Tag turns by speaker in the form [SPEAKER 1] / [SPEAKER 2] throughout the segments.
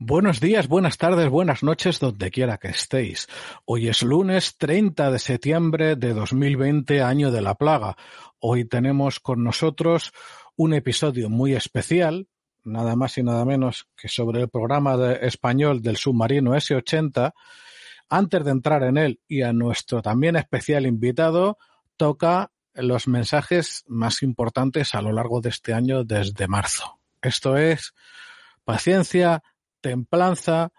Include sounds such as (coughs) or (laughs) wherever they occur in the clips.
[SPEAKER 1] Buenos días, buenas tardes, buenas noches, donde quiera que estéis. Hoy es lunes 30 de septiembre de 2020, año de la plaga. Hoy tenemos con nosotros un episodio muy especial, nada más y nada menos que sobre el programa de español del submarino S-80. Antes de entrar en él y a nuestro también especial invitado, toca los mensajes más importantes a lo largo de este año desde marzo. Esto es paciencia, templanza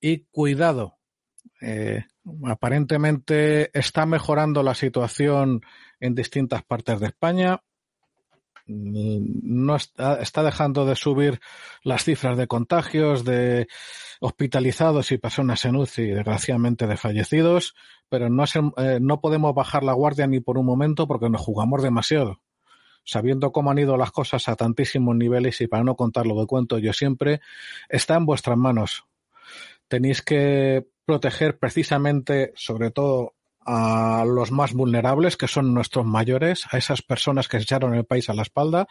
[SPEAKER 1] y cuidado. Eh, aparentemente está mejorando la situación en distintas partes de España. No está, dejando de subir las cifras de contagios, de hospitalizados y personas en UCI, desgraciadamente de fallecidos, pero no, eh, no podemos bajar la guardia ni por un momento porque nos jugamos demasiado sabiendo cómo han ido las cosas a tantísimos niveles y para no contar lo que cuento yo siempre, está en vuestras manos. Tenéis que proteger precisamente, sobre todo, a los más vulnerables, que son nuestros mayores, a esas personas que se echaron el país a la espalda,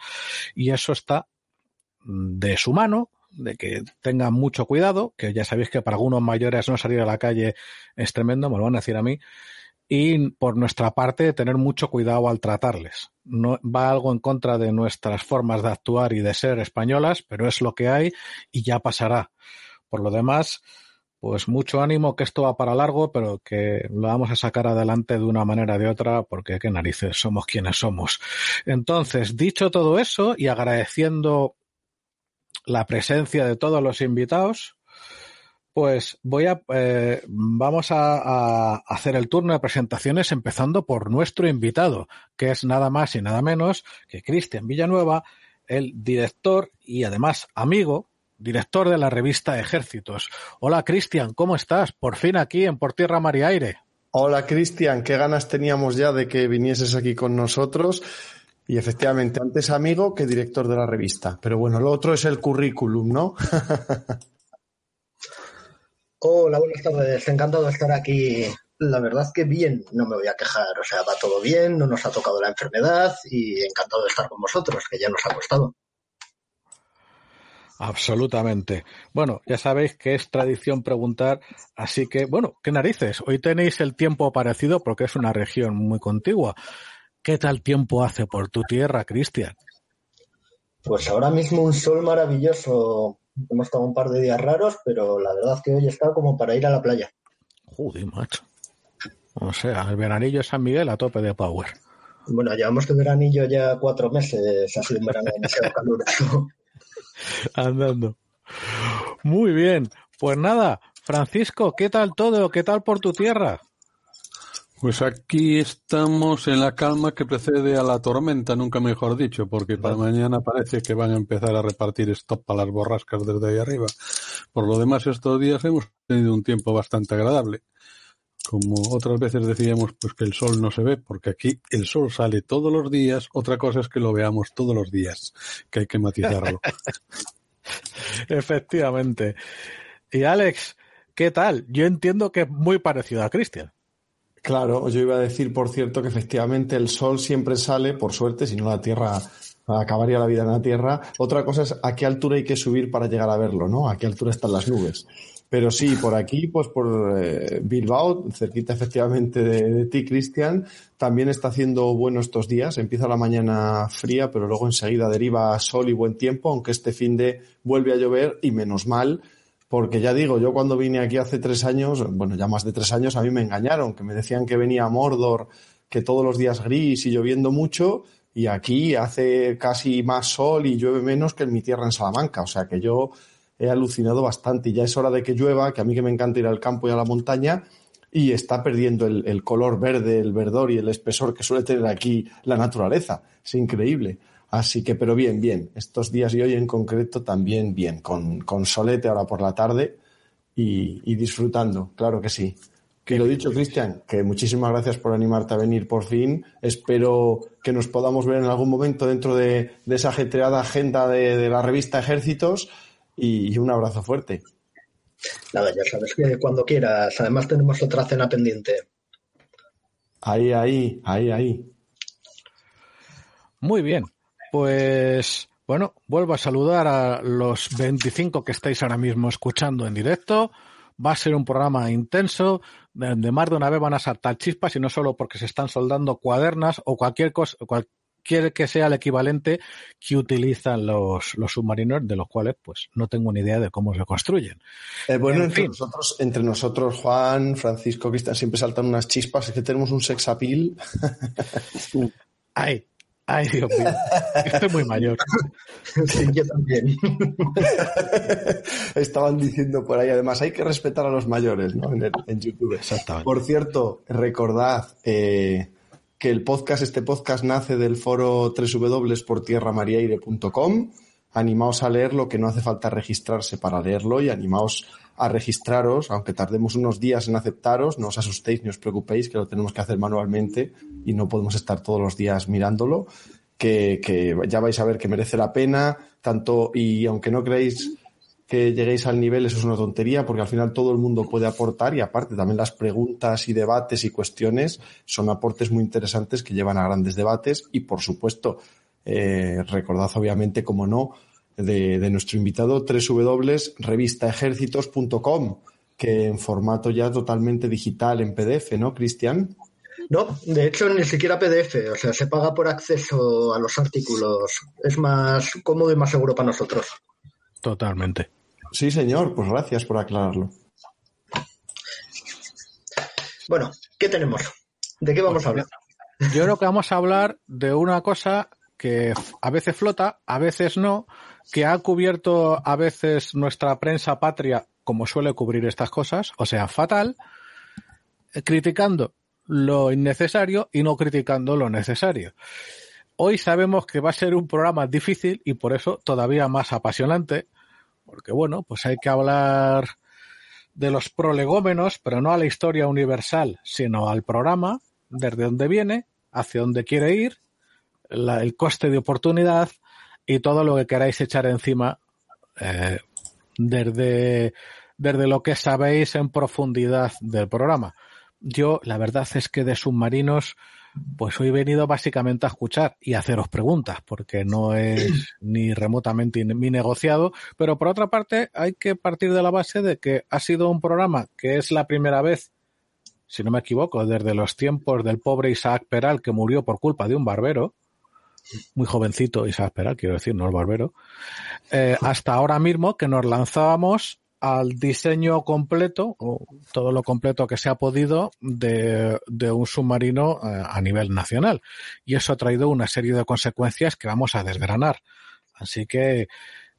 [SPEAKER 1] y eso está de su mano, de que tengan mucho cuidado, que ya sabéis que para algunos mayores no salir a la calle es tremendo, me lo van a decir a mí, y por nuestra parte tener mucho cuidado al tratarles. No va algo en contra de nuestras formas de actuar y de ser españolas, pero es lo que hay y ya pasará. Por lo demás, pues mucho ánimo que esto va para largo, pero que lo vamos a sacar adelante de una manera o de otra, porque qué narices, somos quienes somos. Entonces, dicho todo eso y agradeciendo la presencia de todos los invitados, pues voy a eh, vamos a, hacer el turno de presentaciones empezando por nuestro invitado, que es nada más y nada menos que Cristian Villanueva, el director y además amigo, director de la revista Ejércitos. Hola Cristian, ¿cómo estás? Por fin aquí en Por Tierra, Mar Aire.
[SPEAKER 2] Hola Cristian, qué ganas teníamos ya de que vinieses aquí con nosotros. Y efectivamente, antes amigo que director de la revista. Pero bueno, lo otro es el currículum, ¿no? (laughs)
[SPEAKER 3] Hola, buenas tardes. Encantado de estar aquí. La verdad que bien, no me voy a quejar. O sea, va todo bien, no nos ha tocado la enfermedad y encantado de estar con vosotros, que ya nos ha costado.
[SPEAKER 1] Absolutamente. Bueno, ya sabéis que es tradición preguntar, así que, bueno, ¿qué narices? Hoy tenéis el tiempo parecido porque es una región muy contigua. ¿Qué tal tiempo hace por tu tierra, Cristian?
[SPEAKER 3] Pues ahora mismo un sol maravilloso. Hemos estado un par de días raros, pero la verdad que hoy está como para ir a la playa.
[SPEAKER 1] Joder, macho. O sea, el veranillo de San Miguel a tope de power.
[SPEAKER 3] Bueno, llevamos de veranillo ya cuatro meses, ha sido un verano demasiado caluroso. (laughs)
[SPEAKER 1] Andando. Muy bien. Pues nada, Francisco, ¿qué tal todo? ¿Qué tal por tu tierra?
[SPEAKER 4] Pues aquí estamos en la calma que precede a la tormenta, nunca mejor dicho, porque para mañana parece que van a empezar a repartir stop para las borrascas desde ahí arriba. Por lo demás, estos días hemos tenido un tiempo bastante agradable. Como otras veces decíamos, pues que el sol no se ve, porque aquí el sol sale todos los días, otra cosa es que lo veamos todos los días, que hay que matizarlo. (laughs)
[SPEAKER 1] Efectivamente. Y Alex, ¿qué tal? Yo entiendo que es muy parecido a Cristian.
[SPEAKER 2] Claro, yo iba a decir, por cierto, que efectivamente el sol siempre sale, por suerte, si no la Tierra acabaría la vida en la Tierra. Otra cosa es a qué altura hay que subir para llegar a verlo, ¿no? A qué altura están las nubes. Pero sí, por aquí, pues por eh, Bilbao, cerquita efectivamente de, de ti, Cristian, también está haciendo bueno estos días. Empieza la mañana fría, pero luego enseguida deriva sol y buen tiempo, aunque este fin de vuelve a llover y menos mal, porque ya digo, yo cuando vine aquí hace tres años, bueno, ya más de tres años, a mí me engañaron, que me decían que venía a Mordor, que todos los días gris y lloviendo mucho, y aquí hace casi más sol y llueve menos que en mi tierra en Salamanca. O sea que yo he alucinado bastante y ya es hora de que llueva, que a mí que me encanta ir al campo y a la montaña, y está perdiendo el, el color verde, el verdor y el espesor que suele tener aquí la naturaleza. Es increíble. Así que, pero bien, bien. Estos días y hoy en concreto también bien, con, con solete ahora por la tarde y, y disfrutando, claro que sí. Que lo dicho, Cristian, que muchísimas gracias por animarte a venir por fin. Espero que nos podamos ver en algún momento dentro de, de esa ajetreada agenda de, de, la revista Ejércitos y, y un abrazo fuerte.
[SPEAKER 3] Nada, ya sabes que cuando quieras. Además tenemos otra cena pendiente.
[SPEAKER 2] Ahí, ahí, ahí, ahí.
[SPEAKER 1] Muy bien. Pues Bueno, vuelvo a saludar a los 25 que estáis ahora mismo escuchando en directo. Va a ser un programa intenso, donde más de una vez van a saltar chispas y no solo porque se están soldando cuadernas o cualquier cosa, cualquier que sea el equivalente que utilizan los, los submarinos, de los cuales pues no tengo ni idea de cómo se construyen.
[SPEAKER 2] Eh, bueno, en entre, fin. nosotros, entre nosotros, Juan, Francisco, Cristian, siempre saltan unas chispas, es que tenemos un sex appeal.
[SPEAKER 1] Ay, Ay, Dios mío. Estoy muy mayor. (laughs)
[SPEAKER 3] Sí, yo también. (laughs)
[SPEAKER 2] Estaban diciendo por ahí, además, hay que respetar a los mayores, ¿no? En, el, en YouTube.
[SPEAKER 1] Exactamente.
[SPEAKER 2] Por cierto, recordad eh, que el podcast, este podcast nace del foro www.portierramariaire.com. Animaos a leerlo, que no hace falta registrarse para leerlo y animaos a registraros, aunque tardemos unos días en aceptaros, no os asustéis ni os preocupéis, que lo tenemos que hacer manualmente y no podemos estar todos los días mirándolo, que, que ya vais a ver que merece la pena, tanto, y aunque no creéis que lleguéis al nivel, eso es una tontería, porque al final todo el mundo puede aportar y aparte también las preguntas y debates y cuestiones son aportes muy interesantes que llevan a grandes debates y por supuesto, eh, recordad obviamente, como no, de, de nuestro invitado www.revistaejércitos.com, que en formato ya totalmente digital en PDF, ¿no, Cristian?
[SPEAKER 3] No, de hecho ni siquiera PDF, o sea, se paga por acceso a los artículos. Es más cómodo y más seguro para nosotros.
[SPEAKER 1] Totalmente.
[SPEAKER 2] Sí, señor, pues gracias por aclararlo.
[SPEAKER 3] Bueno, ¿qué tenemos? ¿De qué vamos a hablar?
[SPEAKER 1] Yo creo que vamos a hablar de una cosa que a veces flota, a veces no, que ha cubierto a veces nuestra prensa patria, como suele cubrir estas cosas, o sea, fatal, criticando lo innecesario y no criticando lo necesario. Hoy sabemos que va a ser un programa difícil y por eso todavía más apasionante, porque bueno, pues hay que hablar de los prolegómenos, pero no a la historia universal, sino al programa, desde dónde viene, hacia dónde quiere ir, la, el coste de oportunidad y todo lo que queráis echar encima eh, desde, desde lo que sabéis en profundidad del programa. Yo, la verdad es que de submarinos, pues hoy he venido básicamente a escuchar y a haceros preguntas, porque no es ni remotamente mi negociado, pero por otra parte hay que partir de la base de que ha sido un programa que es la primera vez, si no me equivoco, desde los tiempos del pobre Isaac Peral que murió por culpa de un barbero, muy jovencito Isaac Peral, quiero decir, no el barbero, eh, hasta ahora mismo que nos lanzábamos al diseño completo, o todo lo completo que se ha podido, de, de un submarino eh, a nivel nacional. Y eso ha traído una serie de consecuencias que vamos a desgranar. Así que,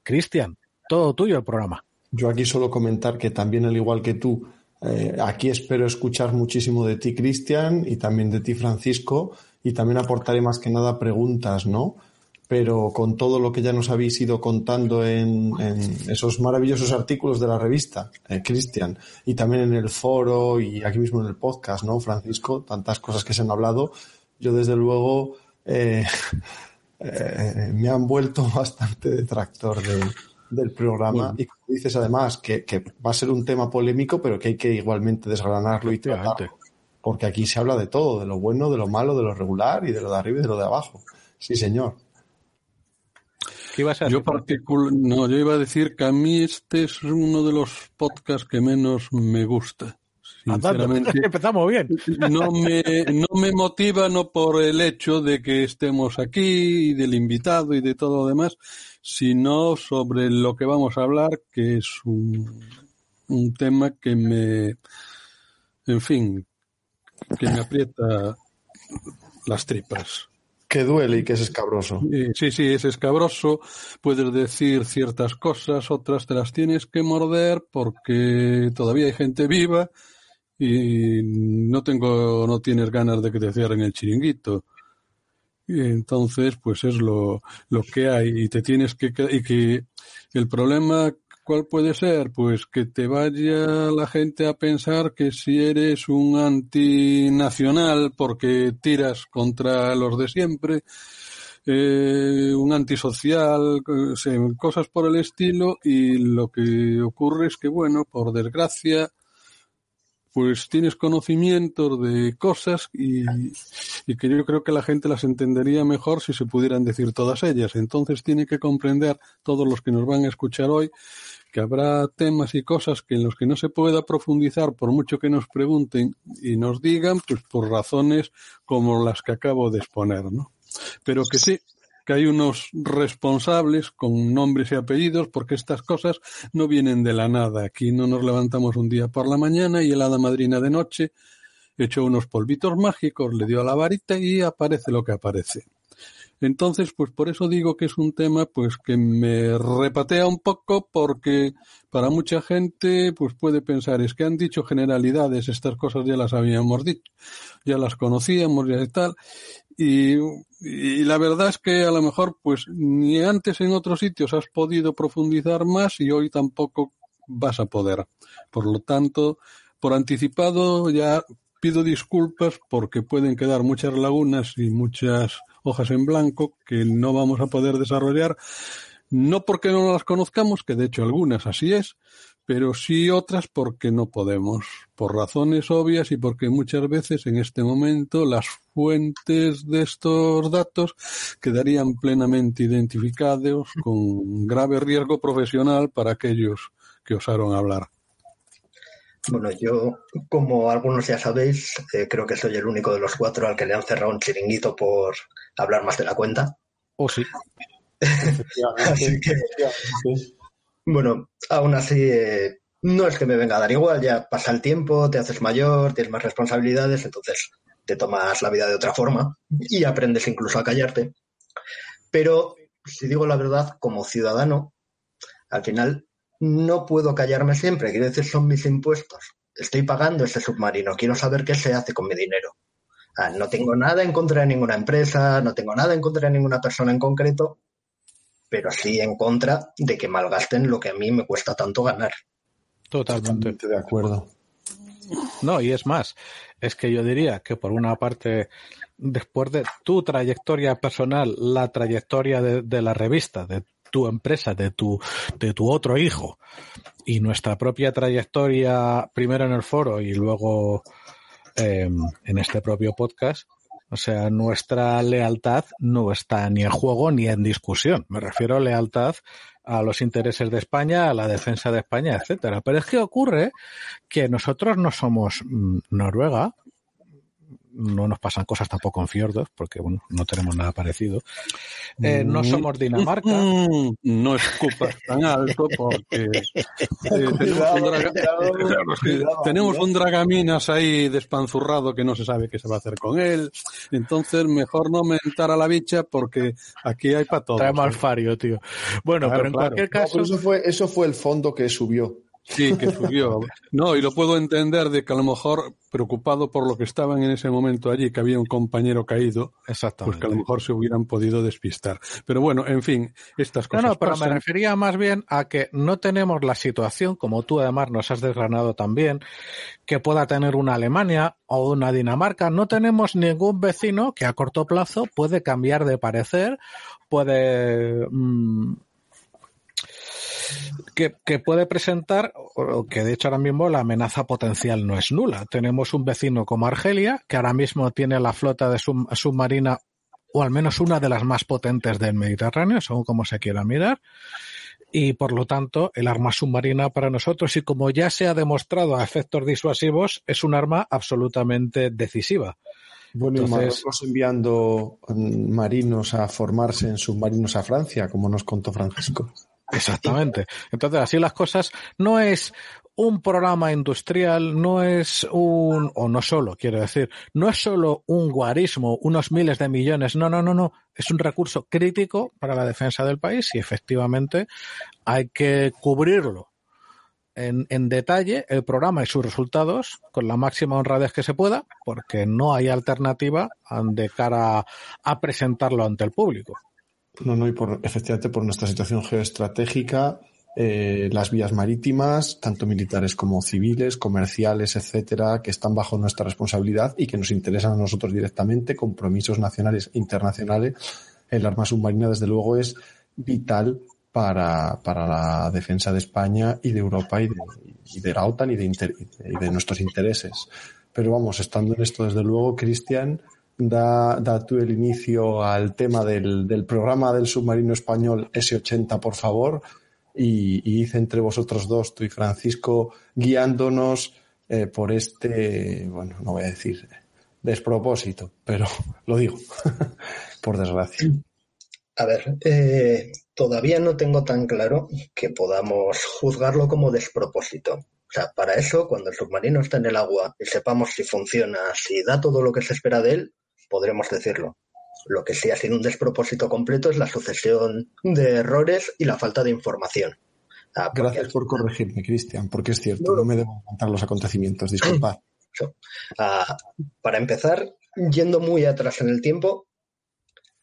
[SPEAKER 1] Cristian, todo tuyo el programa.
[SPEAKER 2] Yo aquí solo comentar que también, al igual que tú, eh, aquí espero escuchar muchísimo de ti, Cristian, y también de ti, Francisco, y también aportaré más que nada preguntas, ¿no? Pero con todo lo que ya nos habéis ido contando en, en esos maravillosos artículos de la revista, eh, Cristian, y también en el foro y aquí mismo en el podcast, ¿no, Francisco? Tantas cosas que se han hablado. Yo, desde luego, eh, (laughs) eh, me han vuelto (laughs) bastante detractor de, del programa y como dices además que, que, va a ser un tema polémico pero que hay que igualmente desgranarlo y tratarlo porque aquí se habla de todo, de lo bueno, de lo malo, de lo regular y de lo de arriba y de lo de abajo. Sí, señor.
[SPEAKER 4] ¿Qué ibas a yo no, yo iba a decir que a mí este es uno de los podcasts que menos me gusta. Sinceramente, (laughs)
[SPEAKER 1] empezamos bien.
[SPEAKER 4] No me, no me motiva no por el hecho de que estemos aquí y del invitado y de todo lo demás, sino sobre lo que vamos a hablar, que es un, un tema que me, en fin, que me aprieta las tripas.
[SPEAKER 2] Que duele y que es escabroso.
[SPEAKER 4] Sí, sí, es escabroso. Puedes decir ciertas cosas, otras te las tienes que morder porque todavía hay gente viva y no tengo, no tienes ganas de que te cierren el chiringuito. Y entonces, pues es lo, lo que hay y te tienes que, y que el problema ¿Cuál puede ser? Pues que te vaya la gente a pensar que si eres un antinacional porque tiras contra los de siempre, eh, un antisocial, cosas por el estilo, y lo que ocurre es que, bueno, por desgracia, pues tienes conocimiento de cosas y, y, que yo creo que la gente las entendería mejor si se pudieran decir todas ellas. Entonces tiene que comprender todos los que nos van a escuchar hoy que habrá temas y cosas que en los que no se pueda profundizar por mucho que nos pregunten y nos digan, pues por razones como las que acabo de exponer, ¿no? Pero que sí, que hay unos responsables con nombres y apellidos, porque estas cosas no vienen de la nada. Aquí no nos levantamos un día por la mañana y el hada madrina de noche echó unos polvitos mágicos, le dio a la varita y aparece lo que aparece. Entonces, pues por eso digo que es un tema pues que me repatea un poco porque para mucha gente pues puede pensar es que han dicho generalidades, estas cosas ya las habíamos dicho, ya las conocíamos ya y tal. Y, y la verdad es que a lo mejor pues ni antes en otros sitios has podido profundizar más y hoy tampoco vas a poder. Por lo tanto, por anticipado ya pido disculpas porque pueden quedar muchas lagunas y muchas hojas en blanco que no vamos a poder desarrollar, no porque no las conozcamos, que de hecho algunas así es, pero sí otras porque no podemos, por razones obvias y porque muchas veces en este momento las fuentes de estos datos quedarían plenamente identificados con grave riesgo profesional para aquellos que osaron hablar.
[SPEAKER 3] Bueno, yo, como algunos ya sabéis, eh, creo que soy el único de los cuatro al que le han cerrado un chiringuito por hablar más de la cuenta.
[SPEAKER 1] ¿O oh, sí. (laughs)
[SPEAKER 3] así que, bueno, aún así, eh, no es que me venga a dar igual, ya pasa el tiempo, te haces mayor, tienes más responsabilidades, entonces te tomas la vida de otra forma y aprendes incluso a callarte. Pero, si digo la verdad, como ciudadano, al final no puedo callarme siempre, quiero decir, son mis impuestos. Estoy pagando ese submarino, quiero saber qué se hace con mi dinero. Ah, no tengo nada en contra de ninguna empresa, no tengo nada en contra de ninguna persona en concreto, pero sí en contra de que malgasten lo que a mí me cuesta tanto ganar.
[SPEAKER 1] Totalmente de acuerdo. No, y es más, es que yo diría que por una parte, después de tu trayectoria personal, la trayectoria de, de la revista, de tu empresa, de tu, de tu otro hijo y nuestra propia trayectoria, primero en el foro y luego eh, en este propio podcast, o sea, nuestra lealtad no está ni en juego ni en discusión. Me refiero a lealtad a los intereses de España, a la defensa de España, etcétera. Pero es que ocurre que nosotros no somos mm, Noruega, no nos pasan cosas tampoco en fiordos, porque bueno, no tenemos nada parecido. Eh, no somos Dinamarca. (laughs)
[SPEAKER 4] No escupas tan alto porque tenemos, un dragaminas ahí despanzurrado que no se sabe qué se va a hacer con él. Entonces, mejor no mentar a la bicha porque aquí hay para todo.
[SPEAKER 1] Trae mal fario, tío. Bueno, pero en cualquier caso.
[SPEAKER 2] eso, fue, eso fue el fondo que subió.
[SPEAKER 4] Sí, que subió. No, y lo puedo entender de que a lo mejor preocupado por lo que estaban en ese momento allí, que había un compañero caído,
[SPEAKER 1] Exactamente.
[SPEAKER 4] pues que a lo mejor se hubieran podido despistar. Pero bueno, en fin, estas cosas.
[SPEAKER 1] No, no, pero me refería más bien a que no tenemos la situación, como tú además nos has desgranado también, que pueda tener una Alemania o una Dinamarca. No tenemos ningún vecino que a corto plazo puede cambiar de parecer, puede mmm, que, puede presentar, o que de hecho ahora mismo la amenaza potencial no es nula. Tenemos un vecino como Argelia, que ahora mismo tiene la flota de submarina, o al menos una de las más potentes del Mediterráneo, según como se quiera mirar. Y por lo tanto, el arma submarina para nosotros, y como ya se ha demostrado a efectos disuasivos, es un arma absolutamente decisiva.
[SPEAKER 2] Bueno, Entonces, y enviando mm, marinos a formarse en submarinos a Francia, como nos contó Francisco.
[SPEAKER 1] Exactamente. Entonces, así las cosas no es un programa industrial, no es un, o no solo, quiero decir, no es solo un guarismo, unos miles de millones, no, no, no, no, es un recurso crítico para la defensa del país y efectivamente hay que cubrirlo en, en detalle el programa y sus resultados con la máxima honradez que se pueda, porque no hay alternativa de cara a presentarlo ante el público.
[SPEAKER 2] No, no, y por, efectivamente por nuestra situación geoestratégica, eh, las vías marítimas, tanto militares como civiles, comerciales, etcétera, que están bajo nuestra responsabilidad y que nos interesan a nosotros directamente, compromisos nacionales e internacionales. El arma submarina, desde luego, es vital para, para la defensa de España y de Europa y de, de la OTAN y de, y de nuestros intereses. Pero vamos, estando en esto, desde luego, Cristian, da, da tú el inicio al tema del, programa del submarino español S-80, por favor, y, y hice entre vosotros dos, tú y Francisco, guiándonos eh, por este, bueno, no voy a decir despropósito, pero (laughs) lo digo, (laughs) por desgracia.
[SPEAKER 3] A ver, eh, todavía no tengo tan claro que podamos juzgarlo como despropósito. O sea, para eso, cuando el submarino está en el agua y sepamos si funciona, si da todo lo que se espera de él, podremos decirlo. Lo que sí ha sido un despropósito completo es la sucesión de errores y la falta de información.
[SPEAKER 2] Ah, Gracias por corregirme, Cristian, porque es cierto, no, me debo contar los acontecimientos, disculpad. (clears throat)
[SPEAKER 3] Ah, para empezar, yendo muy atrás en el tiempo,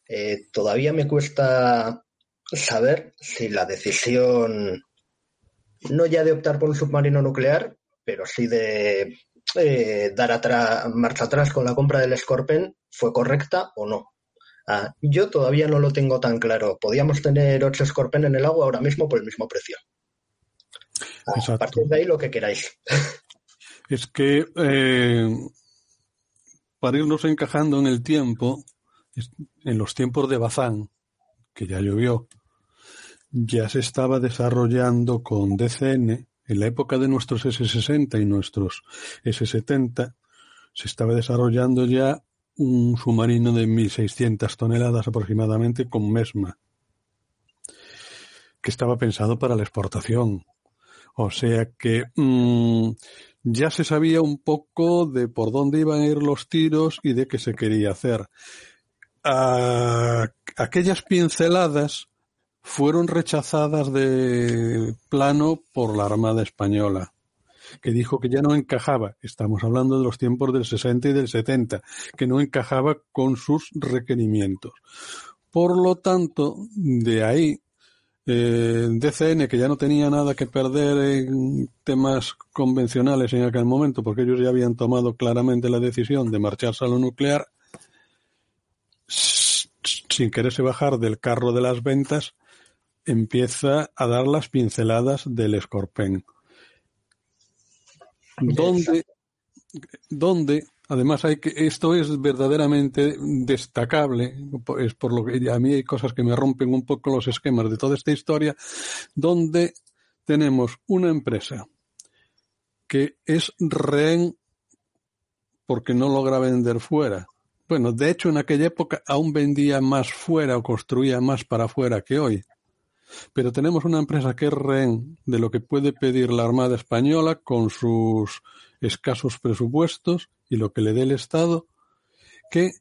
[SPEAKER 3] eh, todavía me cuesta saber si la decisión, no ya de optar por un submarino nuclear, pero sí de eh, dar marcha atrás con la compra del Scorpion fue correcta o no. Ah, yo todavía no lo tengo tan claro. Podíamos tener ocho Scorpion en el agua ahora mismo por el mismo precio. a partir de ahí lo que queráis. (laughs)
[SPEAKER 4] Es que eh, para irnos encajando en el tiempo, en los tiempos de Bazán, que ya llovió, ya se estaba desarrollando con DCN en la época de nuestros S60 y nuestros S70 se estaba desarrollando ya un submarino de 1.600 toneladas aproximadamente con MESMA, que estaba pensado para la exportación. O sea que mmm, ya se sabía un poco de por dónde iban a ir los tiros y de qué se quería hacer. A, aquellas pinceladas fueron rechazadas de plano por la Armada Española, que dijo que ya no encajaba, estamos hablando de los tiempos del 60 y del 70, que no encajaba con sus requerimientos. Por lo tanto, de ahí, eh, DCN, que ya no tenía nada que perder en temas convencionales en aquel momento, porque ellos ya habían tomado claramente la decisión de marcharse a lo nuclear, sin quererse bajar del carro de las ventas, empieza a dar las pinceladas del escorpión. Donde, donde, además hay que, esto es verdaderamente destacable, es por lo que a mí hay cosas que me rompen un poco los esquemas de toda esta historia, donde tenemos una empresa que es rehén porque no logra vender fuera. Bueno, de hecho en aquella época aún vendía más fuera o construía más para fuera que hoy. Pero tenemos una empresa que es rehén de lo que puede pedir la Armada Española con sus escasos presupuestos y lo que le dé el Estado, que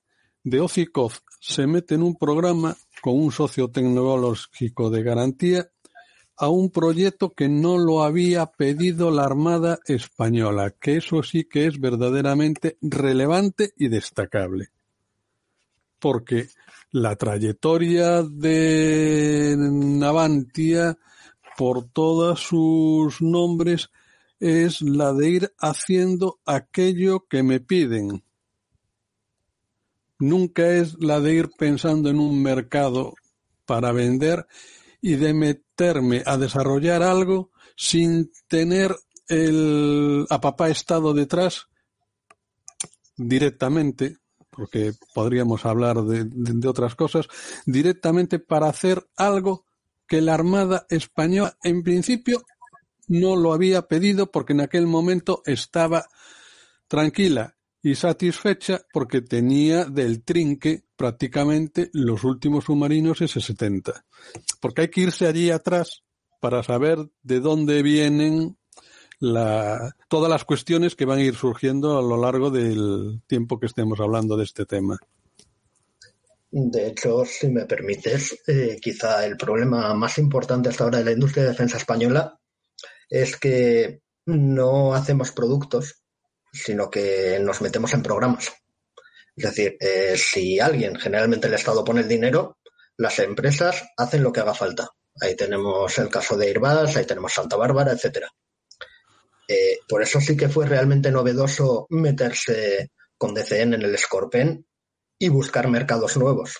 [SPEAKER 4] de OCICOF se mete en un programa con un socio tecnológico de garantía a un proyecto que no lo había pedido la Armada Española, que eso sí que es verdaderamente relevante y destacable. Porque la trayectoria de Navantia por todos sus nombres es la de ir haciendo aquello que me piden. Nunca es la de ir pensando en un mercado para vender y de meterme a desarrollar algo sin tener el a papá estado detrás directamente porque podríamos hablar de, otras cosas, directamente para hacer algo que la Armada Española en principio no lo había pedido porque en aquel momento estaba tranquila y satisfecha porque tenía del trinque prácticamente los últimos submarinos S-70. Porque hay que irse allí atrás para saber de dónde vienen la, todas las cuestiones que van a ir surgiendo a lo largo del tiempo que estemos hablando de este tema.
[SPEAKER 3] De hecho, si me permites, eh, quizá el problema más importante hasta ahora de la industria de defensa española es que no hacemos productos, sino que nos metemos en programas. Es decir, eh, si alguien, generalmente el Estado pone el dinero, las empresas hacen lo que haga falta. Ahí tenemos el caso de Airbus, ahí tenemos Santa Bárbara, etcétera. Eh, por eso sí que fue realmente novedoso meterse con DCN en el Scorpion y buscar mercados nuevos.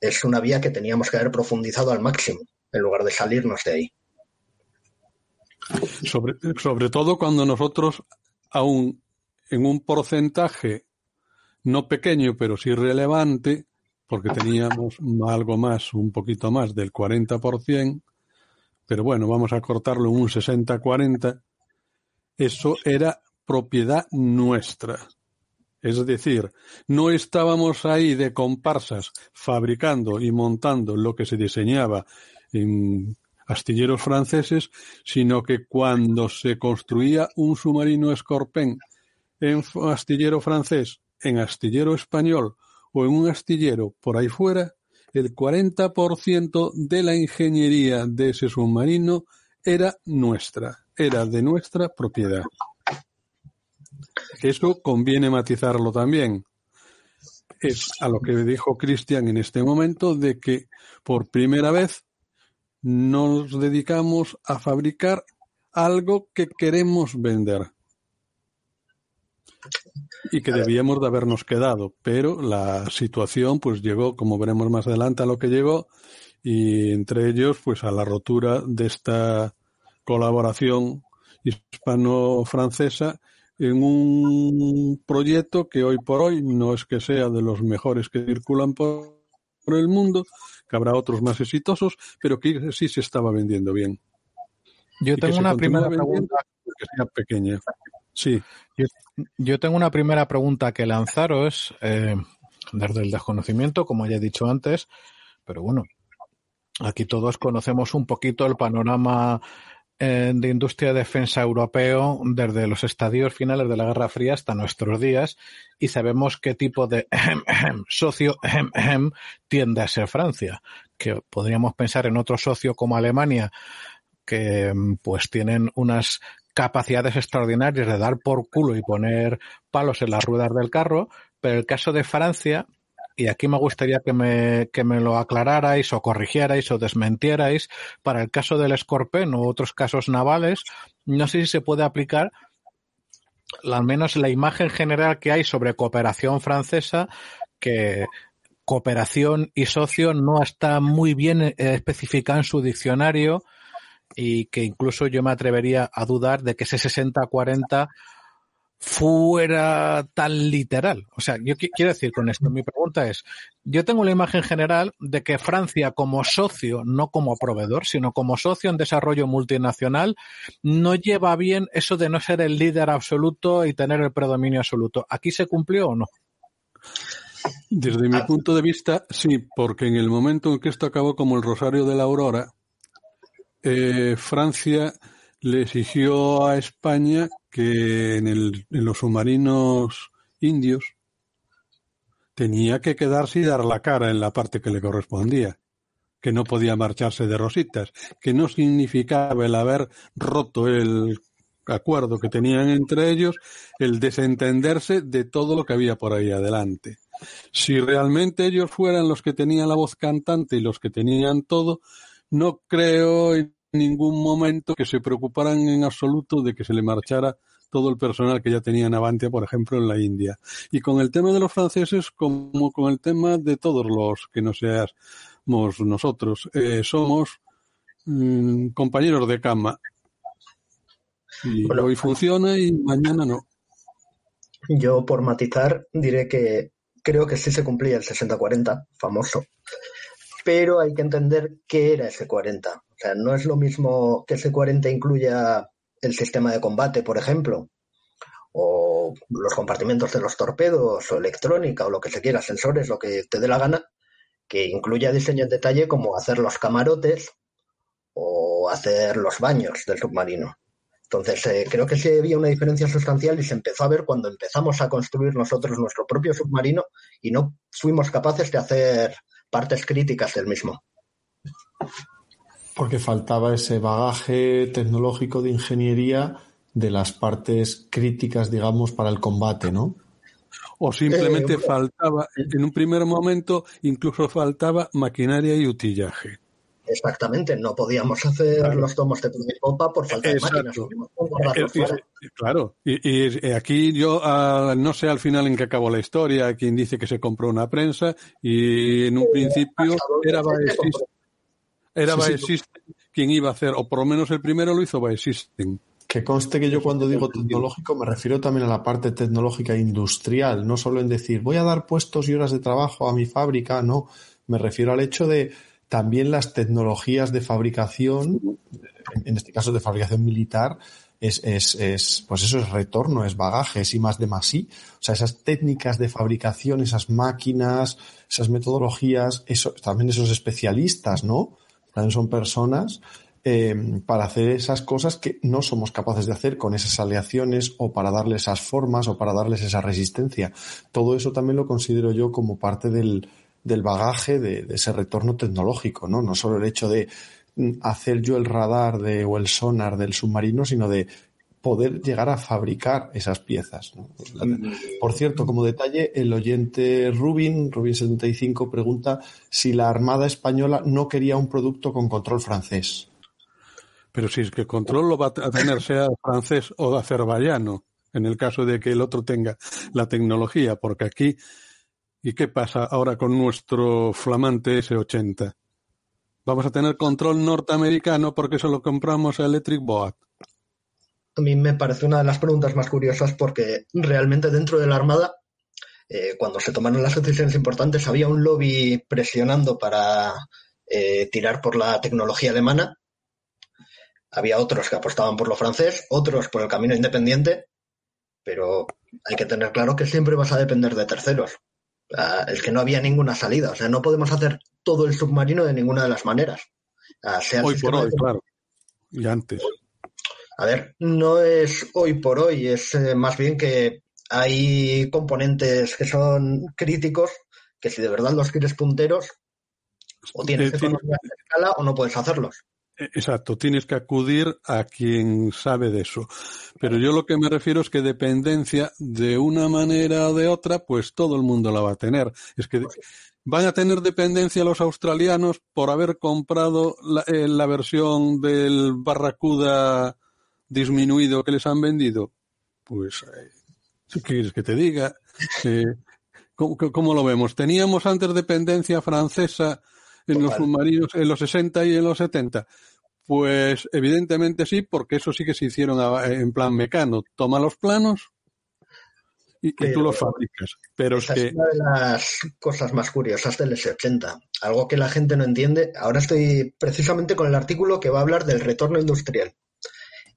[SPEAKER 3] Es una vía que teníamos que haber profundizado al máximo en lugar de salirnos de ahí.
[SPEAKER 4] Sobre, sobre todo cuando nosotros, aún en un porcentaje no pequeño, pero sí relevante, porque teníamos algo más, un poquito más del 40%, pero bueno, vamos a cortarlo un 60-40, eso era propiedad nuestra. Es decir, no estábamos ahí de comparsas fabricando y montando lo que se diseñaba en astilleros franceses, sino que cuando se construía un submarino Scorpén en astillero francés, en astillero español o en un astillero por ahí fuera, el 40% de la ingeniería de ese submarino era nuestra, era de nuestra propiedad. Eso conviene matizarlo también. Es a lo que dijo Cristian en este momento de que por primera vez nos dedicamos a fabricar algo que queremos vender y que debíamos de habernos quedado, pero la situación pues llegó, como veremos más adelante, a lo que llegó y entre ellos pues a la rotura de esta colaboración hispano-francesa en un proyecto que hoy por hoy no es que sea de los mejores que circulan por, el mundo, que habrá otros más exitosos, pero que sí se estaba vendiendo bien.
[SPEAKER 1] Yo tengo una primera pregunta.
[SPEAKER 4] Que sea pequeña. Sí.
[SPEAKER 1] Yo, tengo una primera pregunta que lanzaros eh, desde el desconocimiento, como ya he dicho antes, pero bueno, aquí todos conocemos un poquito el panorama de industria de defensa europeo desde los estadios finales de la Guerra Fría hasta nuestros días y sabemos qué tipo de socio tiende a ser Francia, que podríamos pensar en otro socio como Alemania que pues tienen unas capacidades extraordinarias de dar por culo y poner palos en las ruedas del carro, pero el caso de Francia, y aquí me gustaría que me, que me lo aclararais o corrigierais o desmentierais, para el caso del Scorpion o otros casos navales, no sé si se puede aplicar al menos la imagen general que hay sobre cooperación francesa, que cooperación y socio no está muy bien eh, especificada en su diccionario y que incluso yo me atrevería a dudar de que ese 60-40 fuera tan literal. O sea, yo quiero decir con esto, mi pregunta es, yo tengo la imagen general de que Francia como socio, no como proveedor, sino como socio en desarrollo multinacional, no lleva bien eso de no ser el líder absoluto y tener el predominio absoluto. ¿Aquí se cumplió o no?
[SPEAKER 4] Desde mi punto de vista, sí, porque en el momento en que esto acabó como el Rosario de la Aurora, eh, Francia le exigió a España que en, el, en los submarinos indios tenía que quedarse y dar la cara en la parte que le correspondía, que no podía marcharse de rositas, que no significaba el haber roto el acuerdo que tenían entre ellos, el desentenderse de todo lo que había por ahí adelante. Si realmente ellos fueran los que tenían la voz cantante y los que tenían todo, no creo ningún momento que se preocuparan en absoluto de que se le marchara todo el personal que ya tenía en Avantia, por ejemplo, en la India. Y con el tema de los franceses, como con el tema de todos los que no seamos nosotros, eh, somos mm, compañeros de cama. Y hoy funciona y mañana no.
[SPEAKER 3] Yo, por matizar, diré que creo que sí se cumplía el 60-40, famoso, pero hay que entender qué era ese 40. O sea, no es lo mismo que ese 40 incluya el sistema de combate, por ejemplo, o los compartimentos de los torpedos, o electrónica, o lo que se quiera, sensores, lo que te dé la gana, que incluya diseño en detalle como hacer los camarotes o hacer los baños del submarino. Entonces, eh, creo que sí había una diferencia sustancial y se empezó a ver cuando empezamos a construir nosotros nuestro propio submarino y no fuimos capaces de hacer partes críticas del mismo.
[SPEAKER 2] Porque faltaba ese bagaje tecnológico de ingeniería de las partes críticas, digamos, para el combate, ¿no?
[SPEAKER 4] O simplemente eh, faltaba, en un primer momento, incluso faltaba maquinaria y utillaje.
[SPEAKER 3] Exactamente, no podíamos hacer los tomos de popa por falta de máquinas.
[SPEAKER 4] Eh, eh, claro, y, aquí yo ah, no sé al final en qué acabó la historia, quien dice que se compró una prensa y en un principio era era quién iba a hacer, o por lo menos el primero lo hizo by System.
[SPEAKER 2] Que conste que yo cuando digo tecnológico me refiero también a la parte tecnológica industrial, no solo en decir voy a dar puestos y horas de trabajo a mi fábrica, no, me refiero al hecho de también las tecnologías de fabricación, en este caso de fabricación militar, es, es, es, pues eso es retorno, es bagaje, es y más de más sí. O sea, esas técnicas de fabricación, esas máquinas, esas metodologías, eso, también esos especialistas, ¿no? También son personas eh, para hacer esas cosas que no somos capaces de hacer con esas aleaciones o para darles esas formas o para darles esa resistencia. Todo eso también lo considero yo como parte del, del bagaje de, de ese retorno tecnológico, ¿no? No solo el hecho de hacer yo el radar de, o el sonar del submarino, sino de poder llegar a fabricar esas piezas. Mm. Por cierto, como detalle, el oyente Rubin, Rubin75, pregunta si la Armada Española no quería un producto con control francés.
[SPEAKER 4] Pero si es que control lo va a tener sea francés o azerbaiyano, en el caso de que el otro tenga la tecnología, porque aquí, ¿y qué pasa ahora con nuestro flamante S80? Vamos a tener control norteamericano porque solo compramos a Electric Boat.
[SPEAKER 3] A mí me parece una de las preguntas más curiosas porque realmente dentro de la Armada, eh, cuando se tomaron las decisiones importantes, había un lobby presionando para eh, tirar por la tecnología alemana. Había otros que apostaban por lo francés, otros por el camino independiente, pero hay que tener claro que siempre vas a depender de terceros. es que no había ninguna salida. O sea, no podemos hacer todo el submarino de ninguna de las maneras.
[SPEAKER 4] hoy por hoy, claro. Y antes.
[SPEAKER 3] A ver, no es hoy por hoy, es eh, más bien que hay componentes que son críticos que si de verdad los quieres punteros, o tienes que conocer la escala o no puedes hacerlos.
[SPEAKER 4] Exacto, tienes que acudir a quien sabe de eso. Pero yo lo que me refiero es que dependencia de una manera o de otra, pues todo el mundo la va a tener. Es que van a tener dependencia los australianos por haber comprado la, eh, versión del Barracuda disminuido que les han vendido. Pues, eh, ¿qué quieres que te diga? Eh, ¿cómo, lo vemos? ¿Teníamos antes dependencia francesa en los submarinos en los 60 y en los 70? Pues evidentemente sí, porque eso sí que se hicieron en plan mecano. Toma los planos, y, tú lo fabricas. Pero es, que...
[SPEAKER 3] una de las cosas más curiosas del S80. Algo que la gente no entiende. Ahora estoy precisamente con el artículo que va a hablar del retorno industrial.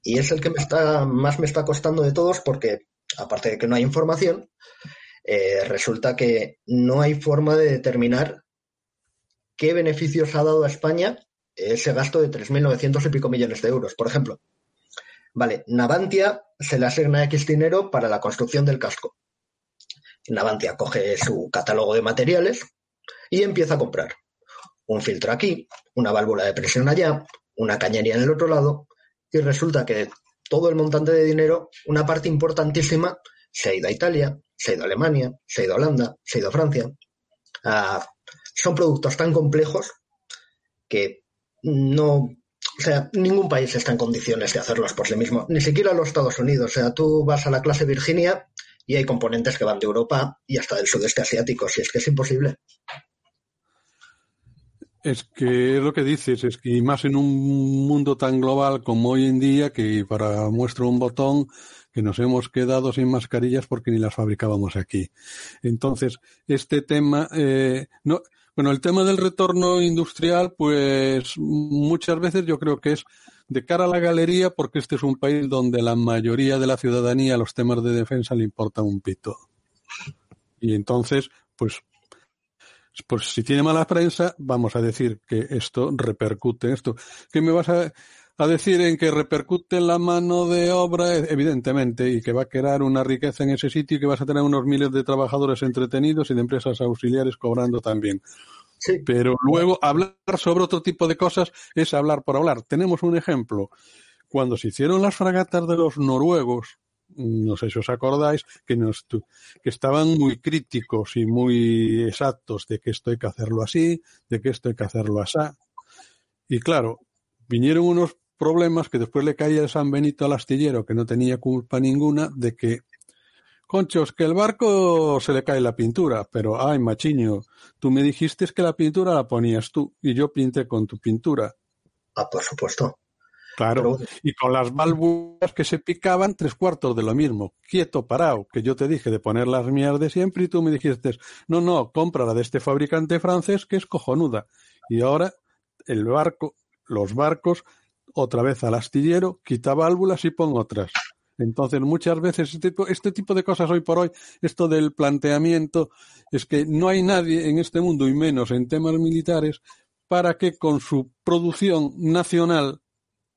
[SPEAKER 3] Y es el que más me está costando de todos porque, aparte de que no hay información, eh, resulta que no hay forma de determinar qué beneficios ha dado a España ese gasto de 3.900 y pico millones de euros. Por ejemplo, Vale, Navantia se le asigna X dinero para la construcción del casco. Navantia coge su catálogo de materiales y empieza a comprar un filtro aquí, una válvula de presión allá, una cañería en el otro lado, y resulta que todo el montante de dinero, una parte importantísima, se ha ido a Italia, se ha ido a Alemania, se ha ido a Holanda, se ha ido a Francia. Ah, son productos tan complejos que no o sea, ningún país está en condiciones de hacerlos por sí mismo, ni siquiera los Estados Unidos. O sea, tú vas a la clase Virginia y hay componentes que van de Europa y hasta del sudeste asiático, si es que es imposible.
[SPEAKER 4] Es que es lo que dices, es que más en un mundo tan global como hoy en día, que para muestra un botón, que nos hemos quedado sin mascarillas porque ni las fabricábamos aquí. Entonces, este tema, eh, no, bueno, el tema del retorno industrial, pues muchas veces yo creo que es de cara a la galería, porque este es un país donde la mayoría de la ciudadanía los temas de defensa le importan un pito. Y entonces, pues, pues si tiene mala prensa, vamos a decir que esto repercute en esto. ¿Qué me vas a, a decir en que repercute en la mano de obra, evidentemente, y que va a crear una riqueza en ese sitio y que vas a tener unos miles de trabajadores entretenidos y de empresas auxiliares cobrando también. Pero luego hablar sobre otro tipo de cosas es hablar por hablar. Tenemos un ejemplo. Cuando se hicieron las fragatas de los noruegos, no sé si os acordáis, que, nos, que estaban muy críticos y muy exactos de que esto hay que hacerlo así, de que esto hay que hacerlo así. Y claro, vinieron unos problemas que después le caía el San Benito al astillero, que no tenía culpa ninguna, de que Conchos, que el barco se le cae la pintura, pero ay, machiño, tú me dijiste que la pintura la ponías tú y yo pinté con tu pintura.
[SPEAKER 3] Ah, por supuesto.
[SPEAKER 4] Claro, y con las válvulas que se picaban, tres cuartos de lo mismo, quieto, parado, que yo te dije de poner las mías de siempre y tú me dijiste, no, no, compra la de este fabricante francés que es cojonuda. Y ahora el barco, los barcos, otra vez al astillero, quita válvulas y pon otras. Entonces, muchas veces este, este tipo de cosas hoy por hoy, esto del planteamiento, es que no hay nadie en este mundo, y menos en temas militares, para que con su producción nacional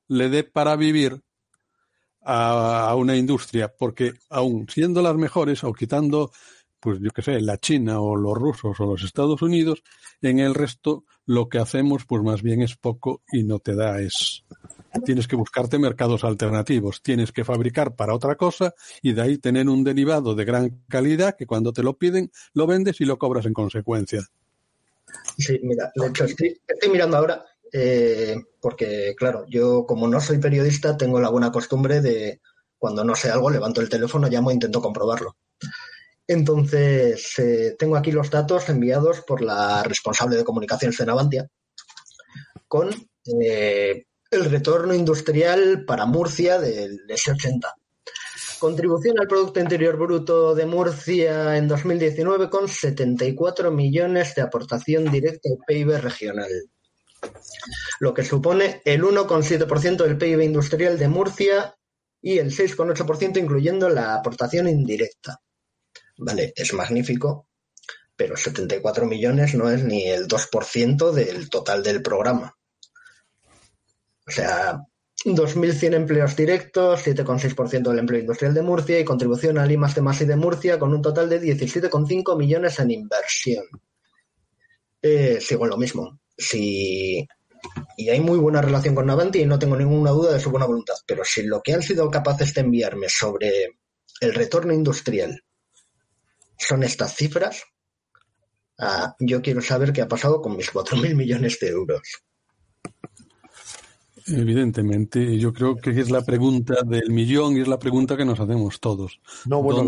[SPEAKER 4] le dé para vivir a, una industria, porque aún siendo las mejores o quitando, pues yo qué sé, la China o los rusos o los Estados Unidos, en el resto lo que hacemos pues más bien es poco y no te da es tienes que buscarte mercados alternativos, tienes que fabricar para otra cosa y de ahí tener un derivado de gran calidad que cuando te lo piden lo vendes y lo cobras en consecuencia.
[SPEAKER 3] Sí, mira, de hecho estoy mirando ahora eh, porque, claro, yo como no soy periodista, tengo la buena costumbre de cuando no sé algo, levanto el teléfono, llamo e intento comprobarlo. Entonces, eh, tengo aquí los datos enviados por la responsable de comunicaciones de Navantia con eh, el retorno industrial para Murcia del S80. Contribución al Producto Interior Bruto de Murcia en 2019 con 74 millones de aportación directa al PIB regional lo que supone el 1,7% del PIB industrial de Murcia y el 6,8% incluyendo la aportación indirecta. Vale, es magnífico, pero 74 millones no es ni el 2% del total del programa. O sea, 2.100 empleos directos, 7,6% del empleo industrial de Murcia y contribución a Limas de de Murcia con un total de 17,5 millones en inversión. Sigo en lo mismo si y hay muy buena relación con Navanti y no tengo ninguna duda de su buena voluntad, pero si lo que han sido capaces de enviarme sobre el retorno industrial son estas cifras, ah, yo quiero saber qué ha pasado con mis 4.000 millones de euros.
[SPEAKER 4] Evidentemente, yo creo que es la pregunta del millón y es la pregunta que nos hacemos todos.
[SPEAKER 2] No, bueno,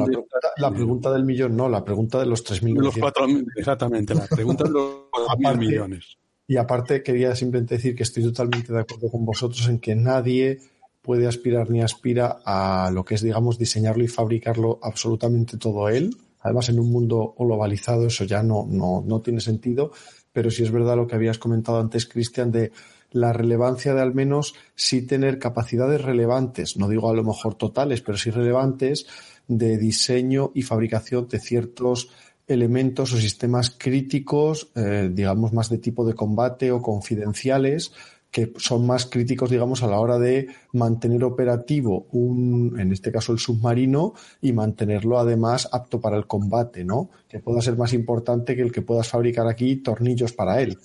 [SPEAKER 2] la pregunta, del millón no, la pregunta de los 3.000 millones.
[SPEAKER 4] exactamente, la pregunta de los (laughs) 4.000 millones.
[SPEAKER 2] Y aparte quería simplemente decir que estoy totalmente de acuerdo con vosotros en que nadie puede aspirar ni aspira a lo que es, digamos, diseñarlo y fabricarlo absolutamente todo él. Además, en un mundo globalizado eso ya no, no, no tiene sentido, pero sí es verdad lo que habías comentado antes, Cristian, de la relevancia de al menos sí tener capacidades relevantes, no digo a lo mejor totales, pero sí relevantes de diseño y fabricación de ciertos elementos o sistemas críticos, eh, digamos, más de tipo de combate o confidenciales, que son más críticos, digamos, a la hora de mantener operativo un, en este caso el submarino, y mantenerlo además apto para el combate, ¿no? Que pueda ser más importante que el que puedas fabricar aquí tornillos para él.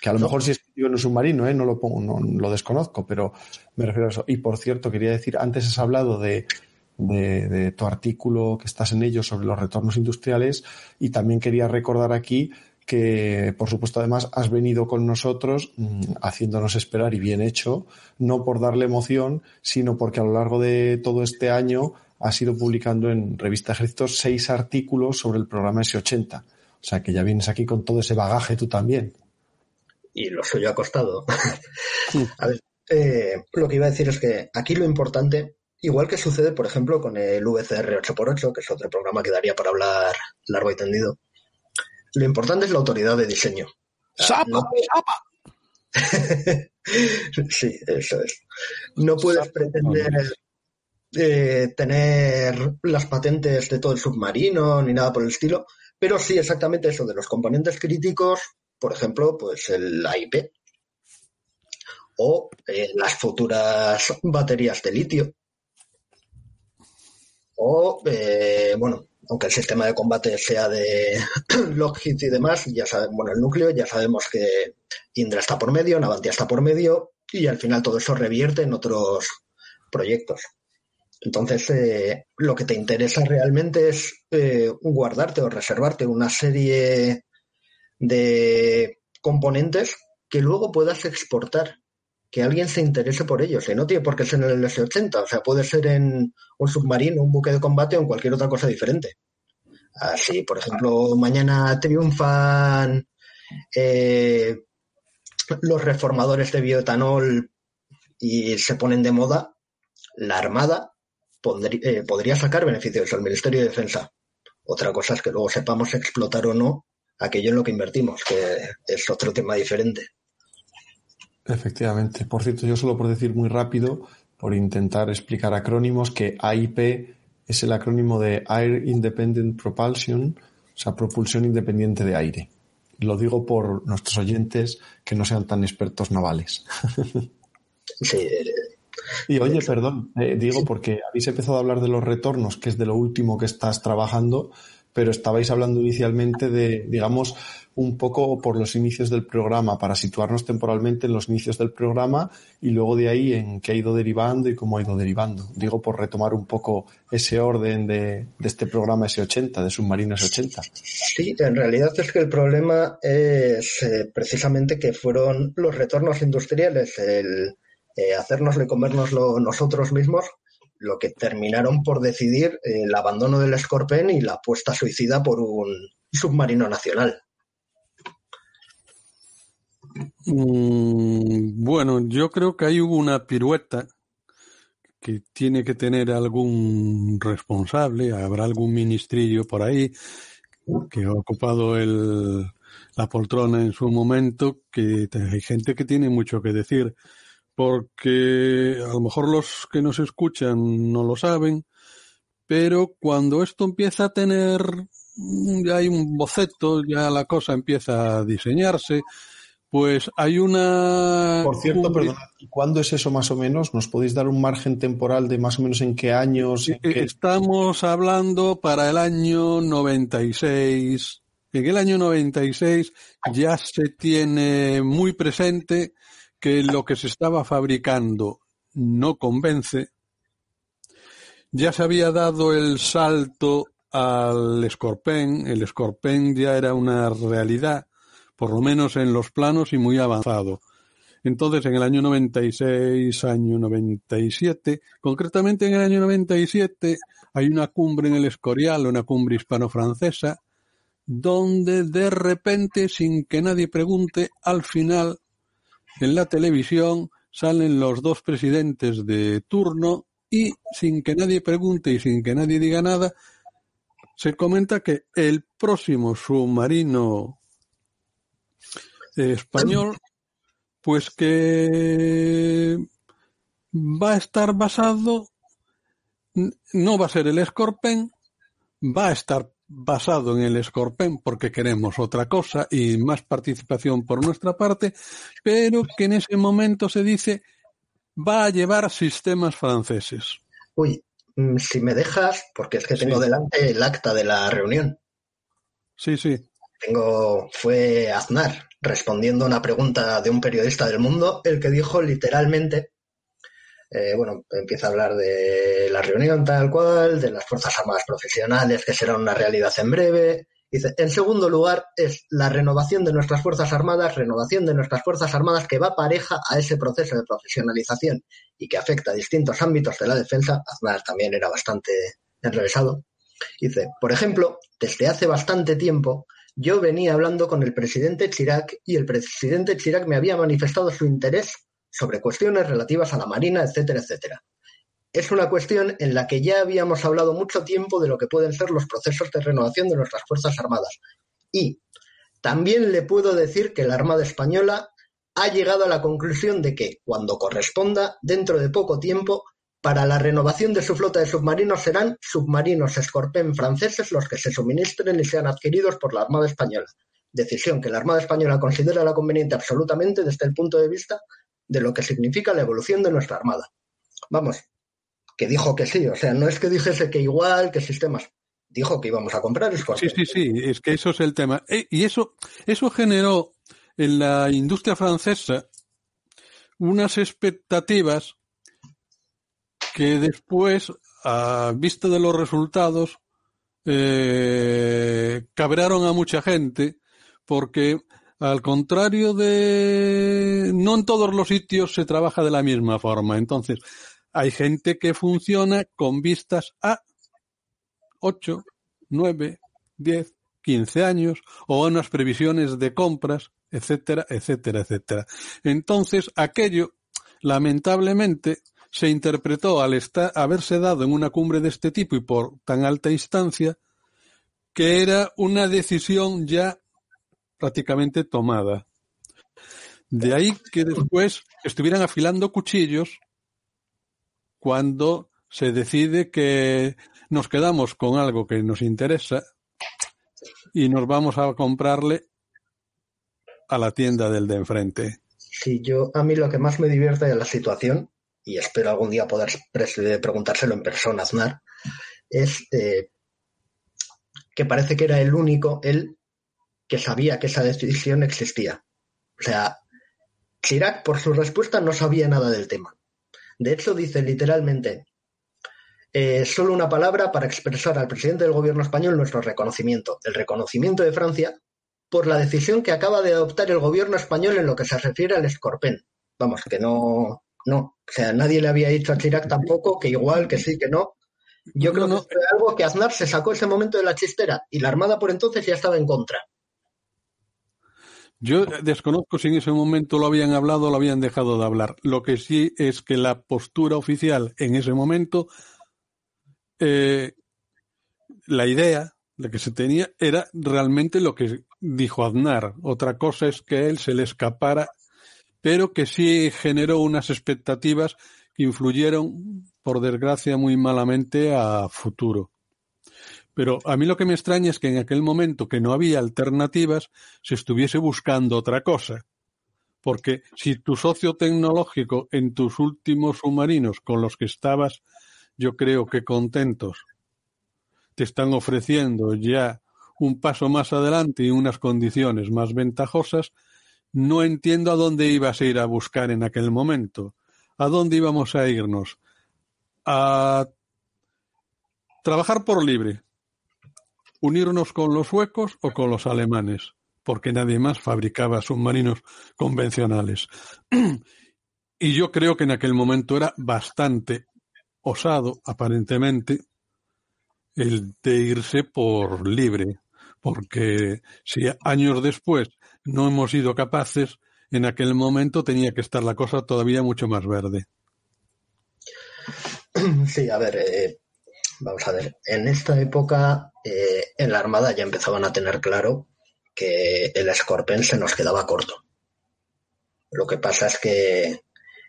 [SPEAKER 2] Que a lo mejor si es en un submarino, ¿eh? no lo pongo, no lo desconozco, pero me refiero a eso. Y por cierto, quería decir, antes has hablado de de, tu artículo que estás en ello sobre los retornos industriales y también quería recordar aquí que, por supuesto, además has venido con nosotros mm, haciéndonos esperar y bien hecho, no por darle emoción, sino porque a lo largo de todo este año has ido publicando en Revista Ejército seis artículos sobre el programa S80. O sea que ya vienes aquí con todo ese bagaje tú también.
[SPEAKER 3] Y lo suyo ha costado. (laughs) a ver, eh, lo que iba a decir es que aquí lo importante Igual que sucede, por ejemplo, con el VCR 8x8, que es otro programa que daría para hablar largo y tendido. Lo importante es la autoridad de diseño.
[SPEAKER 1] ¡Sapa! (laughs)
[SPEAKER 3] sí, eso es. No puedes pretender eh, tener las patentes de todo el submarino ni nada por el estilo, pero sí exactamente eso de los componentes críticos, por ejemplo, pues el AIP o eh, las futuras baterías de litio o, eh, bueno, aunque el sistema de combate sea de (clears throat) Lockheed y demás, ya sabemos, bueno, el núcleo, ya sabemos que Indra está por medio, Navantia está por medio, y al final todo eso revierte en otros proyectos. Entonces, eh, lo que te interesa realmente es eh, guardarte o reservarte una serie de componentes que luego puedas exportar que alguien se interese por ellos. Y no tiene por qué ser en el S-80, o sea, puede ser en un submarino, un buque de combate o en cualquier otra cosa diferente. Así, por ejemplo, mañana triunfan eh, los reformadores de bioetanol y se ponen de moda, la Armada eh, podría sacar beneficios al Ministerio de Defensa. Otra cosa es que luego sepamos explotar o no aquello en lo que invertimos, que es otro tema diferente.
[SPEAKER 2] Efectivamente. Por cierto, yo solo por decir muy rápido, por intentar explicar acrónimos, que AIP es el acrónimo de Air Independent Propulsion, o sea, propulsión independiente de aire. Lo digo por nuestros oyentes que no sean tan expertos navales. (laughs)
[SPEAKER 3] Sí.
[SPEAKER 2] Y oye, perdón, eh, digo porque habéis empezado a hablar de los retornos, que es de lo último que estás trabajando, pero estabais hablando inicialmente de, digamos, un poco por los inicios del programa, para situarnos temporalmente en los inicios del programa y luego de ahí en qué ha ido derivando y cómo ha ido derivando. Digo, por retomar un poco ese orden de, este programa S80, de Submarino S80.
[SPEAKER 3] Sí, en realidad es que el problema es eh, precisamente que fueron los retornos industriales, el eh, hacérnoslo y comérnoslo nosotros mismos, lo que terminaron por decidir el abandono del Scorpion y la apuesta suicida por un submarino nacional.
[SPEAKER 4] Mm, bueno, yo creo que ahí hubo una pirueta que tiene que tener algún responsable, habrá algún ministrillo por ahí que ha ocupado el, la poltrona en su momento, que hay gente que tiene mucho que decir porque a lo mejor los que nos escuchan no lo saben, pero cuando esto empieza a tener, ya hay un boceto, ya la cosa empieza a diseñarse, pues hay una...
[SPEAKER 2] Por cierto, perdón, ¿y cuándo es eso más o menos? ¿Nos podéis dar un margen temporal de más o menos en qué años?
[SPEAKER 4] Estamos hablando para el año 96. En el año 96 ya se tiene muy presente que lo que se estaba fabricando no convence, ya se había dado el salto al Scorpen, el Scorpen ya era una realidad, por lo menos en los planos y muy avanzado. Entonces, en el año 96, año 97, concretamente en el año 97, hay una cumbre en el Escorial, una cumbre hispano-francesa, donde de repente, sin que nadie pregunte, al final en la televisión salen los dos presidentes de turno y sin que nadie pregunte y sin que nadie diga nada, se comenta que el próximo submarino español, pues que va a estar basado, no va a ser el Scorpion, va a estar basado en el Scorpion porque queremos otra cosa y más participación por nuestra parte, pero que en ese momento se dice va a llevar sistemas franceses.
[SPEAKER 3] Uy, mm, si me dejas, porque es que tengo delante el acta de la reunión.
[SPEAKER 4] Sí, sí.
[SPEAKER 3] Tengo, fue Aznar respondiendo a una pregunta de un periodista del mundo, el que dijo literalmente eh, bueno, empieza a hablar de la reunión tal cual, de las Fuerzas Armadas Profesionales, que será una realidad en breve. Dice, en segundo lugar, es la renovación de nuestras Fuerzas Armadas, renovación de nuestras Fuerzas Armadas que va pareja a ese proceso de profesionalización y que afecta a distintos ámbitos de la defensa. Aznar también era bastante enrevesado. Dice, por ejemplo, desde hace bastante tiempo yo venía hablando con el presidente Chirac y el presidente Chirac me había manifestado su interés sobre cuestiones relativas a la Marina, etcétera, etcétera. Es una cuestión en la que ya habíamos hablado mucho tiempo de lo que pueden ser los procesos de renovación de nuestras Fuerzas Armadas. Y también le puedo decir que la Armada Española ha llegado a la conclusión de que, cuando corresponda, dentro de poco tiempo, para la renovación de su flota de submarinos serán submarinos Scorpion franceses los que se suministren y sean adquiridos por la Armada Española. Decisión que la Armada Española considera la conveniente absolutamente desde el punto de vista de lo que significa la evolución de nuestra Armada. Vamos, que dijo que sí, o sea, no es que dijese que igual, que sistemas, dijo que íbamos a comprar
[SPEAKER 4] Sí, sí, sí, es que eso es el tema. Eh, y eso, eso generó en la industria francesa unas expectativas que después, a vista de los resultados, eh, cabraron a mucha gente porque al contrario de... No en todos los sitios se trabaja de la misma forma. Entonces, hay gente que funciona con vistas a 8, 9, 10, 15 años o a unas previsiones de compras etcétera, etcétera, etcétera. Entonces, aquello, lamentablemente, se interpretó al estar, haberse dado en una cumbre de este tipo y por tan alta instancia, que era una decisión ya prácticamente tomada. De ahí que después estuvieran afilando cuchillos cuando se decide que nos quedamos con algo que nos interesa y nos vamos a comprarle a la tienda del de enfrente.
[SPEAKER 3] Sí, yo a mí lo que más me divierte de la situación, y espero algún día poder preguntárselo en persona Aznar, es eh, que parece que era el único, él, que sabía que esa decisión existía. O sea, Chirac, por su respuesta, no sabía nada del tema. De hecho, dice literalmente, eh, solo una palabra para expresar al presidente del gobierno español nuestro reconocimiento, el reconocimiento de Francia por la decisión que acaba de adoptar el gobierno español en lo que se refiere al escorpén. Vamos, que no, no, o sea, nadie le había dicho a Chirac tampoco que igual, que sí, que no. Yo creo que fue algo que Aznar se sacó ese momento de la chistera y la Armada por entonces ya estaba en contra.
[SPEAKER 4] Yo desconozco si en ese momento lo habían hablado o lo habían dejado de hablar. Lo que sí es que la postura oficial en ese momento, eh, la idea, la que se tenía, era realmente lo que dijo Aznar. Otra cosa es que él se le escapara, pero que sí generó unas expectativas que influyeron, por desgracia, muy malamente a futuro. Pero a mí lo que me extraña es que en aquel momento que no había alternativas se estuviese buscando otra cosa. Porque si tu socio tecnológico en tus últimos submarinos con los que estabas, yo creo que contentos, te están ofreciendo ya un paso más adelante y unas condiciones más ventajosas, no entiendo a dónde ibas a ir a buscar en aquel momento. ¿A dónde íbamos a irnos? A trabajar por libre, unirnos con los suecos o con los alemanes, porque nadie más fabricaba submarinos convencionales. (clears throat) y yo creo que en aquel momento era bastante osado, aparentemente, el de irse por libre, porque si años después no hemos sido capaces, en aquel momento tenía que estar la cosa todavía mucho más verde. (clears throat)
[SPEAKER 3] Sí, a ver, eh, Vamos a ver, en esta época eh, en la Armada ya empezaban a tener claro que el Scorpion se nos quedaba corto. Lo que pasa es que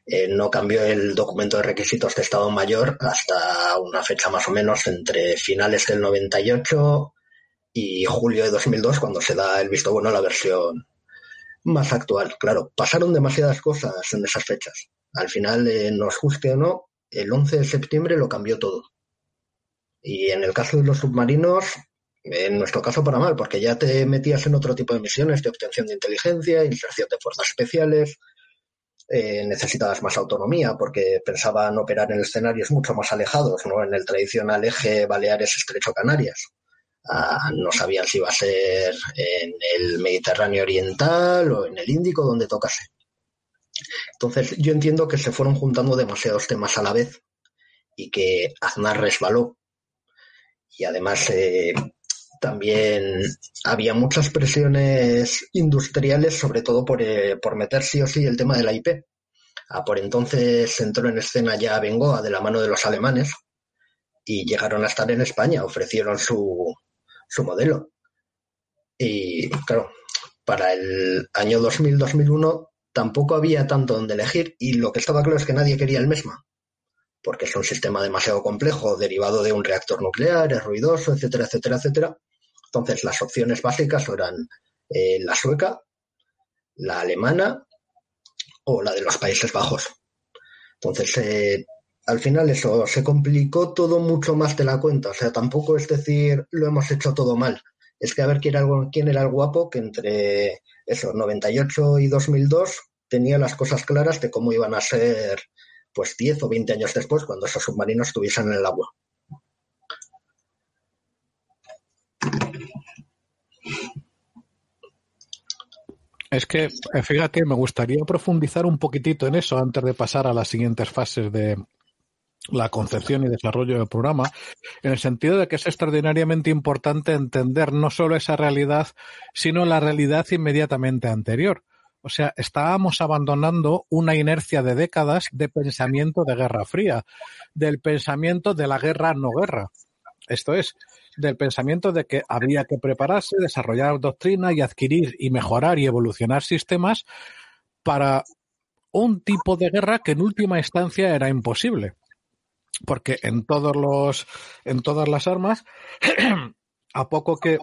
[SPEAKER 3] eh, no cambió el documento de requisitos de Estado Mayor hasta una fecha más o menos entre finales del 98 y julio de 2002, cuando se da el visto bueno a la versión más actual. Claro, pasaron demasiadas cosas en esas fechas. Al final, eh, nos guste o no, el 11 de septiembre lo cambió todo. Y en el caso de los submarinos, en nuestro caso para mal, porque ya te metías en otro tipo de misiones de obtención de inteligencia, inserción de fuerzas especiales, eh, necesitabas más autonomía porque pensaban operar en escenarios mucho más alejados, no en el tradicional eje Baleares-Estrecho Canarias. Ah, no sabían si iba a ser en el Mediterráneo Oriental o en el Índico, donde tocase. Entonces, yo entiendo que se fueron juntando demasiados temas a la vez y que Aznar resbaló y además eh, también había muchas presiones industriales, sobre todo por, eh, por meter sí o sí el tema de la IP. Ah, por entonces entró en escena ya Bengoa de la mano de los alemanes y llegaron a estar en España, ofrecieron su, su modelo. Y claro, para el año 2000-2001 tampoco había tanto donde elegir y lo que estaba claro es que nadie quería el MESMA porque es un sistema demasiado complejo, derivado de un reactor nuclear, es ruidoso, etcétera, etcétera, etcétera. Entonces, las opciones básicas eran eh, la sueca, la alemana o la de los Países Bajos. Entonces, eh, al final eso se complicó todo mucho más de la cuenta. O sea, tampoco es decir, lo hemos hecho todo mal. Es que a ver quién era, el guapo que entre eso, 98 y 2002 tenía las cosas claras de cómo iban a ser pues 10 o 20 años después, cuando esos submarinos estuviesen en el agua.
[SPEAKER 1] Es que, eh, fíjate, me gustaría profundizar un poquitito en eso antes de pasar a las siguientes fases de, la concepción y desarrollo del programa, en el sentido de que es extraordinariamente importante entender no solo esa realidad, sino la realidad inmediatamente anterior. O sea, estábamos abandonando una inercia de décadas de pensamiento de Guerra Fría, del pensamiento de la guerra no guerra. Esto es, del pensamiento de que había que prepararse, desarrollar doctrina y adquirir y mejorar y evolucionar sistemas para un tipo de guerra que en última instancia era imposible porque en todos los en todas las armas (clears throat) a poco que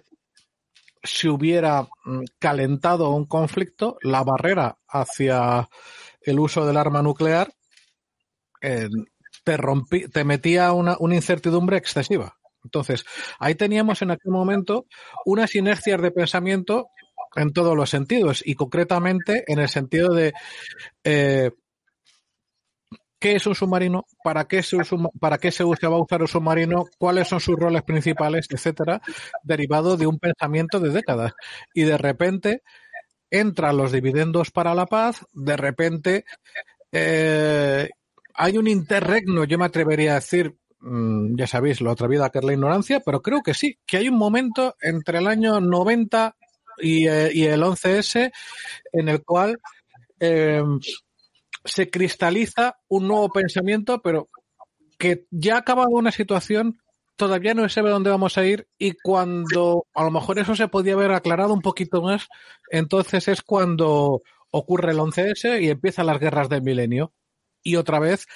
[SPEAKER 1] se hubiera mm, calentado un conflicto la barrera hacia el uso del arma nuclear eh, te rompí, te metía una, una incertidumbre excesiva. Entonces ahí teníamos en aquel momento unas inercias de pensamiento en todos los sentidos y concretamente en el sentido de eh, qué es un submarino, para qué, se, para qué se va a usar un submarino, cuáles son sus roles principales, etcétera, derivado de un pensamiento de décadas. Y de repente entran los dividendos para la paz, de repente eh, hay un interregno, yo me atrevería a decir, mm, ya sabéis, lo atrevida que es la ignorancia, pero creo que sí, que hay un momento entre el año 90 y, eh, y el 11S en el cual eh, se cristaliza un nuevo pensamiento, pero que ya ha acabado una situación, todavía no se sabe dónde vamos a ir y cuando a lo mejor eso se podía haber aclarado un poquito más, entonces es cuando ocurre el 11S y empiezan las guerras del milenio. Y otra vez,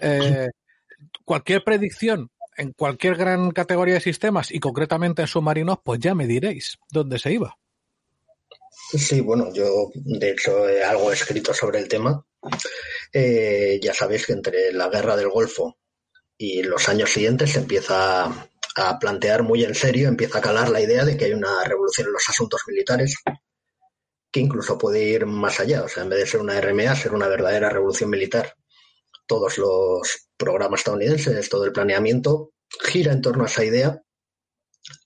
[SPEAKER 1] eh, cualquier predicción en cualquier gran categoría de sistemas y concretamente en submarinos, pues ya me diréis dónde se iba.
[SPEAKER 3] Sí, bueno, yo de hecho he algo escrito sobre el tema. Eh, ya sabéis que entre la guerra del Golfo y los años siguientes se empieza a plantear muy en serio, empieza a calar la idea de que hay una revolución en los asuntos militares que incluso puede ir más allá, o sea, en vez de ser una RMA, ser una verdadera revolución militar. Todos los programas estadounidenses, todo el planeamiento gira en torno a esa idea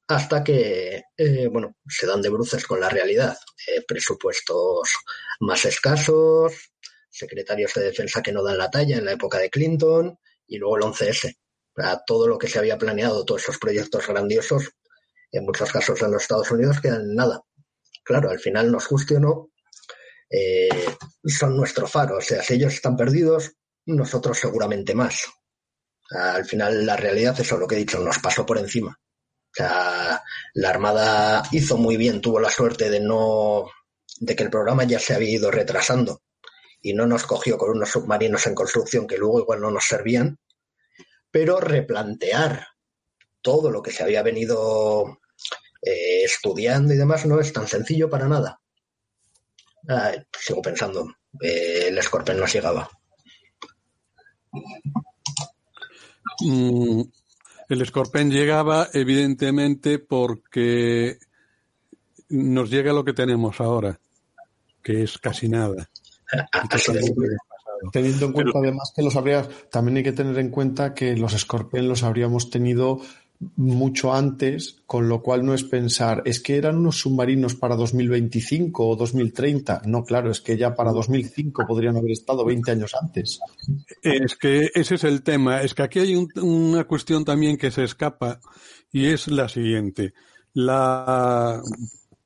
[SPEAKER 3] hasta que eh, bueno, se dan de bruces con la realidad. Eh, presupuestos más escasos, secretarios de defensa que no dan la talla en la época de Clinton y luego el 11S. todo lo que se había planeado, todos esos proyectos grandiosos, en muchos casos en los Estados Unidos, quedan en nada. Claro, al final, nos guste o no, eh, son nuestro faro. O sea, si ellos están perdidos, nosotros seguramente más. Al final, la realidad, eso lo que he dicho, nos pasó por encima. O sea, la Armada hizo muy bien, tuvo la suerte de no de que el programa ya se había ido retrasando y no nos cogió con unos submarinos en construcción que luego igual no nos servían, pero replantear todo lo que se había venido eh, estudiando y demás no es tan sencillo para nada. sigo pensando, eh, el Scorpion nos llegaba.
[SPEAKER 4] Mm, el Scorpion llegaba evidentemente porque nos llega lo que tenemos ahora, que es casi nada. (laughs)
[SPEAKER 2] Teniendo en cuenta además que los habría, también hay que tener en cuenta que los Scorpion los habríamos tenido mucho antes, con lo cual no es pensar, es que eran unos submarinos para 2025 o 2030. No, claro, es que ya para 2005 podrían haber estado 20 años antes.
[SPEAKER 4] Es que ese es el tema. Es que aquí hay una cuestión también que se escapa y es la siguiente. La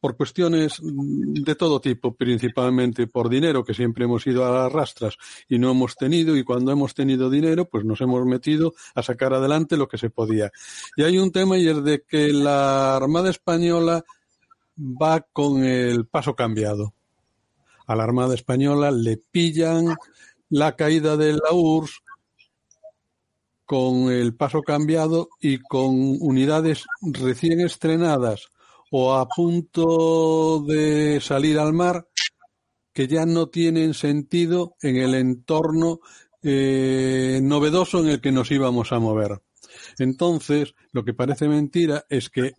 [SPEAKER 4] por cuestiones de todo tipo, principalmente por dinero, que siempre hemos ido a las rastras y no hemos tenido, y cuando hemos tenido dinero, pues nos hemos metido a sacar adelante lo que se podía. Y hay un tema y es de que la Armada Española va con el paso cambiado. A la Armada Española le pillan la caída de la URSS con el paso cambiado y con unidades recién estrenadas o a punto de salir al mar que ya no tienen sentido en el entorno eh, novedoso en el que nos íbamos a mover. Entonces, lo que parece mentira es que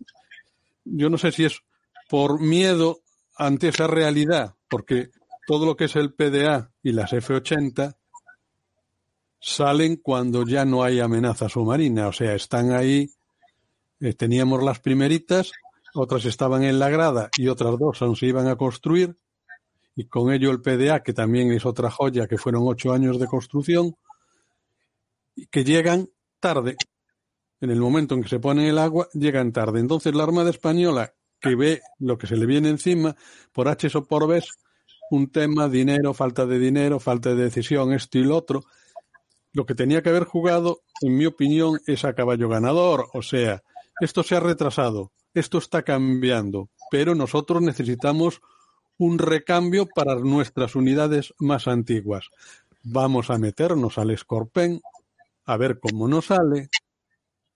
[SPEAKER 4] yo no sé si es por miedo ante esa realidad, porque todo lo que es el PDA y las F-80 salen cuando ya no hay amenaza submarina, o sea, están ahí, eh, teníamos las primeritas otras estaban en la grada y otras dos aún se iban a construir, y con ello el PDA, que también es otra joya, que fueron ocho años de construcción, que llegan tarde. En el momento en que se pone el agua, llegan tarde. Entonces la Armada Española, que ve lo que se le viene encima, por H o por B, un tema, dinero, falta de dinero, falta de decisión, esto y lo otro, lo que tenía que haber jugado, en mi opinión, es a caballo ganador. O sea, esto se ha retrasado, esto está cambiando, pero nosotros necesitamos un recambio para nuestras unidades más antiguas. Vamos a meternos al Scorpen, a ver cómo nos sale,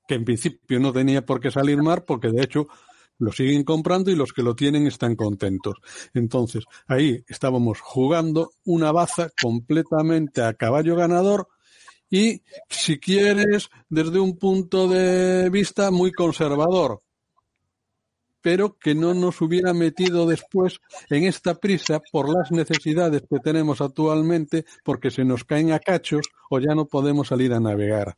[SPEAKER 4] que en principio no tenía por qué salir mal, porque de hecho lo siguen comprando y los que lo tienen están contentos. Entonces, ahí estábamos jugando una baza completamente a caballo ganador y, si quieres, desde un punto de vista muy conservador, pero que no nos hubiera metido después en esta prisa por las necesidades que tenemos actualmente, porque se nos caen a cachos o ya no podemos salir a navegar.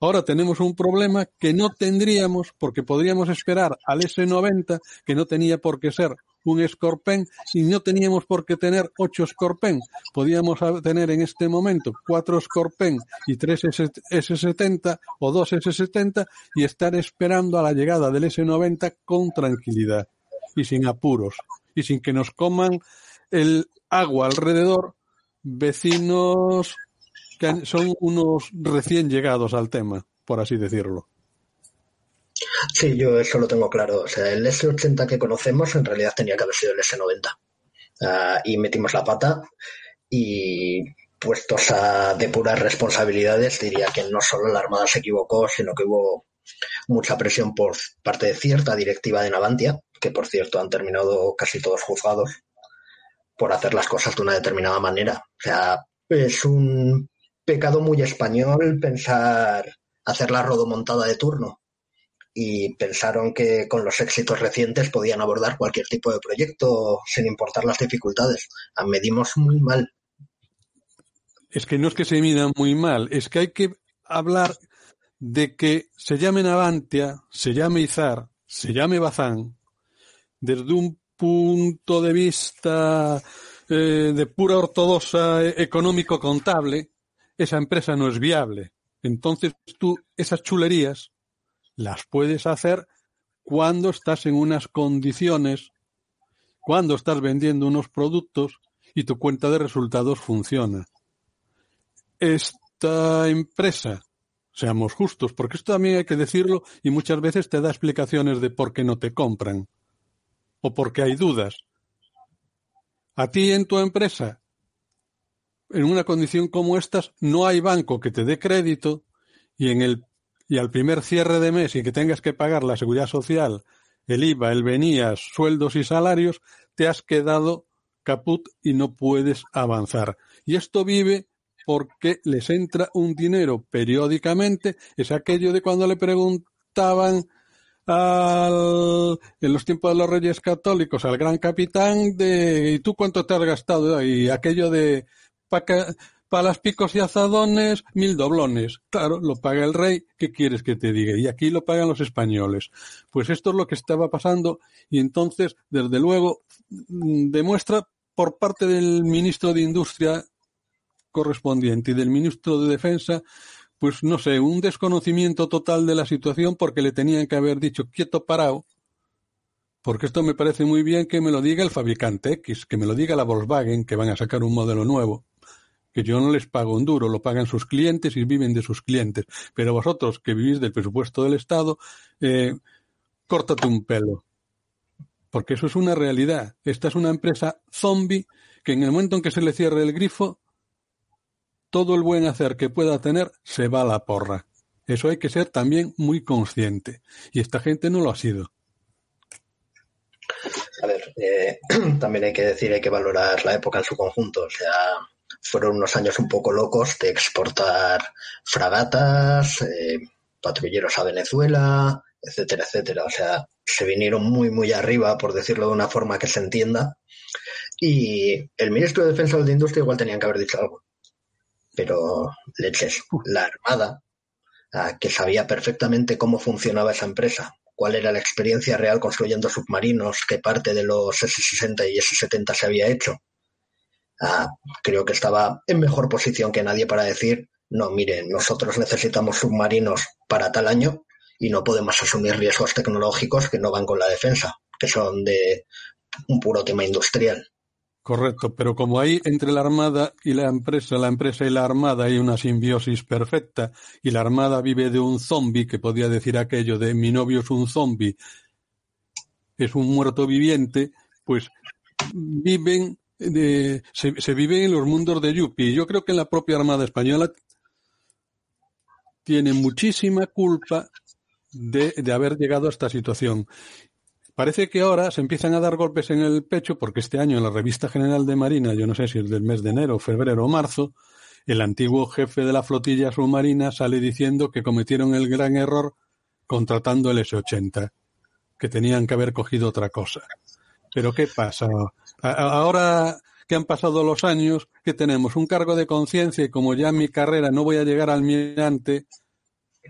[SPEAKER 4] Ahora tenemos un problema que no tendríamos porque podríamos esperar al S90, que no tenía por qué ser un Scorpen, y no teníamos por qué tener ocho Scorpen. Podíamos tener en este momento cuatro Scorpen y tres S70 o dos S70 y estar esperando a la llegada del S90 con tranquilidad y sin apuros y sin que nos coman el agua alrededor vecinos que son unos recién llegados al tema, por así decirlo.
[SPEAKER 3] Sí, yo eso lo tengo claro. O sea, el S80 que conocemos en realidad tenía que haber sido el S90. Ah, y metimos la pata y puestos a depurar responsabilidades, diría que no solo la Armada se equivocó, sino que hubo mucha presión por parte de cierta directiva de Navantia, que por cierto han terminado casi todos juzgados por hacer las cosas de una determinada manera. O sea, es un pecado muy español pensar hacer la rodomontada de turno y pensaron que con los éxitos recientes podían abordar cualquier tipo de proyecto sin importar las dificultades. Ah, medimos muy mal.
[SPEAKER 4] Es que no es que se mida muy mal, es que hay que hablar de que se llame Navantia, se llame Izar, se llame Bazán, desde un punto de vista eh, de pura ortodoxa económico-contable, esa empresa no es viable. Entonces tú esas chulerías las puedes hacer cuando estás en unas condiciones, cuando estás vendiendo unos productos y tu cuenta de resultados funciona. Esta empresa, seamos justos, porque esto también hay que decirlo y muchas veces te da explicaciones de por qué no te compran o porque hay dudas. A ti en tu empresa en una condición como estas no hay banco que te dé crédito y en el y al primer cierre de mes y que tengas que pagar la seguridad social, el IVA, el venías, sueldos y salarios, te has quedado caput y no puedes avanzar. Y esto vive porque les entra un dinero periódicamente, es aquello de cuando le preguntaban al, en los tiempos de los reyes católicos al gran capitán de ¿y tú cuánto te has gastado? Y aquello de para las picos y azadones, mil doblones. Claro, lo paga el rey, ¿qué quieres que te diga? Y aquí lo pagan los españoles. Pues esto es lo que estaba pasando y entonces, desde luego, mm, demuestra por parte del ministro de Industria correspondiente y del ministro de Defensa, pues no sé, un desconocimiento total de la situación porque le tenían que haber dicho quieto parado porque esto me parece muy bien que me lo diga el fabricante X, que me lo diga la Volkswagen, que van a sacar un modelo nuevo, que yo no les pago un duro, lo pagan sus clientes y viven de sus clientes. Pero vosotros que vivís del presupuesto del Estado, eh, córtate un pelo. Porque eso es una realidad. Esta es una empresa zombie que en el momento en que se le cierre el grifo, todo el buen hacer que pueda tener se va a la porra. Eso hay que ser también muy consciente. Y esta gente no lo ha sido.
[SPEAKER 3] A ver, eh, (clears throat) también hay que decir, hay que valorar la época en su conjunto. O sea, fueron unos años un poco locos de exportar fragatas, eh, patrulleros a Venezuela, etcétera, etcétera. O sea, se vinieron muy, muy arriba, por decirlo de una forma que se entienda. Y el ministro de Defensa de Industria igual tenían que haber dicho algo. Pero leches, la Armada, que sabía perfectamente cómo funcionaba esa empresa, cuál era la experiencia real construyendo submarinos, qué parte de los S-60 y S-70 se había hecho. Ah, creo que estaba en mejor posición que nadie para decir no, miren, nosotros necesitamos submarinos para tal año y no podemos asumir riesgos tecnológicos que no van con la defensa, que son de un puro tema industrial.
[SPEAKER 4] Correcto, pero como hay entre la Armada y la empresa, la empresa y la Armada hay una simbiosis perfecta y la Armada vive de un zombie, que podía decir aquello de mi novio es un zombie, es un muerto viviente, pues viven, se, viven en los mundos de Yuppie. Yo creo que la propia Armada Española tiene muchísima culpa de, de haber llegado a esta situación. Parece que ahora se empiezan a dar golpes en el pecho porque este año en la Revista General de Marina, yo no sé si es del mes de enero, febrero o marzo, el antiguo jefe de la flotilla submarina sale diciendo que cometieron el gran error contratando el S-80, que tenían que haber cogido otra cosa. Pero ¿qué pasa? Ahora que han pasado los años, que tenemos un cargo de conciencia y como ya en mi carrera no voy a llegar al almirante,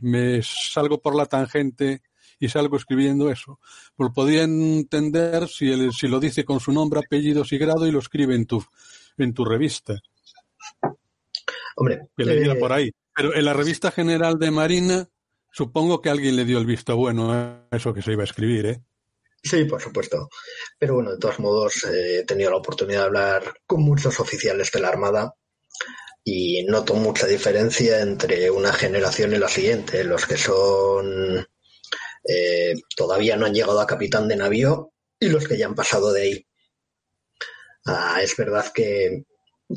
[SPEAKER 4] me salgo por la tangente y salgo escribiendo eso. Pues podría entender si, él, si lo dice con su nombre, apellidos y grado y lo escribe en tu, en tu revista.
[SPEAKER 3] Hombre,
[SPEAKER 4] que le eh... por ahí. Pero en la revista general de Marina, supongo que alguien le dio el visto bueno a eso que se iba a escribir, ¿eh?
[SPEAKER 3] Sí, por supuesto. Pero bueno, de todos modos, eh, he tenido la oportunidad de hablar con muchos oficiales de la Armada y noto mucha diferencia entre una generación y la siguiente. Los que son eh, todavía no han llegado a capitán de navío y los que ya han pasado de ahí. Ah, es verdad que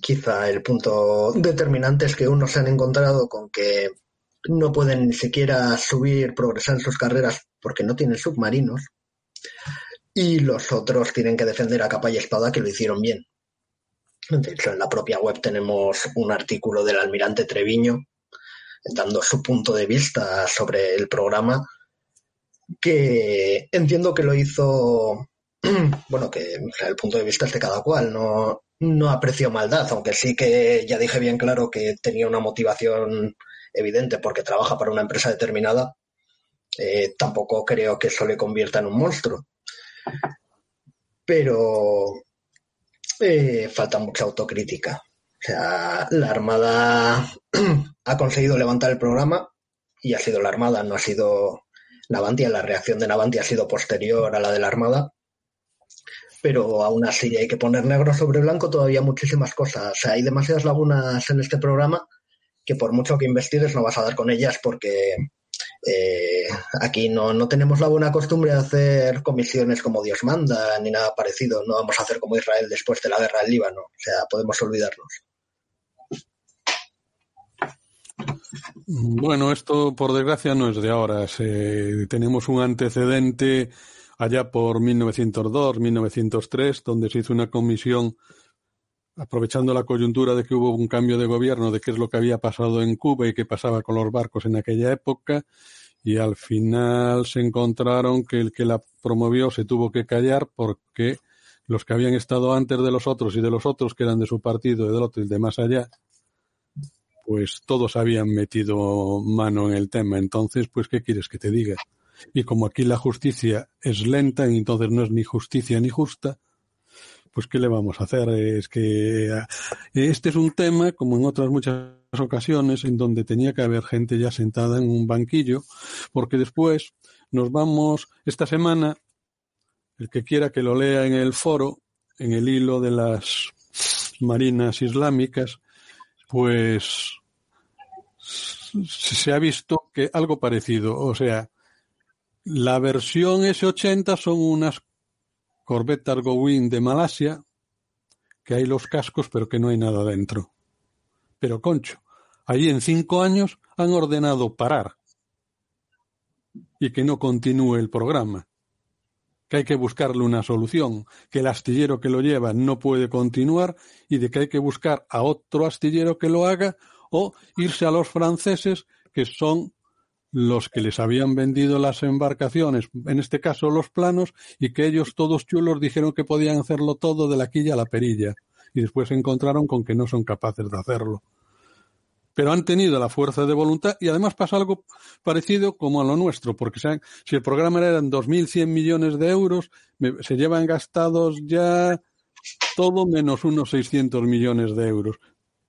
[SPEAKER 3] quizá el punto determinante es que unos se han encontrado con que no pueden ni siquiera subir, progresar en sus carreras porque no tienen submarinos y los otros tienen que defender a capa y espada que lo hicieron bien. De hecho, en la propia web tenemos un artículo del almirante Treviño dando su punto de vista sobre el programa que entiendo que lo hizo, (clears throat) bueno, que el punto de vista es de cada cual, no, no aprecio maldad, aunque sí que ya dije bien claro que tenía una motivación evidente porque trabaja para una empresa determinada, eh, tampoco creo que eso le convierta en un monstruo. Pero eh, falta mucha autocrítica. O sea, la Armada (clears throat) ha conseguido levantar el programa y ha sido la Armada, no ha sido Navantia, la reacción de Navantia ha sido posterior a la de la Armada, pero aún así hay que poner negro sobre blanco todavía muchísimas cosas. O sea, hay demasiadas lagunas en este programa que por mucho que investigues no vas a dar con ellas porque eh, aquí no, no tenemos la buena costumbre de hacer comisiones como Dios manda ni nada parecido. No vamos a hacer como Israel después de la guerra del Líbano. O sea, podemos olvidarnos.
[SPEAKER 4] Bueno, esto por desgracia no es de ahora. Tenemos un antecedente allá por 1902, 1903, donde se hizo una comisión aprovechando la coyuntura de que hubo un cambio de gobierno, de qué es lo que había pasado en Cuba y qué pasaba con los barcos en aquella época, y al final se encontraron que el que la promovió se tuvo que callar porque los que habían estado antes de los otros y de los otros que eran de su partido y del otro y de más allá, pues todos habían metido mano en el tema. Entonces, pues, ¿qué quieres que te diga? Y como aquí la justicia es lenta entonces no es ni justicia ni justa, pues ¿qué le vamos a hacer? Es que eh, este es un tema, como en otras muchas ocasiones, en donde tenía que haber gente ya sentada en un banquillo, porque después nos vamos esta semana, el que quiera que lo lea en el foro, en el hilo de las marinas islámicas, pues se ha visto que algo parecido, o sea, la versión S80 son unas corbetas Gowin de Malasia, que hay los cascos pero que no hay nada dentro. Pero concho, ahí en cinco años han ordenado parar y que no continúe el programa, que hay que buscarle una solución, que el astillero que lo lleva no puede continuar y de que hay que buscar a otro astillero que lo haga o irse a los franceses, que son los que les habían vendido las embarcaciones, en este caso los planos, y que ellos todos chulos dijeron que podían hacerlo todo de la quilla a la perilla, y después se encontraron con que no son capaces de hacerlo. Pero han tenido la fuerza de voluntad y además pasa algo parecido como a lo nuestro, porque si el programa eran 2.100 millones de euros, se llevan gastados ya todo menos unos 600 millones de euros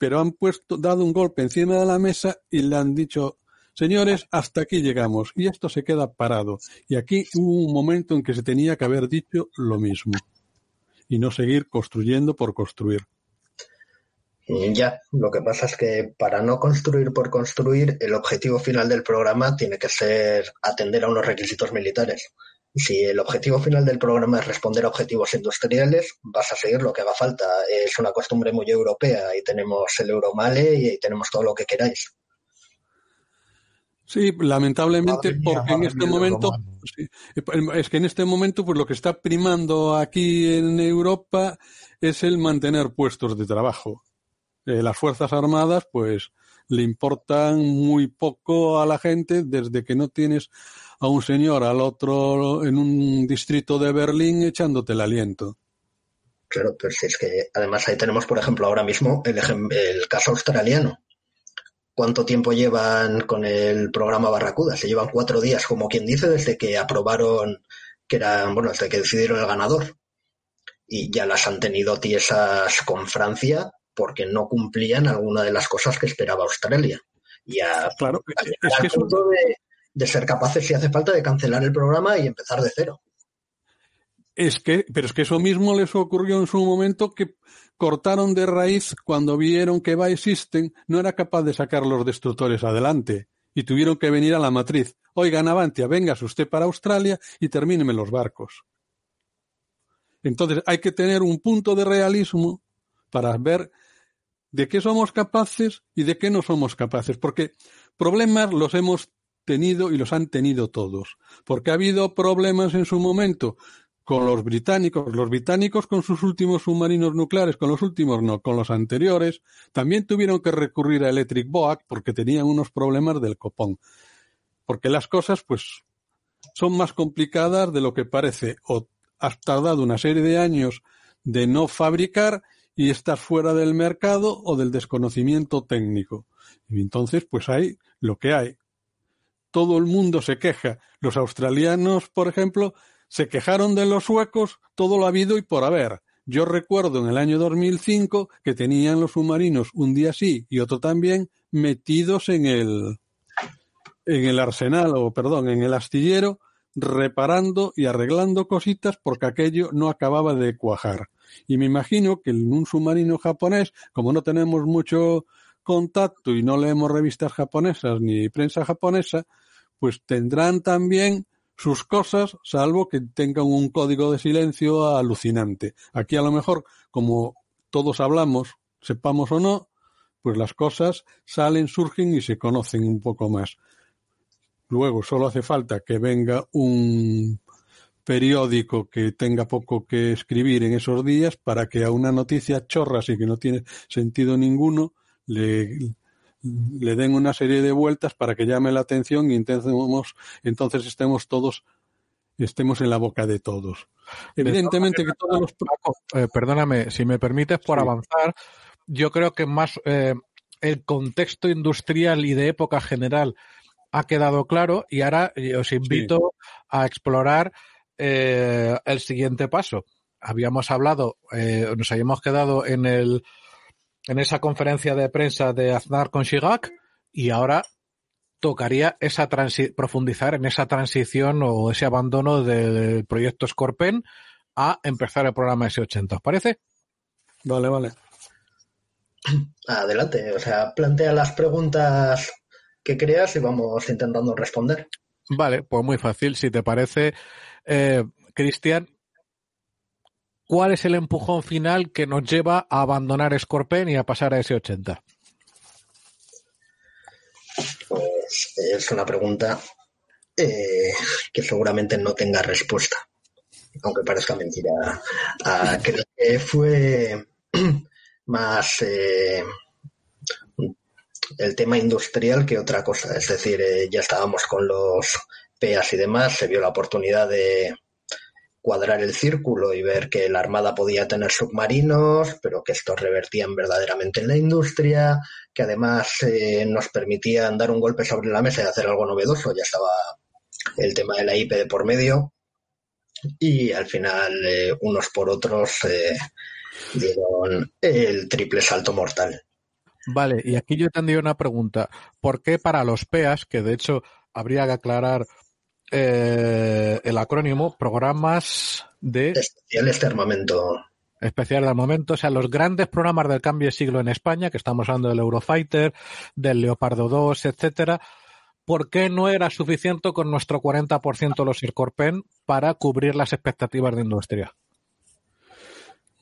[SPEAKER 4] pero han puesto, dado un golpe encima de la mesa y le han dicho, señores, hasta aquí llegamos y esto se queda parado. Y aquí hubo un momento en que se tenía que haber dicho lo mismo y no seguir construyendo por construir.
[SPEAKER 3] Ya, lo que pasa es que para no construir por construir, el objetivo final del programa tiene que ser atender a unos requisitos militares. Si el objetivo final del programa es responder a objetivos industriales, vas a seguir lo que haga falta. Es una costumbre muy europea y tenemos el Euromale y tenemos todo lo que queráis.
[SPEAKER 4] Sí, lamentablemente, porque en este momento, es que en este momento, pues lo que está primando aquí en Europa es el mantener puestos de trabajo. Eh, las Fuerzas Armadas, pues le importan muy poco a la gente desde que no tienes a un señor al otro en un distrito de Berlín echándote el aliento.
[SPEAKER 3] Claro, si es que además ahí tenemos, por ejemplo, ahora mismo el, el caso australiano. ¿Cuánto tiempo llevan con el programa Barracuda? Se llevan cuatro días, como quien dice, desde que aprobaron, que eran, bueno, desde que decidieron el ganador. Y ya las han tenido tiesas con Francia porque no cumplían alguna de las cosas que esperaba Australia. Y a,
[SPEAKER 4] claro,
[SPEAKER 3] es que punto de, ser capaces, si hace falta, de cancelar el programa y empezar de cero.
[SPEAKER 4] Es que, pero es que eso mismo les ocurrió en su momento que cortaron de raíz cuando vieron que Vice no era capaz de sacar los destructores adelante y tuvieron que venir a la matriz. Oiga, Navantia, vengas usted para Australia y termíneme los barcos. Entonces hay que tener un punto de realismo para ver de qué somos capaces y de qué no somos capaces, porque problemas los hemos tenido y los han tenido todos, porque ha habido problemas en su momento con los británicos, los británicos con sus últimos submarinos nucleares, con los últimos no, con los anteriores, también tuvieron que recurrir a Electric Boat porque tenían unos problemas del copón, porque las cosas pues son más complicadas de lo que parece, o has tardado una serie de años de no fabricar y estás fuera del mercado o del desconocimiento técnico. Y entonces, pues hay lo que hay. Todo el mundo se queja. Los australianos, por ejemplo, se quejaron de los suecos todo lo habido y por haber. Yo recuerdo en el año 2005 que tenían los submarinos un día sí y otro también metidos en el en el arsenal o perdón, en el astillero reparando y arreglando cositas porque aquello no acababa de cuajar. Y me imagino que en un submarino japonés, como no tenemos mucho contacto y no leemos revistas japonesas ni prensa japonesa, pues tendrán también sus cosas, salvo que tengan un código de silencio alucinante. Aquí a lo mejor, como todos hablamos, sepamos o no, pues las cosas salen, surgen y se conocen un poco más. Luego solo hace falta que venga un periódico que tenga poco que escribir en esos días para que a una noticia chorra y que no tiene sentido ninguno le, le den una serie de vueltas para que llame la atención y entonces estemos todos estemos en la boca de todos. Evidentemente que todos los...
[SPEAKER 1] Eh, perdóname, si me permites, por avanzar, yo creo que más eh, el contexto industrial y de época general ha quedado claro y ahora eh, os invito a explorar eh, el siguiente paso. Habíamos hablado, eh, nos habíamos quedado en el en esa conferencia de prensa de Aznar con Shigak y ahora tocaría esa profundizar en esa transición o ese abandono del proyecto Scorpen a empezar el programa S80. ¿Os parece?
[SPEAKER 4] Vale, vale.
[SPEAKER 3] Adelante, o sea, plantea las preguntas que creas y vamos intentando responder.
[SPEAKER 1] Vale, pues muy fácil. Si te parece, eh, Cristian, ¿cuál es el empujón final que nos lleva a abandonar Scorpion y a pasar a ese 80?
[SPEAKER 3] Pues es una pregunta eh, que seguramente no tenga respuesta, aunque parezca mentira. Ah, creo que fue (clears throat) más eh, el tema industrial que otra cosa. Es decir, eh, ya estábamos con los PEAS y demás, se vio la oportunidad de cuadrar el círculo y ver que la Armada podía tener submarinos, pero que estos revertían verdaderamente en la industria, que además eh, nos permitían dar un golpe sobre la mesa y hacer algo novedoso. Ya estaba el tema de la IP de por medio y al final eh, unos por otros dieron el triple salto mortal.
[SPEAKER 1] Vale, y aquí yo tendría una pregunta. ¿Por qué para los PEAS, que de hecho habría que aclarar eh, el acrónimo, programas de...
[SPEAKER 3] Especiales de armamento.
[SPEAKER 1] Especial de armamento, o sea, los grandes programas del cambio de siglo en España, que estamos hablando del Eurofighter, del Leopardo 2, etcétera, ¿por qué no era suficiente con nuestro 40% de los Scorpen para cubrir las expectativas de industria?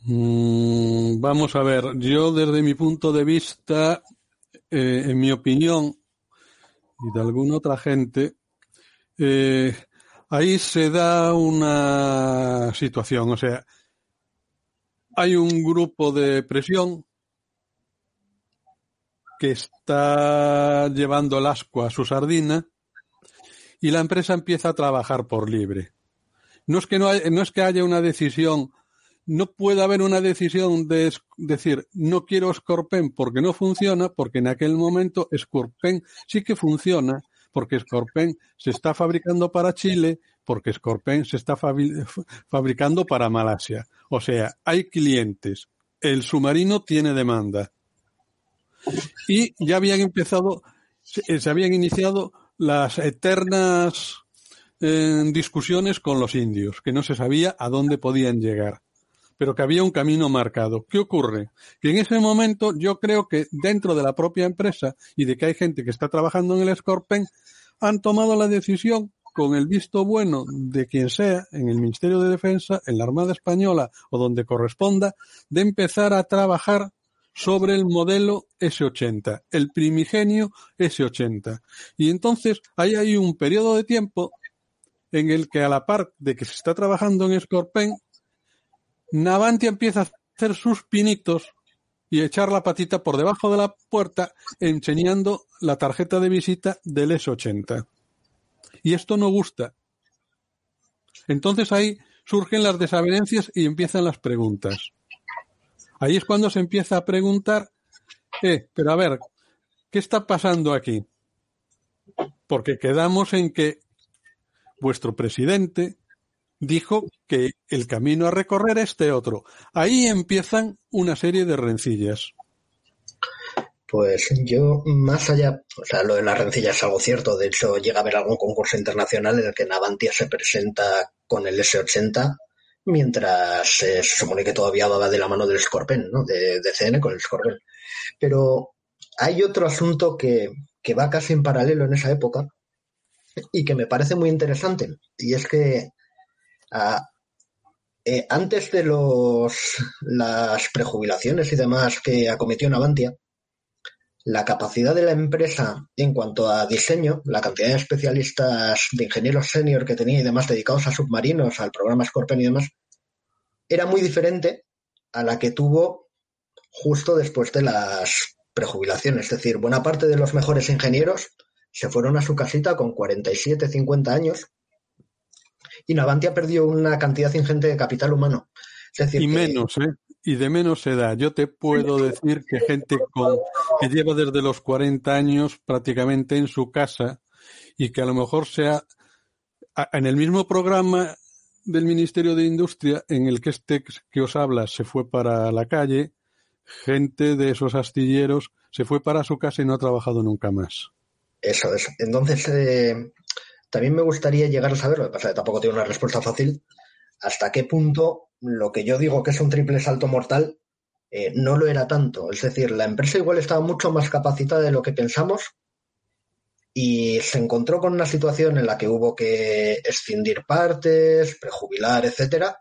[SPEAKER 4] Mm, vamos a ver, yo desde mi punto de vista, eh, en mi opinión, y de alguna otra gente, eh, ahí se da una situación, o sea, hay un grupo de presión que está llevando el asco a su sardina y la empresa empieza a trabajar por libre. No es que no, no es que haya una decisión no puede haber una decisión de decir no quiero Scorpen porque no funciona, porque en aquel momento Scorpen sí que funciona, porque Scorpen se está fabricando para Chile, porque Scorpen se está (laughs) fabricando para Malasia. O sea, hay clientes. El submarino tiene demanda. Y ya habían empezado, se, habían iniciado las eternas eh, discusiones con los indios, que no se sabía a dónde podían llegar pero que había un camino marcado. ¿Qué ocurre? Que en ese momento yo creo que dentro de la propia empresa y de que hay gente que está trabajando en el Scorpen, han tomado la decisión con el visto bueno de quien sea, en el Ministerio de Defensa, en la Armada Española o donde corresponda, de empezar a trabajar sobre el modelo S80, el primigenio S80. Y entonces ahí hay un periodo de tiempo en el que a la par de que se está trabajando en Scorpen, Navantia empieza a hacer sus pinitos y echar la patita por debajo de la puerta enseñando la tarjeta de visita del S80. Y esto no gusta. Entonces ahí surgen las desavenencias y empiezan las preguntas. Ahí es cuando se empieza a preguntar, eh, pero a ver, ¿qué está pasando aquí? Porque quedamos en que vuestro presidente dijo que el camino a recorrer es este otro. Ahí empiezan una serie de rencillas.
[SPEAKER 3] Pues yo, más allá, o sea, lo de las rencillas es algo cierto. De hecho, llega a haber algún concurso internacional en el que Navantia se presenta con el S80, mientras se supone que todavía va de la mano del Scorpion, ¿no? De, de CN con el Scorpion. Pero hay otro asunto que, que va casi en paralelo en esa época y que me parece muy interesante. Y es que Ah, eh, antes de los, las prejubilaciones y demás que acometió Navantia, la capacidad de la empresa en cuanto a diseño, la cantidad de especialistas, de ingenieros senior que tenía y demás dedicados a submarinos, al programa Scorpion y demás, era muy diferente a la que tuvo justo después de las prejubilaciones. Es decir, buena parte de los mejores ingenieros se fueron a su casita con 47, 50 años y Navantia perdió una cantidad ingente de capital humano.
[SPEAKER 4] y menos, ¿eh? Y de menos edad. Yo te puedo decir que gente con, que lleva desde los 40 años prácticamente en su casa y que a lo mejor sea en el mismo programa del Ministerio de Industria en el que este que os habla se fue para la calle, gente de esos astilleros se fue para su casa y no ha trabajado nunca más.
[SPEAKER 3] Eso es. Entonces, eh, también me gustaría llegar a saber, tampoco tiene una respuesta fácil, hasta qué punto lo que yo digo que es un triple salto mortal eh, no lo era tanto. Es decir, la empresa igual estaba mucho más capacitada de lo que pensamos y se encontró con una situación en la que hubo que escindir partes, prejubilar, etcétera,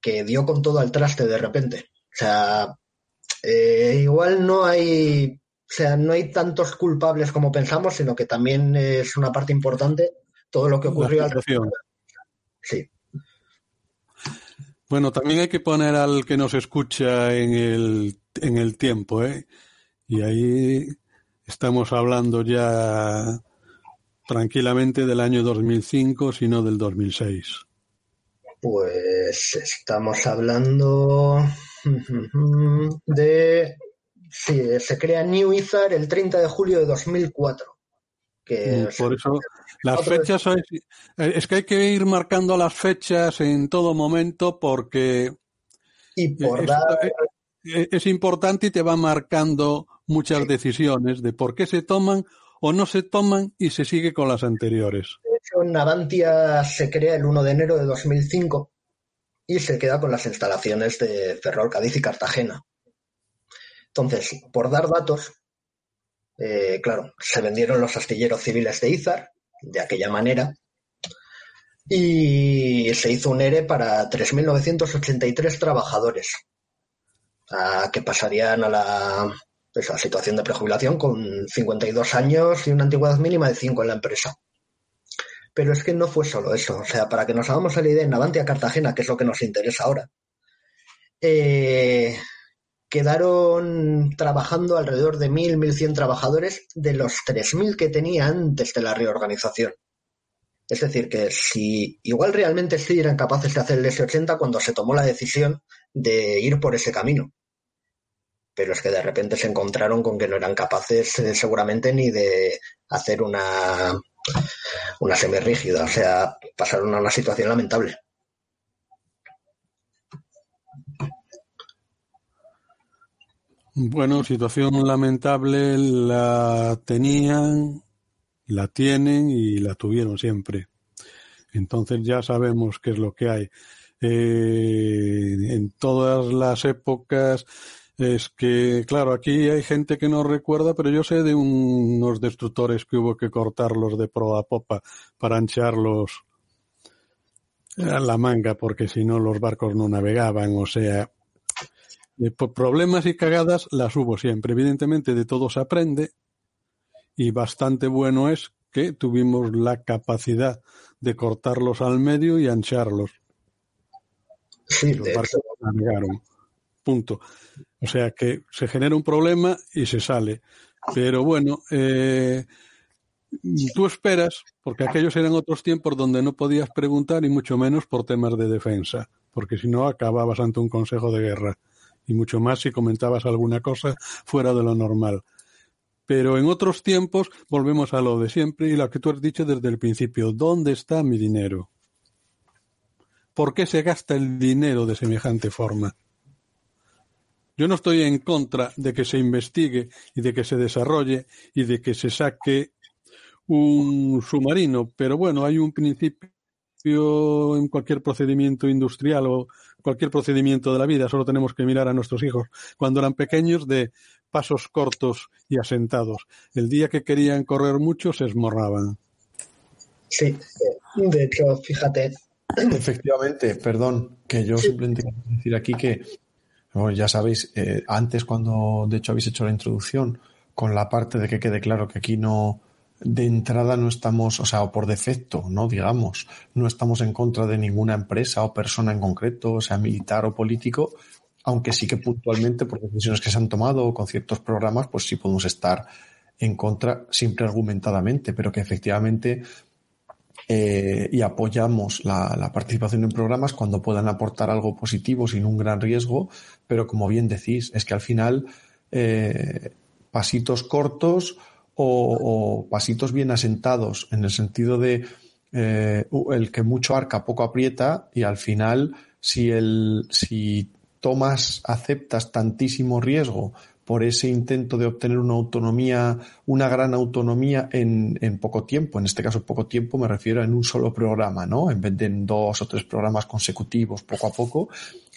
[SPEAKER 3] que dio con todo al traste de repente. O sea, eh, igual no hay o sea, no hay tantos culpables como pensamos, sino que también es una parte importante todo lo que ocurrió al Sí.
[SPEAKER 4] Bueno, también hay que poner al que nos escucha en el, en el tiempo, ¿eh? Y ahí estamos hablando ya tranquilamente del año 2005, sino del 2006.
[SPEAKER 3] Pues estamos hablando (laughs) de Sí, se crea New Ether el 30 de julio de 2004.
[SPEAKER 4] Que por eso las fechas es, que hay que ir marcando las fechas en todo momento porque
[SPEAKER 3] y por
[SPEAKER 4] es, importante y te va marcando muchas decisiones de por qué se toman o no se toman y se sigue con las anteriores.
[SPEAKER 3] De hecho, Navantia se crea el 1 de enero de 2005 y se queda con las instalaciones de Ferrol, Cádiz y Cartagena. Entonces, por dar datos, eh, claro, se vendieron los astilleros civiles de Izar de aquella manera y se hizo un ERE para 3.983 trabajadores que pasarían a la, pues, a la situación de prejubilación con 52 años y una antigüedad mínima de 5 en la empresa. Pero es que no fue solo eso. O sea, para que nos hagamos la idea, en Navantia Cartagena, que es lo que nos interesa ahora, eh, quedaron trabajando alrededor de 1.000, 1.100 trabajadores de los 3.000 que tenía antes de la reorganización. Es decir, que si igual realmente sí eran capaces de hacer el S80 cuando se tomó la decisión de ir por ese camino. Pero es que de repente se encontraron con que no eran capaces eh, seguramente ni de hacer una, una semirrígida. O sea, pasaron a una situación lamentable.
[SPEAKER 4] Bueno, situación lamentable la tenían la tienen y la tuvieron siempre. Entonces ya sabemos qué es lo que hay. Eh, en todas las épocas es que, claro, aquí hay gente que no recuerda, pero yo sé de unos destructores que hubo que cortarlos de proa a popa para ancharlos a la manga, porque si no los barcos no navegaban, o sea, problemas y cagadas las hubo siempre. Evidentemente de todo se aprende, y bastante bueno es que tuvimos la capacidad de cortarlos al medio y ancharlos.
[SPEAKER 3] Sí, los barcos
[SPEAKER 4] navegaron. Punto. O sea que se genera un problema y se sale. Pero bueno, eh, tú esperas, porque aquellos eran otros tiempos donde no podías preguntar y mucho menos por temas de defensa, porque si no acababas ante un consejo de guerra y mucho más si comentabas alguna cosa fuera de lo normal. Pero en otros tiempos volvemos a lo de siempre y lo que tú has dicho desde el principio. ¿Dónde está mi dinero? ¿Por qué se gasta el dinero de semejante forma? Yo no estoy en contra de que se investigue y de que se desarrolle y de que se saque un submarino, pero bueno, hay un principio en cualquier procedimiento industrial o cualquier procedimiento de la vida, solo tenemos que mirar a nuestros hijos cuando eran pequeños de pasos cortos y asentados. El día que querían correr mucho se esmorraban.
[SPEAKER 3] Sí, de hecho, fíjate.
[SPEAKER 2] Efectivamente, perdón, que yo simplemente quiero decir aquí que, ya sabéis, eh, antes cuando de hecho habéis hecho la introducción, con la parte de que quede claro que aquí no, de entrada no estamos, o sea, o por defecto, ¿no? Digamos, no estamos en contra de ninguna empresa o persona en concreto, o sea, militar o político, aunque sí que puntualmente por decisiones que se han tomado con ciertos programas, pues sí podemos estar en contra siempre argumentadamente, pero que efectivamente eh, y apoyamos la, participación en programas cuando puedan aportar algo positivo sin un gran riesgo, pero como bien decís, es que al final eh, pasitos cortos o, pasitos bien asentados en el sentido de eh, el que mucho arca poco aprieta y al final si el si tomas, aceptas tantísimo riesgo por ese intento de obtener una autonomía, una gran autonomía en, en, poco tiempo. En este caso, poco tiempo me refiero en un solo programa, ¿no? En vez de en dos o tres programas consecutivos, poco a poco,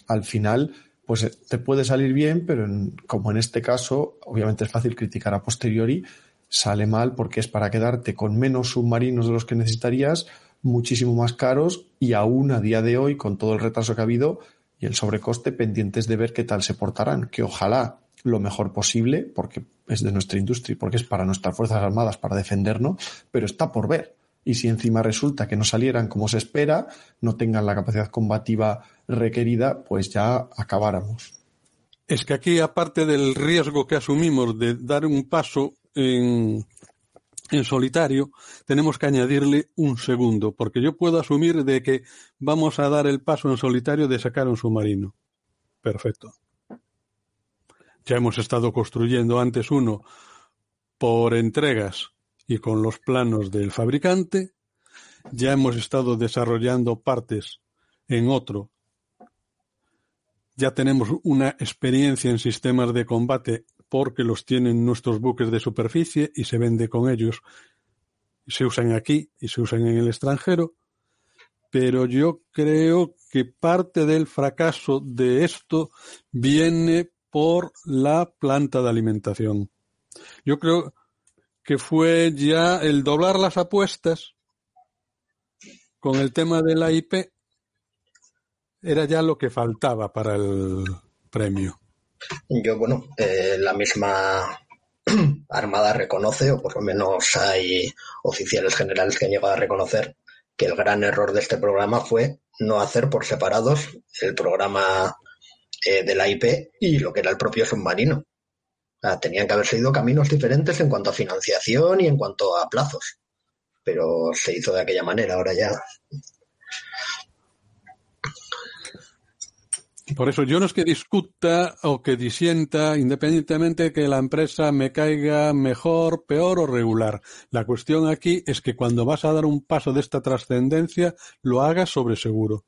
[SPEAKER 2] al final, pues eh, te puede salir bien, pero como en este caso, obviamente es fácil criticar a posteriori, sale mal porque es para quedarte con menos submarinos de los que necesitarías, muchísimo más caros y aún a día de hoy, con todo el retraso que ha habido, y el sobrecoste pendientes de ver qué tal se portarán, que ojalá lo mejor posible, porque es de nuestra industria, porque es para nuestras Fuerzas Armadas, para defendernos, pero está por ver. Y si encima resulta que no salieran como se espera, no tengan la capacidad combativa requerida, pues ya acabáramos.
[SPEAKER 4] Es que aquí, aparte del riesgo que asumimos de dar un paso en, solitario, tenemos que añadirle un segundo, porque yo puedo asumir de que vamos a dar el paso en solitario de sacar un submarino. Perfecto. Ya hemos estado construyendo antes uno por entregas y con los planos del fabricante. Ya hemos estado desarrollando partes en otro. Ya tenemos una experiencia en sistemas de combate porque los tienen nuestros buques de superficie y se vende con ellos. Se usan aquí y se usan en el extranjero. Pero yo creo que parte del fracaso de esto viene por la planta de alimentación. Yo creo que fue ya el doblar las apuestas con el tema de la IP era ya lo que faltaba para el premio.
[SPEAKER 3] Yo, bueno, eh, la misma (clears throat) Armada reconoce, o por lo menos hay oficiales generales que han llegado a reconocer, que el gran error de este programa fue no hacer por separados el programa eh, de la IP y lo que era el propio submarino. tenían que haber seguido caminos diferentes en cuanto a financiación y en cuanto a plazos. Pero se hizo de aquella manera, ahora ya
[SPEAKER 4] Por eso yo no es que discuta o que disienta independientemente de que la empresa me caiga mejor, peor o regular. La cuestión aquí es que cuando vas a dar un paso de esta trascendencia, lo hagas sobre seguro.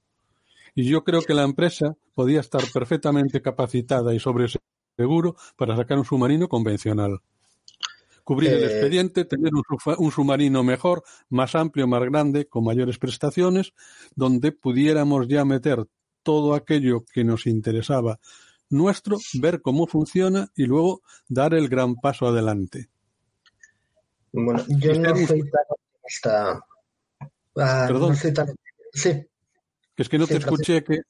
[SPEAKER 4] Y yo creo que la empresa podía estar perfectamente capacitada y sobre seguro para sacar un submarino convencional. Cubrir el eh, expediente, tener un submarino mejor, más amplio, más grande, con mayores prestaciones, donde pudiéramos ya meter todo aquello que nos interesaba nuestro, ver cómo funciona y luego dar el gran paso adelante.
[SPEAKER 3] Bueno, yo no soy tan optimista.
[SPEAKER 4] Ah, Perdón. Sí. Es que no te escuché que...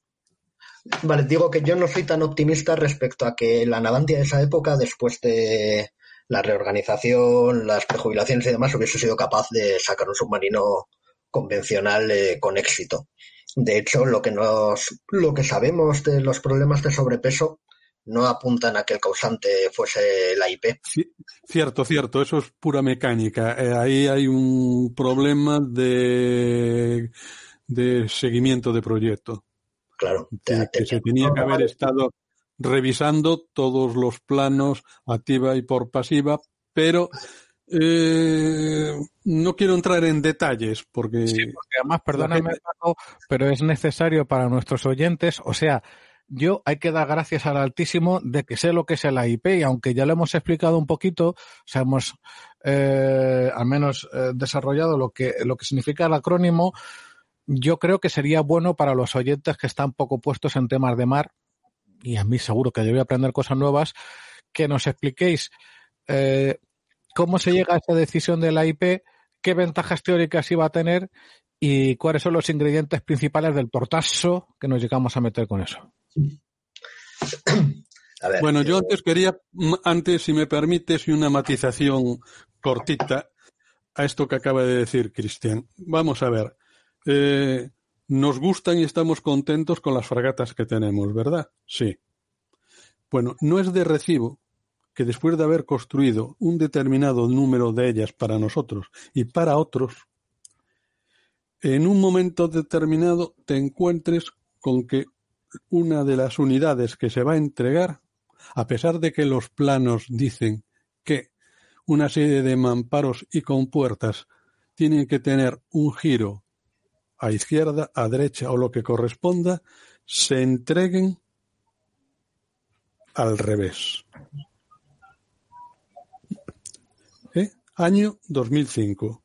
[SPEAKER 3] Vale, digo que yo no soy tan optimista respecto a que la Navantia de esa época, después de la reorganización, las prejubilaciones y demás, hubiese sido capaz de sacar un submarino convencional eh, con éxito. De hecho, lo que nos, lo que sabemos de los problemas de sobrepeso no apuntan a que el causante fuese la IP.
[SPEAKER 4] cierto, cierto, eso es pura mecánica. Eh, ahí hay un problema de, de seguimiento de proyecto.
[SPEAKER 3] Claro.
[SPEAKER 4] que se tenía que haber estado revisando todos los planos activa y por pasiva, pero eh, no quiero entrar en detalles porque...
[SPEAKER 1] Sí, porque además, perdóname, pero es necesario para nuestros oyentes, o sea, yo hay que dar gracias al Altísimo de que sé lo que es el IP y aunque ya lo hemos explicado un poquito, o sea, hemos eh, al menos eh, desarrollado lo que, lo que significa el acrónimo, yo creo que sería bueno para los oyentes que están poco puestos en temas de mar, y a mí seguro que yo voy a aprender cosas nuevas, que nos expliquéis eh, cómo se llega a esa decisión de la IP, qué ventajas teóricas iba a tener y cuáles son los ingredientes principales del portazo que nos llegamos a meter con eso.
[SPEAKER 4] bueno, yo antes quería, antes, si me permites, y una matización cortita a esto que acaba de decir Cristian. Vamos a ver. Eh, nos gustan y estamos contentos con las fragatas que tenemos, ¿verdad? Sí. Bueno, no es de recibo que después de haber construido un determinado número de ellas para nosotros y para otros, en un momento determinado te encuentres con que una de las unidades que se va a entregar, a pesar de que los planos dicen que una serie de mamparos y compuertas tienen que tener un giro a izquierda, a derecha o lo que corresponda, se entreguen al revés. Año 2005.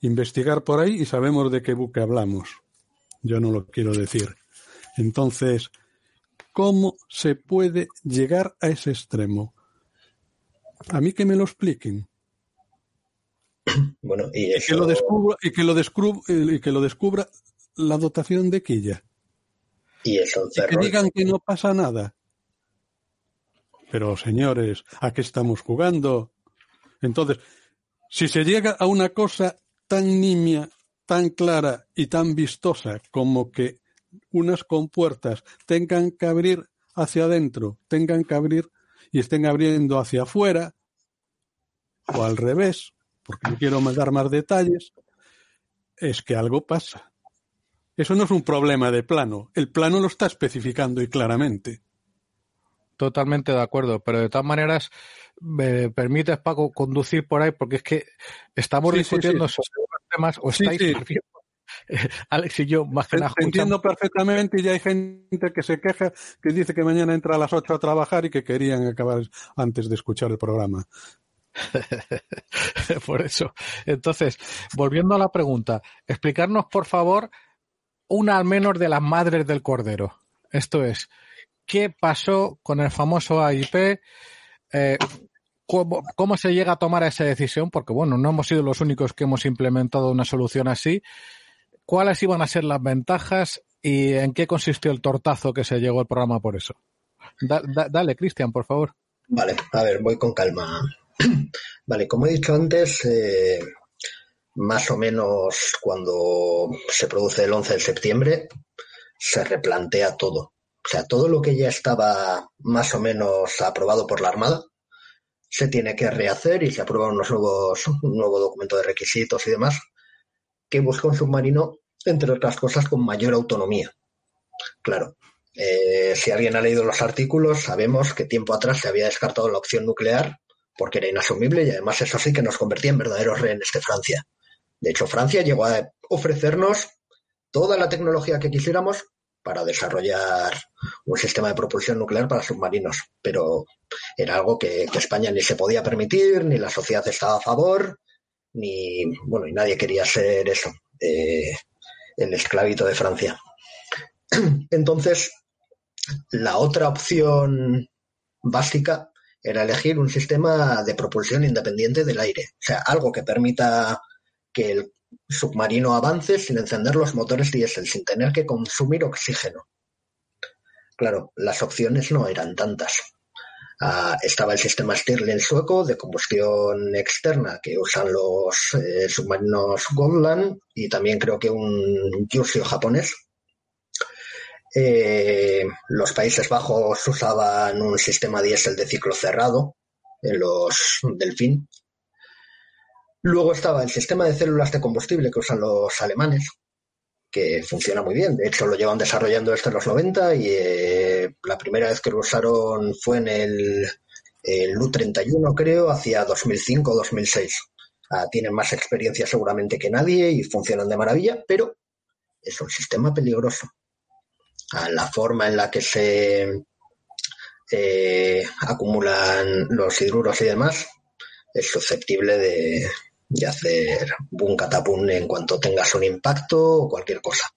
[SPEAKER 4] Investigar por ahí y sabemos de qué buque hablamos. Yo no lo quiero decir. Entonces, ¿cómo se puede llegar a ese extremo? A mí que me lo expliquen.
[SPEAKER 3] Bueno, y,
[SPEAKER 4] que lo descubra, y que lo descubra, y que lo descubra la dotación de quilla.
[SPEAKER 3] Y eso
[SPEAKER 4] y que digan que no pasa nada. Pero señores, ¿a qué estamos jugando? Entonces, si se llega a una cosa tan nimia, tan clara y tan vistosa como que unas compuertas tengan que abrir hacia adentro, tengan que abrir y estén abriendo hacia afuera, o al revés, porque no quiero dar más detalles, es que algo pasa. Eso no es un problema de plano, el plano lo está especificando y claramente.
[SPEAKER 1] Totalmente de acuerdo, pero de todas maneras, me permites, Paco, conducir por ahí, porque es que estamos discutiendo sobre temas o estáis (laughs) Alex y yo, más que nada.
[SPEAKER 4] entiendo perfectamente y ya hay gente que se queja, que dice que mañana entra a las 8 a trabajar y que querían acabar antes de escuchar el programa. (laughs)
[SPEAKER 1] por eso. Entonces, volviendo a la pregunta, explicarnos, por favor, una al menos de las madres del cordero. Esto es, ¿qué pasó con el famoso AIP? Eh, ¿cómo, se llega a tomar esa decisión? Porque, bueno, no hemos sido los únicos que hemos implementado una solución así. ¿Cuáles iban a ser las ventajas y en qué consistió el tortazo que se llegó al programa por eso? dale, Cristian, por favor.
[SPEAKER 3] Vale, a ver, voy con calma. (clears throat) Vale, como he dicho antes, eh, más o menos cuando se produce el 11 de septiembre, se replantea todo. O sea, todo lo que ya estaba más o menos aprobado por la Armada, se tiene que rehacer y se aprueba unos nuevos, un nuevo documento de requisitos y demás, que busca un submarino, entre otras cosas, con mayor autonomía. Claro, eh, si alguien ha leído los artículos, sabemos que tiempo atrás se había descartado la opción nuclear porque era inasumible y además eso sí que nos convertía en verdaderos rehenes de Francia. De hecho, Francia llegó a ofrecernos toda la tecnología que quisiéramos para desarrollar un sistema de propulsión nuclear para submarinos, pero era algo que, España ni se podía permitir, ni la sociedad estaba a favor, ni bueno, y nadie quería ser eso, eh, el esclavito de Francia. (clears throat) Entonces, la otra opción básica era elegir un sistema de propulsión independiente del aire, o sea, algo que permita que el submarino avance sin encender los motores diésel, sin tener que consumir oxígeno. Claro, las opciones no eran tantas. Ah, estaba el sistema Stirling sueco de combustión externa que usan los eh, submarinos Goldland y también creo que un Yusio japonés eh, los Países Bajos usaban un sistema diésel de ciclo cerrado en los Delfín. Luego estaba el sistema de células de combustible que usan los alemanes, que funciona muy bien. De hecho, lo llevan desarrollando desde los 90 y eh, la primera vez que lo usaron fue en el, el U-31, creo, hacia 2005-2006. Ah, tienen más experiencia seguramente que nadie y funcionan de maravilla, pero es un sistema peligroso a la forma en la que se eh, acumulan los hidruros y demás, es susceptible de, hacer boom catapum en cuanto tengas un impacto o cualquier cosa.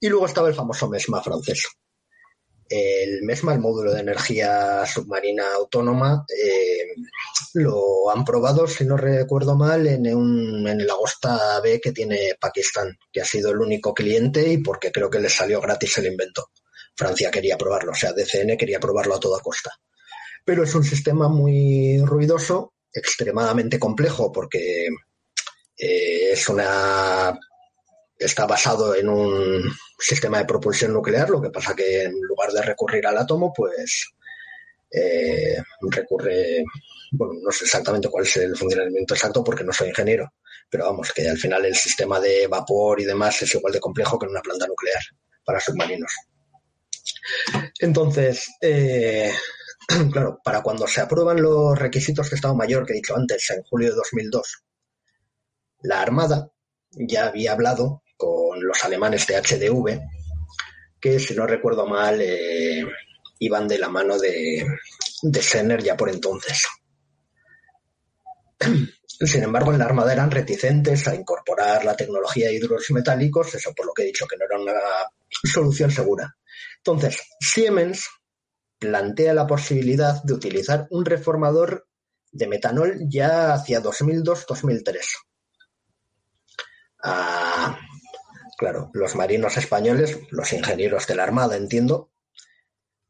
[SPEAKER 3] Y luego estaba el famoso MESMA francés. El MESMA, el módulo de energía submarina autónoma, eh, lo han probado, si no recuerdo mal, en, un, en el Agosta B que tiene Pakistán, que ha sido el único cliente y porque creo que les salió gratis el invento. Francia quería probarlo, o sea, DCN quería probarlo a toda costa. Pero es un sistema muy ruidoso, extremadamente complejo, porque eh, es una está basado en un sistema de propulsión nuclear, lo que pasa que en lugar de recurrir al átomo, pues eh, recurre bueno, no sé exactamente cuál es el funcionamiento exacto porque no soy ingeniero, pero vamos, que al final el sistema de vapor y demás es igual de complejo que en una planta nuclear para submarinos. Entonces, eh, (clears throat) claro, para cuando se aprueban los requisitos de Estado Mayor que he dicho antes, en julio de 2002, la Armada ya había hablado con los alemanes de HDV, que si no recuerdo mal, eh, iban de la mano de, de Senner ya por entonces. (clears throat) Sin embargo, en la Armada eran reticentes a incorporar la tecnología de hidros metálicos, eso por lo que he dicho que no era una solución segura. Entonces, Siemens plantea la posibilidad de utilizar un reformador de metanol ya hacia 2002-2003. Ah, claro, los marinos españoles, los ingenieros de la Armada, entiendo,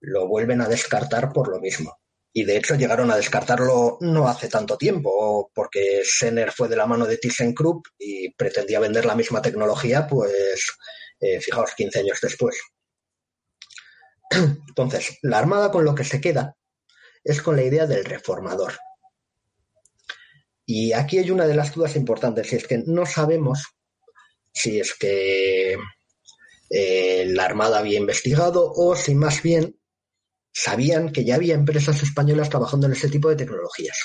[SPEAKER 3] lo vuelven a descartar por lo mismo y de hecho llegaron a descartarlo no hace tanto tiempo, porque Senner fue de la mano de ThyssenKrupp y pretendía vender la misma tecnología, pues eh, fijaos, 15 años después. Entonces, la Armada con lo que se queda es con la idea del reformador. Y aquí hay una de las dudas importantes, y es que no sabemos si es que eh, la Armada había investigado o si más bien sabían que ya había empresas españolas trabajando en ese tipo de tecnologías.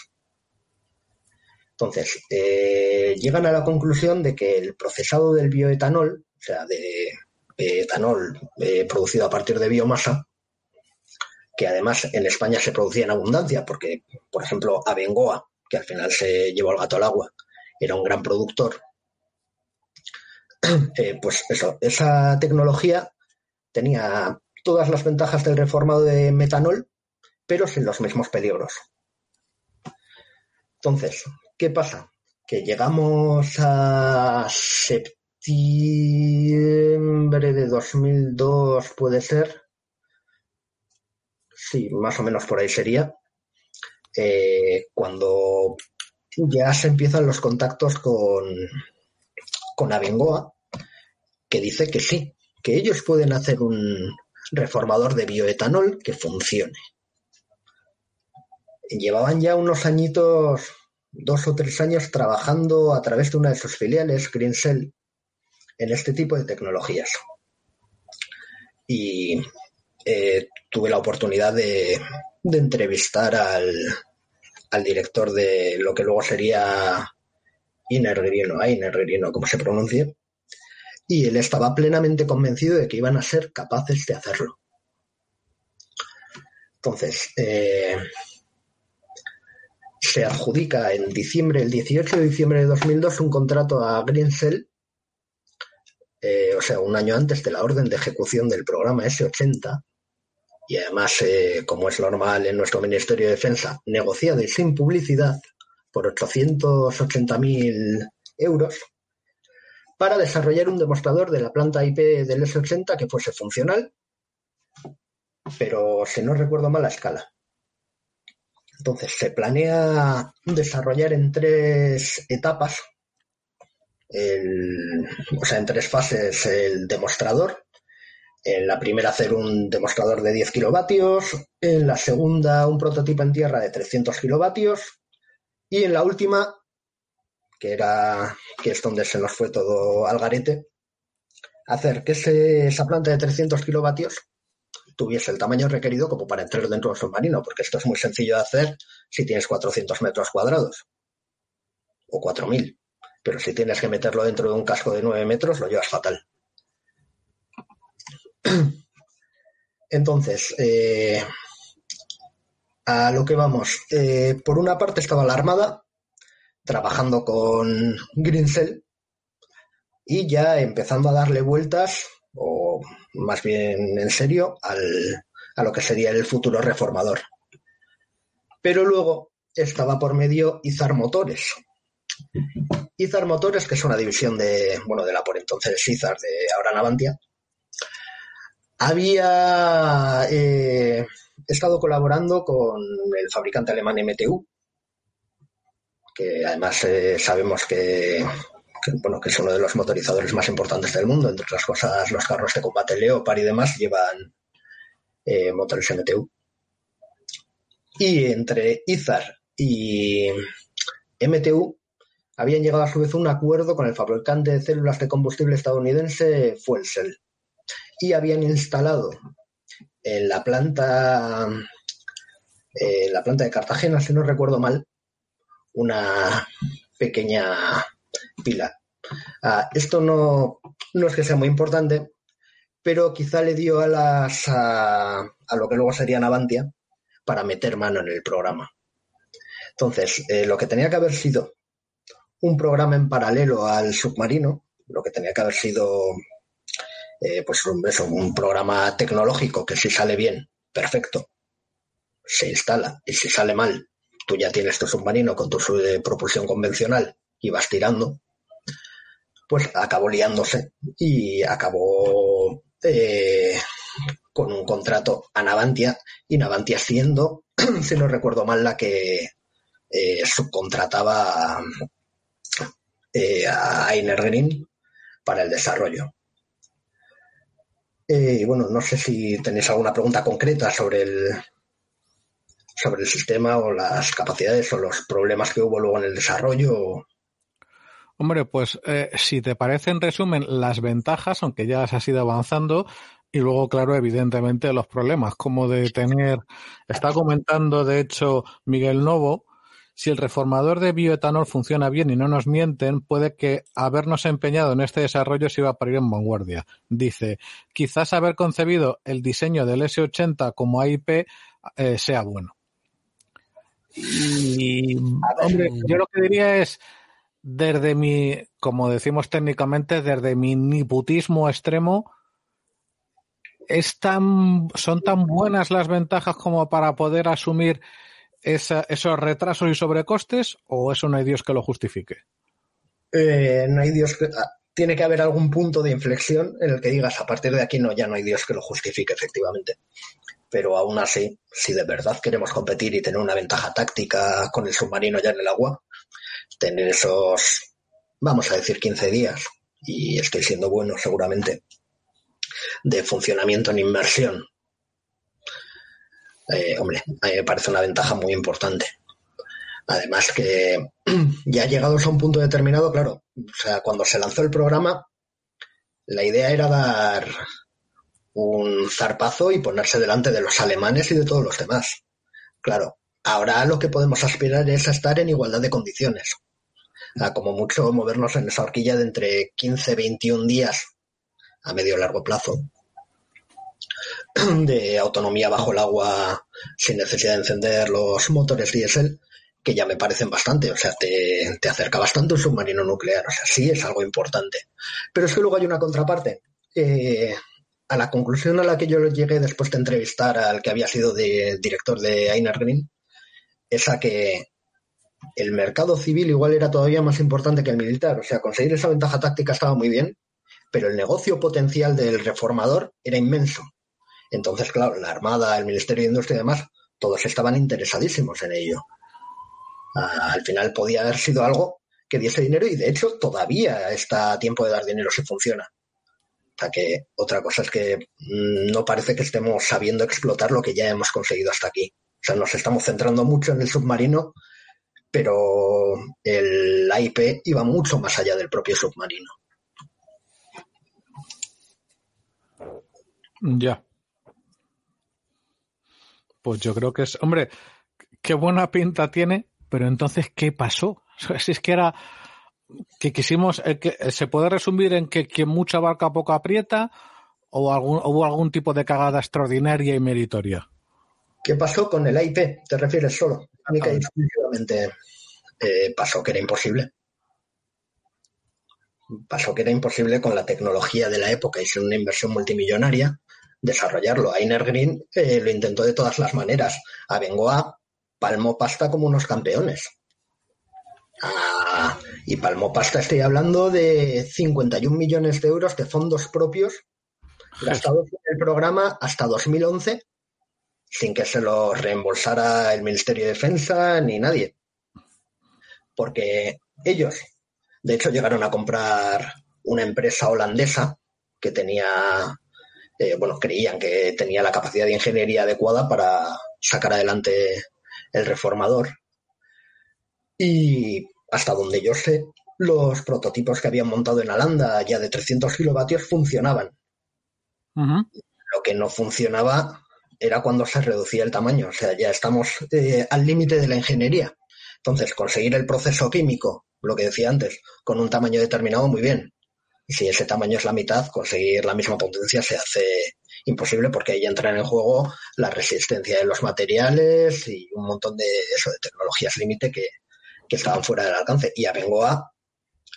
[SPEAKER 3] Entonces, eh, llegan a la conclusión de que el procesado del bioetanol, o sea, de, etanol eh, producido a partir de biomasa, que además en España se producía en abundancia, porque, por ejemplo, Abengoa, que al final se llevó el gato al agua, era un gran productor. (clears throat) Eh, pues eso, esa tecnología tenía todas las ventajas del reformado de metanol, pero sin los mismos peligros. Entonces, ¿qué pasa? Que llegamos a septiembre de 2002, puede ser. Sí, más o menos por ahí sería. Eh, cuando ya se empiezan los contactos con, con Abengoa, que dice que sí, que ellos pueden hacer un reformador de bioetanol que funcione. Llevaban ya unos añitos, dos o tres años, trabajando a través de una de sus filiales, Greencell, en este tipo de tecnologías. Y eh, tuve la oportunidad de, entrevistar al, al director de lo que luego sería Inergrino, Inergrino, como se pronuncie, y él estaba plenamente convencido de que iban a ser capaces de hacerlo. Entonces, eh, se adjudica en diciembre, el 18 de diciembre de 2002, un contrato a Greencell, eh, o sea, un año antes de la orden de ejecución del programa S80, y además, eh, como es normal en nuestro Ministerio de Defensa, negociado y sin publicidad por 880.000 euros para desarrollar un demostrador de la planta IP del S80 que fuese funcional, pero si no recuerdo mal la escala. Entonces, se planea desarrollar en tres etapas, o sea, en tres fases el demostrador, en la primera hacer un demostrador de 10 kilovatios, en la segunda un prototipo en tierra de 300 kilovatios y en la última, que era que es donde se nos fue todo al garete, hacer que esa planta de 300 kilovatios tuviese el tamaño requerido como para entrar dentro del submarino, porque esto es muy sencillo de hacer si tienes 400 metros cuadrados o 4000, pero si tienes que meterlo dentro de un casco de 9 metros lo llevas fatal. (clears throat) Entonces, eh, a lo que vamos. Eh, por una parte estaba la Armada, trabajando con Greencell, y ya empezando a darle vueltas, o más bien en serio, a lo que sería el futuro reformador. Pero luego estaba por medio Izar Motores. Izar Motores, que es una división de, bueno, de la por entonces Izar de ahora Navantia, había eh, estado colaborando con el fabricante alemán MTU, que además eh, sabemos que, bueno, que es uno de los motorizadores más importantes del mundo, entre otras cosas los carros de combate Leopard y demás llevan eh, motores MTU. Y entre Izar y MTU habían llegado a su vez a un acuerdo con el fabricante de células de combustible estadounidense Fuel Cell y habían instalado en la planta, en la planta de Cartagena, si no recuerdo mal, una pequeña pila. Ah, esto no, no, es que sea muy importante, pero quizá le dio alas a, a lo que luego sería Navantia para meter mano en el programa. Entonces, eh, lo que tenía que haber sido un programa en paralelo al submarino, lo que tenía que haber sido eh, pues un, un programa tecnológico que si sale bien, perfecto, se instala y si sale mal, tú ya tienes tu submarino con tu de propulsión convencional y vas tirando, pues acabó liándose y acabó eh, con un contrato a Navantia y Navantia siendo, (clears throat) si no recuerdo mal, la que eh, subcontrataba a Einer Green para el desarrollo. Eh, bueno, no sé si tenéis alguna pregunta concreta sobre el, sobre el sistema o las capacidades o los problemas que hubo luego en el desarrollo.
[SPEAKER 1] Hombre, pues eh, si te parece en resumen las ventajas, aunque ya has ido avanzando, y luego, claro, evidentemente los problemas, como de tener, está comentando de hecho Miguel Novo, si el reformador de bioetanol funciona bien y no nos mienten, puede que habernos empeñado en este desarrollo se iba a parir en vanguardia. Dice, quizás haber concebido el diseño del S80 como AIP eh, sea bueno. Y, hombre, yo lo que diría es, desde mi, como decimos técnicamente, desde mi niputismo extremo, es tan, son tan buenas las ventajas como para poder asumir esos retrasos y sobrecostes o eso no hay Dios que lo justifique?
[SPEAKER 3] Eh, no hay Dios que... Ah, tiene que haber algún punto de inflexión en el que digas a partir de aquí no, ya no hay Dios que lo justifique efectivamente. Pero aún así, si de verdad queremos competir y tener una ventaja táctica con el submarino ya en el agua, tener esos, vamos a decir, 15 días, y estoy siendo bueno seguramente, de funcionamiento en inmersión eh, hombre, a mí me parece una ventaja muy importante. Además que (clears throat) ya llegados a un punto determinado, claro, o sea, cuando se lanzó el programa, la idea era dar un zarpazo y ponerse delante de los alemanes y de todos los demás. Claro, ahora lo que podemos aspirar es a estar en igualdad de condiciones. A como mucho movernos en esa horquilla de entre 15 y 21 días a medio largo plazo (clears throat) de autonomía bajo el agua sin necesidad de encender los motores diésel, que ya me parecen bastante. O sea, te, acerca bastante un submarino nuclear. O sea, sí es algo importante. Pero es que luego hay una contraparte. Eh, a la conclusión a la que yo llegué después de entrevistar al que había sido de, director de Einar Green, es a que el mercado civil igual era todavía más importante que el militar. O sea, conseguir esa ventaja táctica estaba muy bien, pero el negocio potencial del reformador era inmenso. Entonces, claro, la Armada, el Ministerio de Industria y demás, todos estaban interesadísimos en ello. Ah, al final podía haber sido algo que diese dinero y de hecho todavía está a tiempo de dar dinero si funciona. O sea que otra cosa es que mm, no parece que estemos sabiendo explotar lo que ya hemos conseguido hasta aquí. O sea, nos estamos centrando mucho en el submarino, pero el IP iba mucho más allá del propio submarino.
[SPEAKER 1] Ya. Pues yo creo que es, hombre, qué buena pinta tiene, pero entonces, ¿qué pasó? (laughs) Si es que era que quisimos, eh, que, eh, ¿se puede resumir en que quien mucha barca poco aprieta o algún, hubo algún tipo de cagada extraordinaria y meritoria?
[SPEAKER 3] ¿Qué pasó con el IP? ¿Te refieres solo? A mí que exclusivamente eh, pasó que era imposible. Pasó que era imposible con la tecnología de la época sin una inversión multimillonaria desarrollarlo. Ainer Green eh, lo intentó de todas las maneras. A Bengoa palmó pasta como unos campeones. Ah, y palmó pasta, estoy hablando de 51 millones de euros de fondos propios gastados en el programa hasta 2011 sin que se lo reembolsara el Ministerio de Defensa ni nadie. Porque ellos, de hecho, llegaron a comprar una empresa holandesa que tenía eh, bueno, creían que tenía la capacidad de ingeniería adecuada para sacar adelante el reformador. Y hasta donde yo sé, los prototipos que habían montado en Alanda, ya de 300 kilovatios, funcionaban. Lo que no funcionaba era cuando se reducía el tamaño. O sea, ya estamos eh, al límite de la ingeniería. Entonces, conseguir el proceso químico, lo que decía antes, con un tamaño determinado, muy bien. Si ese tamaño es la mitad, conseguir la misma potencia se hace imposible porque ahí entran en juego la resistencia de los materiales y un montón de eso, de tecnologías límite que, estaban fuera del alcance. Y Abengoa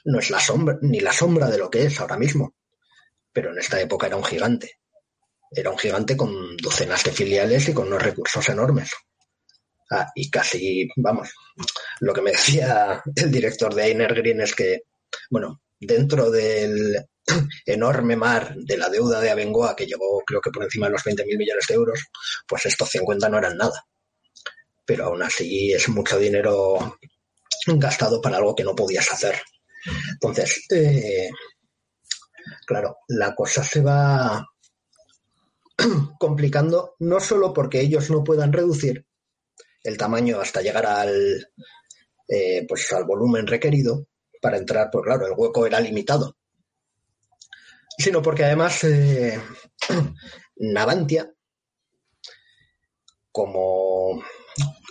[SPEAKER 3] no es la sombra, ni la sombra de lo que es ahora mismo. Pero en esta época era un gigante. Era un gigante con docenas de filiales y con unos recursos enormes. Ah, y casi, vamos, lo que me decía el director de Einer Green es que, bueno, dentro del (clears throat) enorme mar de la deuda de Abengoa, que llegó creo que por encima de los 20.000 millones de euros, pues estos 50 no eran nada. Pero aún así es mucho dinero gastado para algo que no podías hacer. Entonces, eh, claro, la cosa se va (clears throat) complicando no solo porque ellos no puedan reducir el tamaño hasta llegar al, eh, pues al volumen requerido, para entrar, pues claro, el hueco era limitado. Sino porque además eh, (clears throat) Navantia, como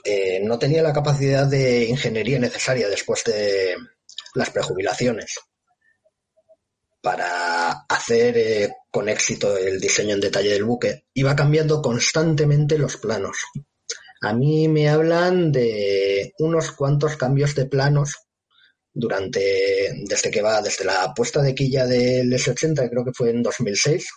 [SPEAKER 3] eh, no tenía la capacidad de ingeniería necesaria después de las prejubilaciones para hacer eh, con éxito el diseño en detalle del buque. Iba cambiando constantemente los planos. A mí me hablan de unos cuantos cambios de planos durante, desde que va, desde la puesta de quilla del S80, creo que fue en 2006,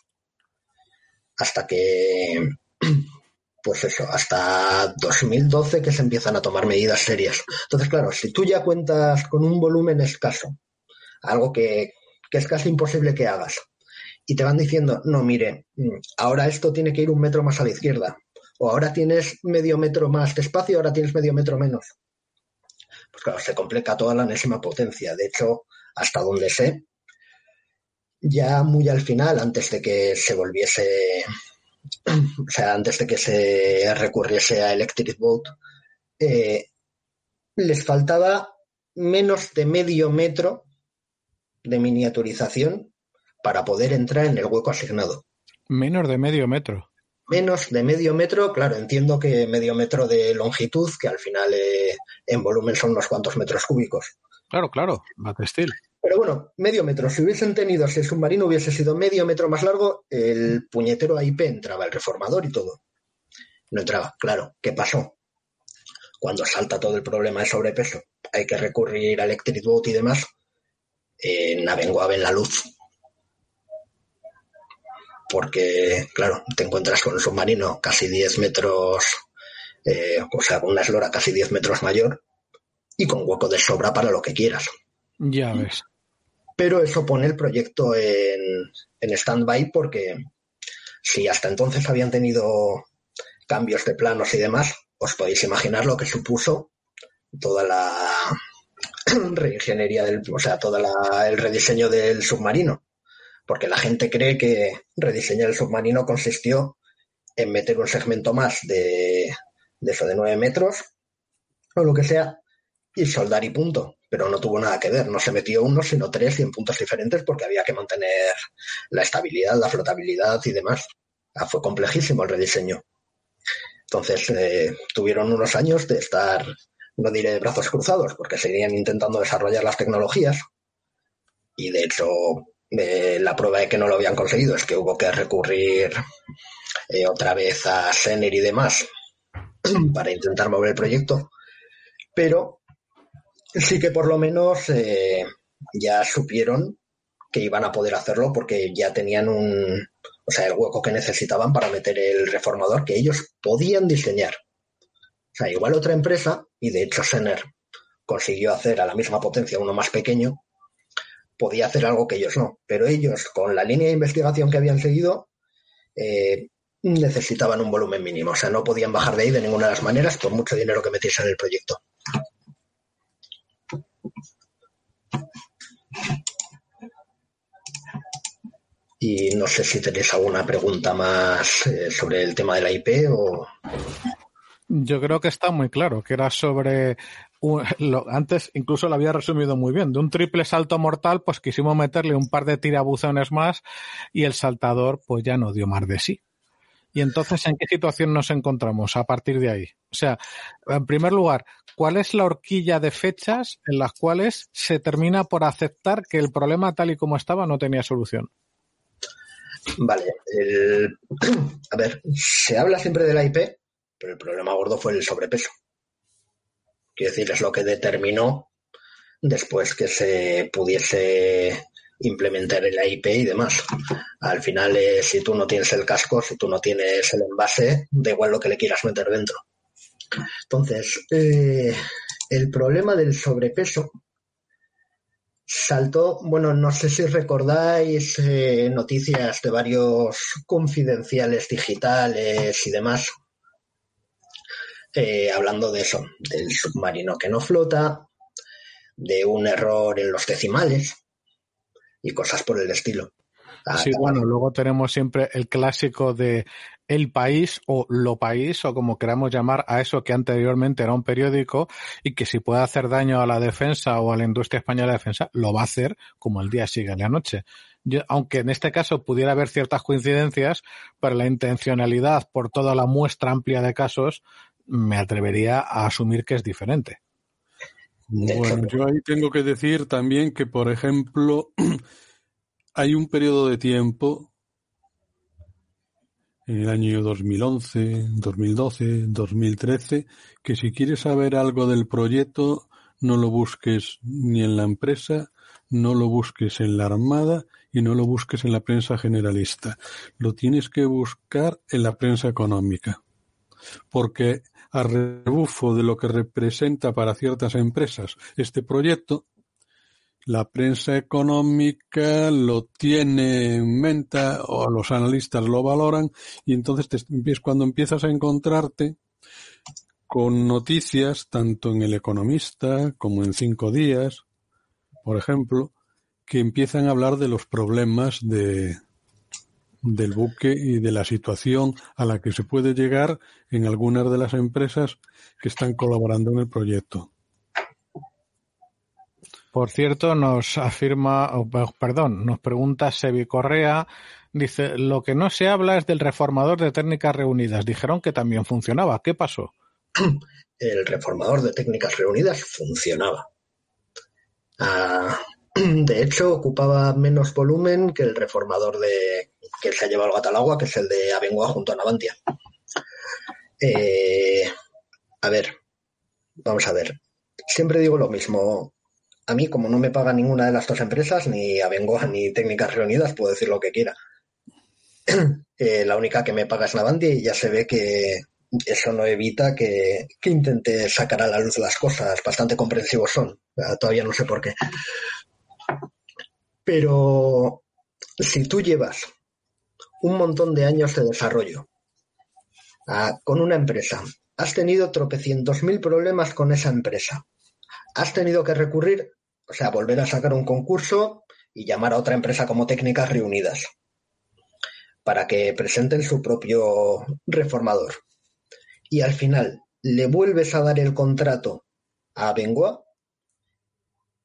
[SPEAKER 3] hasta que, (clears throat) pues eso, hasta 2012 que se empiezan a tomar medidas serias. Entonces, claro, si tú ya cuentas con un volumen escaso, algo que, que es casi imposible que hagas, y te van diciendo, no, mire, ahora esto tiene que ir un metro más a la izquierda, o ahora tienes medio metro más de espacio, ahora tienes medio metro menos claro, se complica toda la enésima potencia. De hecho, hasta donde sé, ya muy al final, antes de que se volviese, (clears throat) o sea, antes de que se recurriese a Electric Boat, eh, les faltaba menos de medio metro de miniaturización para poder entrar en el hueco asignado.
[SPEAKER 1] Menos de medio metro
[SPEAKER 3] menos de medio metro, claro, entiendo que medio metro de longitud, que al final eh, en volumen son unos cuantos metros cúbicos.
[SPEAKER 1] Claro, claro, textil.
[SPEAKER 3] Pero bueno, medio metro. Si hubiesen tenido, si el submarino hubiese sido medio metro más largo, el puñetero AIP entraba, el reformador y todo. No entraba, claro. ¿Qué pasó? Cuando salta todo el problema de sobrepeso, hay que recurrir a Electric Boat y demás, eh, naveguaba en la luz porque, claro, te encuentras con un submarino casi 10 metros, eh, o sea, con una eslora casi 10 metros mayor y con hueco de sobra para lo que quieras.
[SPEAKER 1] Ya ves.
[SPEAKER 3] Pero eso pone el proyecto en, en stand-by porque si hasta entonces habían tenido cambios de planos y demás, os podéis imaginar lo que supuso toda la (clears throat) reingeniería del, o sea, todo el rediseño del submarino porque la gente cree que rediseñar el submarino consistió en meter un segmento más de, eso de 9 metros o lo que sea y soldar y punto. Pero no tuvo nada que ver, no se metió uno, sino tres y en puntos diferentes porque había que mantener la estabilidad, la flotabilidad y demás. Ah, fue complejísimo el rediseño. Entonces eh, tuvieron unos años de estar, no diré de brazos cruzados, porque seguían intentando desarrollar las tecnologías. Y de hecho, la prueba de que no lo habían conseguido es que hubo que recurrir eh, otra vez a Sener y demás (clears throat) para intentar mover el proyecto, pero sí que por lo menos eh, ya supieron que iban a poder hacerlo porque ya tenían un, o sea, el hueco que necesitaban para meter el reformador que ellos podían diseñar. O sea, igual otra empresa, y de hecho Sener consiguió hacer a la misma potencia uno más pequeño, podía hacer algo que ellos no. Pero ellos, con la línea de investigación que habían seguido, eh, necesitaban un volumen mínimo. O sea, no podían bajar de ahí de ninguna de las maneras por mucho dinero que metiesen en el proyecto. Y no sé si tenéis alguna pregunta más eh, sobre el tema de la IP o.
[SPEAKER 1] Yo creo que está muy claro, que era sobre antes incluso lo había resumido muy bien. De un triple salto mortal, pues quisimos meterle un par de tirabuzones más y el saltador pues ya no dio más de sí. Y entonces, ¿en qué situación nos encontramos a partir de ahí? O sea, en primer lugar, ¿cuál es la horquilla de fechas en las cuales se termina por aceptar que el problema tal y como estaba no tenía solución?
[SPEAKER 3] Vale, (clears throat) a ver, se habla siempre de la IP, pero el problema gordo fue el sobrepeso. Quiero decir, es lo que determinó después que se pudiese implementar el IP y demás. Al final, eh, si tú no tienes el casco, si tú no tienes el envase, da igual lo que le quieras meter dentro. Entonces, eh, el problema del sobrepeso saltó, bueno, no sé si recordáis eh, noticias de varios confidenciales digitales y demás eh, hablando de eso, del submarino que no flota, de un error en los decimales y cosas por el estilo.
[SPEAKER 1] Ah, sí, bueno, luego tenemos siempre el clásico de el país o lo país o como queramos llamar a eso que anteriormente era un periódico y que si puede hacer daño a la defensa o a la industria española de defensa, lo va a hacer como el día sigue la noche. aunque en este caso pudiera haber ciertas coincidencias, pero la intencionalidad por toda la muestra amplia de casos me atrevería a asumir que es diferente.
[SPEAKER 4] Bueno, yo ahí tengo que decir también que, por ejemplo, (clears throat) hay un periodo de tiempo en el año 2011, 2012, 2013, que si quieres saber algo del proyecto, no lo busques ni en la empresa, no lo busques en la Armada y no lo busques en la prensa generalista. Lo tienes que buscar en la prensa económica. Porque a rebufo de lo que representa para ciertas empresas este proyecto, la prensa económica lo tiene en mente o los analistas lo valoran y entonces te, cuando empiezas a encontrarte con noticias tanto en El Economista como en Cinco Días, por ejemplo, que empiezan a hablar de los problemas de, del buque y de la situación a la que se puede llegar en algunas de las empresas que están colaborando en el proyecto.
[SPEAKER 1] Por cierto, nos afirma, perdón, nos pregunta Sebi Correa, dice, lo que no se habla es del reformador de técnicas reunidas. Dijeron que también funcionaba. ¿Qué pasó? (clears throat)
[SPEAKER 3] el reformador de técnicas reunidas funcionaba. Ah, (clears throat) de hecho, ocupaba menos volumen que el reformador de que se ha llevado al agua, que es el de Abengoa junto a Navantia. Eh, a ver, vamos a ver. Siempre digo lo mismo. A mí, como no me paga ninguna de las dos empresas, ni Abengoa ni Técnicas Reunidas, puedo decir lo que quiera. (clears throat) Eh, la única que me paga es Navantia y ya se ve que eso no evita que, intente sacar a la luz las cosas. Bastante comprensivos son. Todavía no sé por qué. Pero si tú llevas un montón de años de desarrollo. Con una empresa, has tenido tropecientos mil problemas con esa empresa, has tenido que recurrir, o sea, volver a sacar un concurso y llamar a otra empresa como Técnicas Reunidas para que presenten su propio reformador. Y al final le vuelves a dar el contrato a Bengoa,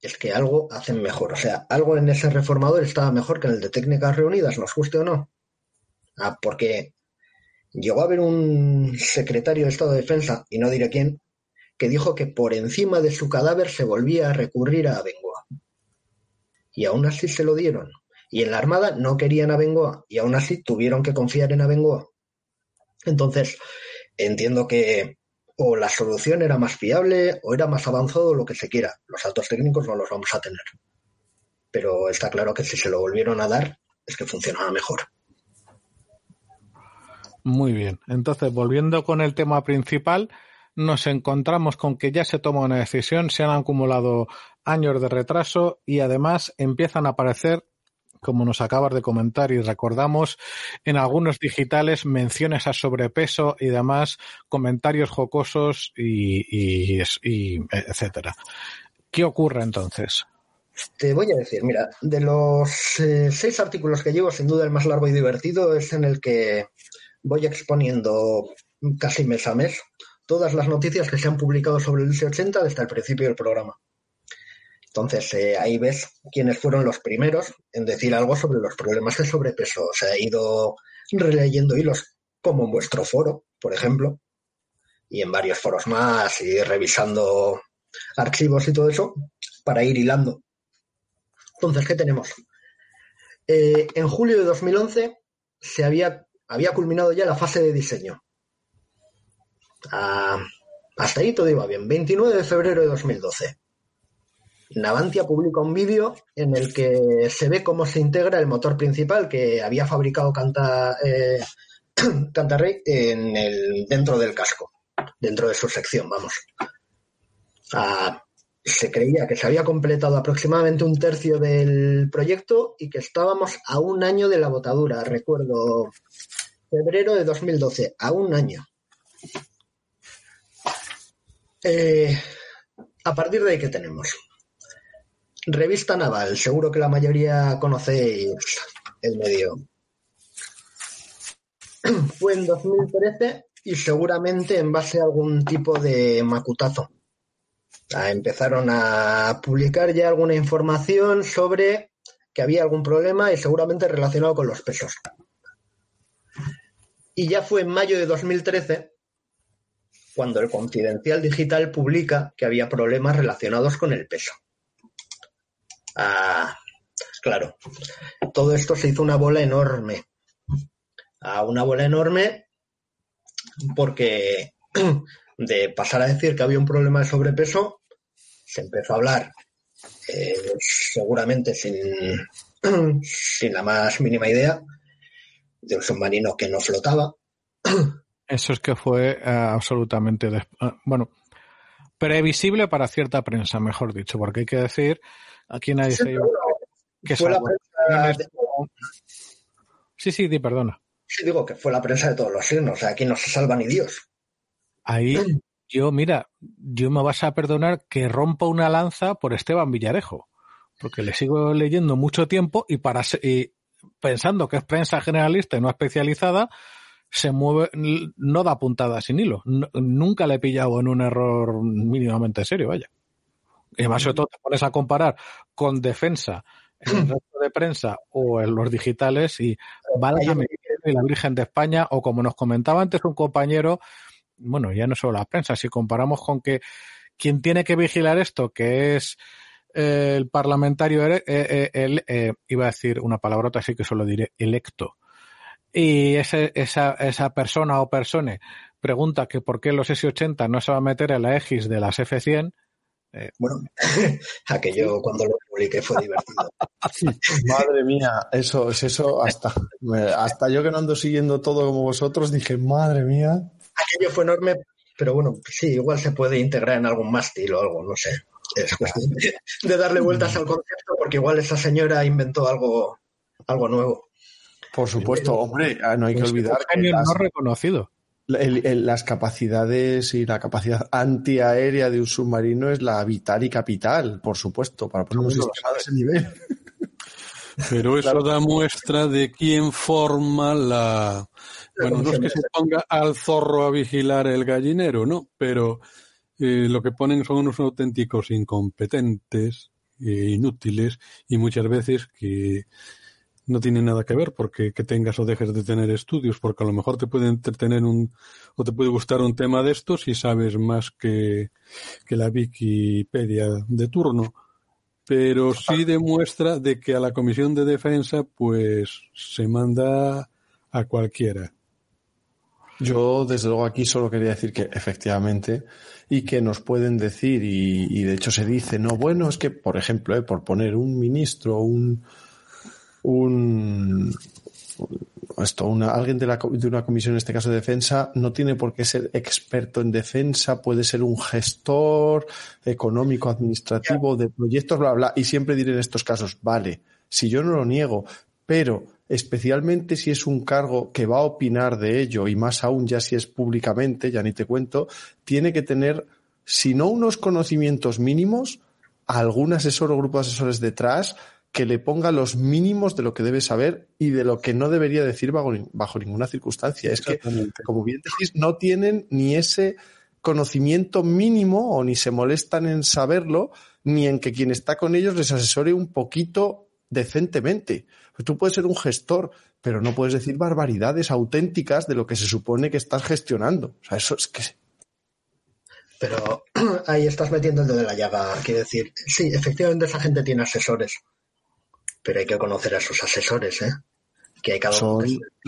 [SPEAKER 3] es que algo hacen mejor. O sea, algo en ese reformador estaba mejor que en el de técnicas reunidas, nos guste o no. Ah, porque llegó a haber un secretario de Estado de Defensa, y no diré quién, que dijo que por encima de su cadáver se volvía a recurrir a Bengoa. Y aún así se lo dieron. Y en la Armada no querían a Bengoa, y aún así tuvieron que confiar en Abengoa. Entonces, entiendo que o la solución era más fiable o era más avanzado, lo que se quiera. Los altos técnicos no los vamos a tener. Pero está claro que si se lo volvieron a dar, es que funcionaba mejor.
[SPEAKER 1] Muy bien. Entonces, volviendo con el tema principal, nos encontramos con que ya se toma una decisión, se han acumulado años de retraso y además empiezan a aparecer como nos acabas de comentar y recordamos en algunos digitales menciones a sobrepeso y demás, comentarios jocosos y, etcétera. ¿Qué ocurre entonces?
[SPEAKER 3] Te voy a decir, mira, de los eh, seis artículos que llevo, sin duda el más largo y divertido es en el que voy exponiendo casi mes a mes todas las noticias que se han publicado sobre el DC-80 desde el principio del programa. Entonces, eh, ahí ves quiénes fueron los primeros en decir algo sobre los problemas de sobrepeso. O sea, he ido releyendo hilos como en vuestro foro, por ejemplo, y en varios foros más, y revisando archivos y todo eso, para ir hilando. Entonces, ¿qué tenemos? Eh, en julio de 2011 se había, había culminado ya la fase de diseño. Ah, hasta ahí todo iba bien. 29 de febrero de 2012. Navantia publica un vídeo en el que se ve cómo se integra el motor principal que había fabricado Canta, eh, (clears throat) Cantarrey en el, dentro del casco, dentro de su sección, vamos. Ah, se creía que se había completado aproximadamente un tercio del proyecto y que estábamos a un año de la botadura. Recuerdo febrero de 2012, a un año. Eh, a partir de ahí, ¿qué tenemos? Revista Naval, seguro que la mayoría conocéis el medio. (clears throat) Fue en 2013 y seguramente en base a algún tipo de macutazo. empezaron a publicar ya alguna información sobre que había algún problema y seguramente relacionado con los pesos. Y ya fue en mayo de 2013 cuando el Confidencial Digital publica que había problemas relacionados con el peso. Ah, claro, todo esto se hizo una bola enorme. A una bola enorme porque (clears throat) de pasar a decir que había un problema de sobrepeso, se empezó a hablar eh, seguramente sin (clears throat) la más mínima idea de un submarino que no flotaba.
[SPEAKER 1] Eso es que fue eh, absolutamente, eh, bueno, previsible para cierta prensa, mejor dicho, porque hay que decir, aquí nadie dice que fue la prensa Sí, sí, di perdona.
[SPEAKER 3] Sí, digo que fue la prensa de todos los signos, o sea, aquí no se salva ni Dios.
[SPEAKER 1] Ahí, yo, mira, yo me vas a perdonar que rompa una lanza por Esteban Villarejo, porque le sigo leyendo mucho tiempo y para y pensando que es prensa generalista y no especializada, se mueve, no da puntada sin hilo. nunca le he pillado en un error mínimamente serio, vaya. Y además, sobre todo, te pones a comparar con defensa en el resto de prensa o en los digitales y válgame la Virgen de España, o como nos comentaba antes un compañero, bueno, ya no solo la prensa, si comparamos con que quien tiene que vigilar esto, que es el parlamentario, eh, eh, iba a decir una palabrota, así que solo diré electo, y ese, esa, esa persona o persone pregunta que por qué los S80 no se va a meter en la X de las F100,
[SPEAKER 3] bueno, (laughs) aquello cuando lo publiqué fue divertido.
[SPEAKER 2] Madre mía, eso es eso hasta, hasta yo que no ando siguiendo todo como vosotros dije, madre mía
[SPEAKER 3] aquello fue enorme, pero bueno, sí, igual se puede integrar en algún mástil o algo, no sé. Es cuestión de, darle vueltas al concepto porque igual esa señora inventó algo, algo nuevo.
[SPEAKER 2] Por supuesto, hombre, ah, no hay que olvidar que
[SPEAKER 1] las, no reconocido.
[SPEAKER 2] las capacidades y la capacidad antiaérea de un submarino es la vital y capital, por supuesto, para poner un sistema de ese nivel.
[SPEAKER 4] Pero eso da muestra de quién forma la, bueno, no es que se ponga al zorro a vigilar el gallinero, ¿no? Pero eh, lo que ponen son unos auténticos incompetentes, e inútiles y muchas veces que no tienen nada que ver porque que tengas o dejes de tener estudios, porque a lo mejor te puede entretener un o te puede gustar un tema de estos y sabes más que, que la Wikipedia de turno. Pero sí demuestra de que a la Comisión de Defensa pues se manda a cualquiera.
[SPEAKER 2] Yo, desde luego, aquí solo quería decir que efectivamente, y que nos pueden decir, y, de hecho se dice, no, bueno, es que, por ejemplo, eh, por poner un ministro, un, un, esto, una, alguien de, la, de una comisión, en este caso de defensa, no tiene por qué ser experto en defensa, puede ser un gestor económico, administrativo, de proyectos, bla, bla, y siempre diré en estos casos, vale, si yo no lo niego, pero especialmente si es un cargo que va a opinar de ello y más aún ya si es públicamente, ya ni te cuento, tiene que tener, si no unos conocimientos mínimos, algún asesor o grupo de asesores detrás que le ponga los mínimos de lo que debe saber y de lo que no debería decir bajo, bajo ninguna circunstancia. Es que, como bien decís, no tienen ni ese conocimiento mínimo o ni se molestan en saberlo, ni en que quien está con ellos les asesore un poquito decentemente. Pues tú puedes ser un gestor, pero no puedes decir barbaridades auténticas de lo que se supone que estás gestionando. O sea, eso es que.
[SPEAKER 3] Pero (clears throat) ahí estás metiendo el dedo de la llaga. Quiero decir, sí, efectivamente esa gente tiene asesores, pero hay que conocer a sus asesores, ¿eh? Que hay cada
[SPEAKER 2] uno.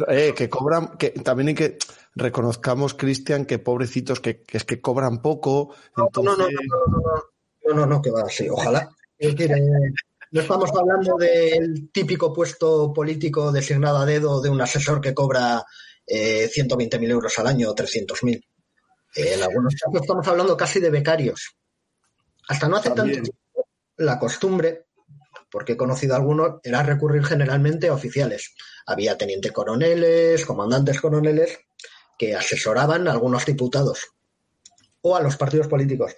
[SPEAKER 2] Eh, que cobran, que también hay que reconozcamos, Cristian, que pobrecitos, que, es que cobran poco.
[SPEAKER 3] No, no, no, no, no, no, no, que va así. Ojalá. No estamos hablando del típico puesto político designado a dedo de un asesor que cobra eh, 120.000 euros al año o 300.000. Eh, en algunos casos estamos hablando casi de becarios. Hasta no hace tanto tiempo, la costumbre, porque he conocido a algunos, era recurrir generalmente a oficiales. Había teniente coroneles, comandantes coroneles, que asesoraban a algunos diputados o a los partidos políticos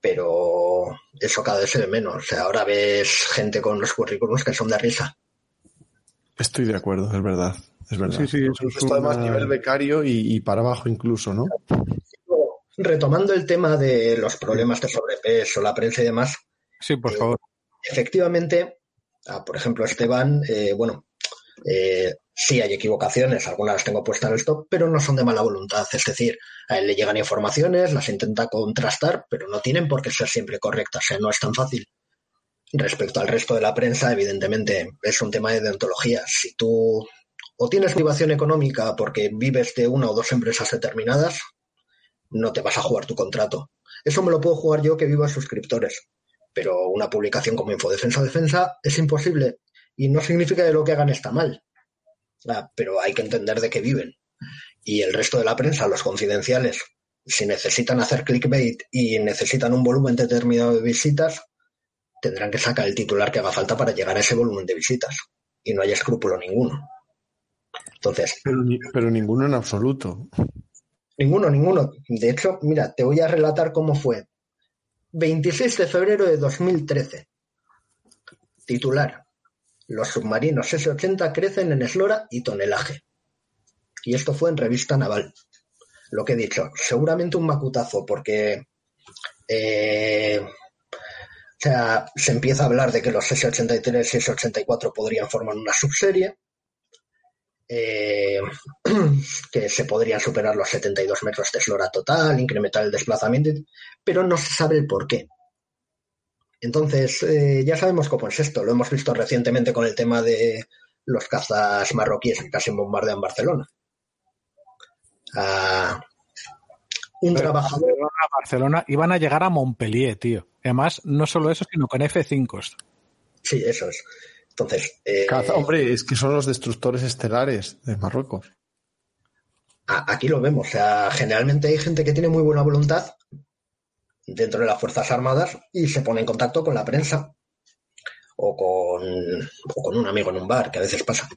[SPEAKER 3] pero eso cada vez se ve menos. O sea, ahora ves gente con los currículums que son de risa.
[SPEAKER 2] Estoy de acuerdo, es verdad. Es verdad. Sí, sí, eso es además nivel becario y, para abajo incluso, ¿no?
[SPEAKER 3] Retomando el tema de los problemas de sobrepeso, la prensa y demás.
[SPEAKER 1] Sí, por favor.
[SPEAKER 3] Efectivamente, por ejemplo, Esteban, eh, bueno, eh, Sí hay equivocaciones, algunas las tengo puestas en el stop, pero no son de mala voluntad. Es decir, a él le llegan informaciones, las intenta contrastar, pero no tienen por qué ser siempre correctas. No es tan fácil. Respecto al resto de la prensa, evidentemente, es un tema de deontología. Si tú o tienes motivación económica porque vives de una o dos empresas determinadas, no te vas a jugar tu contrato. Eso me lo puedo jugar yo que vivo a suscriptores. Pero una publicación como Infodefensa Defensa es imposible y no significa que lo que hagan está mal. Ah, pero hay que entender de qué viven. Y el resto de la prensa, los confidenciales, si necesitan hacer clickbait y necesitan un volumen determinado de visitas, tendrán que sacar el titular que haga falta para llegar a ese volumen de visitas. Y no hay escrúpulo ninguno. Entonces.
[SPEAKER 2] Pero, pero ninguno en absoluto.
[SPEAKER 3] Ninguno, ninguno. De hecho, mira, te voy a relatar cómo fue. 26 de febrero de 2013. Titular. Los submarinos S-80 crecen en eslora y tonelaje. Y esto fue en revista naval. Lo que he dicho, seguramente un macutazo, porque eh, o sea, se empieza a hablar de que los S83 y S84 podrían formar una subserie, eh, (clears throat) que se podrían superar los 72 metros de eslora total, incrementar el desplazamiento, pero no se sabe el por qué. Entonces, eh, ya sabemos cómo es esto. Lo hemos visto recientemente con el tema de los cazas marroquíes que casi bombardean Barcelona. Ah,
[SPEAKER 1] un trabajador. A Barcelona iban a llegar a Montpellier, tío. Además, no solo eso, sino con F5.
[SPEAKER 3] Sí, eso es. Entonces. Eh,
[SPEAKER 2] hombre, es que son los destructores estelares de Marruecos.
[SPEAKER 3] Aquí lo vemos. O sea, generalmente hay gente que tiene muy buena voluntad dentro de las Fuerzas Armadas y se pone en contacto con la prensa o con, un amigo en un bar, que a veces pasa.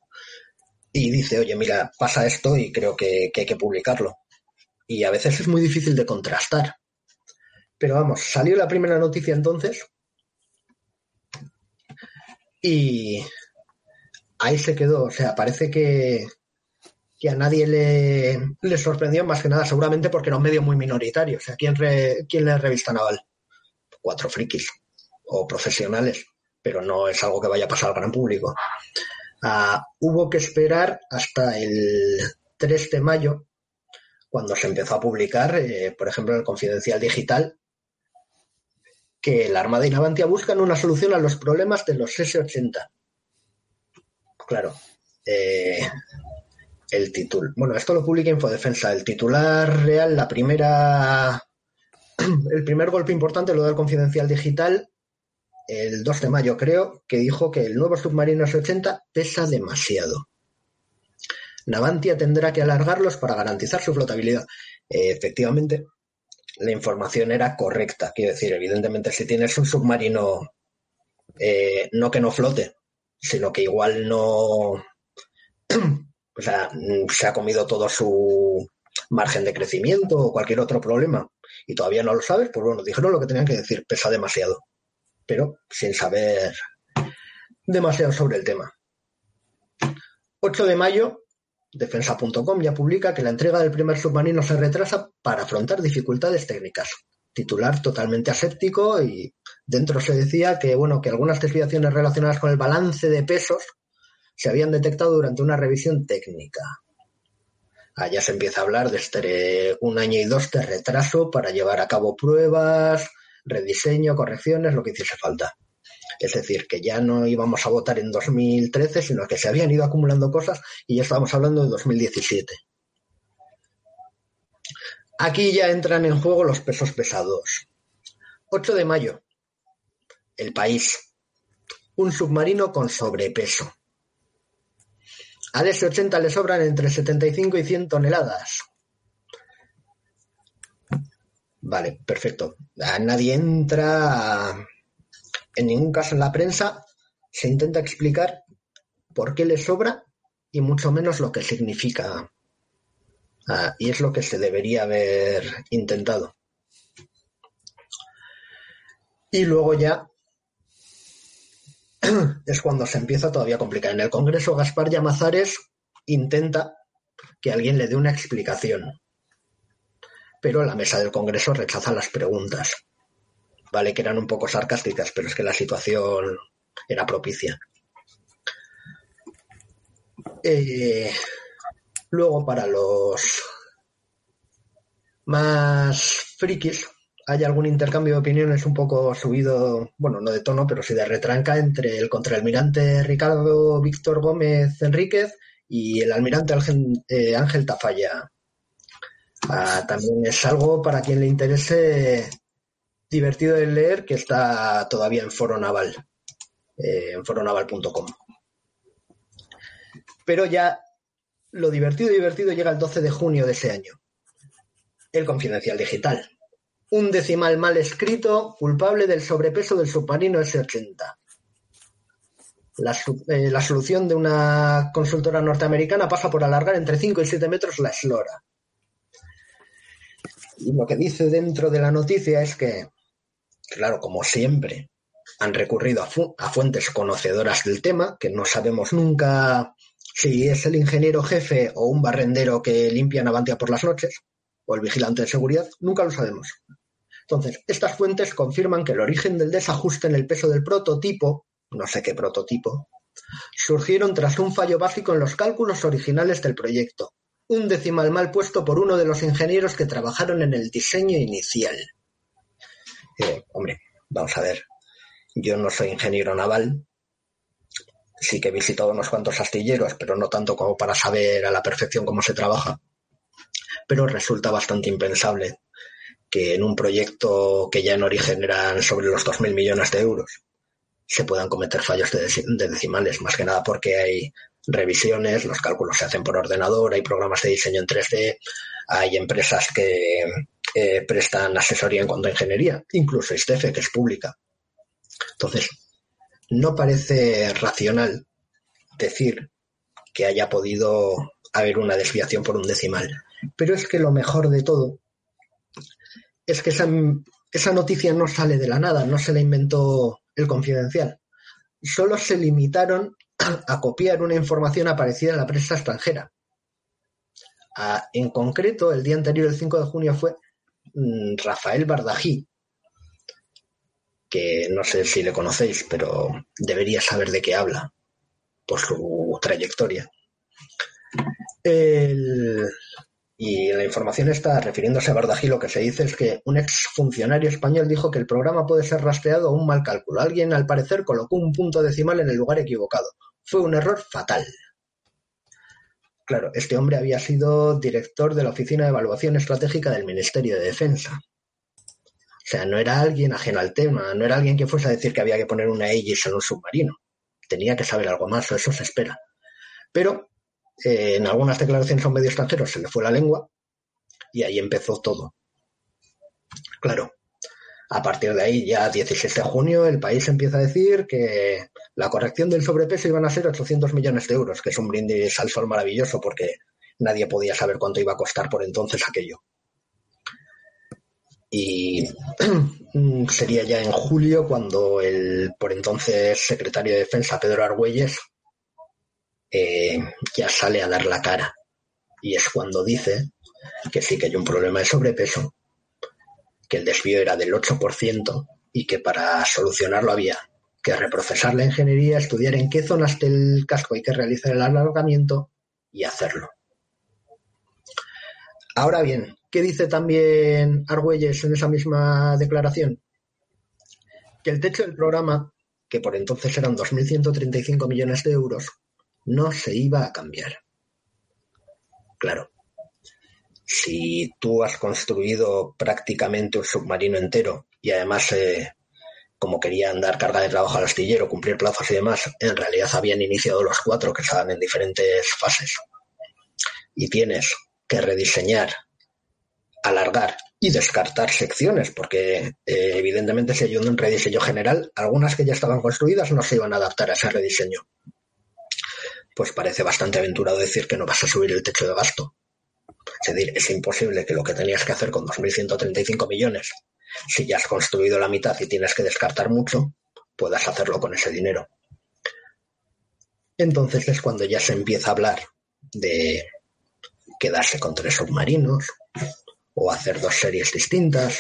[SPEAKER 3] Y dice, oye, mira, pasa esto y creo que hay que publicarlo. Y a veces es muy difícil de contrastar. Pero vamos, salió la primera noticia entonces y ahí se quedó. O sea, parece que, que a nadie le, sorprendió más que nada, seguramente porque era un medio muy minoritario. O sea, ¿quién, re, quién revista naval? Cuatro frikis o profesionales, pero no es algo que vaya a pasar al gran público. Ah, hubo que esperar hasta el 3 de mayo, cuando se empezó a publicar, eh, por ejemplo, en el Confidencial Digital, que la Armada y Navantia buscan una solución a los problemas de los S-80. Claro, eh, el título. Bueno, esto lo publica Infodefensa. El titular real, la primera. (clears throat) El primer golpe importante lo da el Confidencial Digital el 2 de mayo, creo, que dijo que el nuevo submarino S-80 pesa demasiado. Navantia tendrá que alargarlos para garantizar su flotabilidad. Eh, efectivamente, la información era correcta. Quiero decir, evidentemente, si tienes un submarino, eh, no que no flote, sino que igual no. (clears throat) o sea, se ha comido todo su margen de crecimiento o cualquier otro problema y todavía no lo sabes, pues bueno, dijeron lo que tenían que decir, pesa demasiado, pero sin saber demasiado sobre el tema. 8 de mayo, Defensa.com ya publica que la entrega del primer submarino se retrasa para afrontar dificultades técnicas. Titular totalmente aséptico y dentro se decía que bueno que algunas desviaciones relacionadas con el balance de pesos se habían detectado durante una revisión técnica. Allá se empieza a hablar de este un año y dos de retraso para llevar a cabo pruebas, rediseño, correcciones, lo que hiciese falta. Es decir, que ya no íbamos a votar en 2013, sino que se habían ido acumulando cosas y ya estábamos hablando de 2017. Aquí ya entran en juego los pesos pesados. 8 de mayo. El país. Un submarino con sobrepeso. Al S-80 le sobran entre 75 y 100 toneladas. Vale, perfecto. Nadie entra en ningún caso en la prensa se intenta explicar por qué le sobra y mucho menos lo que significa. Ah, y es lo que se debería haber intentado. Y luego ya (clears throat) es cuando se empieza todavía a complicar. En el Congreso, Gaspar Llamazares intenta que alguien le dé una explicación. Pero la mesa del Congreso rechaza las preguntas. Vale que eran un poco sarcásticas, pero es que la situación era propicia. Eh, luego, para los más frikis, hay algún intercambio de opiniones un poco subido, bueno, no de tono, pero sí de retranca entre el contraalmirante Ricardo Víctor Gómez Enríquez y el almirante Ángel, eh, Tafalla. Ah, también es algo para quien le interese divertido de leer que está todavía en Foro Naval, eh, en foronaval.com. Pero ya lo divertido divertido llega el 12 de junio de ese año. El Confidencial Digital un decimal mal escrito culpable del sobrepeso del submarino S-80. Eh, la, solución de una consultora norteamericana pasa por alargar entre 5 y 7 metros la eslora. Y lo que dice dentro de la noticia es que, claro, como siempre, han recurrido a, a fuentes conocedoras del tema, que no sabemos nunca si es el ingeniero jefe o un barrendero que limpia Navantia por las noches, o el vigilante de seguridad, nunca lo sabemos. Entonces, estas fuentes confirman que el origen del desajuste en el peso del prototipo, no sé qué prototipo, surgieron tras un fallo básico en los cálculos originales del proyecto, un decimal mal puesto por uno de los ingenieros que trabajaron en el diseño inicial. Eh, hombre, vamos a ver, yo no soy ingeniero naval, sí que he visitado unos cuantos astilleros, pero no tanto como para saber a la perfección cómo se trabaja. Pero resulta bastante impensable que en un proyecto que ya en origen eran sobre los 2.000 millones de euros se puedan cometer fallos de, decimales, más que nada porque hay revisiones, los cálculos se hacen por ordenador, hay programas de diseño en 3D, hay empresas que eh, prestan asesoría en cuanto a ingeniería, incluso ISTEFE, que es pública. Entonces, no parece racional decir que haya podido haber una desviación por un decimal. Pero es que lo mejor de todo es que esa, noticia no sale de la nada, no se la inventó el confidencial. Solo se limitaron a copiar una información aparecida en la prensa extranjera. en concreto, el día anterior, el 5 de junio, fue mm, Rafael Bardají, que no sé si le conocéis, pero debería saber de qué habla por su trayectoria. El, y la información está refiriéndose a Bardají, lo que se dice es que un exfuncionario español dijo que el programa puede ser rastreado a un mal cálculo. Alguien, al parecer, colocó un punto decimal en el lugar equivocado. Fue un error fatal. Claro, este hombre había sido director de la Oficina de Evaluación Estratégica del Ministerio de Defensa. O sea, no era alguien ajeno al tema, no era alguien que fuese a decir que había que poner una Aegis en un submarino. Tenía que saber algo más, o eso se espera. Pero eh, en algunas declaraciones a un medio extranjero se le fue la lengua y ahí empezó todo. Claro, a partir de ahí, ya 16 de junio, el país empieza a decir que la corrección del sobrepeso iban a ser 800 millones de euros, que es un brindis al sol maravilloso porque nadie podía saber cuánto iba a costar por entonces aquello. Y (clears throat) sería ya en julio cuando el por entonces secretario de Defensa, Pedro Argüelles, eh, ya sale a dar la cara. Y es cuando dice que sí que hay un problema de sobrepeso, que el desvío era del 8% y que para solucionarlo había que reprocesar la ingeniería, estudiar en qué zonas del casco hay que realizar el alargamiento y hacerlo. Ahora bien, ¿qué dice también Argüelles en esa misma declaración? Que el techo del programa, que por entonces eran 2.135 millones de euros, no se iba a cambiar. Claro, si tú has construido prácticamente un submarino entero y además, eh, como querían dar carga de trabajo al astillero, cumplir plazos y demás, en realidad habían iniciado los cuatro que estaban en diferentes fases. Y tienes que rediseñar, alargar y descartar secciones, porque eh, evidentemente si hay un rediseño general, algunas que ya estaban construidas no se iban a adaptar a ese rediseño pues parece bastante aventurado decir que no vas a subir el techo de gasto. Es decir, es imposible que lo que tenías que hacer con 2.135 millones, si ya has construido la mitad y tienes que descartar mucho, puedas hacerlo con ese dinero. Entonces es cuando ya se empieza a hablar de quedarse con tres submarinos o hacer dos series distintas,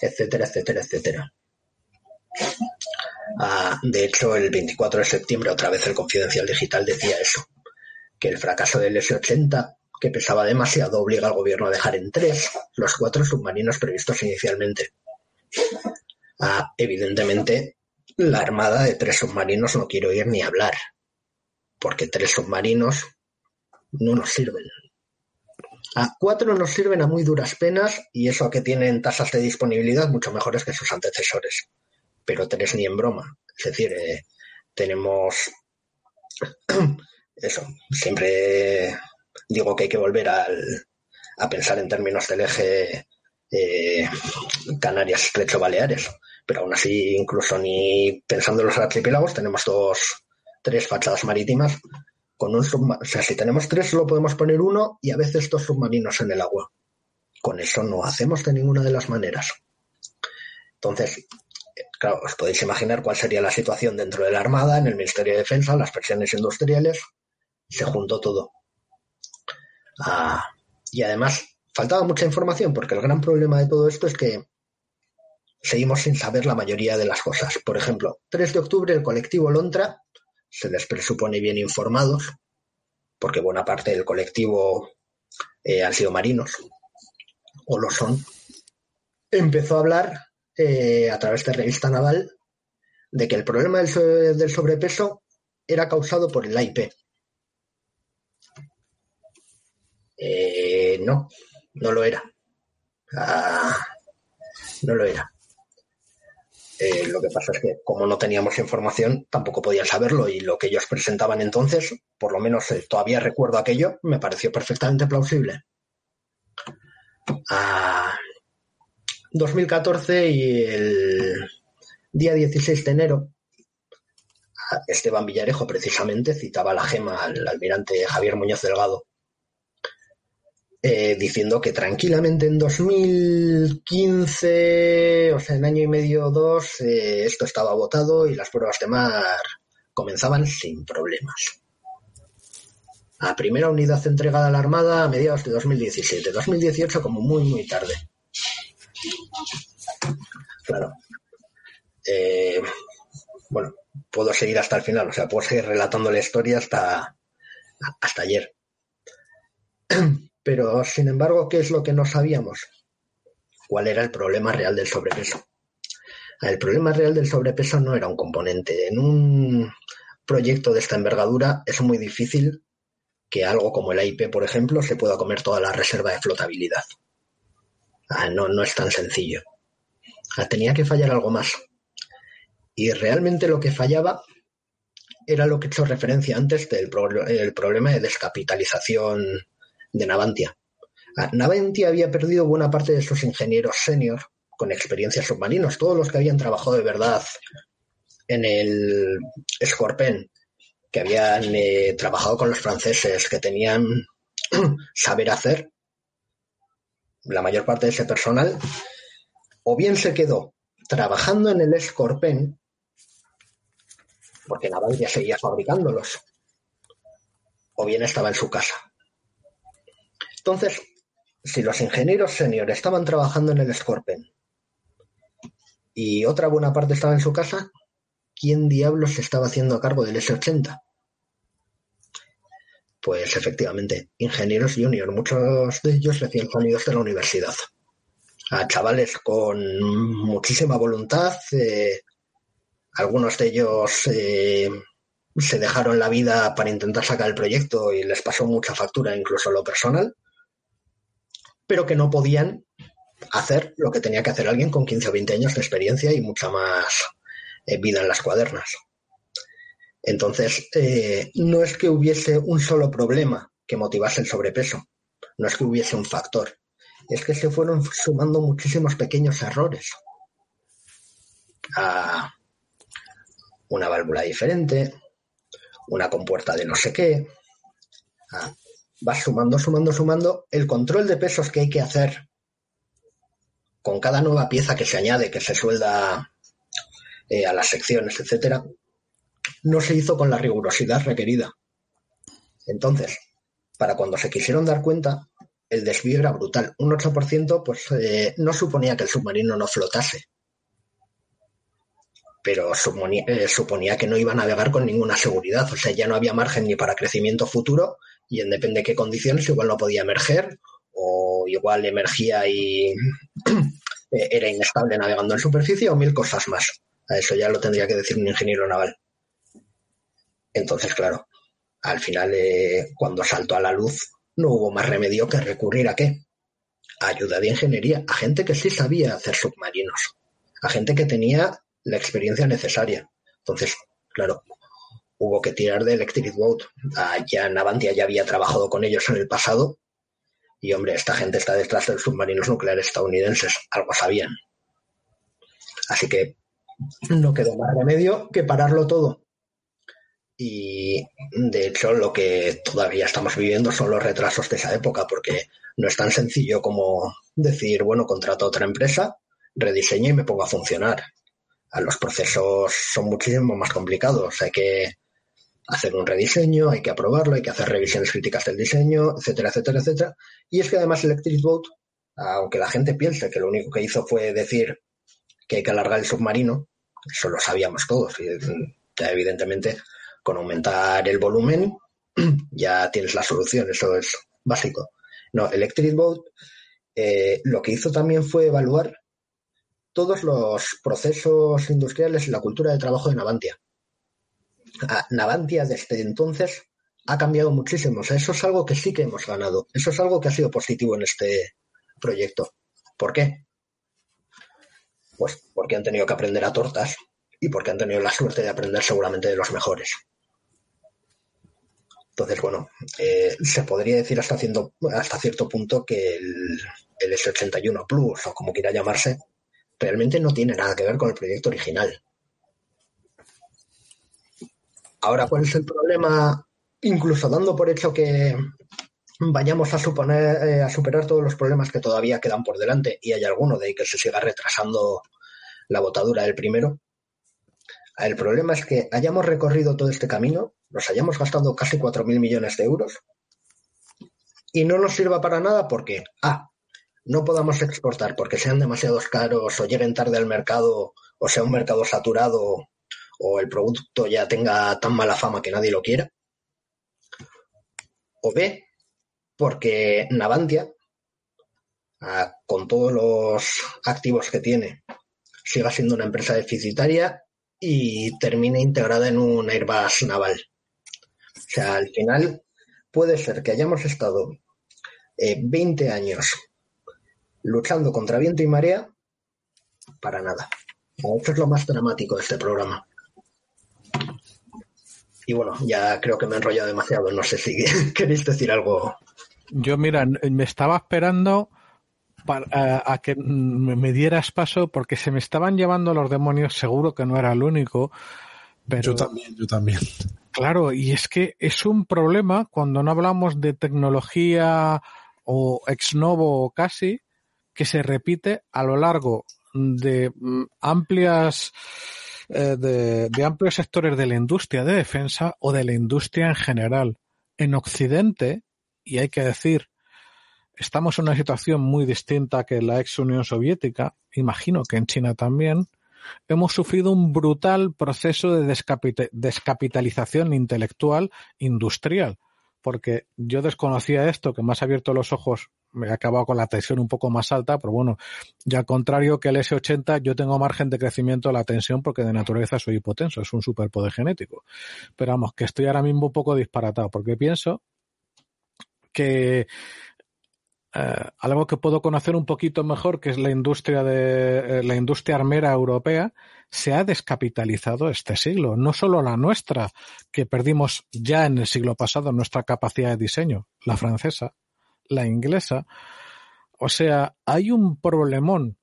[SPEAKER 3] etcétera, etcétera, etcétera. Ah, de hecho, el 24 de septiembre, otra vez el Confidencial Digital decía eso, que el fracaso del S-80, que pesaba demasiado, obliga al gobierno a dejar en tres los cuatro submarinos previstos inicialmente. Ah, evidentemente, la armada de tres submarinos no quiero ir ni hablar, porque tres submarinos no nos sirven. A cuatro nos sirven a muy duras penas y eso que tienen tasas de disponibilidad mucho mejores que sus antecesores. Pero tres ni en broma. Es decir, eh, tenemos (clears throat) eso. Siempre digo que hay que volver a pensar en términos del eje eh, Canarias, Estrecho, Baleares. Pero aún así, incluso ni pensando en los archipiélagos, tenemos dos, tres fachadas marítimas con un O sea, si tenemos tres, solo podemos poner uno y a veces dos submarinos en el agua. Con eso no hacemos de ninguna de las maneras. Entonces, claro, os podéis imaginar cuál sería la situación dentro de la Armada, en el Ministerio de Defensa, las presiones industriales. Se juntó todo. Ah, y además, faltaba mucha información porque el gran problema de todo esto es que seguimos sin saber la mayoría de las cosas. Por ejemplo, 3 de octubre el colectivo Lontra se les presupone bien informados, porque buena parte del colectivo eh, han sido marinos, o lo son, empezó a hablar eh, a través de revista naval de que el problema del, sobrepeso era causado por el AIP. Eh, no, no lo era. Ah, no lo era. Eh, lo que pasa es que como no teníamos información, tampoco podían saberlo y lo que ellos presentaban entonces, por lo menos todavía recuerdo aquello, me pareció perfectamente plausible. 2014 y el día 16 de enero, Esteban Villarejo precisamente citaba la gema al almirante Javier Muñoz Delgado eh, diciendo que tranquilamente en 2015, o sea, en año y medio o dos, eh, esto estaba votado y las pruebas de mar comenzaban sin problemas. La primera unidad entregada a la Armada a mediados de 2017, 2018 como muy, muy tarde. Claro. Eh, bueno, puedo seguir hasta el final, o sea, puedo seguir relatando la historia hasta, hasta ayer. (clears throat) Pero, sin embargo, ¿qué es lo que no sabíamos? ¿Cuál era el problema real del sobrepeso? El problema real del sobrepeso no era un componente. En un proyecto de esta envergadura es muy difícil que algo como el AIP, por ejemplo, se pueda comer toda la reserva de flotabilidad. Ah, no, no es tan sencillo. Ah, tenía que fallar algo más. Y realmente lo que fallaba era lo que he hecho referencia antes del el problema de descapitalización de Navantia. Ah, Navantia había perdido buena parte de sus ingenieros senior con experiencia submarinos, todos los que habían trabajado de verdad en el Scorpion, que habían eh, trabajado con los franceses, que tenían (clears throat) saber hacer, la mayor parte de ese personal, o bien se quedó trabajando en el Scorpion, porque Navantia seguía fabricándolos, o bien estaba en su casa. Entonces, si los ingenieros senior estaban trabajando en el Scorpion y otra buena parte estaba en su casa, ¿quién diablos se estaba haciendo a cargo del S-80? Pues efectivamente, ingenieros junior, muchos de ellos recién salidos de la universidad. A chavales con muchísima voluntad, eh, algunos de ellos eh, se dejaron la vida para intentar sacar el proyecto y les pasó mucha factura, incluso lo personal pero que no podían hacer lo que tenía que hacer alguien con 15 o 20 años de experiencia y mucha más eh, vida en las cuadernas. Entonces, eh, no es que hubiese un solo problema que motivase el sobrepeso, no es que hubiese un factor, es que se fueron sumando muchísimos pequeños errores. a una válvula diferente, una compuerta de no sé qué, vas sumando, sumando, sumando, el control de pesos que hay que hacer con cada nueva pieza que se añade, que se suelda eh, a las secciones, etcétera, no se hizo con la rigurosidad requerida. Entonces, para cuando se quisieron dar cuenta, el desvío era brutal. Un 8% pues eh, no suponía que el submarino no flotase, pero suponía, eh, suponía, que no iba a navegar con ninguna seguridad. O sea, ya no había margen ni para crecimiento futuro y en depende de qué condiciones igual no podía emerger o igual emergía y (clears throat) era inestable navegando en superficie o mil cosas más. A eso ya lo tendría que decir un ingeniero naval. Entonces, claro, al final, eh, cuando saltó a la luz, no hubo más remedio que recurrir a qué? A ayuda de ingeniería, a gente que sí sabía hacer submarinos, a gente que tenía la experiencia necesaria. Entonces, claro, hubo que tirar de Electric Boat. Ah, ya Navantia ya había trabajado con ellos en el pasado. Y hombre, esta gente está detrás de los submarinos nucleares estadounidenses. Algo sabían. Así que no quedó más remedio que pararlo todo. Y de hecho, lo que todavía estamos viviendo son los retrasos de esa época, porque no es tan sencillo como decir, bueno, contrato a otra empresa, rediseño y me pongo a funcionar. Los procesos son muchísimo más complicados. Hay que hacer un rediseño, hay que aprobarlo, hay que hacer revisiones críticas del diseño, etcétera, etcétera, etcétera. Y es que además Electric Boat, aunque la gente piense que lo único que hizo fue decir que hay que alargar el submarino, eso lo sabíamos todos. Y, evidentemente, con aumentar el volumen, (clears throat) ya tienes la solución, eso es básico. No, Electric Boat eh, lo que hizo también fue evaluar todos los procesos industriales y la cultura de trabajo de Navantia. Navantia desde entonces ha cambiado muchísimo. eso es algo que sí que hemos ganado. Eso es algo que ha sido positivo en este proyecto. ¿Por qué? Pues porque han tenido que aprender a tortas y porque han tenido la suerte de aprender seguramente de los mejores. Entonces, bueno, eh, se podría decir hasta, hasta cierto punto que el, el S81 Plus, o como quiera llamarse, realmente no tiene nada que ver con el proyecto original. Ahora, ¿cuál es el problema? Incluso dando por hecho que vayamos a suponer eh, a superar todos los problemas que todavía quedan por delante y hay alguno de que se siga retrasando la botadura del primero. El problema es que hayamos recorrido todo este camino, nos hayamos gastado casi 4.000 millones de euros y no nos sirva para nada porque, A, no podamos exportar porque sean demasiados caros o lleguen tarde al mercado o sea un mercado saturado o el producto ya tenga tan mala fama que nadie lo quiera. O B, porque Navantia, ah, con todos los activos que tiene, siga siendo una empresa deficitaria y termine integrada en un Airbus naval. O sea, al final puede ser que hayamos estado 20 eh, años luchando contra viento y marea para nada. Esto es lo más dramático de este programa. Y bueno, ya creo que me he enrollado demasiado. No sé si (laughs) queréis decir algo.
[SPEAKER 1] Yo, mira, me estaba esperando para, a, que me dieras paso porque se me estaban llevando los demonios. Seguro que no era el único. Pero,
[SPEAKER 2] yo también, yo también. (laughs)
[SPEAKER 1] Claro, y es que es un problema cuando no hablamos de tecnología o ex novo o casi, que se repite a lo largo de mm, amplias eh, de, amplios sectores de la industria de defensa o de la industria en general. En Occidente, y hay que decir, estamos en una situación muy distinta que la ex Unión Soviética, imagino que en China también, hemos sufrido un brutal proceso de descapitalización intelectual industrial porque yo desconocía esto, que has abierto los ojos, me he acabado con la tensión un poco más alta, pero bueno, ya al contrario que el S80, yo tengo margen de crecimiento de la tensión porque de naturaleza soy hipotenso, es un superpoder genético. Pero vamos, que estoy ahora mismo un poco disparatado, porque pienso que eh, algo que puedo conocer un poquito mejor, que es la industria de eh, la industria armera europea, se ha descapitalizado este siglo. No solo la nuestra, que perdimos ya en el siglo pasado nuestra capacidad de diseño, la francesa, la inglesa. O sea, hay un problemón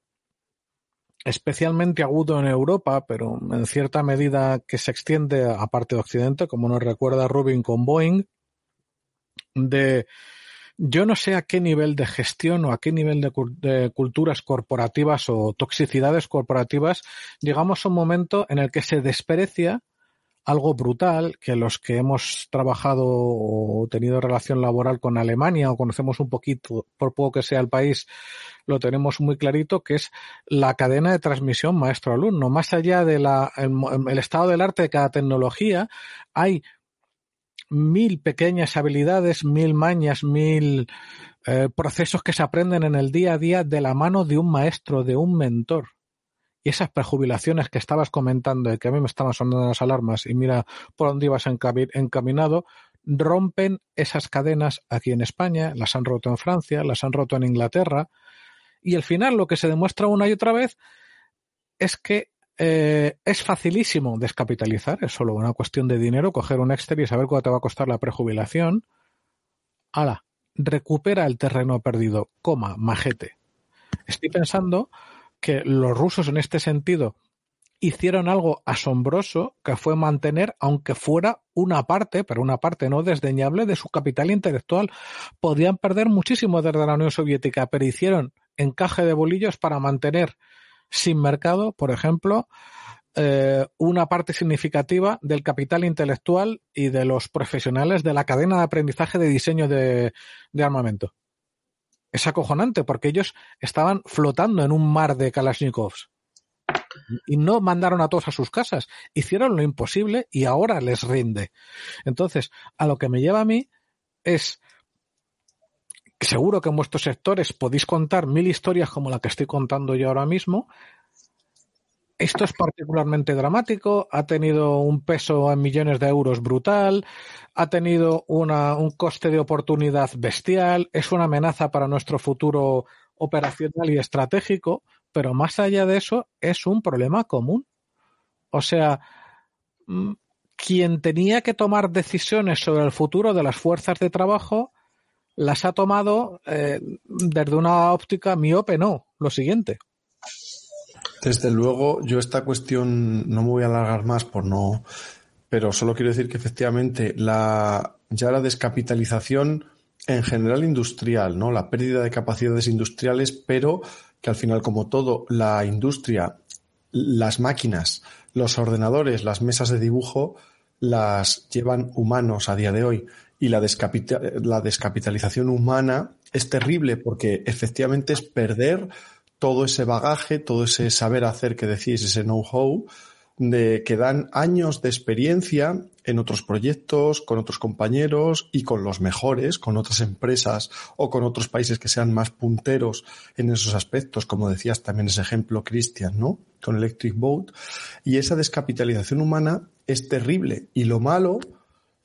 [SPEAKER 1] especialmente agudo en Europa, pero en cierta medida que se extiende a parte de Occidente, como nos recuerda Rubin con Boeing, de yo no sé a qué nivel de gestión o a qué nivel de, culturas corporativas o toxicidades corporativas llegamos a un momento en el que se desprecia algo brutal que los que hemos trabajado o tenido relación laboral con Alemania o conocemos un poquito, por poco que sea el país, lo tenemos muy clarito, que es la cadena de transmisión maestro-alumno. Más allá del el estado del arte de cada tecnología, hay mil pequeñas habilidades, mil mañas, mil eh, procesos que se aprenden en el día a día de la mano de un maestro, de un mentor. Y esas prejubilaciones que estabas comentando y que a mí me estaban sonando las alarmas y mira por dónde ibas encaminado, rompen esas cadenas aquí en España, las han roto en Francia, las han roto en Inglaterra. Y al final lo que se demuestra una y otra vez es que eh, es facilísimo descapitalizar, es solo una cuestión de dinero, coger un Excel y saber cuánto te va a costar la prejubilación. Ala, recupera el terreno perdido, coma, majete. Estoy pensando que los rusos en este sentido hicieron algo asombroso que fue mantener, aunque fuera una parte, pero una parte no desdeñable de su capital intelectual. Podían perder muchísimo desde la Unión Soviética, pero hicieron encaje de bolillos para mantener sin mercado, por ejemplo, eh, una parte significativa del capital intelectual y de los profesionales de la cadena de aprendizaje de diseño de, armamento. Es acojonante porque ellos estaban flotando en un mar de Kalashnikovs y no mandaron a todos a sus casas, hicieron lo imposible y ahora les rinde. Entonces, a lo que me lleva a mí es seguro que en vuestros sectores podéis contar mil historias como la que estoy contando yo ahora mismo. Esto es particularmente dramático, ha tenido un peso en millones de euros brutal, ha tenido una, un coste de oportunidad bestial, es una amenaza para nuestro futuro operacional y estratégico, pero más allá de eso es un problema común. O sea, mm, quien tenía que tomar decisiones sobre el futuro de las fuerzas de trabajo las ha tomado eh, desde una óptica miope, no, lo siguiente.
[SPEAKER 2] Desde luego, yo esta cuestión no me voy a alargar más por no, pero solo quiero decir que efectivamente la ya la descapitalización en general industrial, ¿no? La pérdida de capacidades industriales, pero que al final, como todo, la industria, las máquinas, los ordenadores, las mesas de dibujo, las llevan humanos a día de hoy y la, la descapitalización humana es terrible porque efectivamente es perder todo ese bagaje, todo ese saber hacer que decís, ese know-how, de que dan años de experiencia en otros proyectos, con otros compañeros y con los mejores, con otras empresas o con otros países que sean más punteros en esos aspectos, como decías también ese ejemplo, Christian, ¿no? Con Electric Boat. Y esa descapitalización humana es terrible. Y lo malo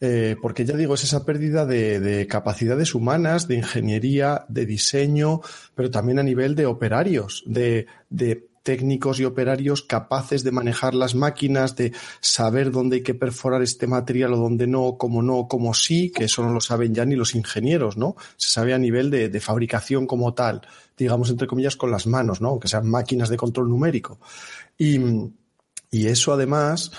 [SPEAKER 2] eh, porque ya digo, es esa pérdida de, capacidades humanas, de ingeniería, de diseño, pero también a nivel de operarios, de, técnicos y operarios capaces de manejar las máquinas, de saber dónde hay que perforar este material o dónde no, cómo no, cómo sí, que eso no lo saben ya ni los ingenieros, ¿no? Se sabe a nivel de, fabricación como tal, digamos entre comillas con las manos, ¿no? Aunque sean máquinas de control numérico. Y eso además,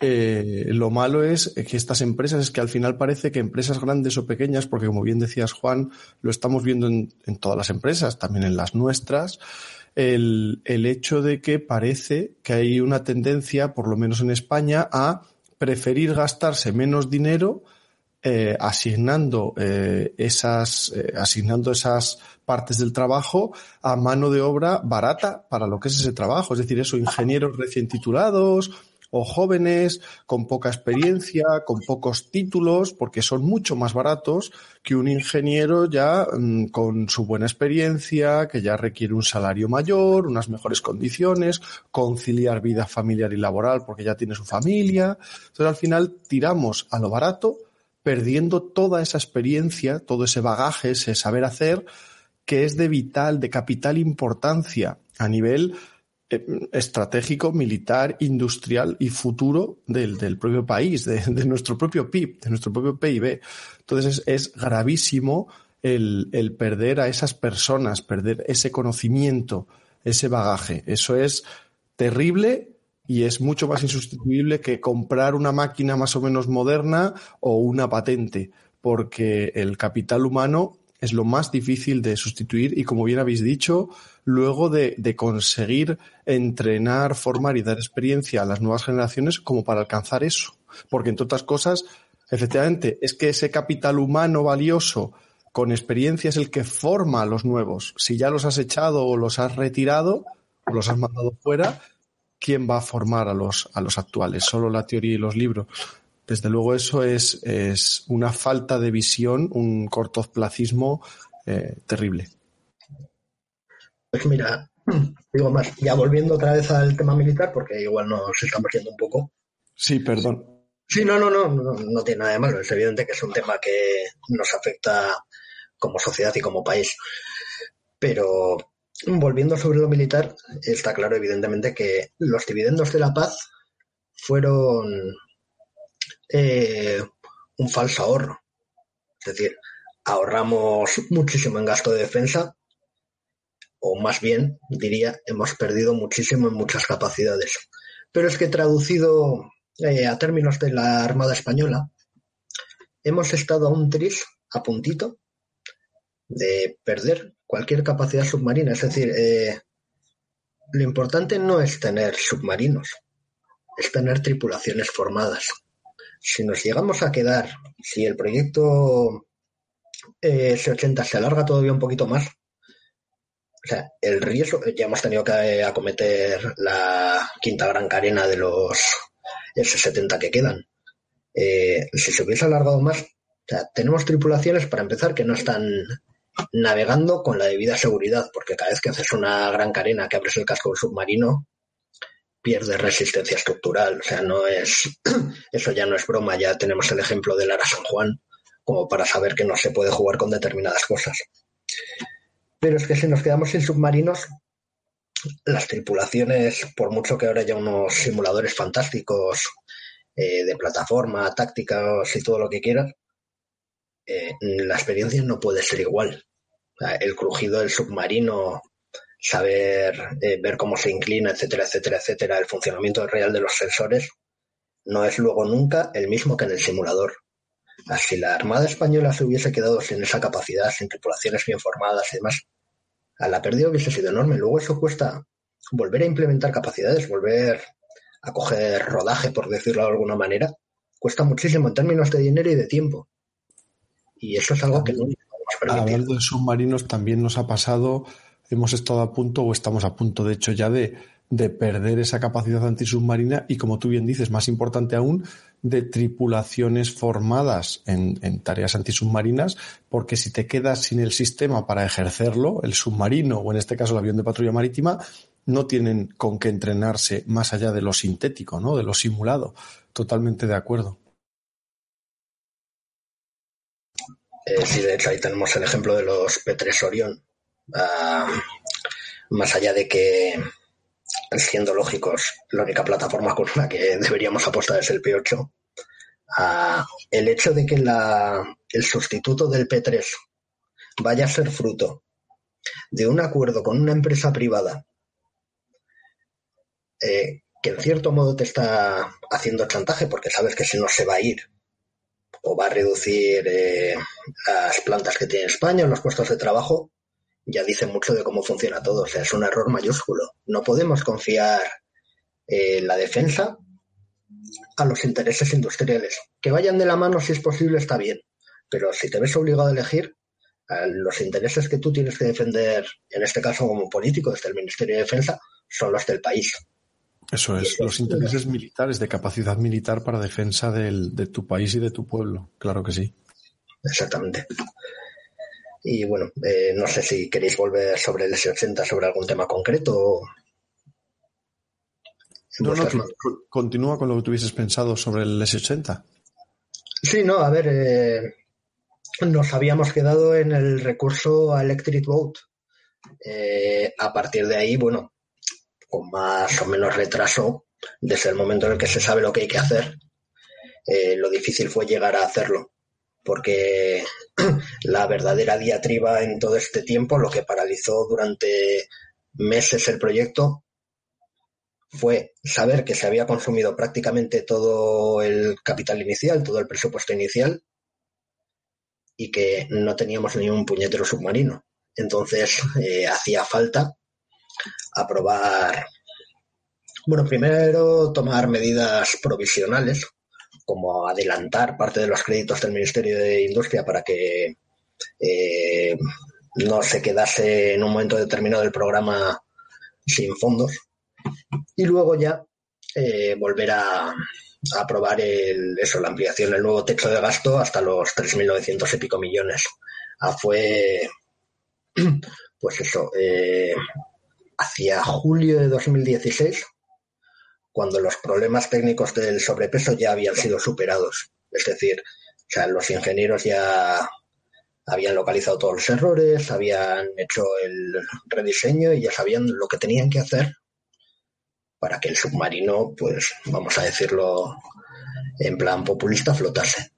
[SPEAKER 2] eh, lo malo es que estas empresas, es que al final parece que empresas grandes o pequeñas, porque como bien decías Juan, lo estamos viendo en, todas las empresas, también en las nuestras, el, el, hecho de que parece que hay una tendencia, por lo menos en España, a preferir gastarse menos dinero eh, asignando eh, esas eh, asignando esas partes del trabajo a mano de obra barata para lo que es ese trabajo, es decir, eso ingenieros recién titulados o jóvenes con poca experiencia, con pocos títulos, porque son mucho más baratos que un ingeniero ya mm, con su buena experiencia, que ya requiere un salario mayor, unas mejores condiciones, conciliar vida familiar y laboral porque ya tiene su familia. Entonces al final tiramos a lo barato, perdiendo toda esa experiencia, todo ese bagaje, ese saber hacer, que es de vital, de capital importancia a nivel estratégico, militar, industrial y futuro del, propio país, de, nuestro propio PIB, de nuestro propio PIB. Entonces es, gravísimo el, perder a esas personas, perder ese conocimiento, ese bagaje. Eso es terrible y es mucho más insustituible que comprar una máquina más o menos moderna o una patente, porque el capital humano es lo más difícil de sustituir y como bien habéis dicho, luego de, conseguir entrenar, formar y dar experiencia a las nuevas generaciones como para alcanzar eso. Porque entre otras cosas, efectivamente, es que ese capital humano valioso con experiencia es el que forma a los nuevos. Si ya los has echado o los has retirado o los has mandado fuera, ¿quién va a formar a los, a los actuales? Solo la teoría y los libros. Desde luego eso es, es una falta de visión, un cortoplacismo eh, terrible.
[SPEAKER 3] Pues mira, (clears throat) digo más, ya volviendo otra vez al tema militar, porque igual nos estamos yendo un poco.
[SPEAKER 2] Sí, perdón.
[SPEAKER 3] Sí, no, no, no, no, no tiene nada de malo. Es evidente que es un tema que nos afecta como sociedad y como país. Pero volviendo sobre lo militar, está claro evidentemente que los dividendos de la paz fueron eh, un falso ahorro. Es decir, ahorramos muchísimo en gasto de defensa, o más bien, diría, hemos perdido muchísimo en muchas capacidades. Pero es que traducido eh, a términos de la Armada Española, hemos estado a un tris, a puntito, de perder cualquier capacidad submarina. Es decir, eh, lo importante no es tener submarinos, es tener tripulaciones formadas. Si nos llegamos a quedar, si el proyecto eh, S80 se alarga todavía un poquito más, o sea, el riesgo, ya hemos tenido que acometer la quinta gran carena de los S70 que quedan. Eh, si se hubiese alargado más, o sea, tenemos tripulaciones para empezar que no están navegando con la debida seguridad, porque cada vez que haces una gran carena que abres el casco del submarino, pierde resistencia estructural. O sea, no es, (clears throat) eso ya no es broma, ya tenemos el ejemplo de Lara San Juan, como para saber que no se puede jugar con determinadas cosas. Pero es que si nos quedamos sin submarinos, las tripulaciones, por mucho que ahora haya unos simuladores fantásticos eh, de plataforma, tácticos y todo lo que quieras, eh, la experiencia no puede ser igual. el crujido del submarino, saber eh, ver cómo se inclina, etcétera, etcétera, etcétera, el funcionamiento real de los sensores, no es luego nunca el mismo que en el simulador. Si la Armada Española se hubiese quedado sin esa capacidad, sin tripulaciones bien formadas y demás, a la pérdida hubiese sido enorme. Luego eso cuesta volver a implementar capacidades, volver a coger rodaje, por decirlo de alguna manera, cuesta muchísimo en términos de dinero y de tiempo. Y eso es algo que no
[SPEAKER 2] Hablando de submarinos, también nos ha pasado, hemos estado a punto o estamos a punto, de hecho, ya de, de perder esa capacidad antisubmarina y, como tú bien dices, más importante aún, de tripulaciones formadas en, tareas antisubmarinas, porque si te quedas sin el sistema para ejercerlo, el submarino o en este caso el avión de patrulla marítima, no tienen con qué entrenarse más allá de lo sintético, ¿no? de lo simulado. Totalmente de acuerdo.
[SPEAKER 3] Eh, sí, de hecho ahí tenemos el ejemplo de los P3 Orion. Uh, más allá de que, siendo lógicos, la única plataforma con la que deberíamos apostar es el P8, uh, el hecho de que la, el sustituto del P3 vaya a ser fruto de un acuerdo con una empresa privada eh, que en cierto modo te está haciendo chantaje porque sabes que si no se va a ir o va a reducir eh, las plantas que tiene España los puestos de trabajo, ya dice mucho de cómo funciona todo. O sea, es un error mayúsculo. No podemos confiar eh, la defensa a los intereses industriales. Que vayan de la mano si es posible está bien, pero si te ves obligado a elegir, los intereses que tú tienes que defender, en este caso como político desde el Ministerio de Defensa, son los del país.
[SPEAKER 2] Eso es, los intereses militares, de capacidad militar para defensa del, de tu país y de tu pueblo, claro que sí.
[SPEAKER 3] Exactamente. Y bueno, eh, no sé si queréis volver sobre el S80, sobre algún tema concreto.
[SPEAKER 2] No, no, continúa con lo que tuvieses pensado sobre el S80.
[SPEAKER 3] Sí, no, a ver, eh, nos habíamos quedado en el recurso a Electric Boat. Eh, a partir de ahí, bueno, con más o menos retraso desde el momento en el que se sabe lo que hay que hacer. Eh, lo difícil fue llegar a hacerlo, porque (clears throat) la verdadera diatriba en todo este tiempo, lo que paralizó durante meses el proyecto, fue saber que se había consumido prácticamente todo el capital inicial, todo el presupuesto inicial, y que no teníamos ni un puñetero submarino. Entonces (laughs) eh, hacía falta aprobar, bueno, primero tomar medidas provisionales, como adelantar parte de los créditos del Ministerio de Industria para que eh, no se quedase en un momento determinado del programa sin fondos. Y luego ya eh, volver a, aprobar el, eso, la ampliación, el nuevo techo de gasto hasta los 3.900 y pico millones. Ah, fue, (clears throat) pues eso, eh, hacia julio de 2016, cuando los problemas técnicos del sobrepeso ya habían sido superados. Es decir, o sea, los ingenieros ya habían localizado todos los errores, habían hecho el rediseño y ya sabían lo que tenían que hacer para que el submarino, pues vamos a decirlo en plan populista, flotase.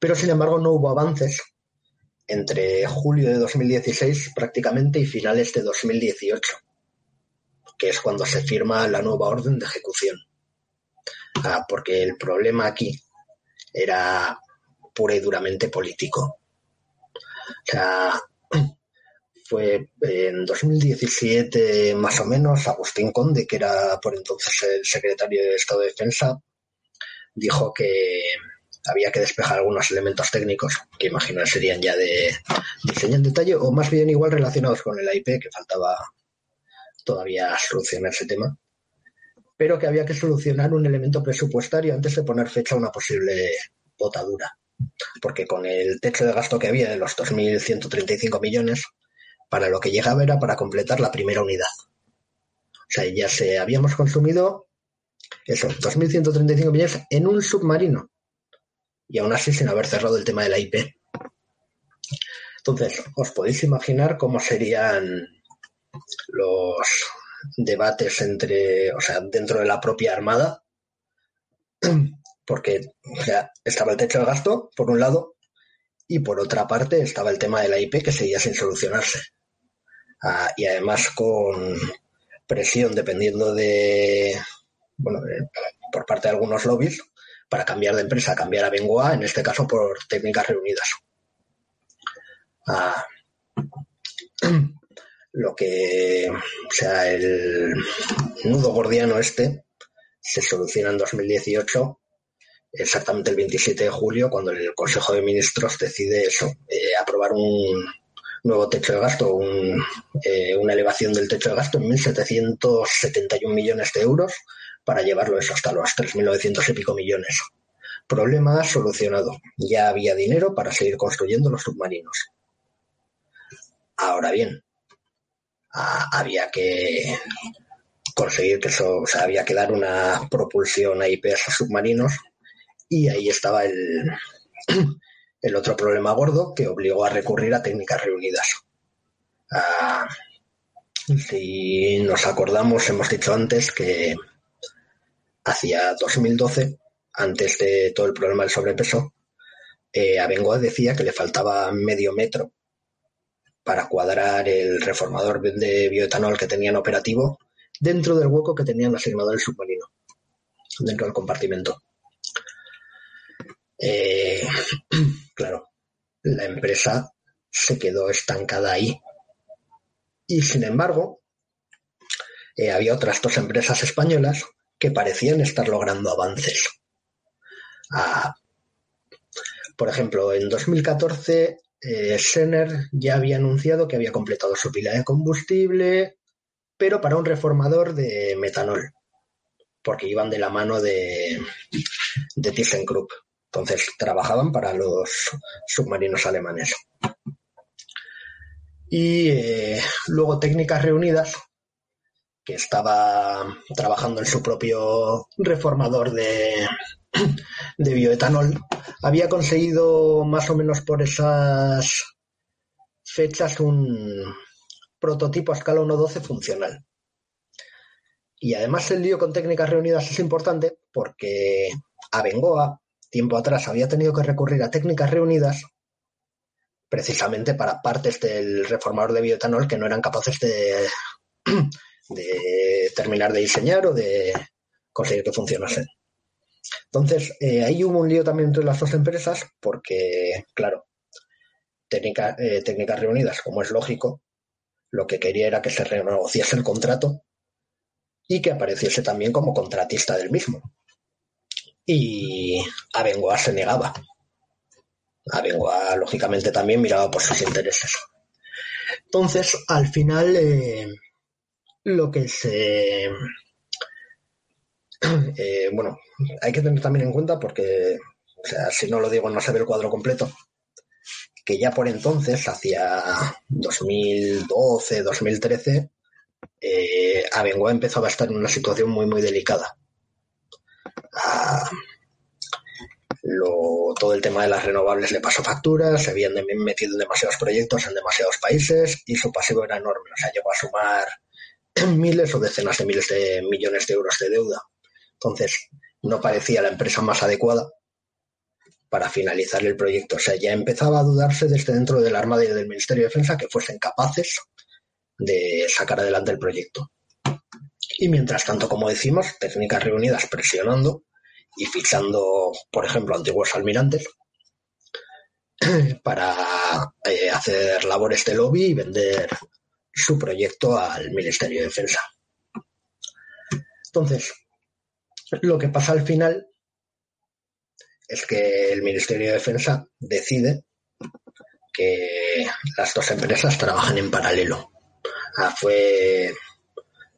[SPEAKER 3] Pero sin embargo no hubo avances entre julio de 2016 prácticamente y finales de 2018, que es cuando se firma la nueva orden de ejecución. Ah, porque el problema aquí era pura y duramente político. O sea, (clears throat) fue en 2017 más o menos, Agustín Conde, que era por entonces el secretario de Estado de Defensa, dijo que había que despejar algunos elementos técnicos que imagino serían ya de diseño en detalle o más bien igual relacionados con el IP, que faltaba todavía solucionar ese tema, pero que había que solucionar un elemento presupuestario antes de poner fecha a una posible botadura. Porque con el techo de gasto que había de los 2.135 millones, para lo que llegaba era para completar la primera unidad. O sea, ya se habíamos consumido eso, 2.135 millones en un submarino. Y aún así sin haber cerrado el tema de la IP. Entonces, os podéis imaginar cómo serían los debates entre, o sea, dentro de la propia Armada, porque estaba el techo de gasto, por un lado, y por otra parte estaba el tema de la IP que seguía sin solucionarse. Ah, y además con presión dependiendo de, bueno, por parte de algunos lobbies para cambiar de empresa, cambiar a Bengoa, en este caso por técnicas reunidas. Ah, lo que, o sea, el nudo gordiano este se soluciona en 2018, exactamente el 27 de julio, cuando el Consejo de Ministros decide eso, eh, aprobar un, nuevo techo de gasto, eh, una elevación del techo de gasto en 1.771 millones de euros para llevarlo eso hasta los 3.900 y pico millones. Problema solucionado. Ya había dinero para seguir construyendo los submarinos. Ahora bien, había que conseguir que eso, o sea, había que dar una propulsión a IP a esos submarinos y ahí estaba el, (clears throat) el otro problema gordo que obligó a recurrir a técnicas reunidas. Ah, si nos acordamos, hemos dicho antes que hacia 2012, antes de todo el problema del sobrepeso, eh, decía que le faltaba medio metro para cuadrar el reformador de bioetanol que tenían operativo dentro del hueco que tenían asignado el submarino, dentro del compartimento. Eh, (clears throat) claro, la empresa se quedó estancada ahí. Y sin embargo, eh, había otras dos empresas españolas que parecían estar logrando avances. Ah, por ejemplo, en 2014, eh, ya había anunciado que había completado su pila de combustible, pero para un reformador de metanol, porque iban de la mano de, de ThyssenKrupp. Entonces trabajaban para los submarinos alemanes. Y eh, luego Técnicas Reunidas, que estaba trabajando en su propio reformador de, de bioetanol, había conseguido más o menos por esas fechas un prototipo a escala 1.12 funcional. Y además el lío con técnicas reunidas es importante porque Abengoa tiempo atrás había tenido que recurrir a técnicas reunidas precisamente para partes del reformador de bioetanol que no eran capaces de, de terminar de diseñar o de conseguir que funcionasen. Entonces, eh, ahí hubo un lío también entre las dos empresas porque, claro, eh, técnicas reunidas, como es lógico, lo que quería era que se renegociase el contrato y que apareciese también como contratista del mismo y Abengoa se negaba. Abengoa, lógicamente, también miraba por sus intereses. Entonces, al final, eh, lo que se (clears throat) eh, bueno, hay que tener también en cuenta porque, o sea, si no lo digo no se ve el cuadro completo, que ya por entonces, hacia 2012, 2013, eh, Abengoa empezaba a estar en una situación muy, muy delicada. Ah, todo el tema de las renovables le pasó facturas, se habían metido en demasiados proyectos en demasiados países y su pasivo era enorme. O sea, llegó a sumar (clears throat) miles o decenas de miles de millones de euros de deuda. Entonces, no parecía la empresa más adecuada para finalizar el proyecto. O sea, ya empezaba a dudarse desde dentro del Armada y del Ministerio de Defensa que fuesen capaces de sacar adelante el proyecto. Y mientras tanto, como decimos, técnicas reunidas presionando y fichando, por ejemplo, antiguos almirantes (clears throat) para eh, hacer labores de lobby y vender su proyecto al Ministerio de Defensa. Entonces, lo que pasa al final es que el Ministerio de Defensa decide que las dos empresas trabajan en paralelo. Ah, fue,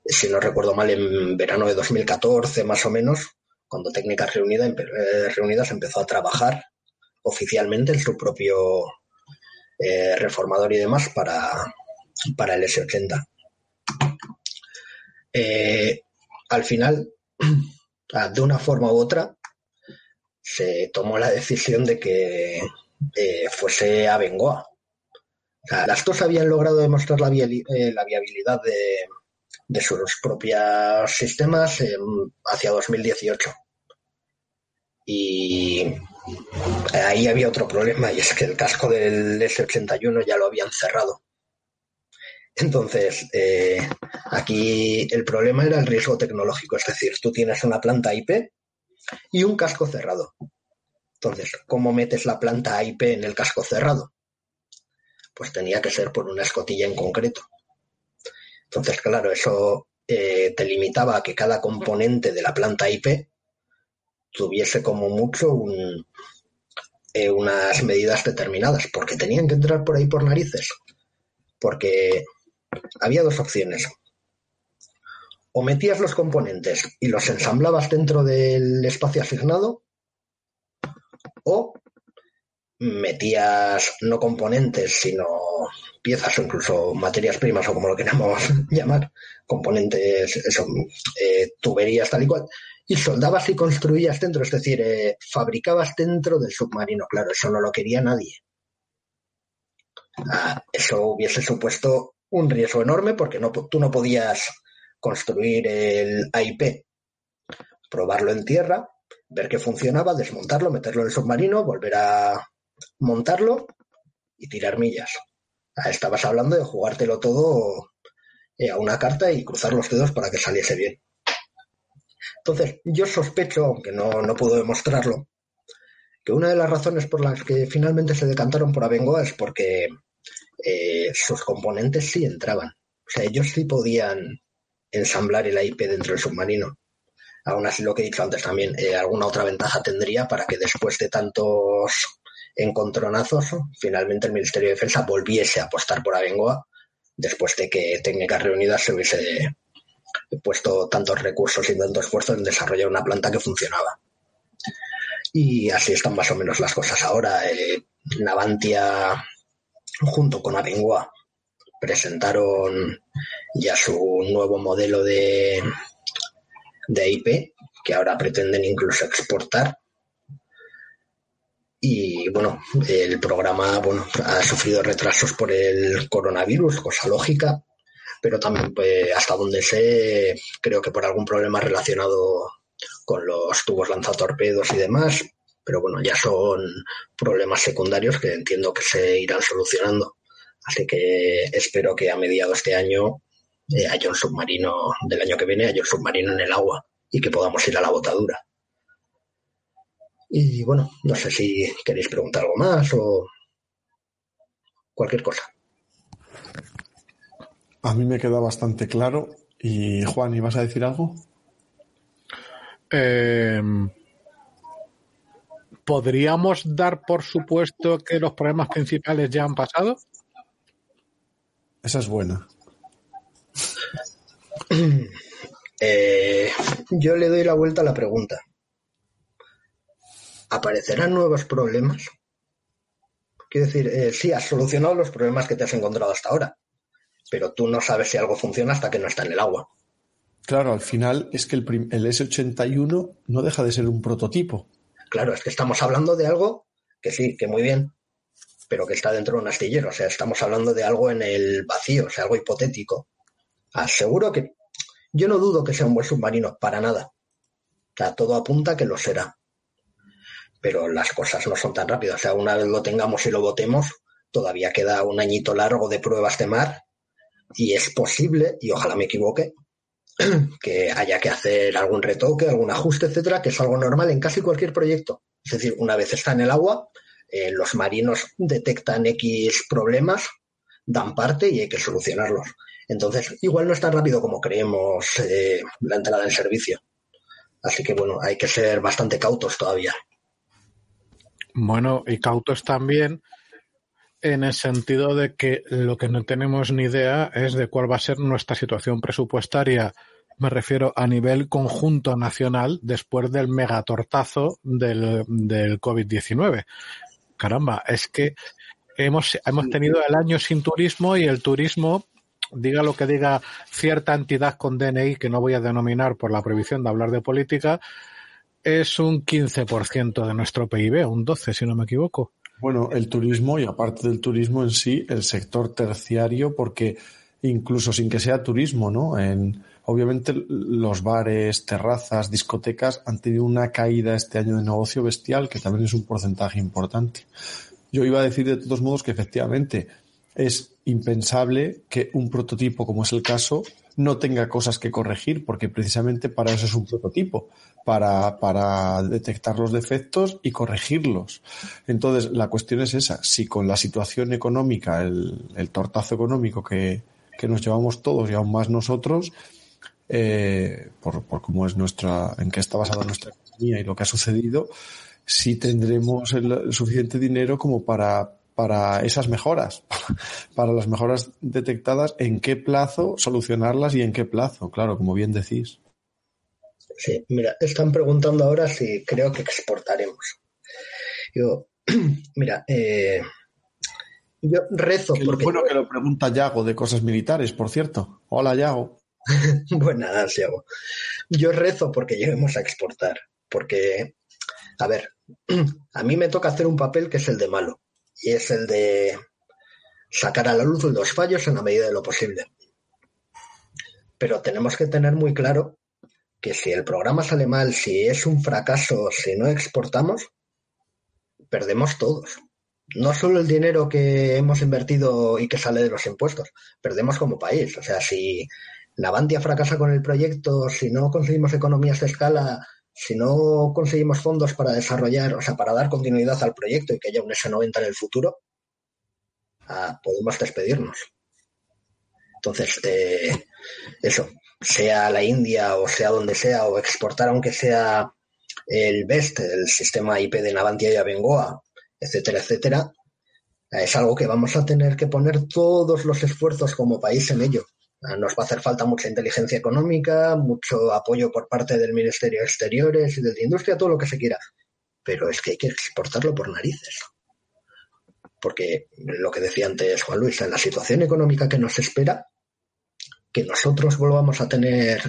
[SPEAKER 3] si no recuerdo mal, en verano de 2014 más o menos, cuando Técnicas eh, Reunidas empezó a trabajar oficialmente en su propio eh, reformador y demás para, para el S80. Eh, al final, (clears throat) de una forma u otra, se tomó la decisión de que fuese a Bengoa. las dos habían logrado demostrar la, viabilidad de, de sus propios sistemas hacia 2018. Y ahí había otro problema y es que el casco del S81 ya lo habían cerrado. Entonces, eh, aquí el problema era el riesgo tecnológico, es decir, tú tienes una planta IP y un casco cerrado. Entonces, ¿cómo metes la planta IP en el casco cerrado? Pues tenía que ser por una escotilla en concreto. Entonces, claro, eso eh, te limitaba a que cada componente de la planta IP tuviese como mucho eh, unas medidas determinadas, porque tenían que entrar por ahí por narices. Porque había dos opciones. O metías los componentes y los ensamblabas dentro del espacio asignado, o metías no componentes, sino piezas o incluso materias primas o como lo queramos (laughs) llamar, componentes, eso, eh, tuberías tal y cual, y soldabas y construías dentro, es decir, eh, fabricabas dentro del submarino. Claro, eso no lo quería nadie. Ah, eso hubiese supuesto un riesgo enorme porque no, tú no podías construir el AIP, probarlo en tierra, ver que funcionaba, desmontarlo, meterlo en el submarino, volver a montarlo y tirar millas. Ah, estabas hablando de jugártelo todo eh, a una carta y cruzar los dedos para que saliese bien. Entonces, yo sospecho, aunque no, puedo demostrarlo, que una de las razones por las que finalmente se decantaron por Abengoa es porque eh, sus componentes sí entraban. O sea, ellos sí podían ensamblar el IP dentro del submarino. Aún así, lo que he dicho antes también, eh, alguna otra ventaja tendría para que después de tantos encontronazos, finalmente el Ministerio de Defensa volviese a apostar por Abengoa después de que Técnicas Reunidas se hubiese puesto tantos recursos y tanto esfuerzo en desarrollar una planta que funcionaba. Y así están más o menos las cosas ahora. Eh, Navantia, junto con Abengoa, presentaron ya su nuevo modelo de, de IP, que ahora pretenden incluso exportar. Y bueno, el programa bueno, ha sufrido retrasos por el coronavirus, cosa lógica, pero también pues, hasta donde sé, creo que por algún problema relacionado con los tubos lanzatorpedos y demás, pero bueno, ya son problemas secundarios que entiendo que se irán solucionando. Así que espero que a mediados de año eh, haya un submarino, del año que viene haya un submarino en el agua y que podamos ir a la botadura. Y bueno, no sé si queréis preguntar algo más o cualquier cosa.
[SPEAKER 2] A mí me queda bastante claro. Y Juan, ¿ibas a decir algo?
[SPEAKER 1] Eh, ¿Podríamos dar por supuesto que los problemas principales ya han pasado?
[SPEAKER 2] Esa es buena. (clears throat)
[SPEAKER 3] Eh, yo le doy la vuelta a la pregunta. ¿Aparecerán nuevos problemas? Quiero decir, eh, sí, has solucionado los problemas que te has encontrado hasta ahora, pero tú no sabes si algo funciona hasta que no está en el agua.
[SPEAKER 2] Claro, al final es que el, el S81 no deja de ser un prototipo.
[SPEAKER 3] Claro, es que estamos hablando de algo que sí, que muy bien, pero que está dentro de un astillero. O sea, estamos hablando de algo en el vacío, o sea, algo hipotético. Aseguro que yo no dudo que sea un buen submarino, para nada. O sea, todo apunta que lo será. Pero las cosas no son tan rápidas. O sea, una vez lo tengamos y lo votemos, todavía queda un añito largo de pruebas de mar y es posible, y ojalá me equivoque, (clears throat) que haya que hacer algún retoque, algún ajuste, etcétera, que es algo normal en casi cualquier proyecto. Es decir, una vez está en el agua, eh, los marinos detectan X problemas, dan parte y hay que solucionarlos. Entonces, igual no es tan rápido como creemos eh, la entrada en servicio. Así que bueno, hay que ser bastante cautos todavía.
[SPEAKER 1] Bueno, y cautos también en el sentido de que lo que no tenemos ni idea es de cuál va a ser nuestra situación presupuestaria, me refiero a nivel conjunto nacional después del megatortazo del, del COVID-19. Caramba, es que hemos, hemos tenido el año sin turismo y el turismo diga lo que diga cierta entidad con DNI, que no voy a denominar por la prohibición de hablar de política, es un 15% de nuestro PIB, un 12% si no me equivoco.
[SPEAKER 2] Bueno, el turismo y aparte del turismo en sí, el sector terciario, porque incluso sin que sea turismo, ¿no? En, obviamente los bares, terrazas, discotecas han tenido una caída este año de negocio bestial, que también es un porcentaje importante. Yo iba a decir de todos modos que efectivamente es impensable que un prototipo, como es el caso, no tenga cosas que corregir, porque precisamente para eso es un prototipo, para, para detectar los defectos y corregirlos. Entonces, la cuestión es esa, si con la situación económica, el, el tortazo económico que, que, nos llevamos todos y aún más nosotros, eh, por, por cómo es nuestra, en qué está basada nuestra economía y lo que ha sucedido, si tendremos el suficiente dinero como para para esas mejoras, (laughs) para las mejoras detectadas, en qué plazo solucionarlas y en qué plazo, claro, como bien decís.
[SPEAKER 3] Sí, mira, están preguntando ahora si creo que exportaremos. Yo, (clears throat) mira, eh, yo rezo
[SPEAKER 2] porque... Bueno que lo pregunta Yago de cosas militares, por cierto. Hola, Yago. (laughs)
[SPEAKER 3] Buenas, Yago. Yo rezo porque lleguemos a exportar, porque, a ver, (clears throat) a mí me toca hacer un papel que es el de malo y es el de sacar a la luz los fallos en la medida de lo posible. Pero tenemos que tener muy claro que si el programa sale mal, si es un fracaso, si no exportamos, perdemos todos. No solo el dinero que hemos invertido y que sale de los impuestos, perdemos como país. O sea, si Navantia fracasa con el proyecto, si no conseguimos economías de escala, si no conseguimos fondos para desarrollar, o sea, para dar continuidad al proyecto y que haya un S90 en el futuro, ah, podemos despedirnos. Entonces, eh, eso, sea la India o sea donde sea, o exportar aunque sea el BEST, el sistema IP de Navantia y Abengoa, etcétera, etcétera, es algo que vamos a tener que poner todos los esfuerzos como país en ello. Nos va a hacer falta mucha inteligencia económica, mucho apoyo por parte del Ministerio de Exteriores y de Industria, todo lo que se quiera. Pero es que hay que exportarlo por narices. Porque lo que decía antes Juan Luis, en la situación económica que nos espera, que nosotros volvamos a tener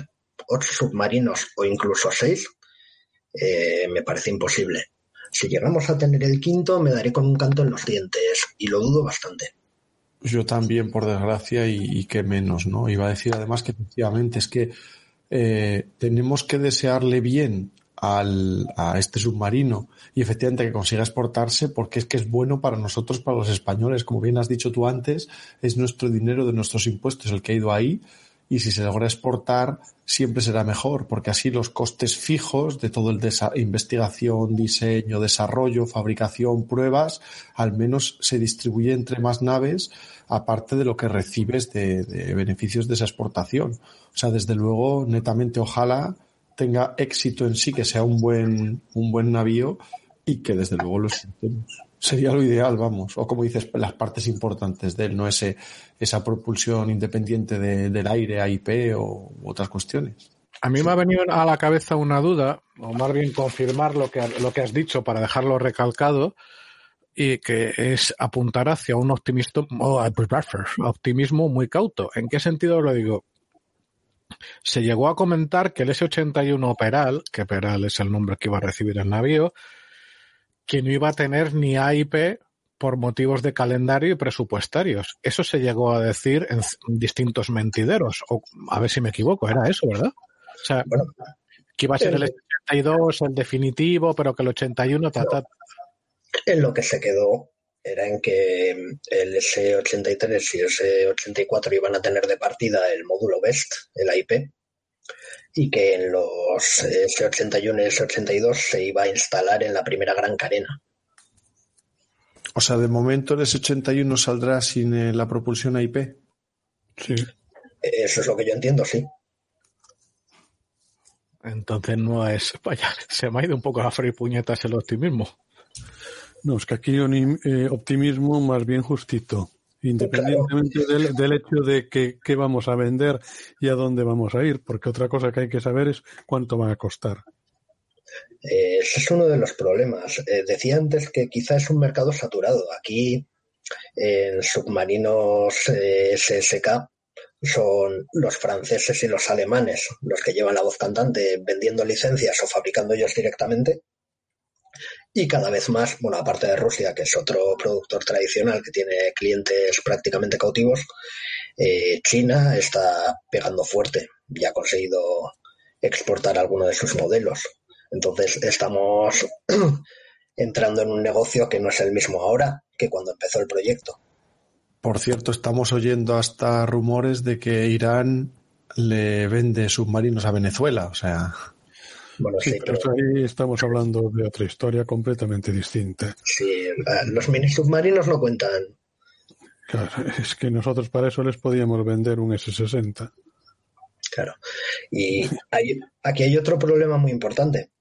[SPEAKER 3] ocho submarinos o incluso seis, eh, me parece imposible. Si llegamos a tener el quinto, me daré con un canto en los dientes y lo dudo bastante.
[SPEAKER 2] Yo también, por desgracia, y, qué menos, ¿no? Iba a decir además que efectivamente es que eh, tenemos que desearle bien al, a este submarino y efectivamente que consiga exportarse porque es que es bueno para nosotros, para los españoles. Como bien has dicho tú antes, es nuestro dinero de nuestros impuestos el que ha ido ahí y si se logra exportar siempre será mejor porque así los costes fijos de todo el de investigación, diseño, desarrollo, fabricación, pruebas, al menos se distribuye entre más naves aparte de lo que recibes de, beneficios de esa exportación. O sea, desde luego, netamente ojalá tenga éxito en sí, que sea un buen, un buen navío y que desde luego lo exportemos sería lo ideal, vamos. O como dices, las partes importantes de él, no ese, esa propulsión independiente de, del aire, AIP o otras cuestiones.
[SPEAKER 1] A mí me ha venido a la cabeza una duda, o más bien confirmar lo que, lo que has dicho para dejarlo recalcado, y que es apuntar hacia un optimismo, optimismo muy cauto. ¿En qué sentido lo digo? Se llegó a comentar que el S-81 Peral, que Peral es el nombre que iba a recibir el navío, que no iba a tener ni AIP por motivos de calendario y presupuestarios. Eso se llegó a decir en distintos mentideros. O, a ver si me equivoco, era eso, ¿verdad? O sea, que iba a ser el 82, el definitivo, pero que el 81, ta,
[SPEAKER 3] En lo que se quedó era en que el S83 y el S84 iban a tener de partida el módulo BEST, el IP, y que en los S81 y S82 se iba a instalar en la primera gran cadena.
[SPEAKER 2] O sea, de momento el S81 saldrá sin eh, la propulsión IP.
[SPEAKER 1] Sí.
[SPEAKER 3] Eso es lo que yo entiendo, sí.
[SPEAKER 1] Entonces no es. (laughs) Vaya, se me ha ido un poco a freír puñetas el optimismo.
[SPEAKER 4] No, es que aquí eh, optimismo más bien justito. Independientemente del, hecho de que, qué vamos a vender y a dónde vamos a ir, porque otra cosa que hay que saber es cuánto va a costar.
[SPEAKER 3] Eh, ese es uno de los problemas. Eh, decía antes que quizá es un mercado saturado. Aquí en submarinos SSK son los franceses y los alemanes los que llevan la voz cantante vendiendo licencias o fabricando ellos directamente. Y cada vez más, bueno, aparte de Rusia, que es otro productor tradicional que tiene clientes prácticamente cautivos, eh, China está pegando fuerte y ha conseguido exportar algunos de sus modelos. Entonces estamos (clears throat) entrando en un negocio que no es el mismo ahora que cuando empezó el proyecto.
[SPEAKER 2] Por cierto, estamos oyendo hasta rumores de que Irán le vende submarinos a Venezuela, o sea.
[SPEAKER 4] Bueno, sí, pero ahí estamos hablando de otra historia completamente distinta.
[SPEAKER 3] Sí, los mini submarinos no cuentan.
[SPEAKER 4] Claro, (laughs) es que nosotros para eso les podíamos vender un S-60.
[SPEAKER 3] Claro. Y aquí hay otro problema muy importante.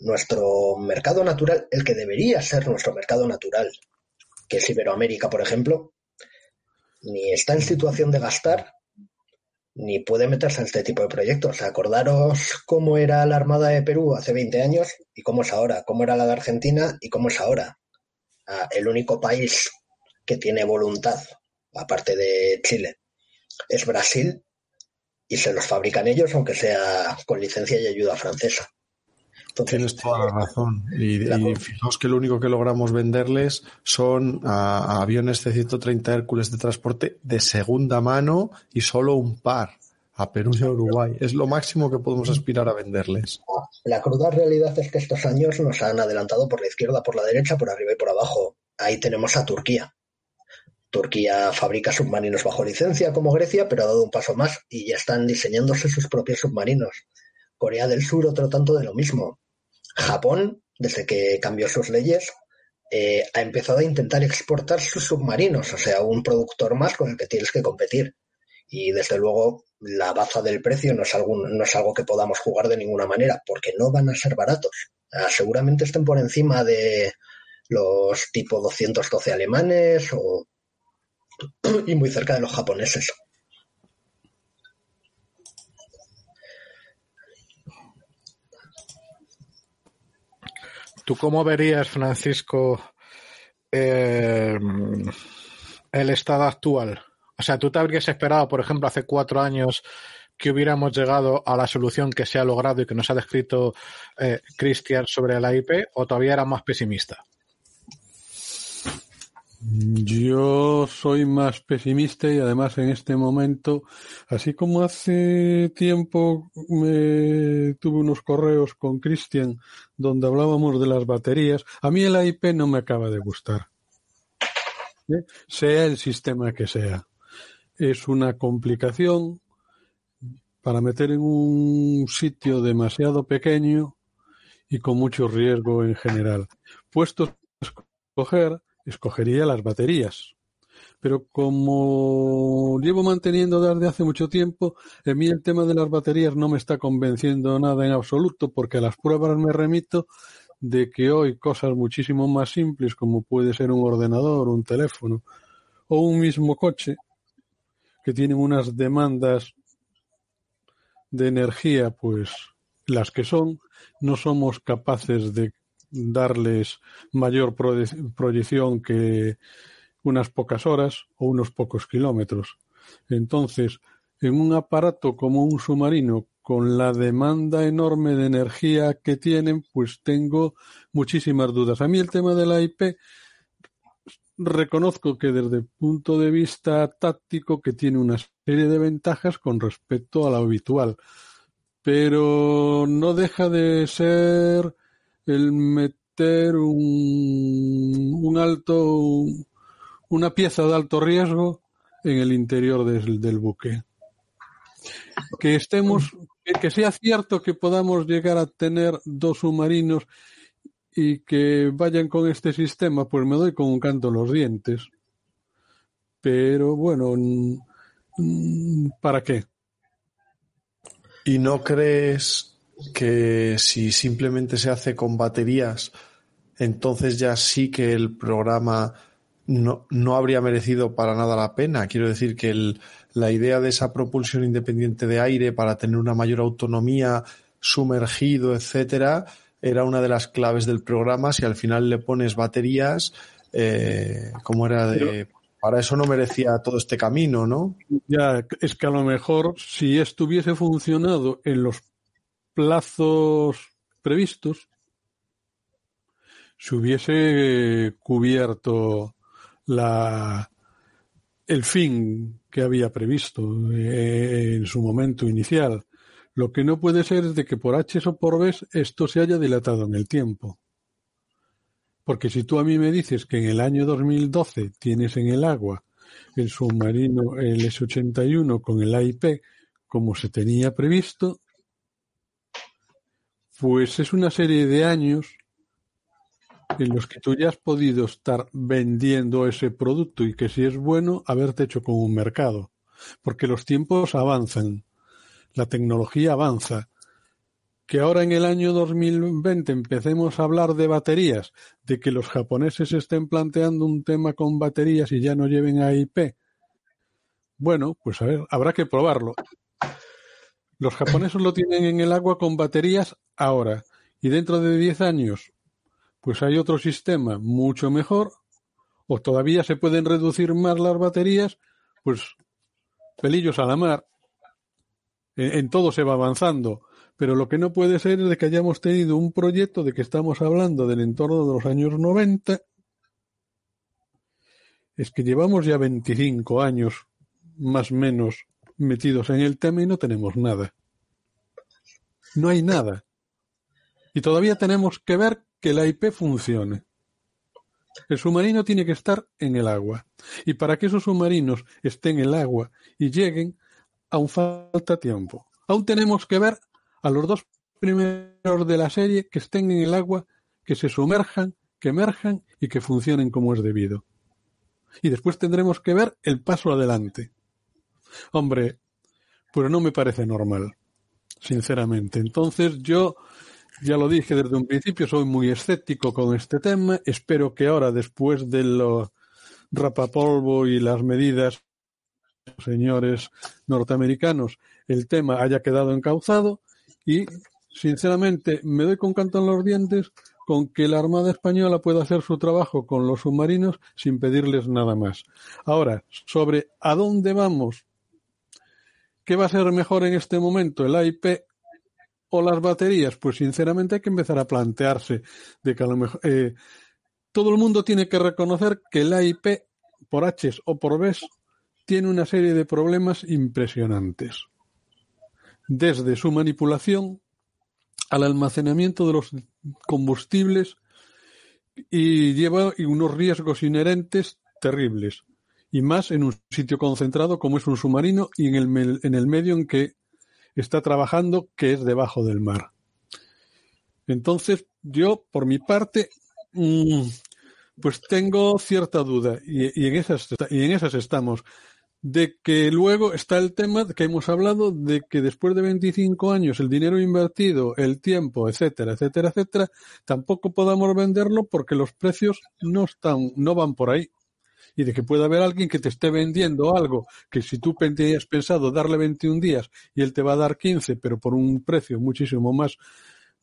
[SPEAKER 3] Nuestro mercado natural, el que debería ser nuestro mercado natural, que es Iberoamérica, por ejemplo, ni está en situación de gastar, ni puede meterse en este tipo de proyectos. Acordaros cómo era la Armada de Perú hace 20 años y cómo es ahora, cómo era la de Argentina y cómo es ahora. Ah, el único país que tiene voluntad, aparte de Chile, es Brasil y se los fabrican ellos, aunque sea con licencia y ayuda francesa.
[SPEAKER 2] Tienes toda la razón. Y, fijaos que lo único que logramos venderles son aviones C-130 Hércules de transporte de segunda mano y solo un par a Perú y a Uruguay. Es lo máximo que podemos aspirar a venderles.
[SPEAKER 3] La cruda realidad es que estos años nos han adelantado por la izquierda, por la derecha, por arriba y por abajo. Ahí tenemos a Turquía. Turquía fabrica submarinos bajo licencia como Grecia, pero ha dado un paso más y ya están diseñándose sus propios submarinos. Corea del Sur otro tanto de lo mismo. Japón, desde que cambió sus leyes, eh, ha empezado a intentar exportar sus submarinos, o sea, un productor más con el que tienes que competir. Y desde luego la baza del precio no es, algo, no es algo que podamos jugar de ninguna manera, porque no van a ser baratos. Ah, seguramente estén por encima de los tipo 212 alemanes (clears throat) y muy cerca de los japoneses.
[SPEAKER 1] ¿Tú cómo verías, Francisco, eh, el estado actual? O sea, ¿tú te habrías esperado, por ejemplo, hace cuatro años que hubiéramos llegado a la solución que se ha logrado y que nos ha descrito eh, Cristian sobre la IP o todavía era más pesimista?
[SPEAKER 4] Yo soy más pesimista y además en este momento, así como hace tiempo me tuve unos correos con Cristian donde hablábamos de las baterías, a mí el IP no me acaba de gustar. ¿Eh? Sea el sistema que sea. Es una complicación para meter en un sitio demasiado pequeño y con mucho riesgo en general. Puesto a escoger, escogería las baterías. Pero como llevo manteniendo desde hace mucho tiempo, a mí el tema de las baterías no me está convenciendo nada en absoluto, porque a las pruebas me remito de que hoy cosas muchísimo más simples, como puede ser un ordenador, un teléfono o un mismo coche, que tienen unas demandas de energía, pues las que son, no somos capaces de darles mayor proyección que unas pocas horas o unos pocos kilómetros. Entonces, en un aparato como un submarino, con la demanda enorme de energía que tienen, pues tengo muchísimas dudas. A mí el tema de la IP reconozco que desde el punto de vista táctico que tiene una serie de ventajas con respecto a lo habitual, pero no deja de ser el meter un, un alto, una pieza de alto riesgo en el interior del, del buque. Que estemos, que sea cierto que podamos llegar a tener dos submarinos y que vayan con este sistema, pues me doy con un canto los dientes. Pero bueno, ¿para qué?
[SPEAKER 2] ¿Y no crees que si simplemente se hace con baterías, entonces ya sí que el programa no, no habría merecido para nada la pena? Quiero decir que el, la idea de esa propulsión independiente de aire para tener una mayor autonomía, sumergido, etcétera, era una de las claves del programa. Si al final le pones baterías, eh, como era de. para eso no merecía todo este camino, ¿no?
[SPEAKER 4] Ya, es que a lo mejor si estuviese funcionado en los plazos previstos, se hubiese cubierto la, el fin que había previsto eh, en su momento inicial. Lo que no puede ser es de que por H o por B esto se haya dilatado en el tiempo. Porque si tú a mí me dices que en el año 2012 tienes en el agua el submarino, el S-81 con el AIP como se tenía previsto, pues es una serie de años en los que tú ya has podido estar vendiendo ese producto y que si es bueno, haberte hecho con un mercado. Porque los tiempos avanzan la tecnología avanza. Que ahora en el año 2020 empecemos a hablar de baterías, de que los japoneses estén planteando un tema con baterías y ya no lleven a IP. Bueno, pues a ver, habrá que probarlo. Los japoneses lo tienen en el agua con baterías ahora y dentro de 10 años, pues hay otro sistema mucho mejor o todavía se pueden reducir más las baterías, pues pelillos a la mar en, todo se va avanzando. Pero lo que no puede ser es que hayamos tenido un proyecto de que estamos hablando del entorno de los años 90. Es que llevamos ya 25 años más o menos metidos en el tema y no tenemos nada. No hay nada. Y todavía tenemos que ver que la IP funcione. El submarino tiene que estar en el agua. Y para que esos submarinos estén en el agua y lleguen, aún falta tiempo. Aún tenemos que ver a los dos primeros de la serie que estén en el agua, que se sumerjan, que emerjan y que funcionen como es debido. Y después tendremos que ver el paso adelante. Hombre, pues no me parece normal, sinceramente. Entonces yo, ya lo dije desde un principio, soy muy escéptico con este tema. Espero que ahora, después de los rapapolvo y las medidas señores norteamericanos el tema haya quedado encauzado y sinceramente me doy con canto en los dientes con que la Armada Española pueda hacer su trabajo con los submarinos sin pedirles nada más. Ahora, sobre a dónde vamos, ¿qué va a ser mejor en este momento, el AIP o las baterías? Pues sinceramente hay que empezar a plantearse de que a lo mejor eh, todo el mundo tiene que reconocer que el AIP por H o por B tiene una serie de problemas impresionantes. Desde su manipulación al almacenamiento de los combustibles y lleva unos riesgos inherentes terribles. Y más en un sitio concentrado como es un submarino y en el, en el medio en que está trabajando, que es debajo del mar. Entonces, yo, por mi parte, mm, pues tengo cierta duda y, en esas, y en esas estamos de que luego está el tema que hemos hablado de que después de 25 años el dinero invertido, el tiempo, etcétera, etcétera, etcétera, tampoco podamos venderlo porque los precios no están, no van por ahí. Y de que pueda haber alguien que te esté vendiendo algo que si tú tenías pensado darle 21 días y él te va a dar 15, pero por un precio muchísimo más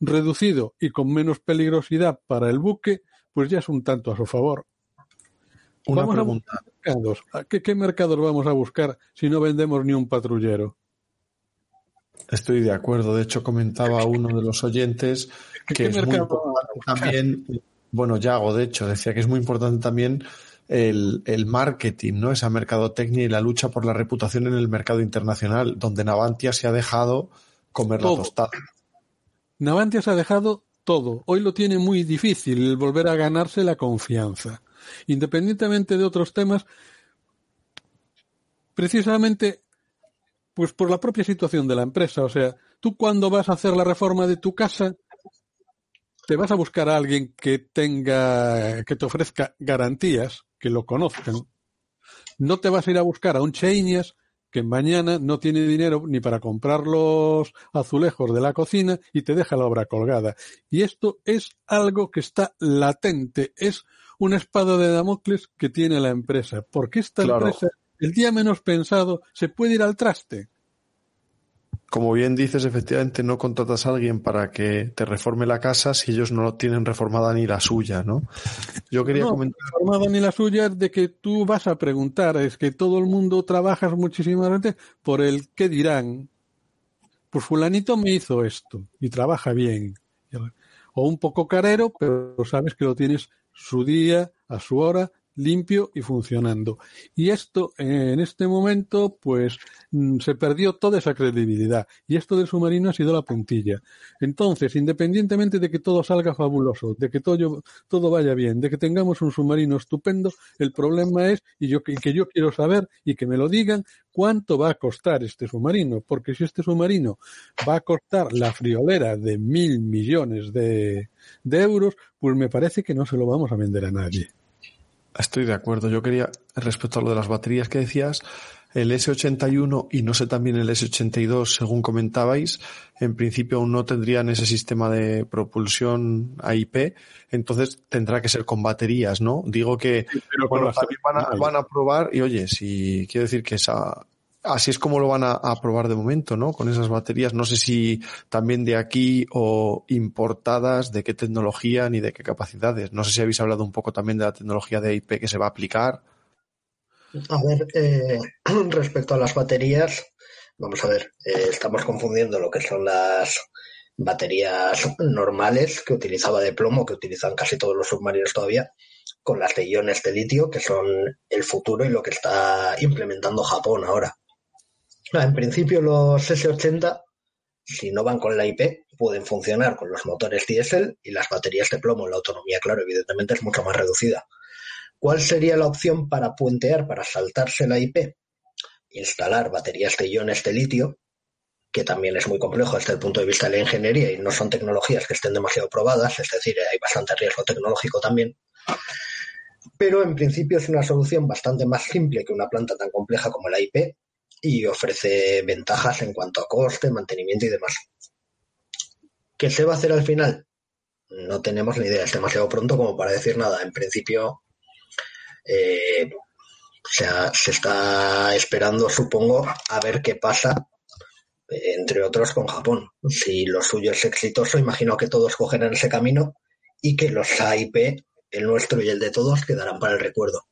[SPEAKER 4] reducido y con menos peligrosidad para el buque, pues ya es un tanto a su favor.
[SPEAKER 2] Una vamos pregunta.
[SPEAKER 4] A ¿Qué, ¿Qué mercados vamos a buscar si no vendemos ni un patrullero?
[SPEAKER 2] Estoy de acuerdo. De hecho, comentaba uno de los oyentes que es muy importante también, bueno, Yago, de hecho, decía que es muy importante también el, el, marketing, ¿no? Esa mercadotecnia y la lucha por la reputación en el mercado internacional, donde Navantia se ha dejado comer la tostada.
[SPEAKER 4] Navantia se ha dejado todo. Hoy lo tiene muy difícil el volver a ganarse la confianza. Independientemente de otros temas, precisamente pues por la propia situación de la empresa. O sea, tú cuando vas a hacer la reforma de tu casa, te vas a buscar a alguien que tenga, que te ofrezca garantías, que lo conozcan. No te vas a ir a buscar a un Cheinias que mañana no tiene dinero ni para comprar los azulejos de la cocina y te deja la obra colgada. Y esto es algo que está latente, es una espada de Damocles que tiene la empresa, porque esta empresa el día menos pensado se puede ir al traste.
[SPEAKER 2] Como bien dices, efectivamente no contratas a alguien para que te reforme la casa si ellos no tienen reformada ni la suya, ¿no?
[SPEAKER 4] Yo quería comentar. Reformada ni la suya de que tú vas a preguntar, es que todo el mundo trabaja muchísimamente por el qué dirán. Pues fulanito me hizo esto y trabaja bien. O un poco carero, pero sabes que lo tienes su día, a su hora, limpio y funcionando. Y esto, en este momento, pues mm, se perdió toda esa credibilidad. Y esto del submarino ha sido la puntilla. Entonces, independientemente de que todo salga fabuloso, de que todo, todo vaya bien, de que tengamos un submarino estupendo, el problema es, y yo, que yo quiero saber y que me lo digan, cuánto va a costar este submarino. Porque si este submarino va a costar la friolera de mil millones de, de euros, pues me parece que no se lo vamos a vender a nadie.
[SPEAKER 2] Estoy de acuerdo. Yo quería, respecto a lo de las baterías que decías, el S81 y no sé también el S82, según comentabais, en principio aún no tendrían ese sistema de propulsión AIP, entonces tendrá que ser con baterías, ¿no? Digo que bueno, también van a, van a probar y oye, si quiero decir que esa, así es como lo van a, probar de momento, ¿no? Con esas baterías. No sé si también de aquí o importadas, de qué tecnología ni de qué capacidades. No sé si habéis hablado un poco también de la tecnología de IP que se va a aplicar.
[SPEAKER 3] A ver, eh, (clears throat) respecto a las baterías, vamos a ver, eh, estamos confundiendo lo que son las baterías normales que utilizaba de plomo, que utilizan casi todos los submarinos todavía, con las de iones de litio, que son el futuro y lo que está implementando Japón ahora. En principio los S80, si no van con la IP, pueden funcionar con los motores diésel y las baterías de plomo. La autonomía, claro, evidentemente es mucho más reducida. ¿Cuál sería la opción para puentear, para saltarse la IP? Instalar baterías de iones de litio, que también es muy complejo desde el punto de vista de la ingeniería y no son tecnologías que estén demasiado probadas, es decir, hay bastante riesgo tecnológico también. Pero en principio es una solución bastante más simple que una planta tan compleja como la IP y ofrece ventajas en cuanto a coste, mantenimiento y demás. ¿Qué se va a hacer al final? No tenemos ni idea, es demasiado pronto como para decir nada. En principio, eh, o sea, se está esperando, supongo, a ver qué pasa, entre otros con Japón. Si lo suyo es exitoso, imagino que todos cogerán ese camino y que los AIP, el nuestro y el de todos, quedarán para el recuerdo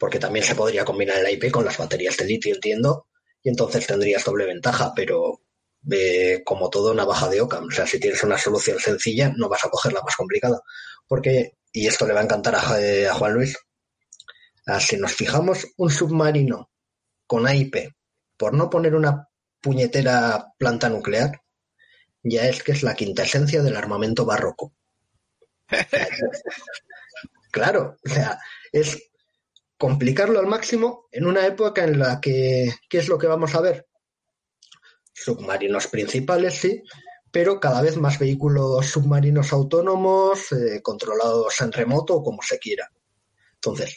[SPEAKER 3] porque también se podría combinar el IP con las baterías de litio, entiendo, y entonces tendrías doble ventaja, pero eh, como todo, una baja de Ocam. O sea, si tienes una solución sencilla, no vas a coger la más complicada. Porque, y esto le va a encantar a, eh, Juan Luis, ah, si nos fijamos un submarino con AIP, por no poner una puñetera planta nuclear, ya es que es la quinta esencia del armamento barroco. (laughs) claro, o sea, es complicarlo al máximo en una época en la que, ¿qué es lo que vamos a ver? Submarinos principales, sí, pero cada vez más vehículos submarinos autónomos, eh, controlados en remoto o como se quiera. Entonces,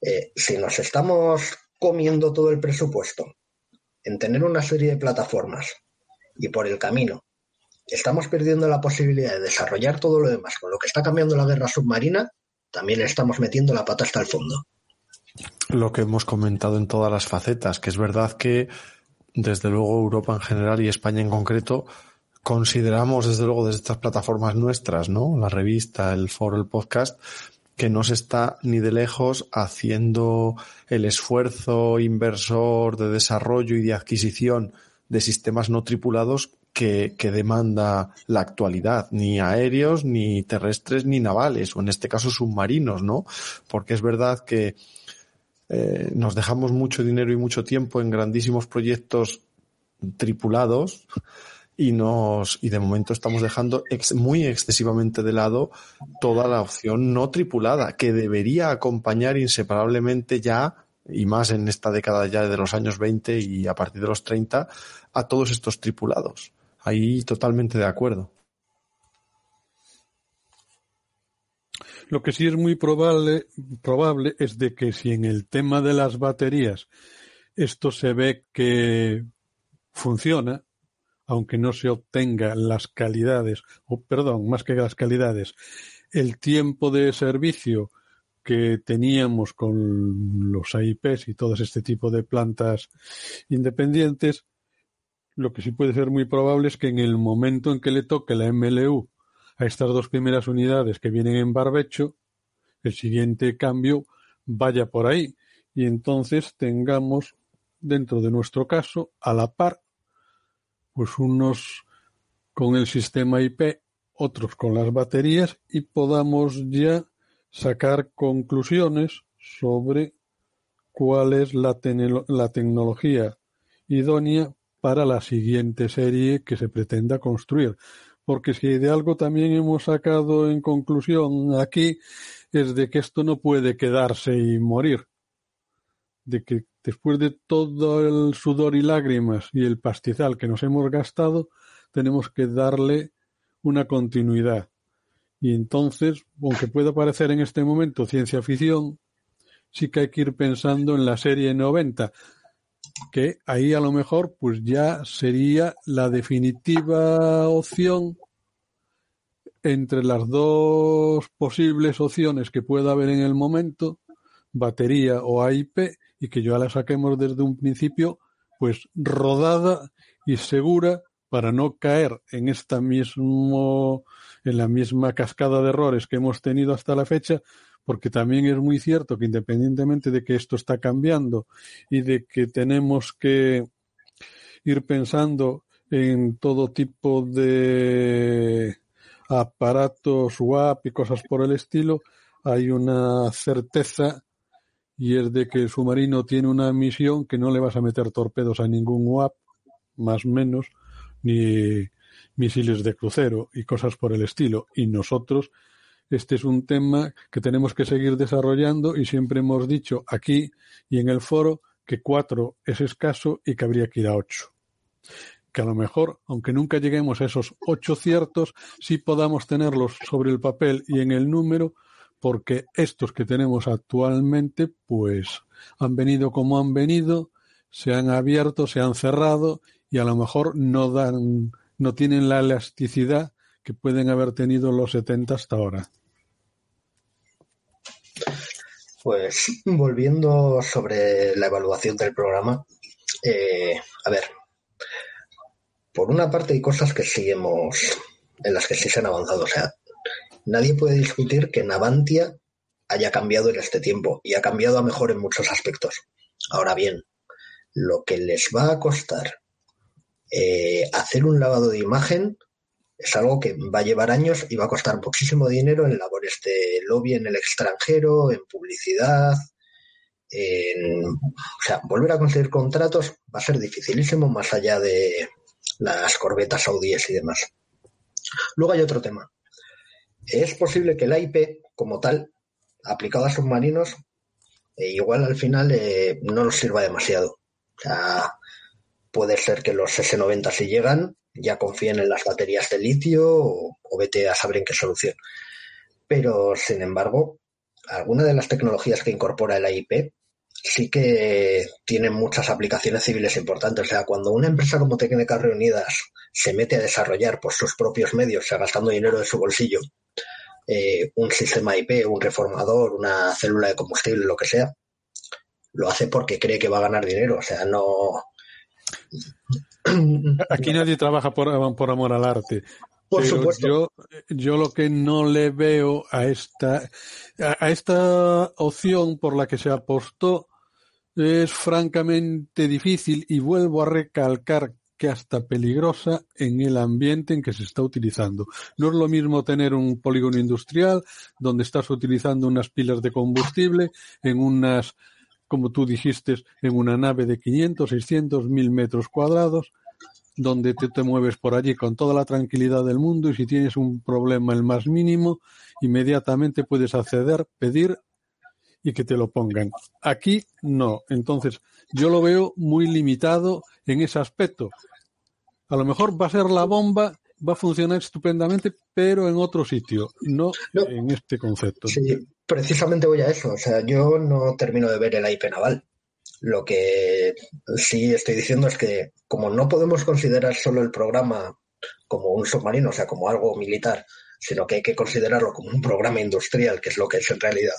[SPEAKER 3] eh, si nos estamos comiendo todo el presupuesto en tener una serie de plataformas y por el camino estamos perdiendo la posibilidad de desarrollar todo lo demás con lo que está cambiando la guerra submarina, también estamos metiendo la pata hasta el fondo.
[SPEAKER 2] Lo que hemos comentado en todas las facetas, que es verdad que desde luego Europa en general y España en concreto consideramos desde luego desde estas plataformas nuestras, ¿no? La revista, el foro, el podcast, que no se está ni de lejos haciendo el esfuerzo inversor de desarrollo y de adquisición de sistemas no tripulados que, que, demanda la actualidad, ni aéreos, ni terrestres, ni navales, o en este caso submarinos, ¿no? Porque es verdad que eh, nos dejamos mucho dinero y mucho tiempo en grandísimos proyectos tripulados y nos y de momento estamos dejando muy excesivamente de lado toda la opción no tripulada que debería acompañar inseparablemente ya y más en esta década ya de los años 20 y a partir de los 30 a todos estos tripulados. Ahí totalmente de acuerdo.
[SPEAKER 4] Lo que sí es muy probable, probable es de que si en el tema de las baterías esto se ve que funciona, aunque no se obtenga las calidades, o perdón, más que las calidades, el tiempo de servicio que teníamos con los AIPs y todo este tipo de plantas independientes, lo que sí puede ser muy probable es que en el momento en que le toque la MLU a estas dos primeras unidades que vienen en barbecho, el siguiente cambio vaya por ahí y entonces tengamos dentro de nuestro caso a la par pues unos con el sistema IP, otros con las baterías y podamos ya sacar conclusiones sobre cuál es la, la tecnología idónea para la siguiente serie que se pretenda construir. Porque si de algo también hemos sacado en conclusión aquí es de que esto no puede quedarse y morir. De que después de todo el sudor y lágrimas y el pastizal que nos hemos gastado, tenemos que darle una continuidad. Y entonces, aunque pueda parecer en este momento ciencia ficción, sí que hay que ir pensando en la serie 90, que ahí a lo mejor pues ya sería la definitiva opción entre las dos posibles opciones que pueda haber en el momento, batería o AIP, y que ya la saquemos desde un principio, pues rodada y segura para no caer en esta mismo, en la misma cascada de errores que hemos tenido hasta la fecha, porque también es muy cierto que independientemente de que esto está cambiando y de que tenemos que ir pensando en todo tipo de aparatos WAP y cosas por el estilo, hay una certeza y es de que el submarino tiene una misión que no le vas a meter torpedos a ningún WAP, más menos, ni misiles de crucero y cosas por el estilo. Y nosotros, este es un tema que tenemos que seguir desarrollando y siempre hemos dicho aquí y en el foro que cuatro es escaso y que habría que ir a ocho que a lo mejor, aunque nunca lleguemos a esos ocho ciertos, sí podamos tenerlos sobre el papel y en el número, porque estos que tenemos actualmente, pues han venido como han venido, se han abierto, se han cerrado y a lo mejor no dan, no tienen la elasticidad que pueden haber tenido los 70 hasta ahora.
[SPEAKER 3] Pues (laughs) volviendo sobre la evaluación del programa, eh, a ver, por una parte hay cosas que sí hemos, en las que sí se han avanzado. O sea, nadie puede discutir que Navantia haya cambiado en este tiempo y ha cambiado a mejor en muchos aspectos. Ahora bien, lo que les va a costar eh, hacer un lavado de imagen es algo que va a llevar años y va a costar muchísimo dinero en labores de lobby en el extranjero, en publicidad. En, o sea, volver a conseguir contratos va a ser dificilísimo más allá de, las corbetas saudíes y demás. Luego hay otro tema. Es posible que el IP, como tal, aplicado a submarinos, eh, igual al final eh, no nos sirva demasiado. O sea, puede ser que los S90 si llegan ya confíen en las baterías de litio o, o vete a saber en qué solución. Pero, sin embargo, alguna de las tecnologías que incorpora el IP sí que tienen muchas aplicaciones civiles importantes. O sea, cuando una empresa como Técnicas Reunidas se mete a desarrollar por sus propios medios, o sea, gastando dinero de su bolsillo, eh, un sistema IP, un reformador, una célula de combustible, lo que sea, lo hace porque cree que va a ganar dinero. O sea, no.
[SPEAKER 4] Aquí nadie trabaja por, por amor al arte.
[SPEAKER 3] Por supuesto.
[SPEAKER 4] Yo, yo lo que no le veo a esta, a esta opción por la que se apostó es francamente difícil y vuelvo a recalcar que hasta peligrosa en el ambiente en que se está utilizando. No es lo mismo tener un polígono industrial donde estás utilizando unas pilas de combustible en unas, como tú dijiste, en una nave de 500, 600, 1000 metros cuadrados, donde te, te mueves por allí con toda la tranquilidad del mundo y si tienes un problema el más mínimo, inmediatamente puedes acceder, pedir y que te lo pongan. Aquí no. Entonces, yo lo veo muy limitado en ese aspecto. A lo mejor va a ser la bomba, va a funcionar estupendamente, pero en otro sitio, no, en este concepto.
[SPEAKER 3] Sí, precisamente voy a eso. O sea, yo no termino de ver el IP naval. Lo que sí estoy diciendo es que como no podemos considerar solo el programa como un submarino, o sea, como algo militar, sino que hay que considerarlo como un programa industrial, que es lo que es en realidad.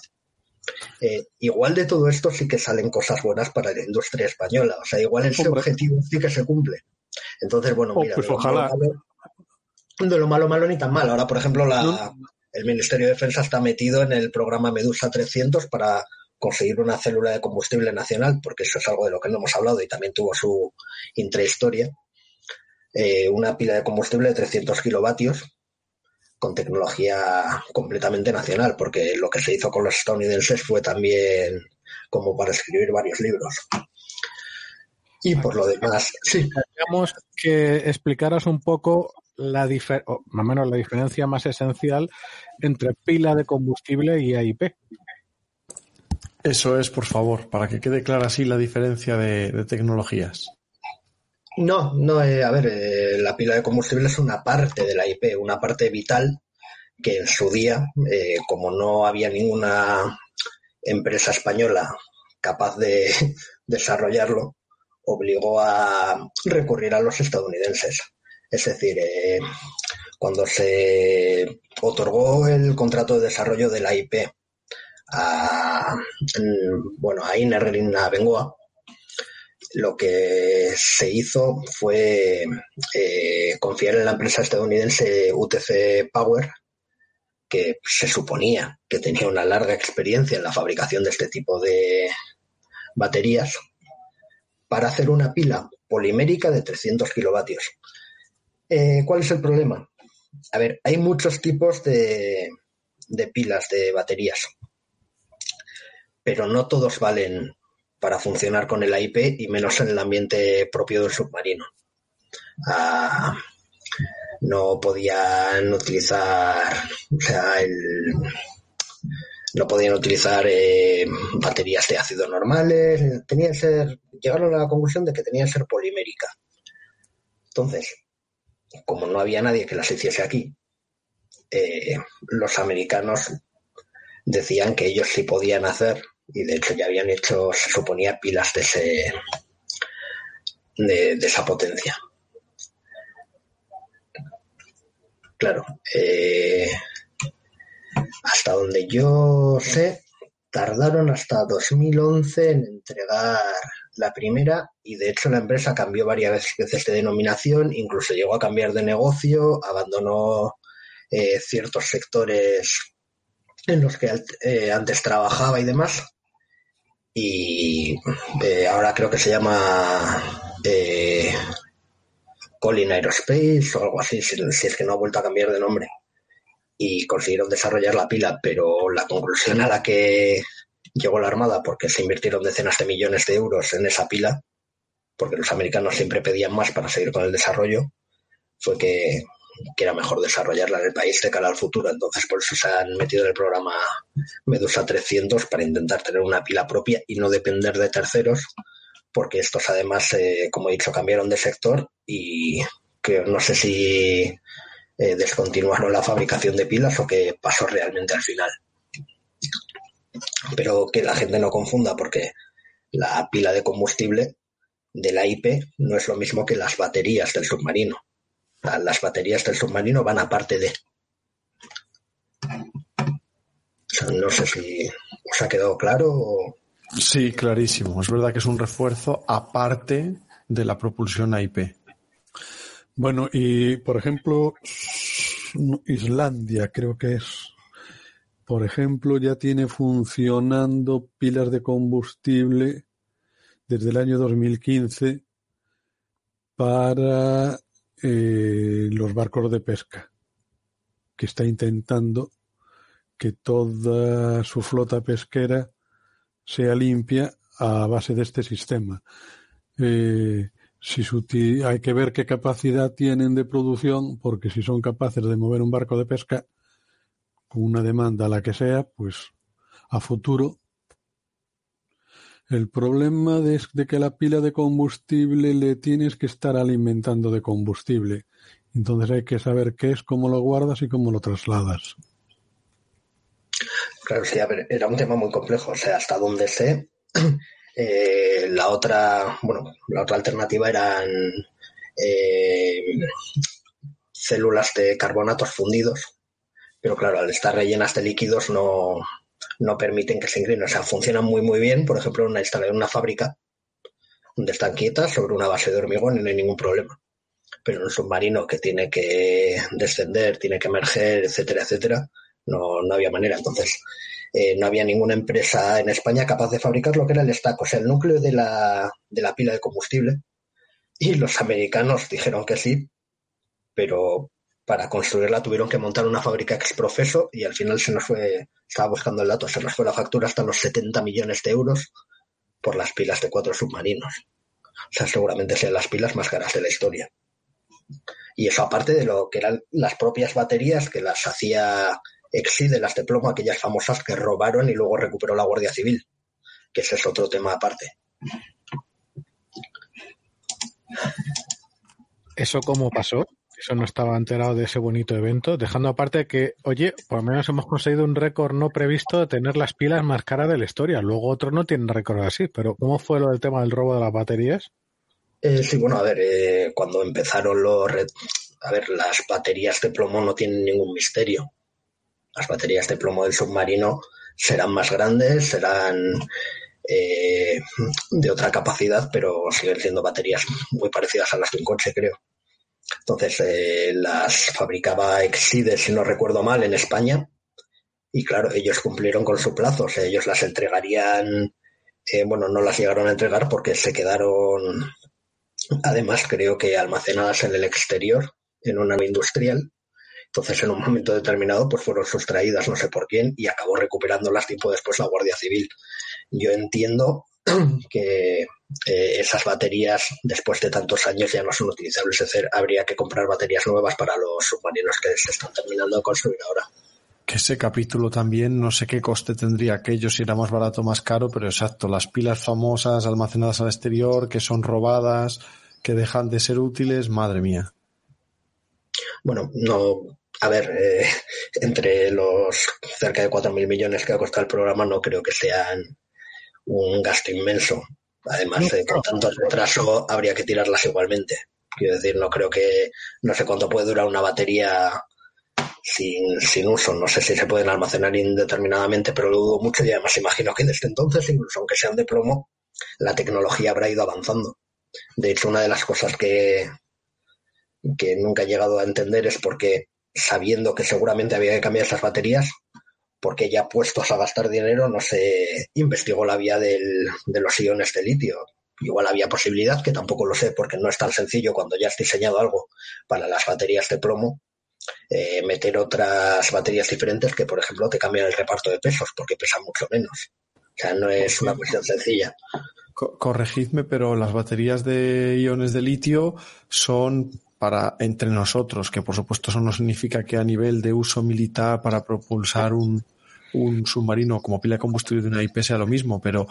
[SPEAKER 3] Eh, igual de todo esto sí que salen cosas buenas para la industria española. O sea, igual ese objetivo sí que se cumple. Entonces, bueno,
[SPEAKER 4] Oh,
[SPEAKER 3] mira,
[SPEAKER 4] pues
[SPEAKER 3] de, lo
[SPEAKER 4] ojalá.
[SPEAKER 3] malo, malo- de lo malo, malo ni tan mal. Ahora, por ejemplo, la,
[SPEAKER 4] No.
[SPEAKER 3] El Ministerio de Defensa está metido en el programa Medusa 300 para conseguir una célula de combustible nacional, porque eso es algo de lo que no hemos hablado y también tuvo su intrahistoria. Eh, una pila de combustible de 300 kilovatios con tecnología completamente nacional, porque lo que se hizo con los estadounidenses fue también como para escribir varios libros. Y por lo demás, sí,
[SPEAKER 1] Queríamos que explicaras un poco la o más o menos la diferencia más esencial entre pila de combustible y AIP.
[SPEAKER 2] Eso es, por favor, para que quede clara así la diferencia de, de tecnologías.
[SPEAKER 3] No, no, eh, a ver, eh, la pila de combustible es una parte de la IP, una parte vital que en su día, eh, como no había ninguna empresa española capaz de (laughs) desarrollarlo, obligó a recurrir a los estadounidenses. Es decir, eh, cuando se otorgó el contrato de desarrollo de la IP a, bueno, a Bengoa, lo que se hizo fue eh, confiar en la empresa estadounidense UTC Power, que se suponía que tenía una larga experiencia en la fabricación de este tipo de baterías, para hacer una pila polimérica de 300 kilovatios. Eh, ¿Cuál es el problema? A ver, hay muchos tipos de, de pilas de baterías, pero no todos valen para funcionar con el AIP y menos en el ambiente propio del submarino. Ah, no podían utilizar, o sea, el, no podían utilizar eh, baterías de ácido normales, tenían ser, llegaron a la conclusión de que tenían que ser polimérica. Entonces, como no había nadie que las hiciese aquí, eh, los americanos decían que ellos sí podían hacer y de hecho ya habían hecho, se suponía, pilas de, ese, de, esa potencia. Claro, eh, hasta donde yo sé, tardaron hasta 2011 en entregar la primera y de hecho la empresa cambió varias veces de denominación, incluso llegó a cambiar de negocio, abandonó eh, ciertos sectores en los que eh, antes trabajaba y demás. Y eh, ahora creo que se llama eh, Colin Aerospace o algo así, si, si, es que no ha vuelto a cambiar de nombre. Y consiguieron desarrollar la pila, pero la conclusión a la que llegó la Armada, porque se invirtieron decenas de millones de euros en esa pila, porque los americanos siempre pedían más para seguir con el desarrollo, fue que que era mejor desarrollarla en el país de cara al futuro. Entonces, por eso se han metido en el programa Medusa 300 para intentar tener una pila propia y no depender de terceros, porque estos además, eh, como he dicho, cambiaron de sector y que no sé si eh, descontinuaron la fabricación de pilas o qué pasó realmente al final. Pero que la gente no confunda, porque la pila de combustible de la IP no es lo mismo que las baterías del submarino las baterías del submarino van aparte de. No sé si os ha quedado claro.
[SPEAKER 2] Sí, clarísimo. Es verdad que es un refuerzo aparte de la propulsión IP.
[SPEAKER 4] Bueno, y por ejemplo, Islandia creo que es, por ejemplo, ya tiene funcionando pilas de combustible desde el año 2015 para eh, los barcos de pesca, que está intentando que toda su flota pesquera sea limpia a base de este sistema. Eh, hay que ver qué capacidad tienen de producción, porque si son capaces de mover un barco de pesca una demanda la que sea, pues a futuro. El problema de, de que la pila de combustible le tienes que estar alimentando de combustible. Entonces hay que saber qué es, cómo lo guardas y cómo lo trasladas.
[SPEAKER 3] Claro, sí, a ver, era un tema muy complejo. O sea, hasta donde sé, (clears throat) eh, la otra, bueno, la otra alternativa eran eh, células de carbonatos fundidos, pero claro, al estar rellenas de líquidos no, no permiten que se inclinen. O sea, funcionan muy, muy bien, por ejemplo, una, en una fábrica donde están quietas sobre una base de hormigón y no hay ningún problema. Pero en un submarino que tiene que descender, tiene que emerger, etcétera, etcétera, no, no había manera. Entonces, eh, no había ninguna empresa en España capaz de fabricar lo que era el stack, o sea, el núcleo de la, de la pila de combustible. Y los americanos dijeron que sí, pero para construirla tuvieron que montar una fábrica exprofeso y al final se nos fue, estaba buscando el dato, se nos fue la factura hasta los 70 millones de euros por las pilas de cuatro submarinos. O sea, seguramente sean las pilas más caras de la historia. Y eso aparte de lo que eran las propias baterías que las hacía exide las de plomo, aquellas famosas que robaron y luego recuperó la Guardia Civil, que ese es otro tema aparte.
[SPEAKER 1] ¿Eso cómo pasó? Eso no estaba enterado de ese bonito evento, dejando aparte que, oye, por lo menos hemos conseguido un récord no previsto de tener las pilas más caras de la historia. Luego otros no tienen récord así, pero ¿cómo fue lo del tema del robo de las baterías?
[SPEAKER 3] Eh, sí, bueno, a ver, eh, cuando empezaron los... A ver, las baterías de plomo no tienen ningún misterio las baterías de plomo del submarino serán más grandes, serán eh, de otra capacidad, pero siguen siendo baterías muy parecidas a las de un coche, creo. Entonces, eh, las fabricaba Exide, si no recuerdo mal, en España. Y claro, ellos cumplieron con su plazo. Ellos las entregarían, eh, bueno, no las llegaron a entregar porque se quedaron, además, creo que almacenadas en el exterior, en una industrial. Entonces, en un momento determinado, pues fueron sustraídas, no sé por quién, y acabó recuperándolas tiempo después la Guardia Civil. Yo entiendo (clears throat) que eh, esas baterías, después de tantos años, ya no son utilizables. Es decir, habría que comprar baterías nuevas para los submarinos que se están terminando de construir ahora.
[SPEAKER 2] Que ese capítulo también, no sé qué coste tendría aquello, si era más barato o más caro, pero exacto, las pilas famosas almacenadas al exterior, que son robadas, que dejan de ser útiles, madre mía.
[SPEAKER 3] Bueno, no, a ver, eh, (laughs) entre los cerca de 4.000 millones que ha costado el programa, no creo que sean un gasto inmenso. Además, eh, con tanto retraso, habría que tirarlas igualmente. Quiero decir, no creo que, no sé cuánto puede durar una batería sin, sin uso. No sé si se pueden almacenar indeterminadamente, pero lo dudo mucho y además imagino que desde entonces, incluso aunque sean de plomo, la tecnología habrá ido avanzando. De hecho, una de las cosas que, que nunca he llegado a entender es por qué sabiendo que seguramente había que cambiar esas baterías, porque ya puestos a gastar dinero no se investigó la vía del, de los iones de litio. Igual había posibilidad, que tampoco lo sé, porque no es tan sencillo cuando ya has diseñado algo para las baterías de plomo, eh, meter otras baterías diferentes que, por ejemplo, te cambian el reparto de pesos, porque pesan mucho menos. O sea, no es una cuestión sencilla.
[SPEAKER 2] Corregidme, pero las baterías de iones de litio son para entre nosotros, que por supuesto eso no significa que a nivel de uso militar para propulsar un, un submarino como pila de combustible de una IP sea lo mismo, pero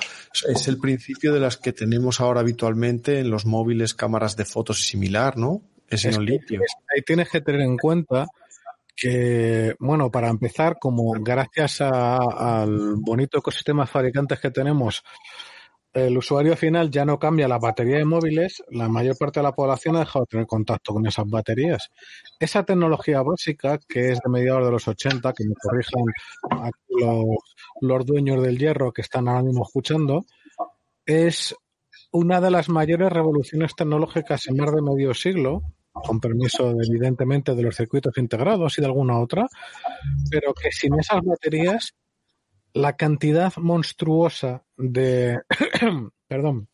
[SPEAKER 2] es el principio de las que tenemos ahora habitualmente en los móviles, cámaras de fotos y similar, ¿no?
[SPEAKER 1] Es, en litio. ahí tienes que tener en cuenta que, bueno, para empezar, como gracias al bonito ecosistema de fabricantes que tenemos, el usuario final ya no cambia la batería de móviles, la mayor parte de la población ha dejado de tener contacto con esas baterías. Esa tecnología básica, que es de mediados de los 80, que me corrijan aquí los dueños del hierro que están ahora mismo escuchando, es una de las mayores revoluciones tecnológicas en más de medio siglo, con permiso evidentemente de los circuitos integrados y de alguna otra, pero que sin esas baterías la cantidad monstruosa de (coughs) perdón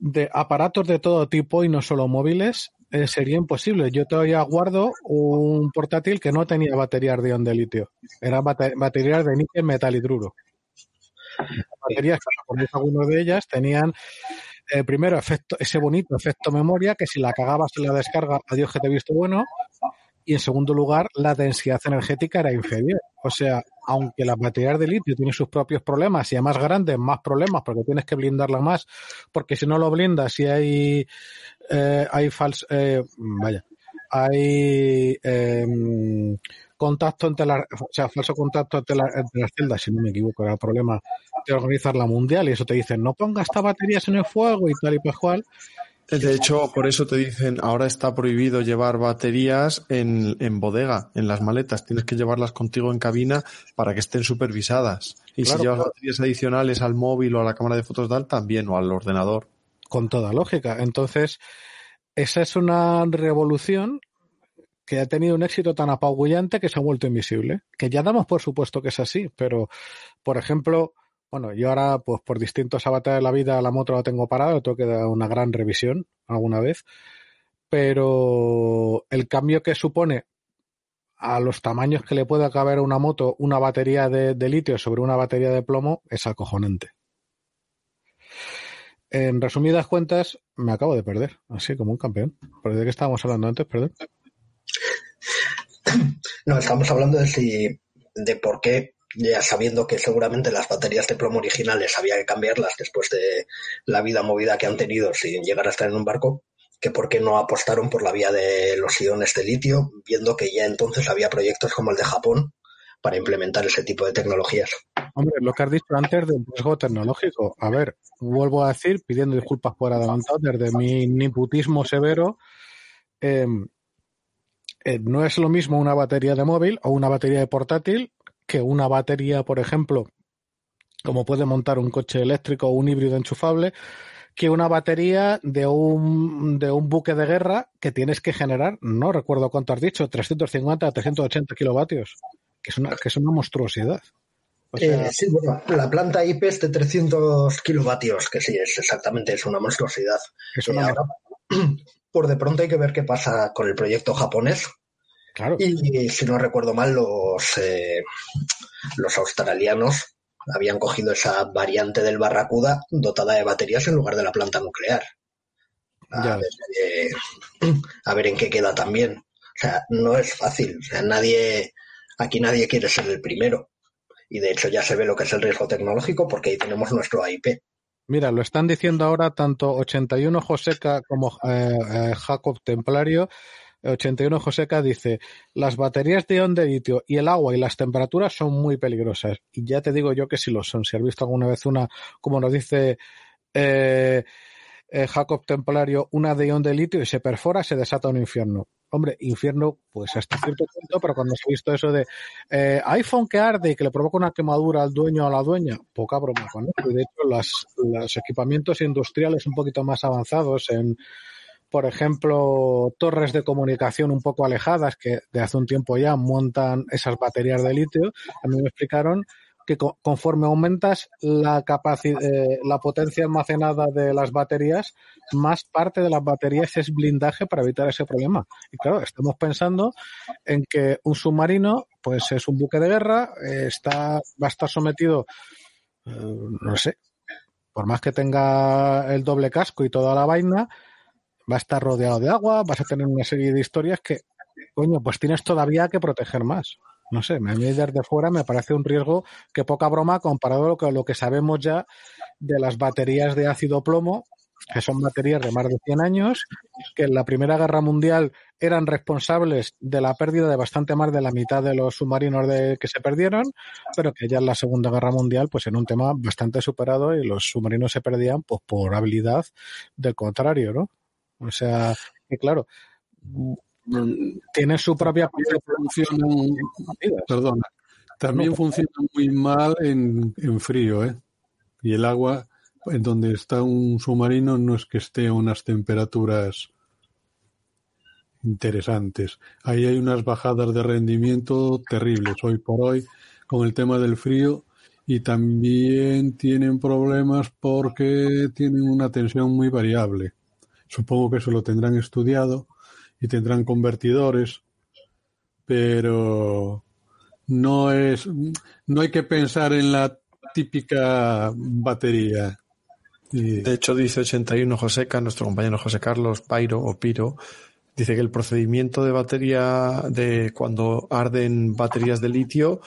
[SPEAKER 1] de aparatos de todo tipo y no solo móviles eh, sería imposible. Yo todavía guardo un portátil que no tenía baterías de ion de litio, eran baterías de níquel metal hidruro. Las baterías, por algunas de ellas, tenían eh, primero efecto, ese bonito efecto memoria que si la cagabas en la descarga, adiós que te he visto bueno, y en segundo lugar, la densidad energética era inferior. O sea, aunque las baterías de litio tienen sus propios problemas y a más grandes, más problemas, porque tienes que blindarla más, porque si no lo blindas, si hay, eh, hay falso, eh, vaya, hay eh, contacto entre las, o sea, falso contacto entre, las celdas, si no me equivoco, era el problema de organizar la mundial y eso te dicen, no pongas estas baterías en el fuego y tal y pascual.
[SPEAKER 2] De hecho, por eso te dicen, ahora está prohibido llevar baterías en, en, bodega, en las maletas. Tienes que llevarlas contigo en cabina para que estén supervisadas. Y si llevas baterías adicionales al móvil o a la cámara de fotos DAL, también, o al ordenador.
[SPEAKER 1] Con toda lógica. Entonces, esa es una revolución que ha tenido un éxito tan apabullante que se ha vuelto invisible. Que ya damos por supuesto que es así, pero, por ejemplo, bueno, yo ahora, pues por distintos avatares de la vida, la moto la tengo parada, tengo que dar una gran revisión alguna vez. Pero el cambio que supone a los tamaños que le puede caber a una moto una batería de, de litio sobre una batería de plomo es acojonante. En resumidas cuentas, me acabo de perder, así como un campeón. ¿Pero de qué estábamos hablando antes? Perdón.
[SPEAKER 3] No, estamos hablando de si de por qué ya sabiendo que seguramente las baterías de plomo originales había que cambiarlas después de la vida movida que han tenido sin llegar a estar en un barco, que por qué no apostaron por la vía de los iones de litio, viendo que ya entonces había proyectos como el de Japón para implementar ese tipo de tecnologías.
[SPEAKER 1] Hombre, lo que has dicho antes del riesgo tecnológico. A ver, vuelvo a decir, pidiendo disculpas por adelantado, desde mi niputismo severo, eh, eh, no es lo mismo una batería de móvil o una batería de portátil que una batería, por ejemplo, como puede montar un coche eléctrico o un híbrido enchufable, que una batería de un, de un buque de guerra que tienes que generar, no recuerdo cuánto has dicho, 350 a 380 kilovatios, que es una, que es una monstruosidad.
[SPEAKER 3] O sea, eh, sí, bueno, la planta IP es de 300 kilovatios, que sí, es exactamente, es una monstruosidad. Es una... ahora, (clears throat) por de pronto hay que ver qué pasa con el proyecto japonés, y si no recuerdo mal, los, eh, los australianos habían cogido esa variante del Barracuda dotada de baterías en lugar de la planta nuclear. A, ver, eh, a ver en qué queda también. O sea, no es fácil. O sea, nadie, aquí nadie quiere ser el primero. Y de hecho ya se ve lo que es el riesgo tecnológico porque ahí tenemos nuestro AIP.
[SPEAKER 1] Mira, lo están diciendo ahora tanto 81 Joseca como eh, Jacob Templario 81 Joseca dice, las baterías de ion de litio y el agua y las temperaturas son muy peligrosas. Y ya te digo yo que sí lo son. Si has visto alguna vez una, como nos dice eh, eh, Jacob Templario, una de ion de litio y se perfora, se desata un infierno. Hombre, infierno, pues hasta cierto punto, pero cuando se ha visto eso de eh, iPhone que arde y que le provoca una quemadura al dueño o a la dueña, poca broma con De hecho, los equipamientos industriales un poquito más avanzados en por ejemplo, torres de comunicación un poco alejadas que de hace un tiempo ya montan esas baterías de litio. A mí me explicaron que conforme aumentas la capacidad, eh, la potencia almacenada de las baterías, más parte de las baterías es blindaje para evitar ese problema. Y claro, estamos pensando en que un submarino, pues es un buque de guerra, eh, está, va a estar sometido, eh, no sé, por más que tenga el doble casco y toda la vaina, va a estar rodeado de agua, vas a tener una serie de historias que, coño, pues tienes todavía que proteger más. No sé, a mí desde fuera me parece un riesgo que poca broma comparado con lo que sabemos ya de las baterías de ácido plomo, que son baterías de más de 100 años, que en la Primera Guerra Mundial eran responsables de la pérdida de bastante más de la mitad de los submarinos de, que se perdieron, pero que ya en la Segunda Guerra Mundial, pues en un tema bastante superado y los submarinos se perdían pues por habilidad del contrario, ¿no? O sea, que claro, tiene su propia
[SPEAKER 4] producción. Perdona. También funciona muy mal en, en frío, ¿eh? Y el agua en donde está un submarino no es que esté a unas temperaturas interesantes. Ahí hay unas bajadas de rendimiento terribles hoy por hoy con el tema del frío y también tienen problemas porque tienen una tensión muy variable. Supongo que eso lo tendrán estudiado y tendrán convertidores, pero no es, no hay que pensar en la típica batería.
[SPEAKER 2] De hecho, dice 81 Joseca, nuestro compañero José Carlos Pairo o Piro, dice que el procedimiento de batería de cuando arden baterías de litio,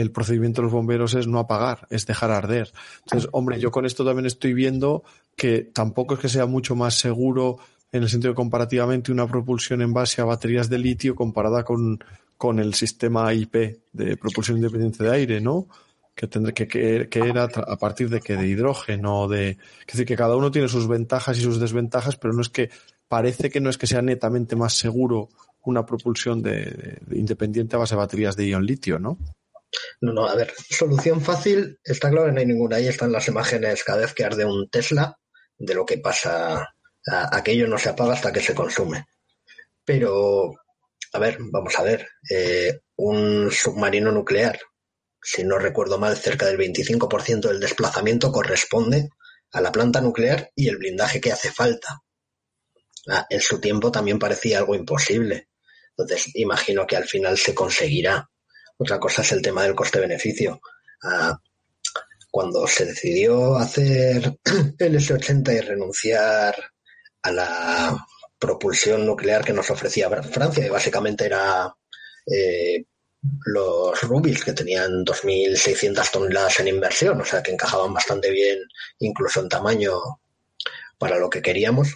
[SPEAKER 2] el procedimiento de los bomberos es no apagar, es dejar arder. Entonces, hombre, yo con esto también estoy viendo que tampoco es que sea mucho más seguro en el sentido de comparativamente una propulsión en base a baterías de litio comparada con, con el sistema IP de propulsión independiente de aire, ¿no? Que, tendré, que, que, que era a partir de que de hidrógeno, de, es decir, que cada uno tiene sus ventajas y sus desventajas, pero no es que parece que no es que sea netamente más seguro una propulsión de, de independiente a base de baterías de ion litio, ¿no?
[SPEAKER 3] No, no, a ver, solución fácil, está claro que no hay ninguna. Ahí están las imágenes cada vez que arde un Tesla de lo que pasa. Aquello no se apaga hasta que se consume. Pero, a ver, vamos a ver, eh, un submarino nuclear, si no recuerdo mal, cerca del 25% del desplazamiento corresponde a la planta nuclear y el blindaje que hace falta. Ah, en su tiempo también parecía algo imposible. Entonces, imagino que al final se conseguirá. Otra cosa es el tema del coste-beneficio. Ah, cuando se decidió hacer (clears throat) el S-80 y renunciar a la propulsión nuclear que nos ofrecía Francia, y básicamente era eh, los Rubis, que tenían 2.600 toneladas en inversión, o sea que encajaban bastante bien, incluso en tamaño, para lo que queríamos.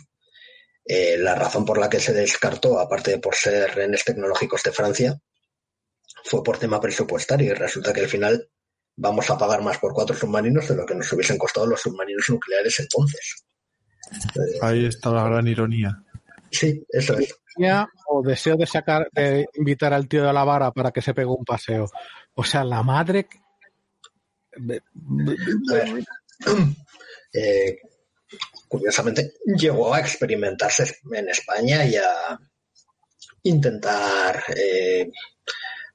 [SPEAKER 3] Eh, la razón por la que se descartó, aparte de por ser renes tecnológicos de Francia, fue por tema presupuestario y resulta que al final vamos a pagar más por cuatro submarinos de lo que nos hubiesen costado los submarinos nucleares entonces.
[SPEAKER 2] Ahí está la gran ironía.
[SPEAKER 3] Sí, eso es.
[SPEAKER 1] O deseo de sacar, de invitar al tío de la vara para que se pegue un paseo. O sea, la madre. (clears throat)
[SPEAKER 3] Eh, curiosamente, llegó a experimentarse en España y a intentar eh,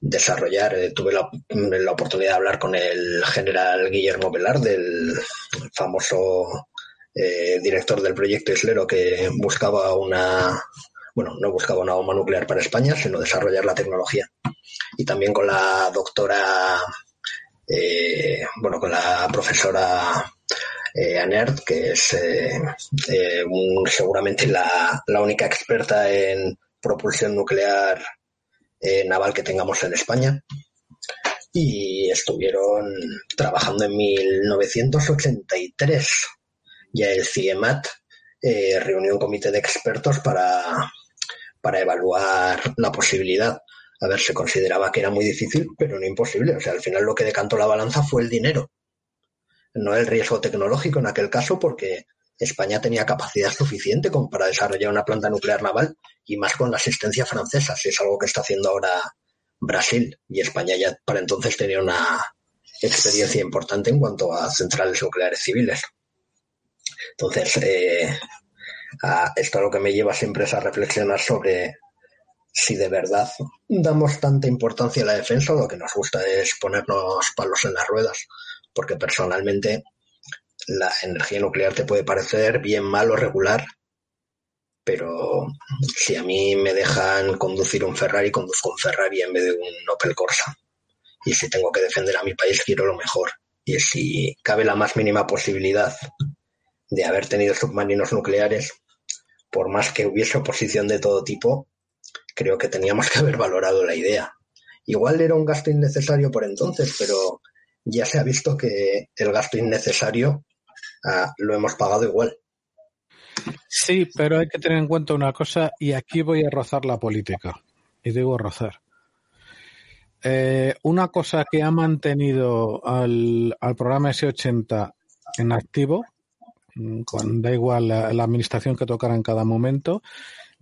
[SPEAKER 3] desarrollar. Eh, tuve la, la, oportunidad de hablar con el general Guillermo Velar, del famoso eh, director del proyecto Islero, que buscaba una, bueno, no buscaba una bomba nuclear para España, sino desarrollar la tecnología. Y también con la doctora, eh, bueno, con la profesora eh, Anert, que es un, seguramente la, la única experta en propulsión nuclear eh, naval que tengamos en España. Y estuvieron trabajando en 1983. Ya el CIEMAT eh, reunió un comité de expertos para, para evaluar la posibilidad. A ver, se consideraba que era muy difícil, pero no imposible. O sea, al final lo que decantó la balanza fue el dinero, no el riesgo tecnológico en aquel caso, porque España tenía capacidad suficiente como para desarrollar una planta nuclear naval y más con la asistencia francesa, si es algo que está haciendo ahora Brasil. Y España ya para entonces tenía una experiencia importante en cuanto a centrales nucleares civiles. Entonces, eh, a esto lo que me lleva siempre es a reflexionar sobre si de verdad damos tanta importancia a la defensa o lo que nos gusta es ponernos palos en las ruedas. Porque personalmente la energía nuclear te puede parecer bien, mal o regular, pero si a mí me dejan conducir un Ferrari, conduzco un Ferrari en vez de un Opel Corsa. Y si tengo que defender a mi país, quiero lo mejor. Y si cabe la más mínima posibilidad de haber tenido submarinos nucleares, por más que hubiese oposición de todo tipo, creo que teníamos que haber valorado la idea. Igual era un gasto innecesario por entonces, pero ya se ha visto que el gasto innecesario uh, lo hemos pagado igual.
[SPEAKER 1] Sí, pero hay que tener en cuenta una cosa y aquí voy a rozar la política. Y digo rozar. Eh, una cosa que ha mantenido al, al programa S80 en activo, con, da igual la, la, administración que tocara en cada momento,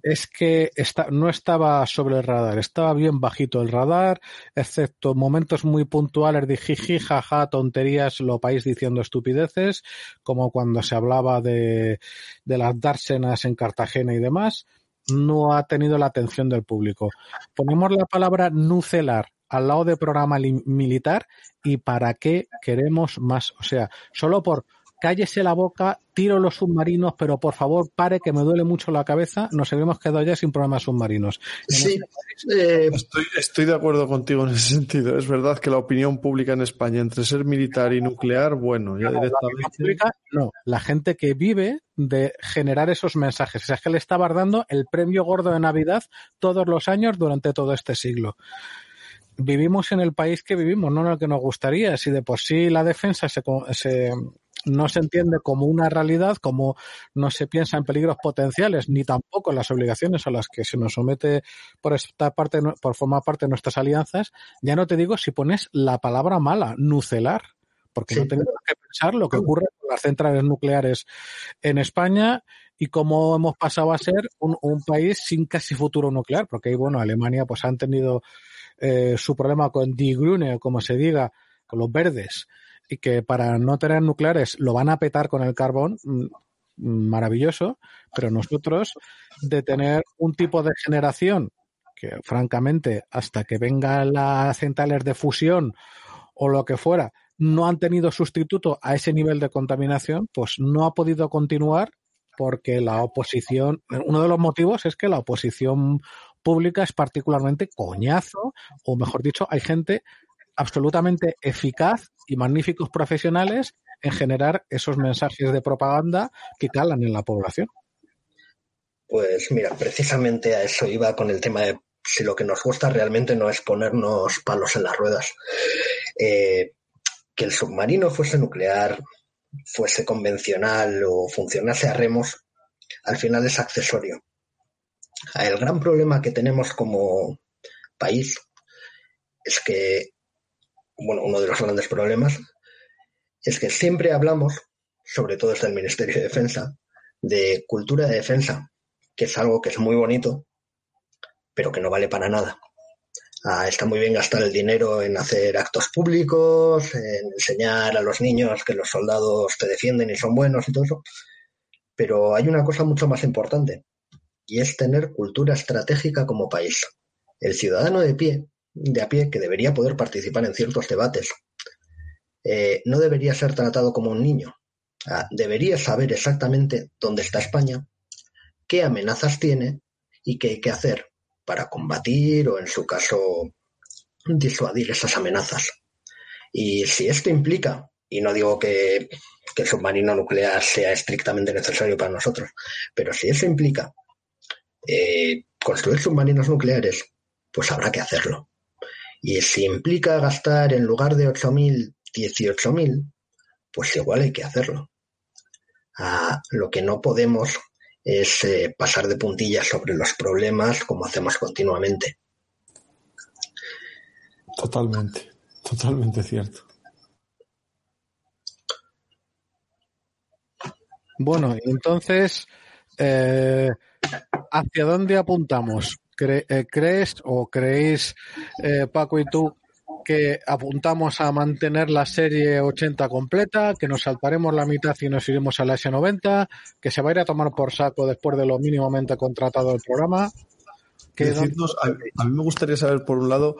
[SPEAKER 1] es que no estaba sobre el radar, estaba bien bajito el radar, excepto momentos muy puntuales de jiji, jaja, tonterías, lo país diciendo estupideces, como cuando se hablaba de, de las dársenas en Cartagena y demás, no ha tenido la atención del público. Ponemos la palabra nucelar al lado de programa militar y para qué queremos más. O sea, solo por cállese la boca, tiro los submarinos, pero por favor pare que me duele mucho la cabeza, nos habíamos quedado ya sin problemas submarinos.
[SPEAKER 2] Sí, eh, estoy, de acuerdo contigo en ese sentido. Es verdad que la opinión pública en España entre ser militar y nuclear, bueno, ya directamente...
[SPEAKER 1] no, la gente que vive de generar esos mensajes. O sea, es que le estaba dando el premio gordo de Navidad todos los años durante todo este siglo vivimos en el país que vivimos, no en el que nos gustaría. Si de por sí la defensa se, se, no se entiende como una realidad, como no se piensa en peligros potenciales, ni tampoco en las obligaciones a las que se nos somete por esta parte, por formar parte de nuestras alianzas, ya no te digo si pones la palabra mala, nucelar, porque no tenemos que pensar lo que ocurre con las centrales nucleares en España y cómo hemos pasado a ser un, país sin casi futuro nuclear, porque ahí, bueno, Alemania pues han tenido eh, su problema con Die Grüne, o como se diga, con los verdes, y que para no tener nucleares lo van a petar con el carbón, mm, maravilloso, pero nosotros de tener un tipo de generación que francamente hasta que vengan las centrales de fusión o lo que fuera, no han tenido sustituto a ese nivel de contaminación, pues no ha podido continuar porque la oposición, uno de los motivos es que la oposición pública es particularmente coñazo, o mejor dicho, hay gente absolutamente eficaz y magníficos profesionales en generar esos mensajes de propaganda que calan en la población.
[SPEAKER 3] Pues mira, precisamente a eso iba con el tema de si lo que nos gusta realmente no es ponernos palos en las ruedas. Eh, que el submarino fuese nuclear, fuese convencional o funcionase a remos, al final es accesorio. El gran problema que tenemos como país es que bueno, uno de los grandes problemas es que siempre hablamos, sobre todo desde el Ministerio de Defensa, de cultura de defensa, que es algo que es muy bonito, pero que no vale para nada. Ah, está muy bien gastar el dinero en hacer actos públicos, en enseñar a los niños que los soldados te defienden y son buenos y todo eso, pero hay una cosa mucho más importante, y es tener cultura estratégica como país. El ciudadano de pie de a pie que debería poder participar en ciertos debates. Eh, no debería ser tratado como un niño. Ah, debería saber exactamente dónde está España, qué amenazas tiene y qué hay que hacer para combatir o, en su caso, disuadir esas amenazas. Y si esto implica, y no digo que, el submarino nuclear sea estrictamente necesario para nosotros, pero si eso implica eh, construir submarinos nucleares, pues habrá que hacerlo. Y si implica gastar en lugar de 8.000, 18.000, pues igual hay que hacerlo. Ah, lo que no podemos es eh, pasar de puntillas sobre los problemas como hacemos continuamente.
[SPEAKER 2] Totalmente, totalmente cierto.
[SPEAKER 1] Bueno, entonces, eh, ¿hacia dónde apuntamos? Eh, ¿Crees o creéis, eh, Paco y tú, que apuntamos a mantener la serie 80 completa, que nos saltaremos la mitad y nos iremos a la S90, que se va a ir a tomar por saco después de lo mínimamente contratado el programa?
[SPEAKER 2] a, mí me gustaría saber, por un lado,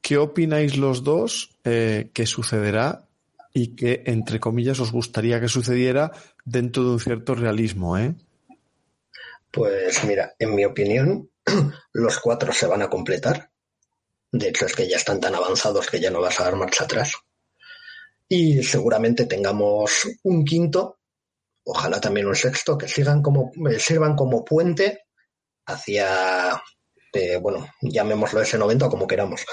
[SPEAKER 2] ¿qué opináis los dos eh, que sucederá y que, entre comillas, os gustaría que sucediera dentro de un cierto realismo? ¿eh?
[SPEAKER 3] Pues mira, en mi opinión, (clears throat) los cuatro se van a completar. De hecho, es que ya están tan avanzados que ya no vas a dar marcha atrás. Y seguramente tengamos un quinto, ojalá también un sexto, que sigan como, eh, sirvan como puente hacia, eh, bueno, llamémoslo S90 o como queramos.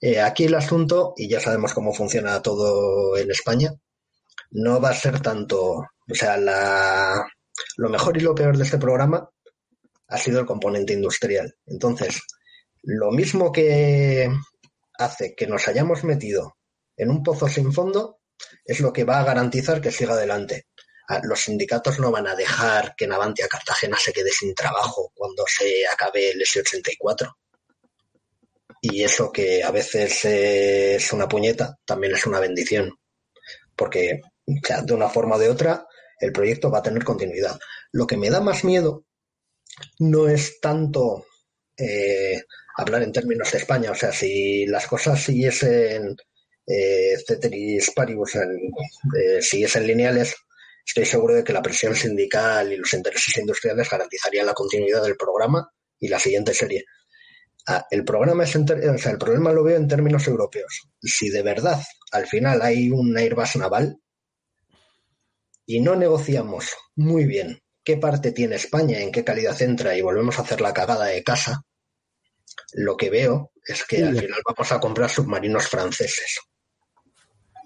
[SPEAKER 3] Eh, aquí el asunto, y ya sabemos cómo funciona todo en España, no va a ser tanto, o sea, la, lo mejor y lo peor de este programa ha sido el componente industrial. Entonces, lo mismo que hace que nos hayamos metido en un pozo sin fondo es lo que va a garantizar que siga adelante. los sindicatos no van a dejar que Navantia Cartagena se quede sin trabajo cuando se acabe el S84. Y eso que a veces es una puñeta, también es una bendición. Porque de una forma o de otra, el proyecto va a tener continuidad. Lo que me da más miedo no es tanto eh, hablar en términos de España. O sea, si las cosas siguiesen eh, ceteris paribus, eh, siguiesen lineales, estoy seguro de que la presión sindical y los intereses industriales garantizarían la continuidad del programa y la siguiente serie. Ah, el programa es el problema lo veo en términos europeos. Si de verdad al final hay un Airbus naval y no negociamos muy bien qué parte tiene España, en qué calidad entra y volvemos a hacer la cagada de casa, lo que veo es que al final vamos a comprar submarinos franceses.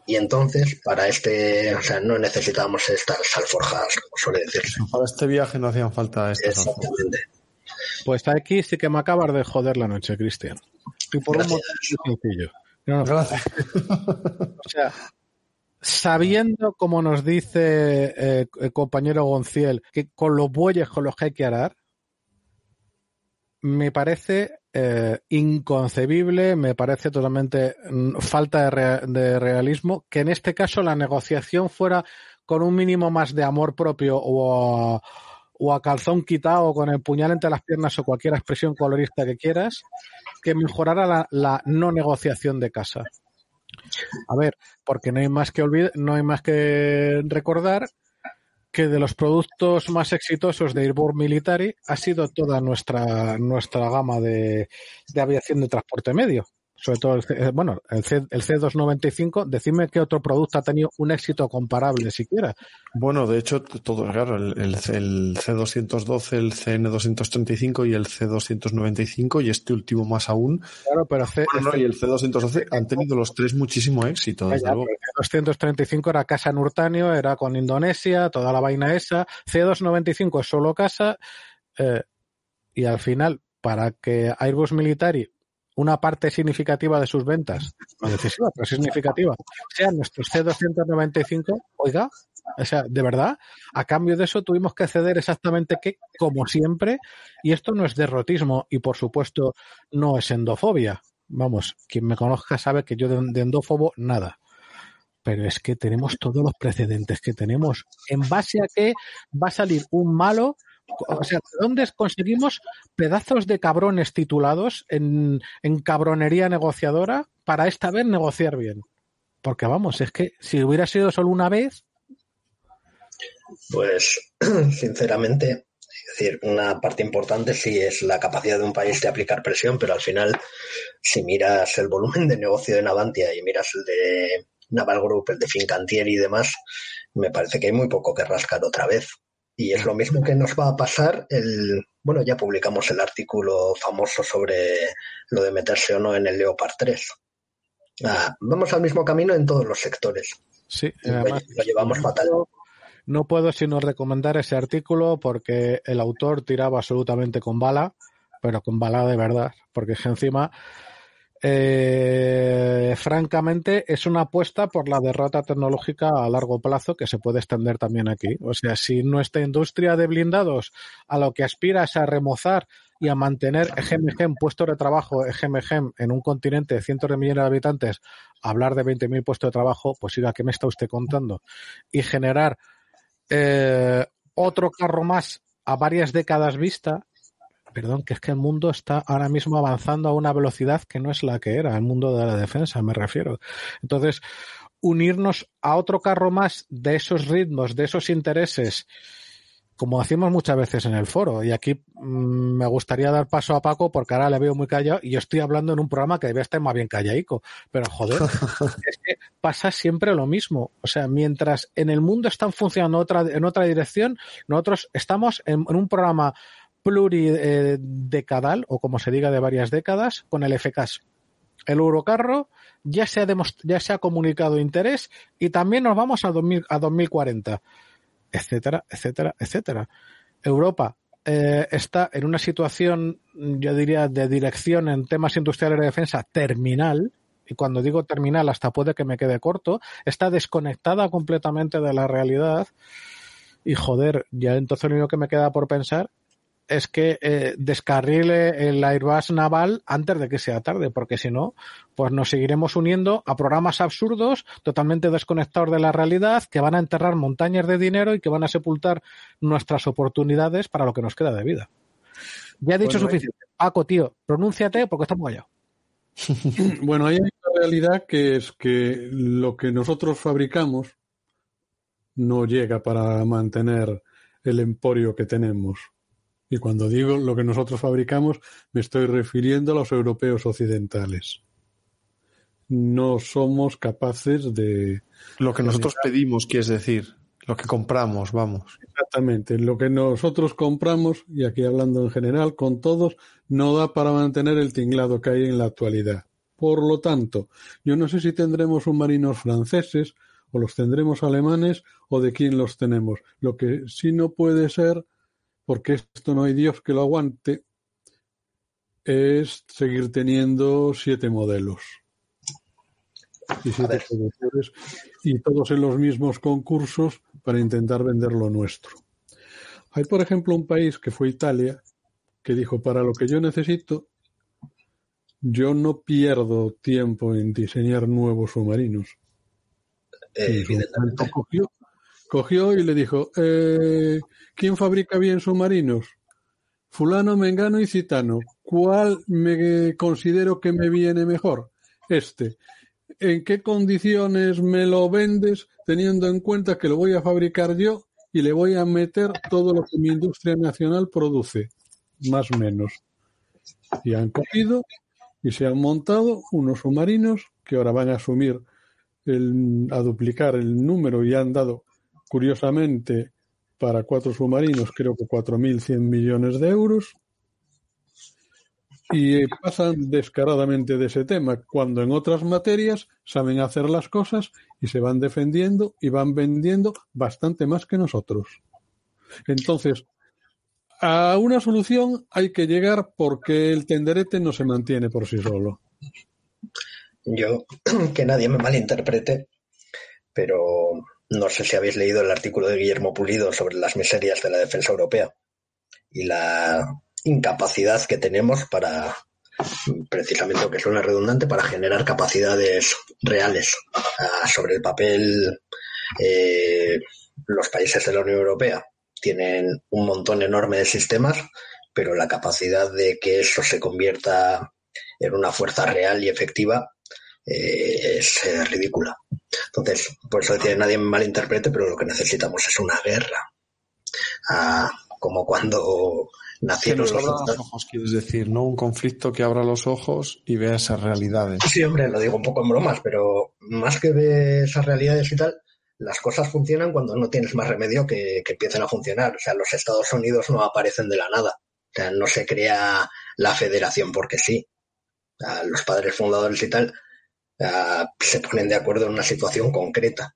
[SPEAKER 3] Y entonces, para este, o sea, no necesitábamos estas alforjas, como suele decirse.
[SPEAKER 2] Para este viaje no hacían falta estas Exactamente.
[SPEAKER 1] Pues aquí sí que me acabas de joder la noche, Cristian. Y por un motivo sencillo. Gracias. o sea, sabiendo, como nos dice eh, el compañero Gonciel, que con los bueyes con los que hay que arar, me parece eh, inconcebible, me parece totalmente mm, falta de, realismo que en este caso la negociación fuera con un mínimo más de amor propio o a, calzón quitado o con el puñal entre las piernas o cualquier expresión colorista que quieras, que mejorara la no negociación de casa. A ver, porque no hay más que olvidar, no hay más que recordar que de los productos más exitosos de Airborne Military ha sido toda nuestra, nuestra gama de, de aviación de transporte medio sobre todo el, eh, bueno, el, C, el C295, decime qué otro producto ha tenido un éxito comparable siquiera.
[SPEAKER 2] Bueno, de hecho, todo, claro, el, el, C212, el CN235 y el C295 y este último más aún.
[SPEAKER 1] Claro, pero C,
[SPEAKER 2] este y el C212 han tenido los tres muchísimo éxito. Desde
[SPEAKER 1] luego. El C235 era casa en Urtanio, era con Indonesia, toda la vaina esa. C295 es solo casa eh, y al final, para que Airbus Military una parte significativa de sus ventas, no decisiva, pero significativa, sean nuestros C295, oiga, o sea, de verdad, a cambio de eso tuvimos que ceder exactamente que, como siempre, y esto no es derrotismo y por supuesto no es endofobia. Vamos, quien me conozca sabe que yo de, de endófobo nada pero es que tenemos todos los precedentes que tenemos. ¿En base a qué va a salir un malo o sea, ¿de dónde conseguimos pedazos de cabrones titulados en, cabronería negociadora para esta vez negociar bien? Porque vamos, es que si hubiera sido solo una vez.
[SPEAKER 3] Pues, (clears throat) sinceramente, decir, una parte importante sí es la capacidad de un país de aplicar presión, pero al final, si miras el volumen de negocio de Navantia y miras el de Naval Group, el de Fincantieri y demás, me parece que hay muy poco que rascar otra vez. Y es lo mismo que nos va a pasar el, bueno, ya publicamos el artículo famoso sobre lo de meterse o no en el Leopard 3. Ah, vamos al mismo camino en todos los sectores.
[SPEAKER 1] Sí,
[SPEAKER 3] además, lo llevamos fatal.
[SPEAKER 1] No puedo sino recomendar ese artículo porque el autor tiraba absolutamente con bala, pero con bala de verdad, porque es encima eh, francamente, es una apuesta por la derrota tecnológica a largo plazo que se puede extender también aquí. O sea, si nuestra industria de blindados a lo que aspira es a remozar y a mantener EGMGEM puestos de trabajo, EGMGEM en un continente de cientos de millones de habitantes, hablar de 20.000 puestos de trabajo, pues siga, ¿qué me está usted contando? Y generar eh, otro carro más a varias décadas vista, perdón, que es que el mundo está ahora mismo avanzando a una velocidad que no es la que era, el mundo de la defensa, me refiero. Entonces, unirnos a otro carro más de esos ritmos, de esos intereses, como hacemos muchas veces en el foro, y aquí mm, me gustaría dar paso a Paco porque ahora le veo muy callado y yo estoy hablando en un programa que debe estar más bien callaico, pero joder, (laughs) es que pasa siempre lo mismo. O sea, mientras en el mundo están funcionando otra, en otra dirección, nosotros estamos en un programa pluridecadal, o como se diga de varias décadas, con el FKS. El Eurocarro ya se ha, ya se ha comunicado interés y también nos vamos a, 2000, a 2040, etcétera, etcétera, etcétera. Europa eh, está en una situación, yo diría, de dirección en temas industriales de defensa terminal, y cuando digo terminal hasta puede que me quede corto, está desconectada completamente de la realidad Y joder, ya entonces lo único que me queda por pensar es que eh, descarrile el Airbus naval antes de que sea tarde, porque si no, pues nos seguiremos uniendo a programas absurdos, totalmente desconectados de la realidad, que van a enterrar montañas de dinero y que van a sepultar nuestras oportunidades para lo que nos queda de vida. Ya he dicho suficiente. Paco, tío, pronúnciate porque estamos allá. (laughs)
[SPEAKER 4] bueno, hay una realidad que es que lo que nosotros fabricamos no llega para mantener el emporio que tenemos y cuando digo lo que nosotros fabricamos, me estoy refiriendo a los europeos occidentales. No somos capaces de...
[SPEAKER 2] Lo que nosotros pedimos, quieres decir, lo que compramos, vamos.
[SPEAKER 4] Exactamente, lo que nosotros compramos, y aquí hablando en general, con todos, no da para mantener el tinglado que hay en la actualidad. Por lo tanto, yo no sé si tendremos submarinos franceses, o los tendremos alemanes, o de quién los tenemos. Lo que sí no puede ser porque esto no hay Dios que lo aguante, es seguir teniendo siete modelos. Y siete y todos en los mismos concursos para intentar vender lo nuestro. Hay, por ejemplo, un país que fue Italia, que dijo, para lo que yo necesito, yo no pierdo tiempo en diseñar nuevos submarinos. Eh, cogió, cogió y le dijo, eh, ¿quién fabrica bien submarinos? Fulano, Mengano y Citano. ¿Cuál me considero que me viene mejor? Este. ¿En qué condiciones me lo vendes teniendo en cuenta que lo voy a fabricar yo y le voy a meter todo lo que mi industria nacional produce? Más o menos. Y han cogido y se han montado unos submarinos que ahora van a asumir a duplicar el número y han dado curiosamente, para cuatro submarinos, creo que 4.100 millones de euros. Y pasan descaradamente de ese tema, cuando en otras materias saben hacer las cosas y se van defendiendo y van vendiendo bastante más que nosotros. Entonces, a una solución hay que llegar porque el tenderete no se mantiene por sí solo.
[SPEAKER 3] Yo, (clears throat) que nadie me malinterprete, pero no sé si habéis leído el artículo de Guillermo Pulido sobre las miserias de la defensa europea y la incapacidad que tenemos para, precisamente lo que suena redundante, para generar capacidades reales ah, sobre el papel. Eh, los países de la Unión Europea tienen un montón enorme de sistemas, pero la capacidad de que eso se convierta en una fuerza real y efectiva eh, es eh, ridícula. Entonces, por eso decía nadie me malinterprete, pero lo que necesitamos es una guerra. Ah, como cuando nacieron
[SPEAKER 2] que los, ojos, quieres decir, ¿no? Un conflicto que abra los ojos y vea esas realidades.
[SPEAKER 3] Sí, hombre, lo digo un poco en bromas, pero más que ver esas realidades y tal, las cosas funcionan cuando no tienes más remedio que, que empiecen a funcionar. O sea, los Estados Unidos no aparecen de la nada. O sea, no se crea la federación porque sí. los padres fundadores y tal se ponen de acuerdo en una situación concreta.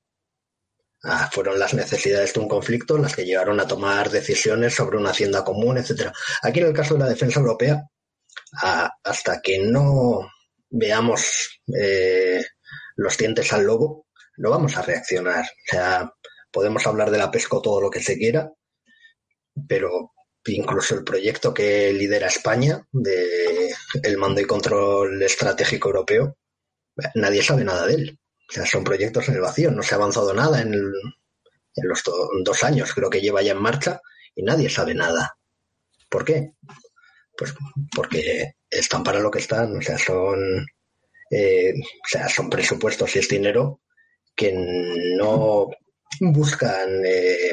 [SPEAKER 3] Ah, fueron las necesidades de un conflicto las que llevaron a tomar decisiones sobre una hacienda común, etcétera. Aquí en el caso de la defensa europea, ah, hasta que no veamos eh, los dientes al lobo, no vamos a reaccionar. O sea, podemos hablar de la pesco todo lo que se quiera, pero incluso el proyecto que lidera España de el mando y control estratégico europeo nadie sabe nada de él. O sea, son proyectos en el vacío, no se ha avanzado nada en, los dos años, creo que lleva ya en marcha, y nadie sabe nada. ¿Por qué? Pues porque están para lo que están, o sea, son, eh, o sea, son presupuestos y es dinero que no buscan eh,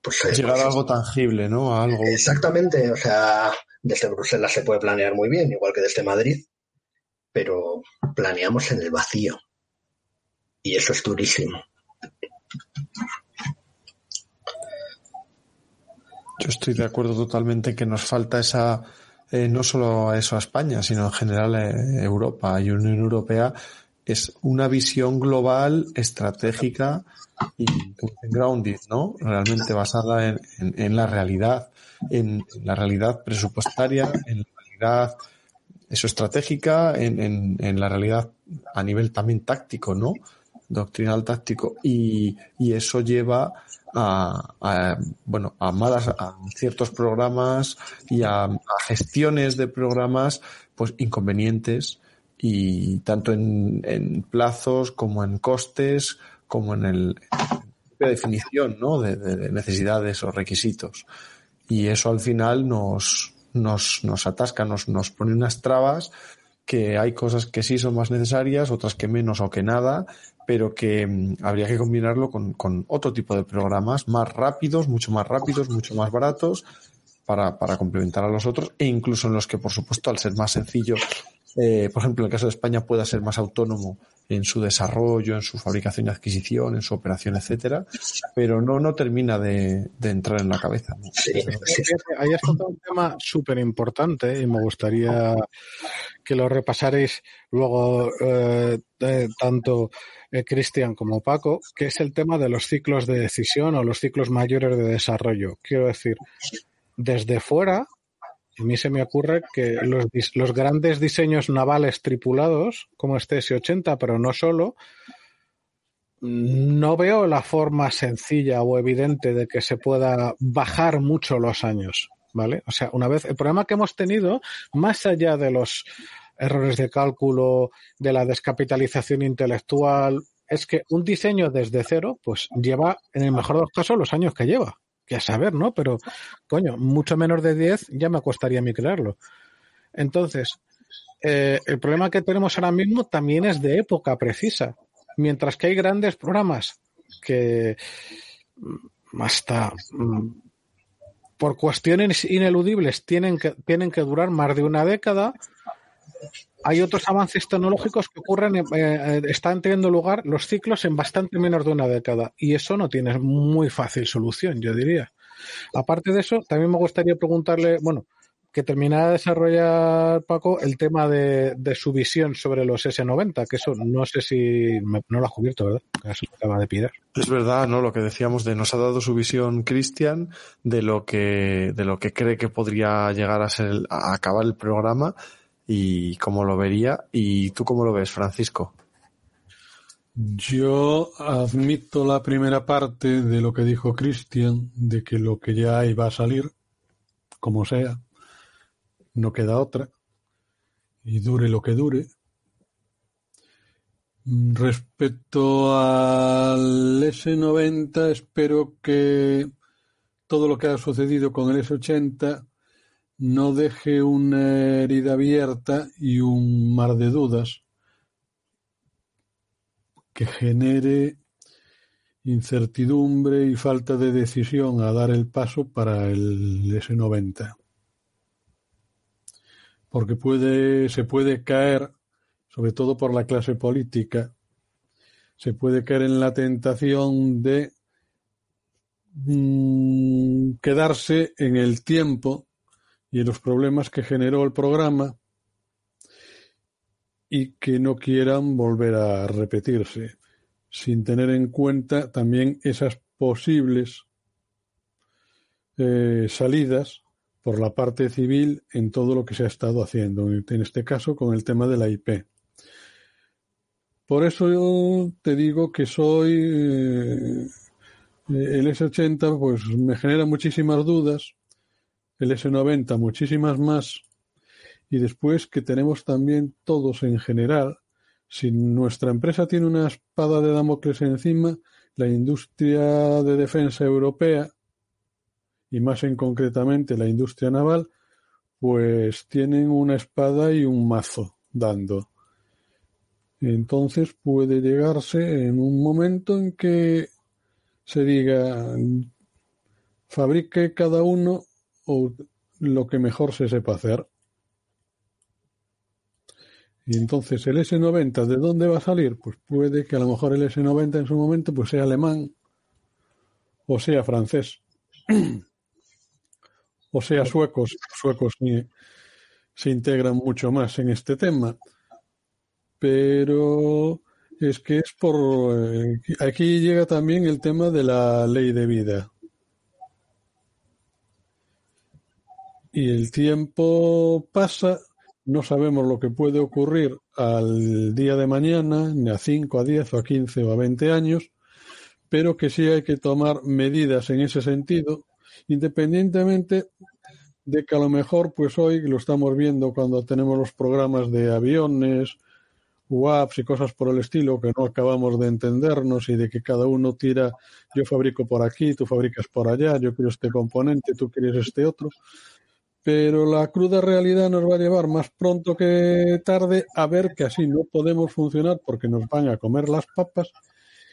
[SPEAKER 2] pues, llegar a algo tangible, ¿no? algo.
[SPEAKER 3] Exactamente, o sea, desde Bruselas se puede planear muy bien, igual que desde Madrid, pero planeamos en el vacío. Y eso es durísimo.
[SPEAKER 2] Yo estoy de acuerdo totalmente que nos falta esa, eh, no solo eso a España, sino en general a eh, Europa y Unión Europea, es una visión global, estratégica y grounded, ¿no? Realmente basada en, en la realidad, en la realidad presupuestaria, en la realidad eso estratégica, en, en, la realidad a nivel también táctico, ¿no? doctrinal táctico y, eso lleva a, bueno a malas a ciertos programas y a, gestiones de programas pues inconvenientes y tanto en, plazos como en costes como en el la definición ¿no? de, necesidades o requisitos y eso al final nos nos, nos atasca nos, nos pone unas trabas que hay cosas que sí son más necesarias, otras que menos o que nada, pero que mm, habría que combinarlo con, con, otro tipo de programas más rápidos, mucho más rápidos, mucho más baratos, para, para complementar a los otros, e incluso en los que, por supuesto, al ser más sencillo, eh, por ejemplo, en el caso de España, pueda ser más autónomo en su desarrollo, en su fabricación y adquisición, en su operación, etcétera, pero no, no termina de, entrar en la cabeza.
[SPEAKER 1] Ahí has tocado un tema súper importante y me gustaría que lo repasaréis luego eh, tanto eh, Cristian como Paco, que es el tema de los ciclos de decisión o los ciclos mayores de desarrollo. Quiero decir, desde fuera, a mí se me ocurre que los, los grandes diseños navales tripulados, como este S-80, pero no solo, no veo la forma sencilla o evidente de que se pueda bajar mucho los años, ¿vale? O sea, una vez, el problema que hemos tenido, más allá de los errores de cálculo, de la descapitalización intelectual, es que un diseño desde cero, pues lleva, en el mejor de los casos, los años que lleva que a saber, ¿no? Pero, coño, mucho menos de 10 ya me costaría a mí crearlo. Entonces, eh, el problema que tenemos ahora mismo también es de época precisa. Mientras que hay grandes programas que mm, hasta mm, por cuestiones ineludibles tienen que, tienen que durar más de una década, hay otros avances tecnológicos que ocurren, eh, eh, están teniendo lugar los ciclos en bastante menos de una década y eso no tiene muy fácil solución, yo diría. Aparte de eso, también me gustaría preguntarle, bueno, que terminara de desarrollar Paco el tema de, su visión sobre los S90, que eso no sé si no lo ha cubierto, ¿verdad? Eso acaba de pillar.
[SPEAKER 2] Es verdad, ¿no? Lo que decíamos de nos ha dado su visión Cristian de lo que de lo que cree que podría llegar a ser a acabar el programa y cómo lo vería. ¿Y tú cómo lo ves, Francisco?
[SPEAKER 4] Yo admito la primera parte de lo que dijo Cristian, de que lo que ya hay va a salir, como sea, no queda otra, y dure lo que dure. Respecto al S90, espero que todo lo que ha sucedido con el S80 no deje una herida abierta y un mar de dudas que genere incertidumbre y falta de decisión a dar el paso para el S90. Porque puede, se puede caer, sobre todo por la clase política, se puede caer en la tentación de mm, quedarse en el tiempo y los problemas que generó el programa y que no quieran volver a repetirse, sin tener en cuenta también esas posibles eh, salidas por la parte civil en todo lo que se ha estado haciendo, en este caso con el tema de la IP. Por eso yo te digo que soy eh, el S80, pues me genera muchísimas dudas el S90 muchísimas más y después que tenemos también todos en general, si nuestra empresa tiene una espada de Damocles encima, la industria de defensa europea y más en concretamente la industria naval, pues tienen una espada y un mazo dando. Entonces puede llegarse en un momento en que se diga fabrique cada uno o lo que mejor se sepa hacer. Y entonces el S90, ¿de dónde va a salir? Pues puede que a lo mejor el S90 en su momento pues sea alemán o sea francés (clears throat) o sea suecos. Suecos se integran mucho más en este tema. Pero es que es por... Eh, aquí llega también el tema de la ley de vida. Y el tiempo pasa no sabemos lo que puede ocurrir al día de mañana, ni a 5, a 10 o a 15 o a 20 años, pero que sí hay que tomar medidas en ese sentido, independientemente de que a lo mejor, pues hoy lo estamos viendo cuando tenemos los programas de aviones, WAPs y cosas por el estilo que no acabamos de entendernos y de que cada uno tira, yo fabrico por aquí, tú fabricas por allá, yo quiero este componente, tú quieres este otro. Pero la cruda realidad nos va a llevar más pronto que tarde a ver que así no podemos funcionar porque nos van a comer las papas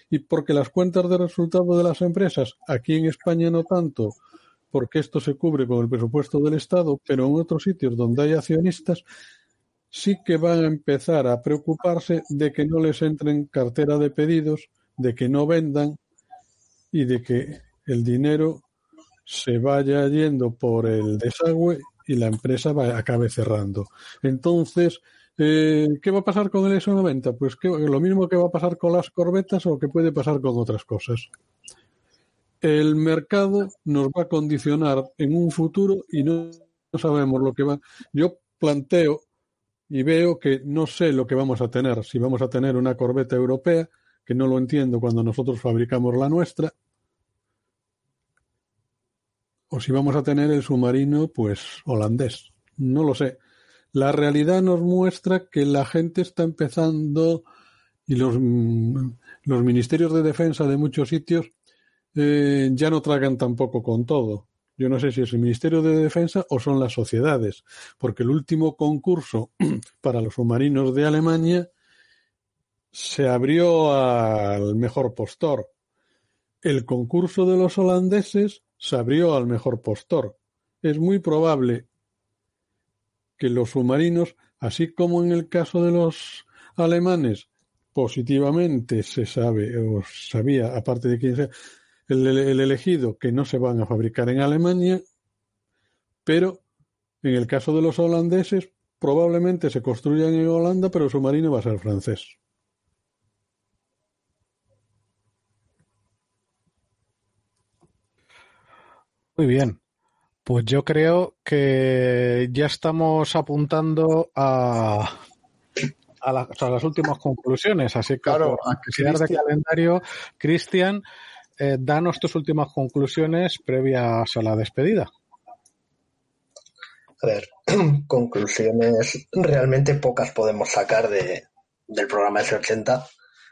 [SPEAKER 4] y porque las cuentas de resultado de las empresas, aquí en España no tanto, porque esto se cubre con el presupuesto del Estado, pero en otros sitios donde hay accionistas sí que van a empezar a preocuparse de que no les entren cartera de pedidos, de que no vendan y de que el dinero se vaya yendo por el desagüe y la empresa va, acabe cerrando. Entonces, eh, ¿qué va a pasar con el S90? Pues que, lo mismo que va a pasar con las corbetas o que puede pasar con otras cosas el mercado nos va a condicionar en un futuro y no, sabemos lo que va. Yo planteo y veo que no sé lo que vamos a tener. Si vamos a tener una corbeta europea, que no lo entiendo cuando nosotros fabricamos la nuestra, o si vamos a tener el submarino, pues holandés. No lo sé. La realidad nos muestra que la gente está empezando y los, los ministerios de defensa de muchos sitios eh, ya no tragan tampoco con todo. Yo no sé si es el Ministerio de Defensa o son las sociedades, porque el último concurso (clears throat) para los submarinos de Alemania se abrió al mejor postor. El concurso de los holandeses se abrió al mejor postor. Es muy probable que los submarinos, así como en el caso de los alemanes, positivamente se sabe o sabía, aparte de quién sea, el, elegido que no se van a fabricar en Alemania, pero en el caso de los holandeses probablemente se construyan en Holanda, pero el submarino va a ser francés.
[SPEAKER 1] Muy bien. Pues yo creo que ya estamos apuntando a, a, las últimas conclusiones. Así que,
[SPEAKER 2] claro,
[SPEAKER 1] a que de calendario, Cristian, eh, danos tus últimas conclusiones previas a la despedida.
[SPEAKER 3] A ver, (clears throat) conclusiones realmente pocas podemos sacar de, del programa S80,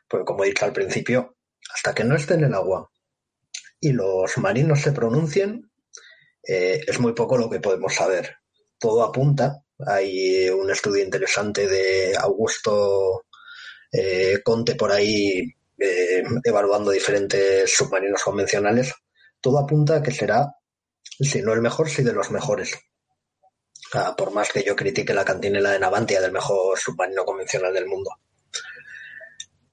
[SPEAKER 3] porque como he dicho al principio, hasta que no esté en el agua y los marinos se pronuncien, eh, es muy poco lo que podemos saber. Todo apunta. Hay un estudio interesante de Augusto eh, Conte por ahí eh, evaluando diferentes submarinos convencionales, todo apunta a que será, si no el mejor, sí de los mejores. por más que yo critique la cantinela de Navantia del mejor submarino convencional del mundo.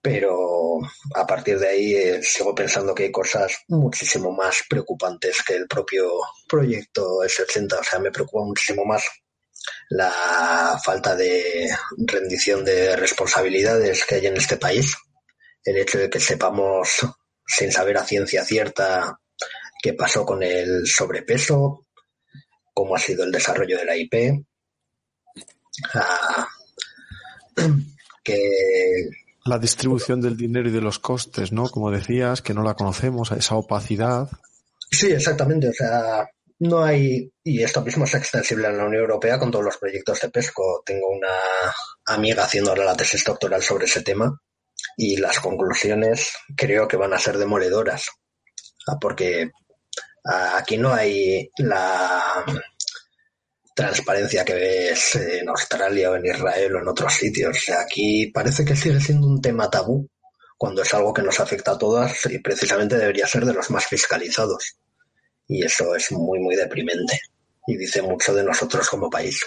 [SPEAKER 3] Pero a partir de ahí eh, sigo pensando que hay cosas muchísimo más preocupantes que el propio proyecto S80. O sea, me preocupa muchísimo más la falta de rendición de responsabilidades que hay en este país el hecho de que sepamos sin saber a ciencia cierta qué pasó con el sobrepeso, cómo ha sido el desarrollo de la IP, ah, que
[SPEAKER 2] la distribución del dinero y de los costes, ¿no? Como decías, que no la conocemos, esa opacidad.
[SPEAKER 3] Sí, exactamente. O sea, no hay, y esto mismo es extensible en la Unión Europea con todos los proyectos de PESCO. Tengo una amiga haciendo ahora la tesis doctoral sobre ese tema y las conclusiones creo que van a ser demoledoras, ah, porque ah, aquí no hay la transparencia que ves en Australia o en Israel o en otros sitios. aquí parece que sigue siendo un tema tabú cuando es algo que nos afecta a todas y precisamente debería ser de los más fiscalizados. Y eso es muy, muy deprimente y dice mucho de nosotros como país.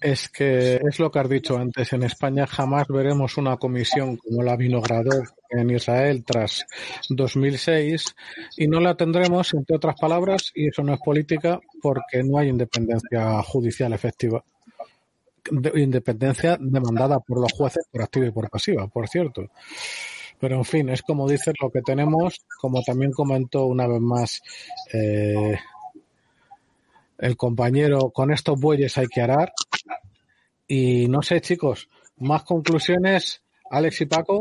[SPEAKER 1] Es que es lo que has dicho antes. En España jamás veremos una comisión como la Vinogradov en Israel tras 2006 y no la tendremos, entre otras palabras, y eso no es política porque no hay independencia judicial efectiva. independencia demandada por los jueces por activa y por pasiva, por cierto. Pero en fin, es como dices lo que tenemos, como también comentó una vez más eh, el compañero, con estos bueyes hay que arar. Y no sé, chicos, más conclusiones, Alex y Paco.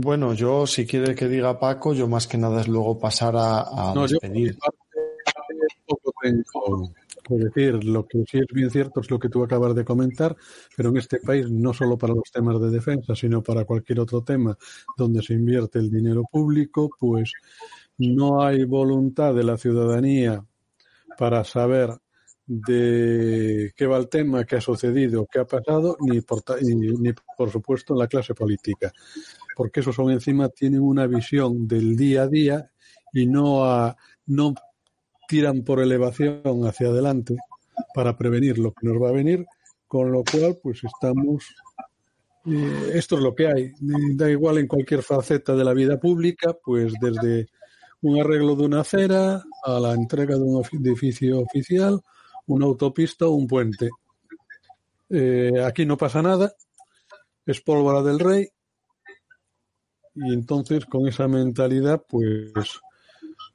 [SPEAKER 2] Bueno, yo si quiere que diga Paco, yo más que nada es luego pasar a,
[SPEAKER 4] no, despedir. Es decir, lo que sí es bien cierto es lo que tú acabas de comentar, pero en este país, no solo para los temas de defensa, sino para cualquier otro tema donde se invierte el dinero público, pues no hay voluntad de la ciudadanía para saber de qué va el tema, qué ha sucedido, qué ha pasado, ni por, ni, por supuesto en la clase política, porque esos son encima tienen una visión del día a día y no, a, no tiran por elevación hacia adelante para prevenir lo que nos va a venir, con lo cual pues estamos eh, esto es lo que hay. Da igual en cualquier faceta de la vida pública, pues desde un arreglo de una acera a la entrega de un edificio oficial, una autopista o un puente. Eh, aquí no pasa nada, es pólvora del rey y entonces con esa mentalidad pues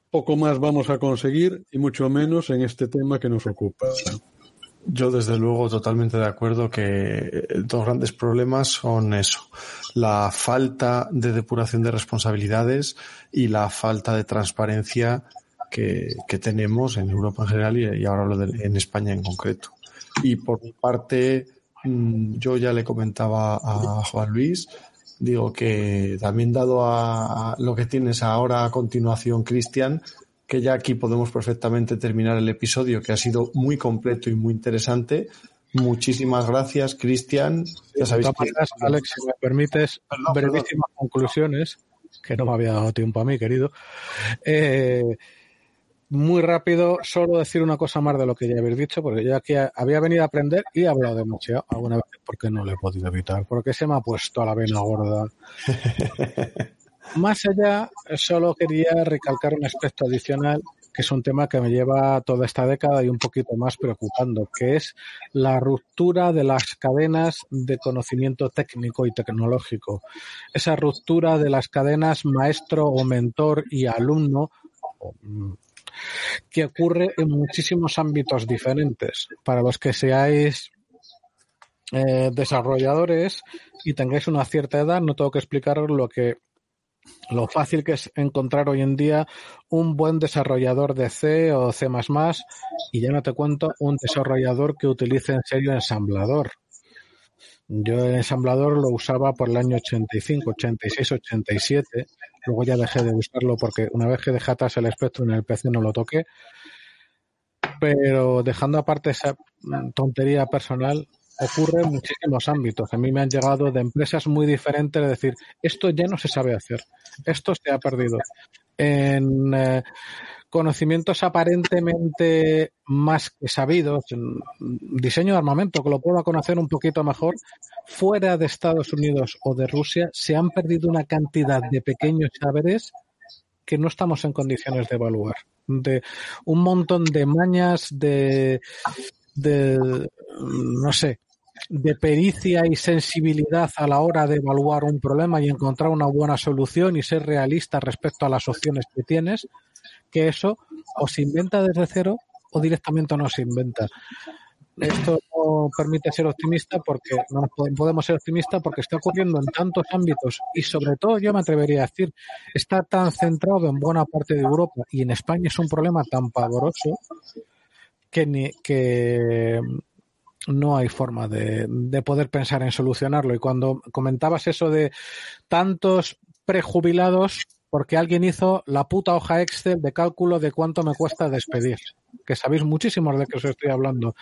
[SPEAKER 4] poco más vamos a conseguir y mucho menos en este tema que nos ocupa.
[SPEAKER 2] Yo desde luego totalmente de acuerdo que dos grandes problemas son eso, la falta de depuración de responsabilidades y la falta de transparencia que, tenemos en Europa en general y, ahora hablo de, en España en concreto. Y por parte, mm, yo ya le comentaba a Juan Luis, Digo que también dado a, lo que tienes ahora a continuación, Cristian, que ya aquí podemos perfectamente terminar el episodio, que ha sido muy completo y muy interesante. Muchísimas gracias, Cristian.
[SPEAKER 1] Ya sabéis Alex, si me permites, brevísimas conclusiones, que no me había dado tiempo a mí, querido. Eh, muy rápido, solo decir una cosa más de lo que ya habéis dicho, porque yo aquí había venido a aprender y he hablado demasiado alguna vez porque no lo he podido evitar, porque se me ha puesto a la vena gorda. (laughs) más allá, solo quería recalcar un aspecto adicional que es un tema que me lleva toda esta década y un poquito más preocupando, que es la ruptura de las cadenas de conocimiento técnico y tecnológico. Esa ruptura de las cadenas maestro o mentor y alumno, que ocurre en muchísimos ámbitos diferentes. Para los que seáis eh, desarrolladores y tengáis una cierta edad, no tengo que explicaros lo que lo fácil que es encontrar hoy en día un buen desarrollador de C o C++ y ya no te cuento un desarrollador que utilice en serio ensamblador. Yo el ensamblador lo usaba por el año 85, 86, 87 Luego ya dejé de usarlo porque una vez que dejé atrás el espectro en el PC no lo toqué. Pero dejando aparte esa tontería personal, ocurre en muchísimos ámbitos. A mí me han llegado de empresas muy diferentes de decir, esto ya no se sabe hacer, esto se ha perdido. En eh, conocimientos aparentemente más que sabidos, diseño de armamento, que lo pueda conocer un poquito mejor, fuera de Estados Unidos o de Rusia, se han perdido una cantidad de pequeños saberes que no estamos en condiciones de evaluar. De un montón de mañas, de, de no sé, de pericia y sensibilidad a la hora de evaluar un problema y encontrar una buena solución y ser realista respecto a las opciones que tienes, que eso o se inventa desde cero o directamente no se inventa. Esto no permite ser optimista porque no podemos ser optimistas porque está ocurriendo en tantos ámbitos y sobre todo yo me atrevería a decir está tan centrado en buena parte de Europa y en España es un problema tan pavoroso que ni, que no hay forma de, de poder pensar en solucionarlo y cuando comentabas eso de tantos prejubilados porque alguien hizo la puta hoja Excel de cálculo de cuánto me cuesta despedir, que sabéis muchísimo de qué os estoy hablando.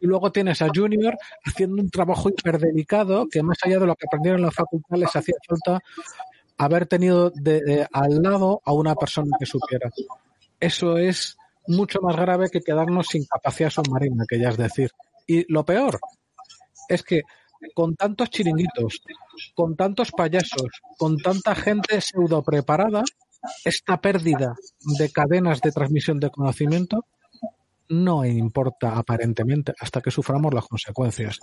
[SPEAKER 1] Y luego tienes a Junior haciendo un trabajo hiperdelicado que más allá de lo que aprendieron en la facultad les hacía falta haber tenido de, al lado a una persona que supiera. Eso es mucho más grave que quedarnos sin capacidad submarina, que ya es decir. Y lo peor es que con tantos chiringuitos, con tantos payasos, con tanta gente pseudo preparada, esta pérdida de cadenas de transmisión de conocimiento no importa aparentemente hasta que suframos las consecuencias.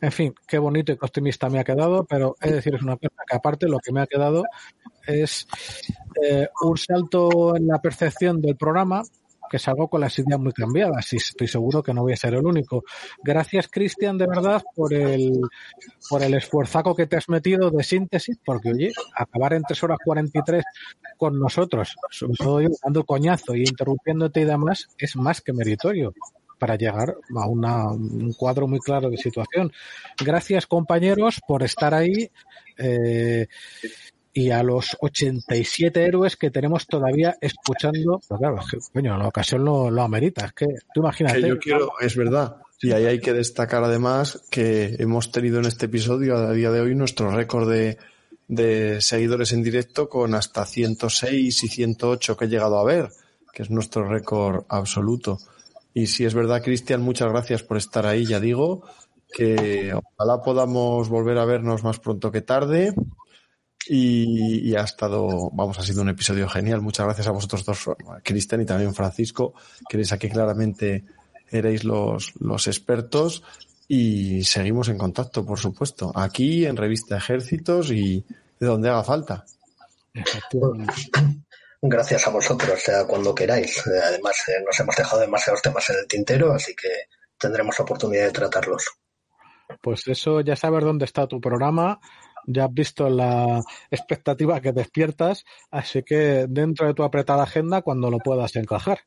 [SPEAKER 1] En fin, qué bonito y optimista me ha quedado, pero es decir, es una cosa que aparte lo que me ha quedado es eh, un salto en la percepción del programa que salgo con las ideas muy cambiadas y estoy seguro que no voy a ser el único. Gracias, Cristian, de verdad, por el, por el esfuerzaco que te has metido de síntesis, porque oye, acabar en 3 horas 43 con nosotros, sobre todo yo dando coñazo y interrumpiéndote y demás, es más que meritorio para llegar a un cuadro muy claro de situación. Gracias, compañeros, por estar ahí. Eh, y a los 87 héroes que tenemos todavía escuchando. Pues claro, coño, la ocasión lo, lo, amerita. Es que tú imagínate.
[SPEAKER 2] Que yo quiero, es verdad. Y ahí hay que destacar además que hemos tenido en este episodio a día de hoy nuestro récord de, de seguidores en directo con hasta 106 y 108 que he llegado a ver, que es nuestro récord absoluto. Y si es verdad, Cristian, muchas gracias por estar ahí, ya digo, que ojalá podamos volver a vernos más pronto que tarde. Y, ha estado, vamos, ha sido un episodio genial. Muchas gracias a vosotros dos, Cristian y también Francisco, que eres aquí claramente erais los, los expertos. Y seguimos en contacto, por supuesto, aquí en Revista Ejércitos y de donde haga falta
[SPEAKER 3] gracias a vosotros, o sea, cuando queráis. Eh, además, eh, nos hemos dejado demasiados temas en el tintero, así que tendremos oportunidad de tratarlos.
[SPEAKER 1] Pues eso, ya sabes dónde está tu programa, ya has visto la expectativa que despiertas, así que dentro de tu apretada agenda, cuando lo puedas encajar.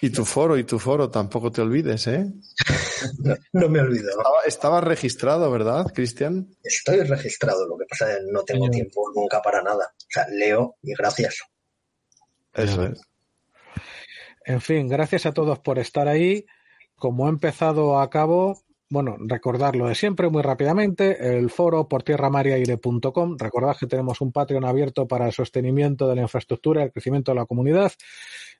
[SPEAKER 2] Y tu foro, y tu foro, tampoco te olvides, ¿eh? (laughs)
[SPEAKER 3] no, me olvido.
[SPEAKER 2] Estaba, registrado, ¿verdad, Cristian?
[SPEAKER 3] Estoy registrado, lo que pasa es que no tengo tiempo nunca para nada. O sea, leo y gracias.
[SPEAKER 2] Eso es.
[SPEAKER 1] En fin, gracias a todos por estar ahí. Como he empezado a cabo, bueno, recordar lo de siempre muy rápidamente, el foro por tierramariaire.com. Recordad que tenemos un Patreon abierto para el sostenimiento de la infraestructura y el crecimiento de la comunidad.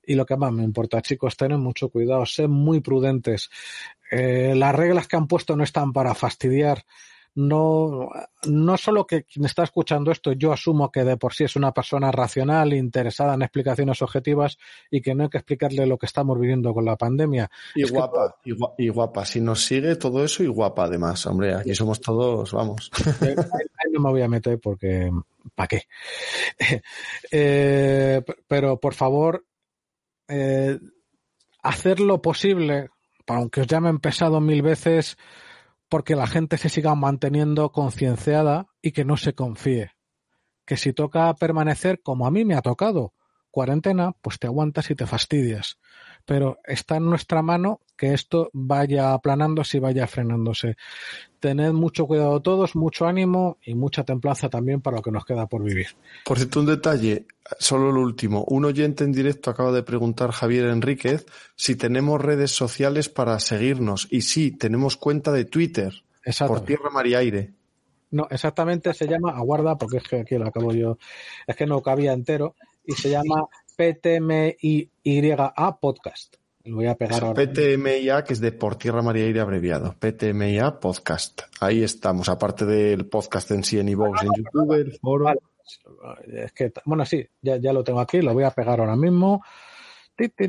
[SPEAKER 1] Y lo que más me importa, chicos, tened mucho cuidado, sed muy prudentes. Eh, las reglas que han puesto no están para fastidiar no, no solo que quien está escuchando esto, yo asumo que de por sí es una persona racional, interesada en explicaciones objetivas y que no hay que explicarle lo que estamos viviendo con la pandemia.
[SPEAKER 2] Y guapa, y, guapa, Si nos sigue todo eso y guapa además, hombre, aquí somos todos, vamos.
[SPEAKER 1] Ahí no me voy a meter porque, ¿para qué? (laughs) Eh, pero por favor, eh, hacer lo posible, aunque os llamen pesado mil veces, porque la gente se siga manteniendo concienciada y que no se confíe. Que si toca permanecer, como a mí me ha tocado, cuarentena, pues te aguantas y te fastidias. Pero está en nuestra mano que esto vaya aplanándose y vaya frenándose. Tened mucho cuidado todos, mucho ánimo y mucha templanza también para lo que nos queda por vivir.
[SPEAKER 2] Por cierto, un detalle, solo lo último. Un oyente en directo acaba de preguntar, Javier Enríquez, si tenemos redes sociales para seguirnos. Y sí, tenemos cuenta de Twitter. Por Tierra, Mar y Aire.
[SPEAKER 1] No, exactamente se llama, aguarda, porque es que aquí lo acabo yo, es que no cabía entero, y se llama PTMIA Podcast. Lo voy a pegar ahora.
[SPEAKER 2] PTMIA, que es de Por Tierra María Aire abreviado. PTMIA Podcast. Ahí estamos, aparte del podcast en sí en iVoox, en YouTube, el foro.
[SPEAKER 1] Es que, bueno, sí, ya, ya lo tengo aquí, lo voy a pegar ahora mismo. Esto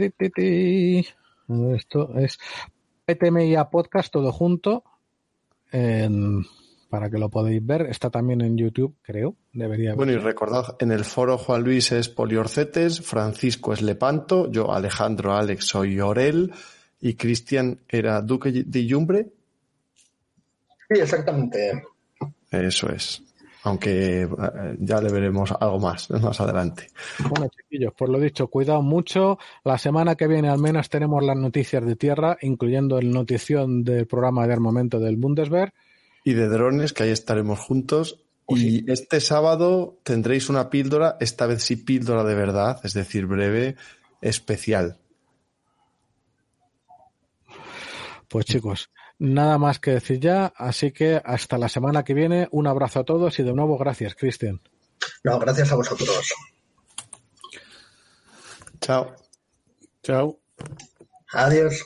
[SPEAKER 1] es PTMIA Podcast, todo junto. En para que lo podáis ver. Está también en YouTube, creo. Debería
[SPEAKER 2] Bueno, y recordad, en el foro Juan Luis es Poliorcetes, Francisco es Lepanto, yo Alejandro, Alex soy Orel y Cristian era Duque de Yumbre.
[SPEAKER 3] Sí, exactamente.
[SPEAKER 2] Eso es. Aunque eh, ya le veremos algo más (laughs) más adelante.
[SPEAKER 1] Bueno, chiquillos, por lo dicho, cuidado mucho. La semana que viene al menos tenemos las noticias de tierra, incluyendo el notición del programa de armamento del Bundeswehr
[SPEAKER 2] y de drones, que ahí estaremos juntos. Oh, y este sábado tendréis una píldora, esta vez sí píldora de verdad, es decir, breve, especial.
[SPEAKER 1] Pues chicos, nada más que decir ya, así que hasta la semana que viene, un abrazo a todos y de nuevo gracias, Cristian.
[SPEAKER 3] No, gracias a vosotros.
[SPEAKER 2] Chao.
[SPEAKER 4] Chao.
[SPEAKER 3] Adiós.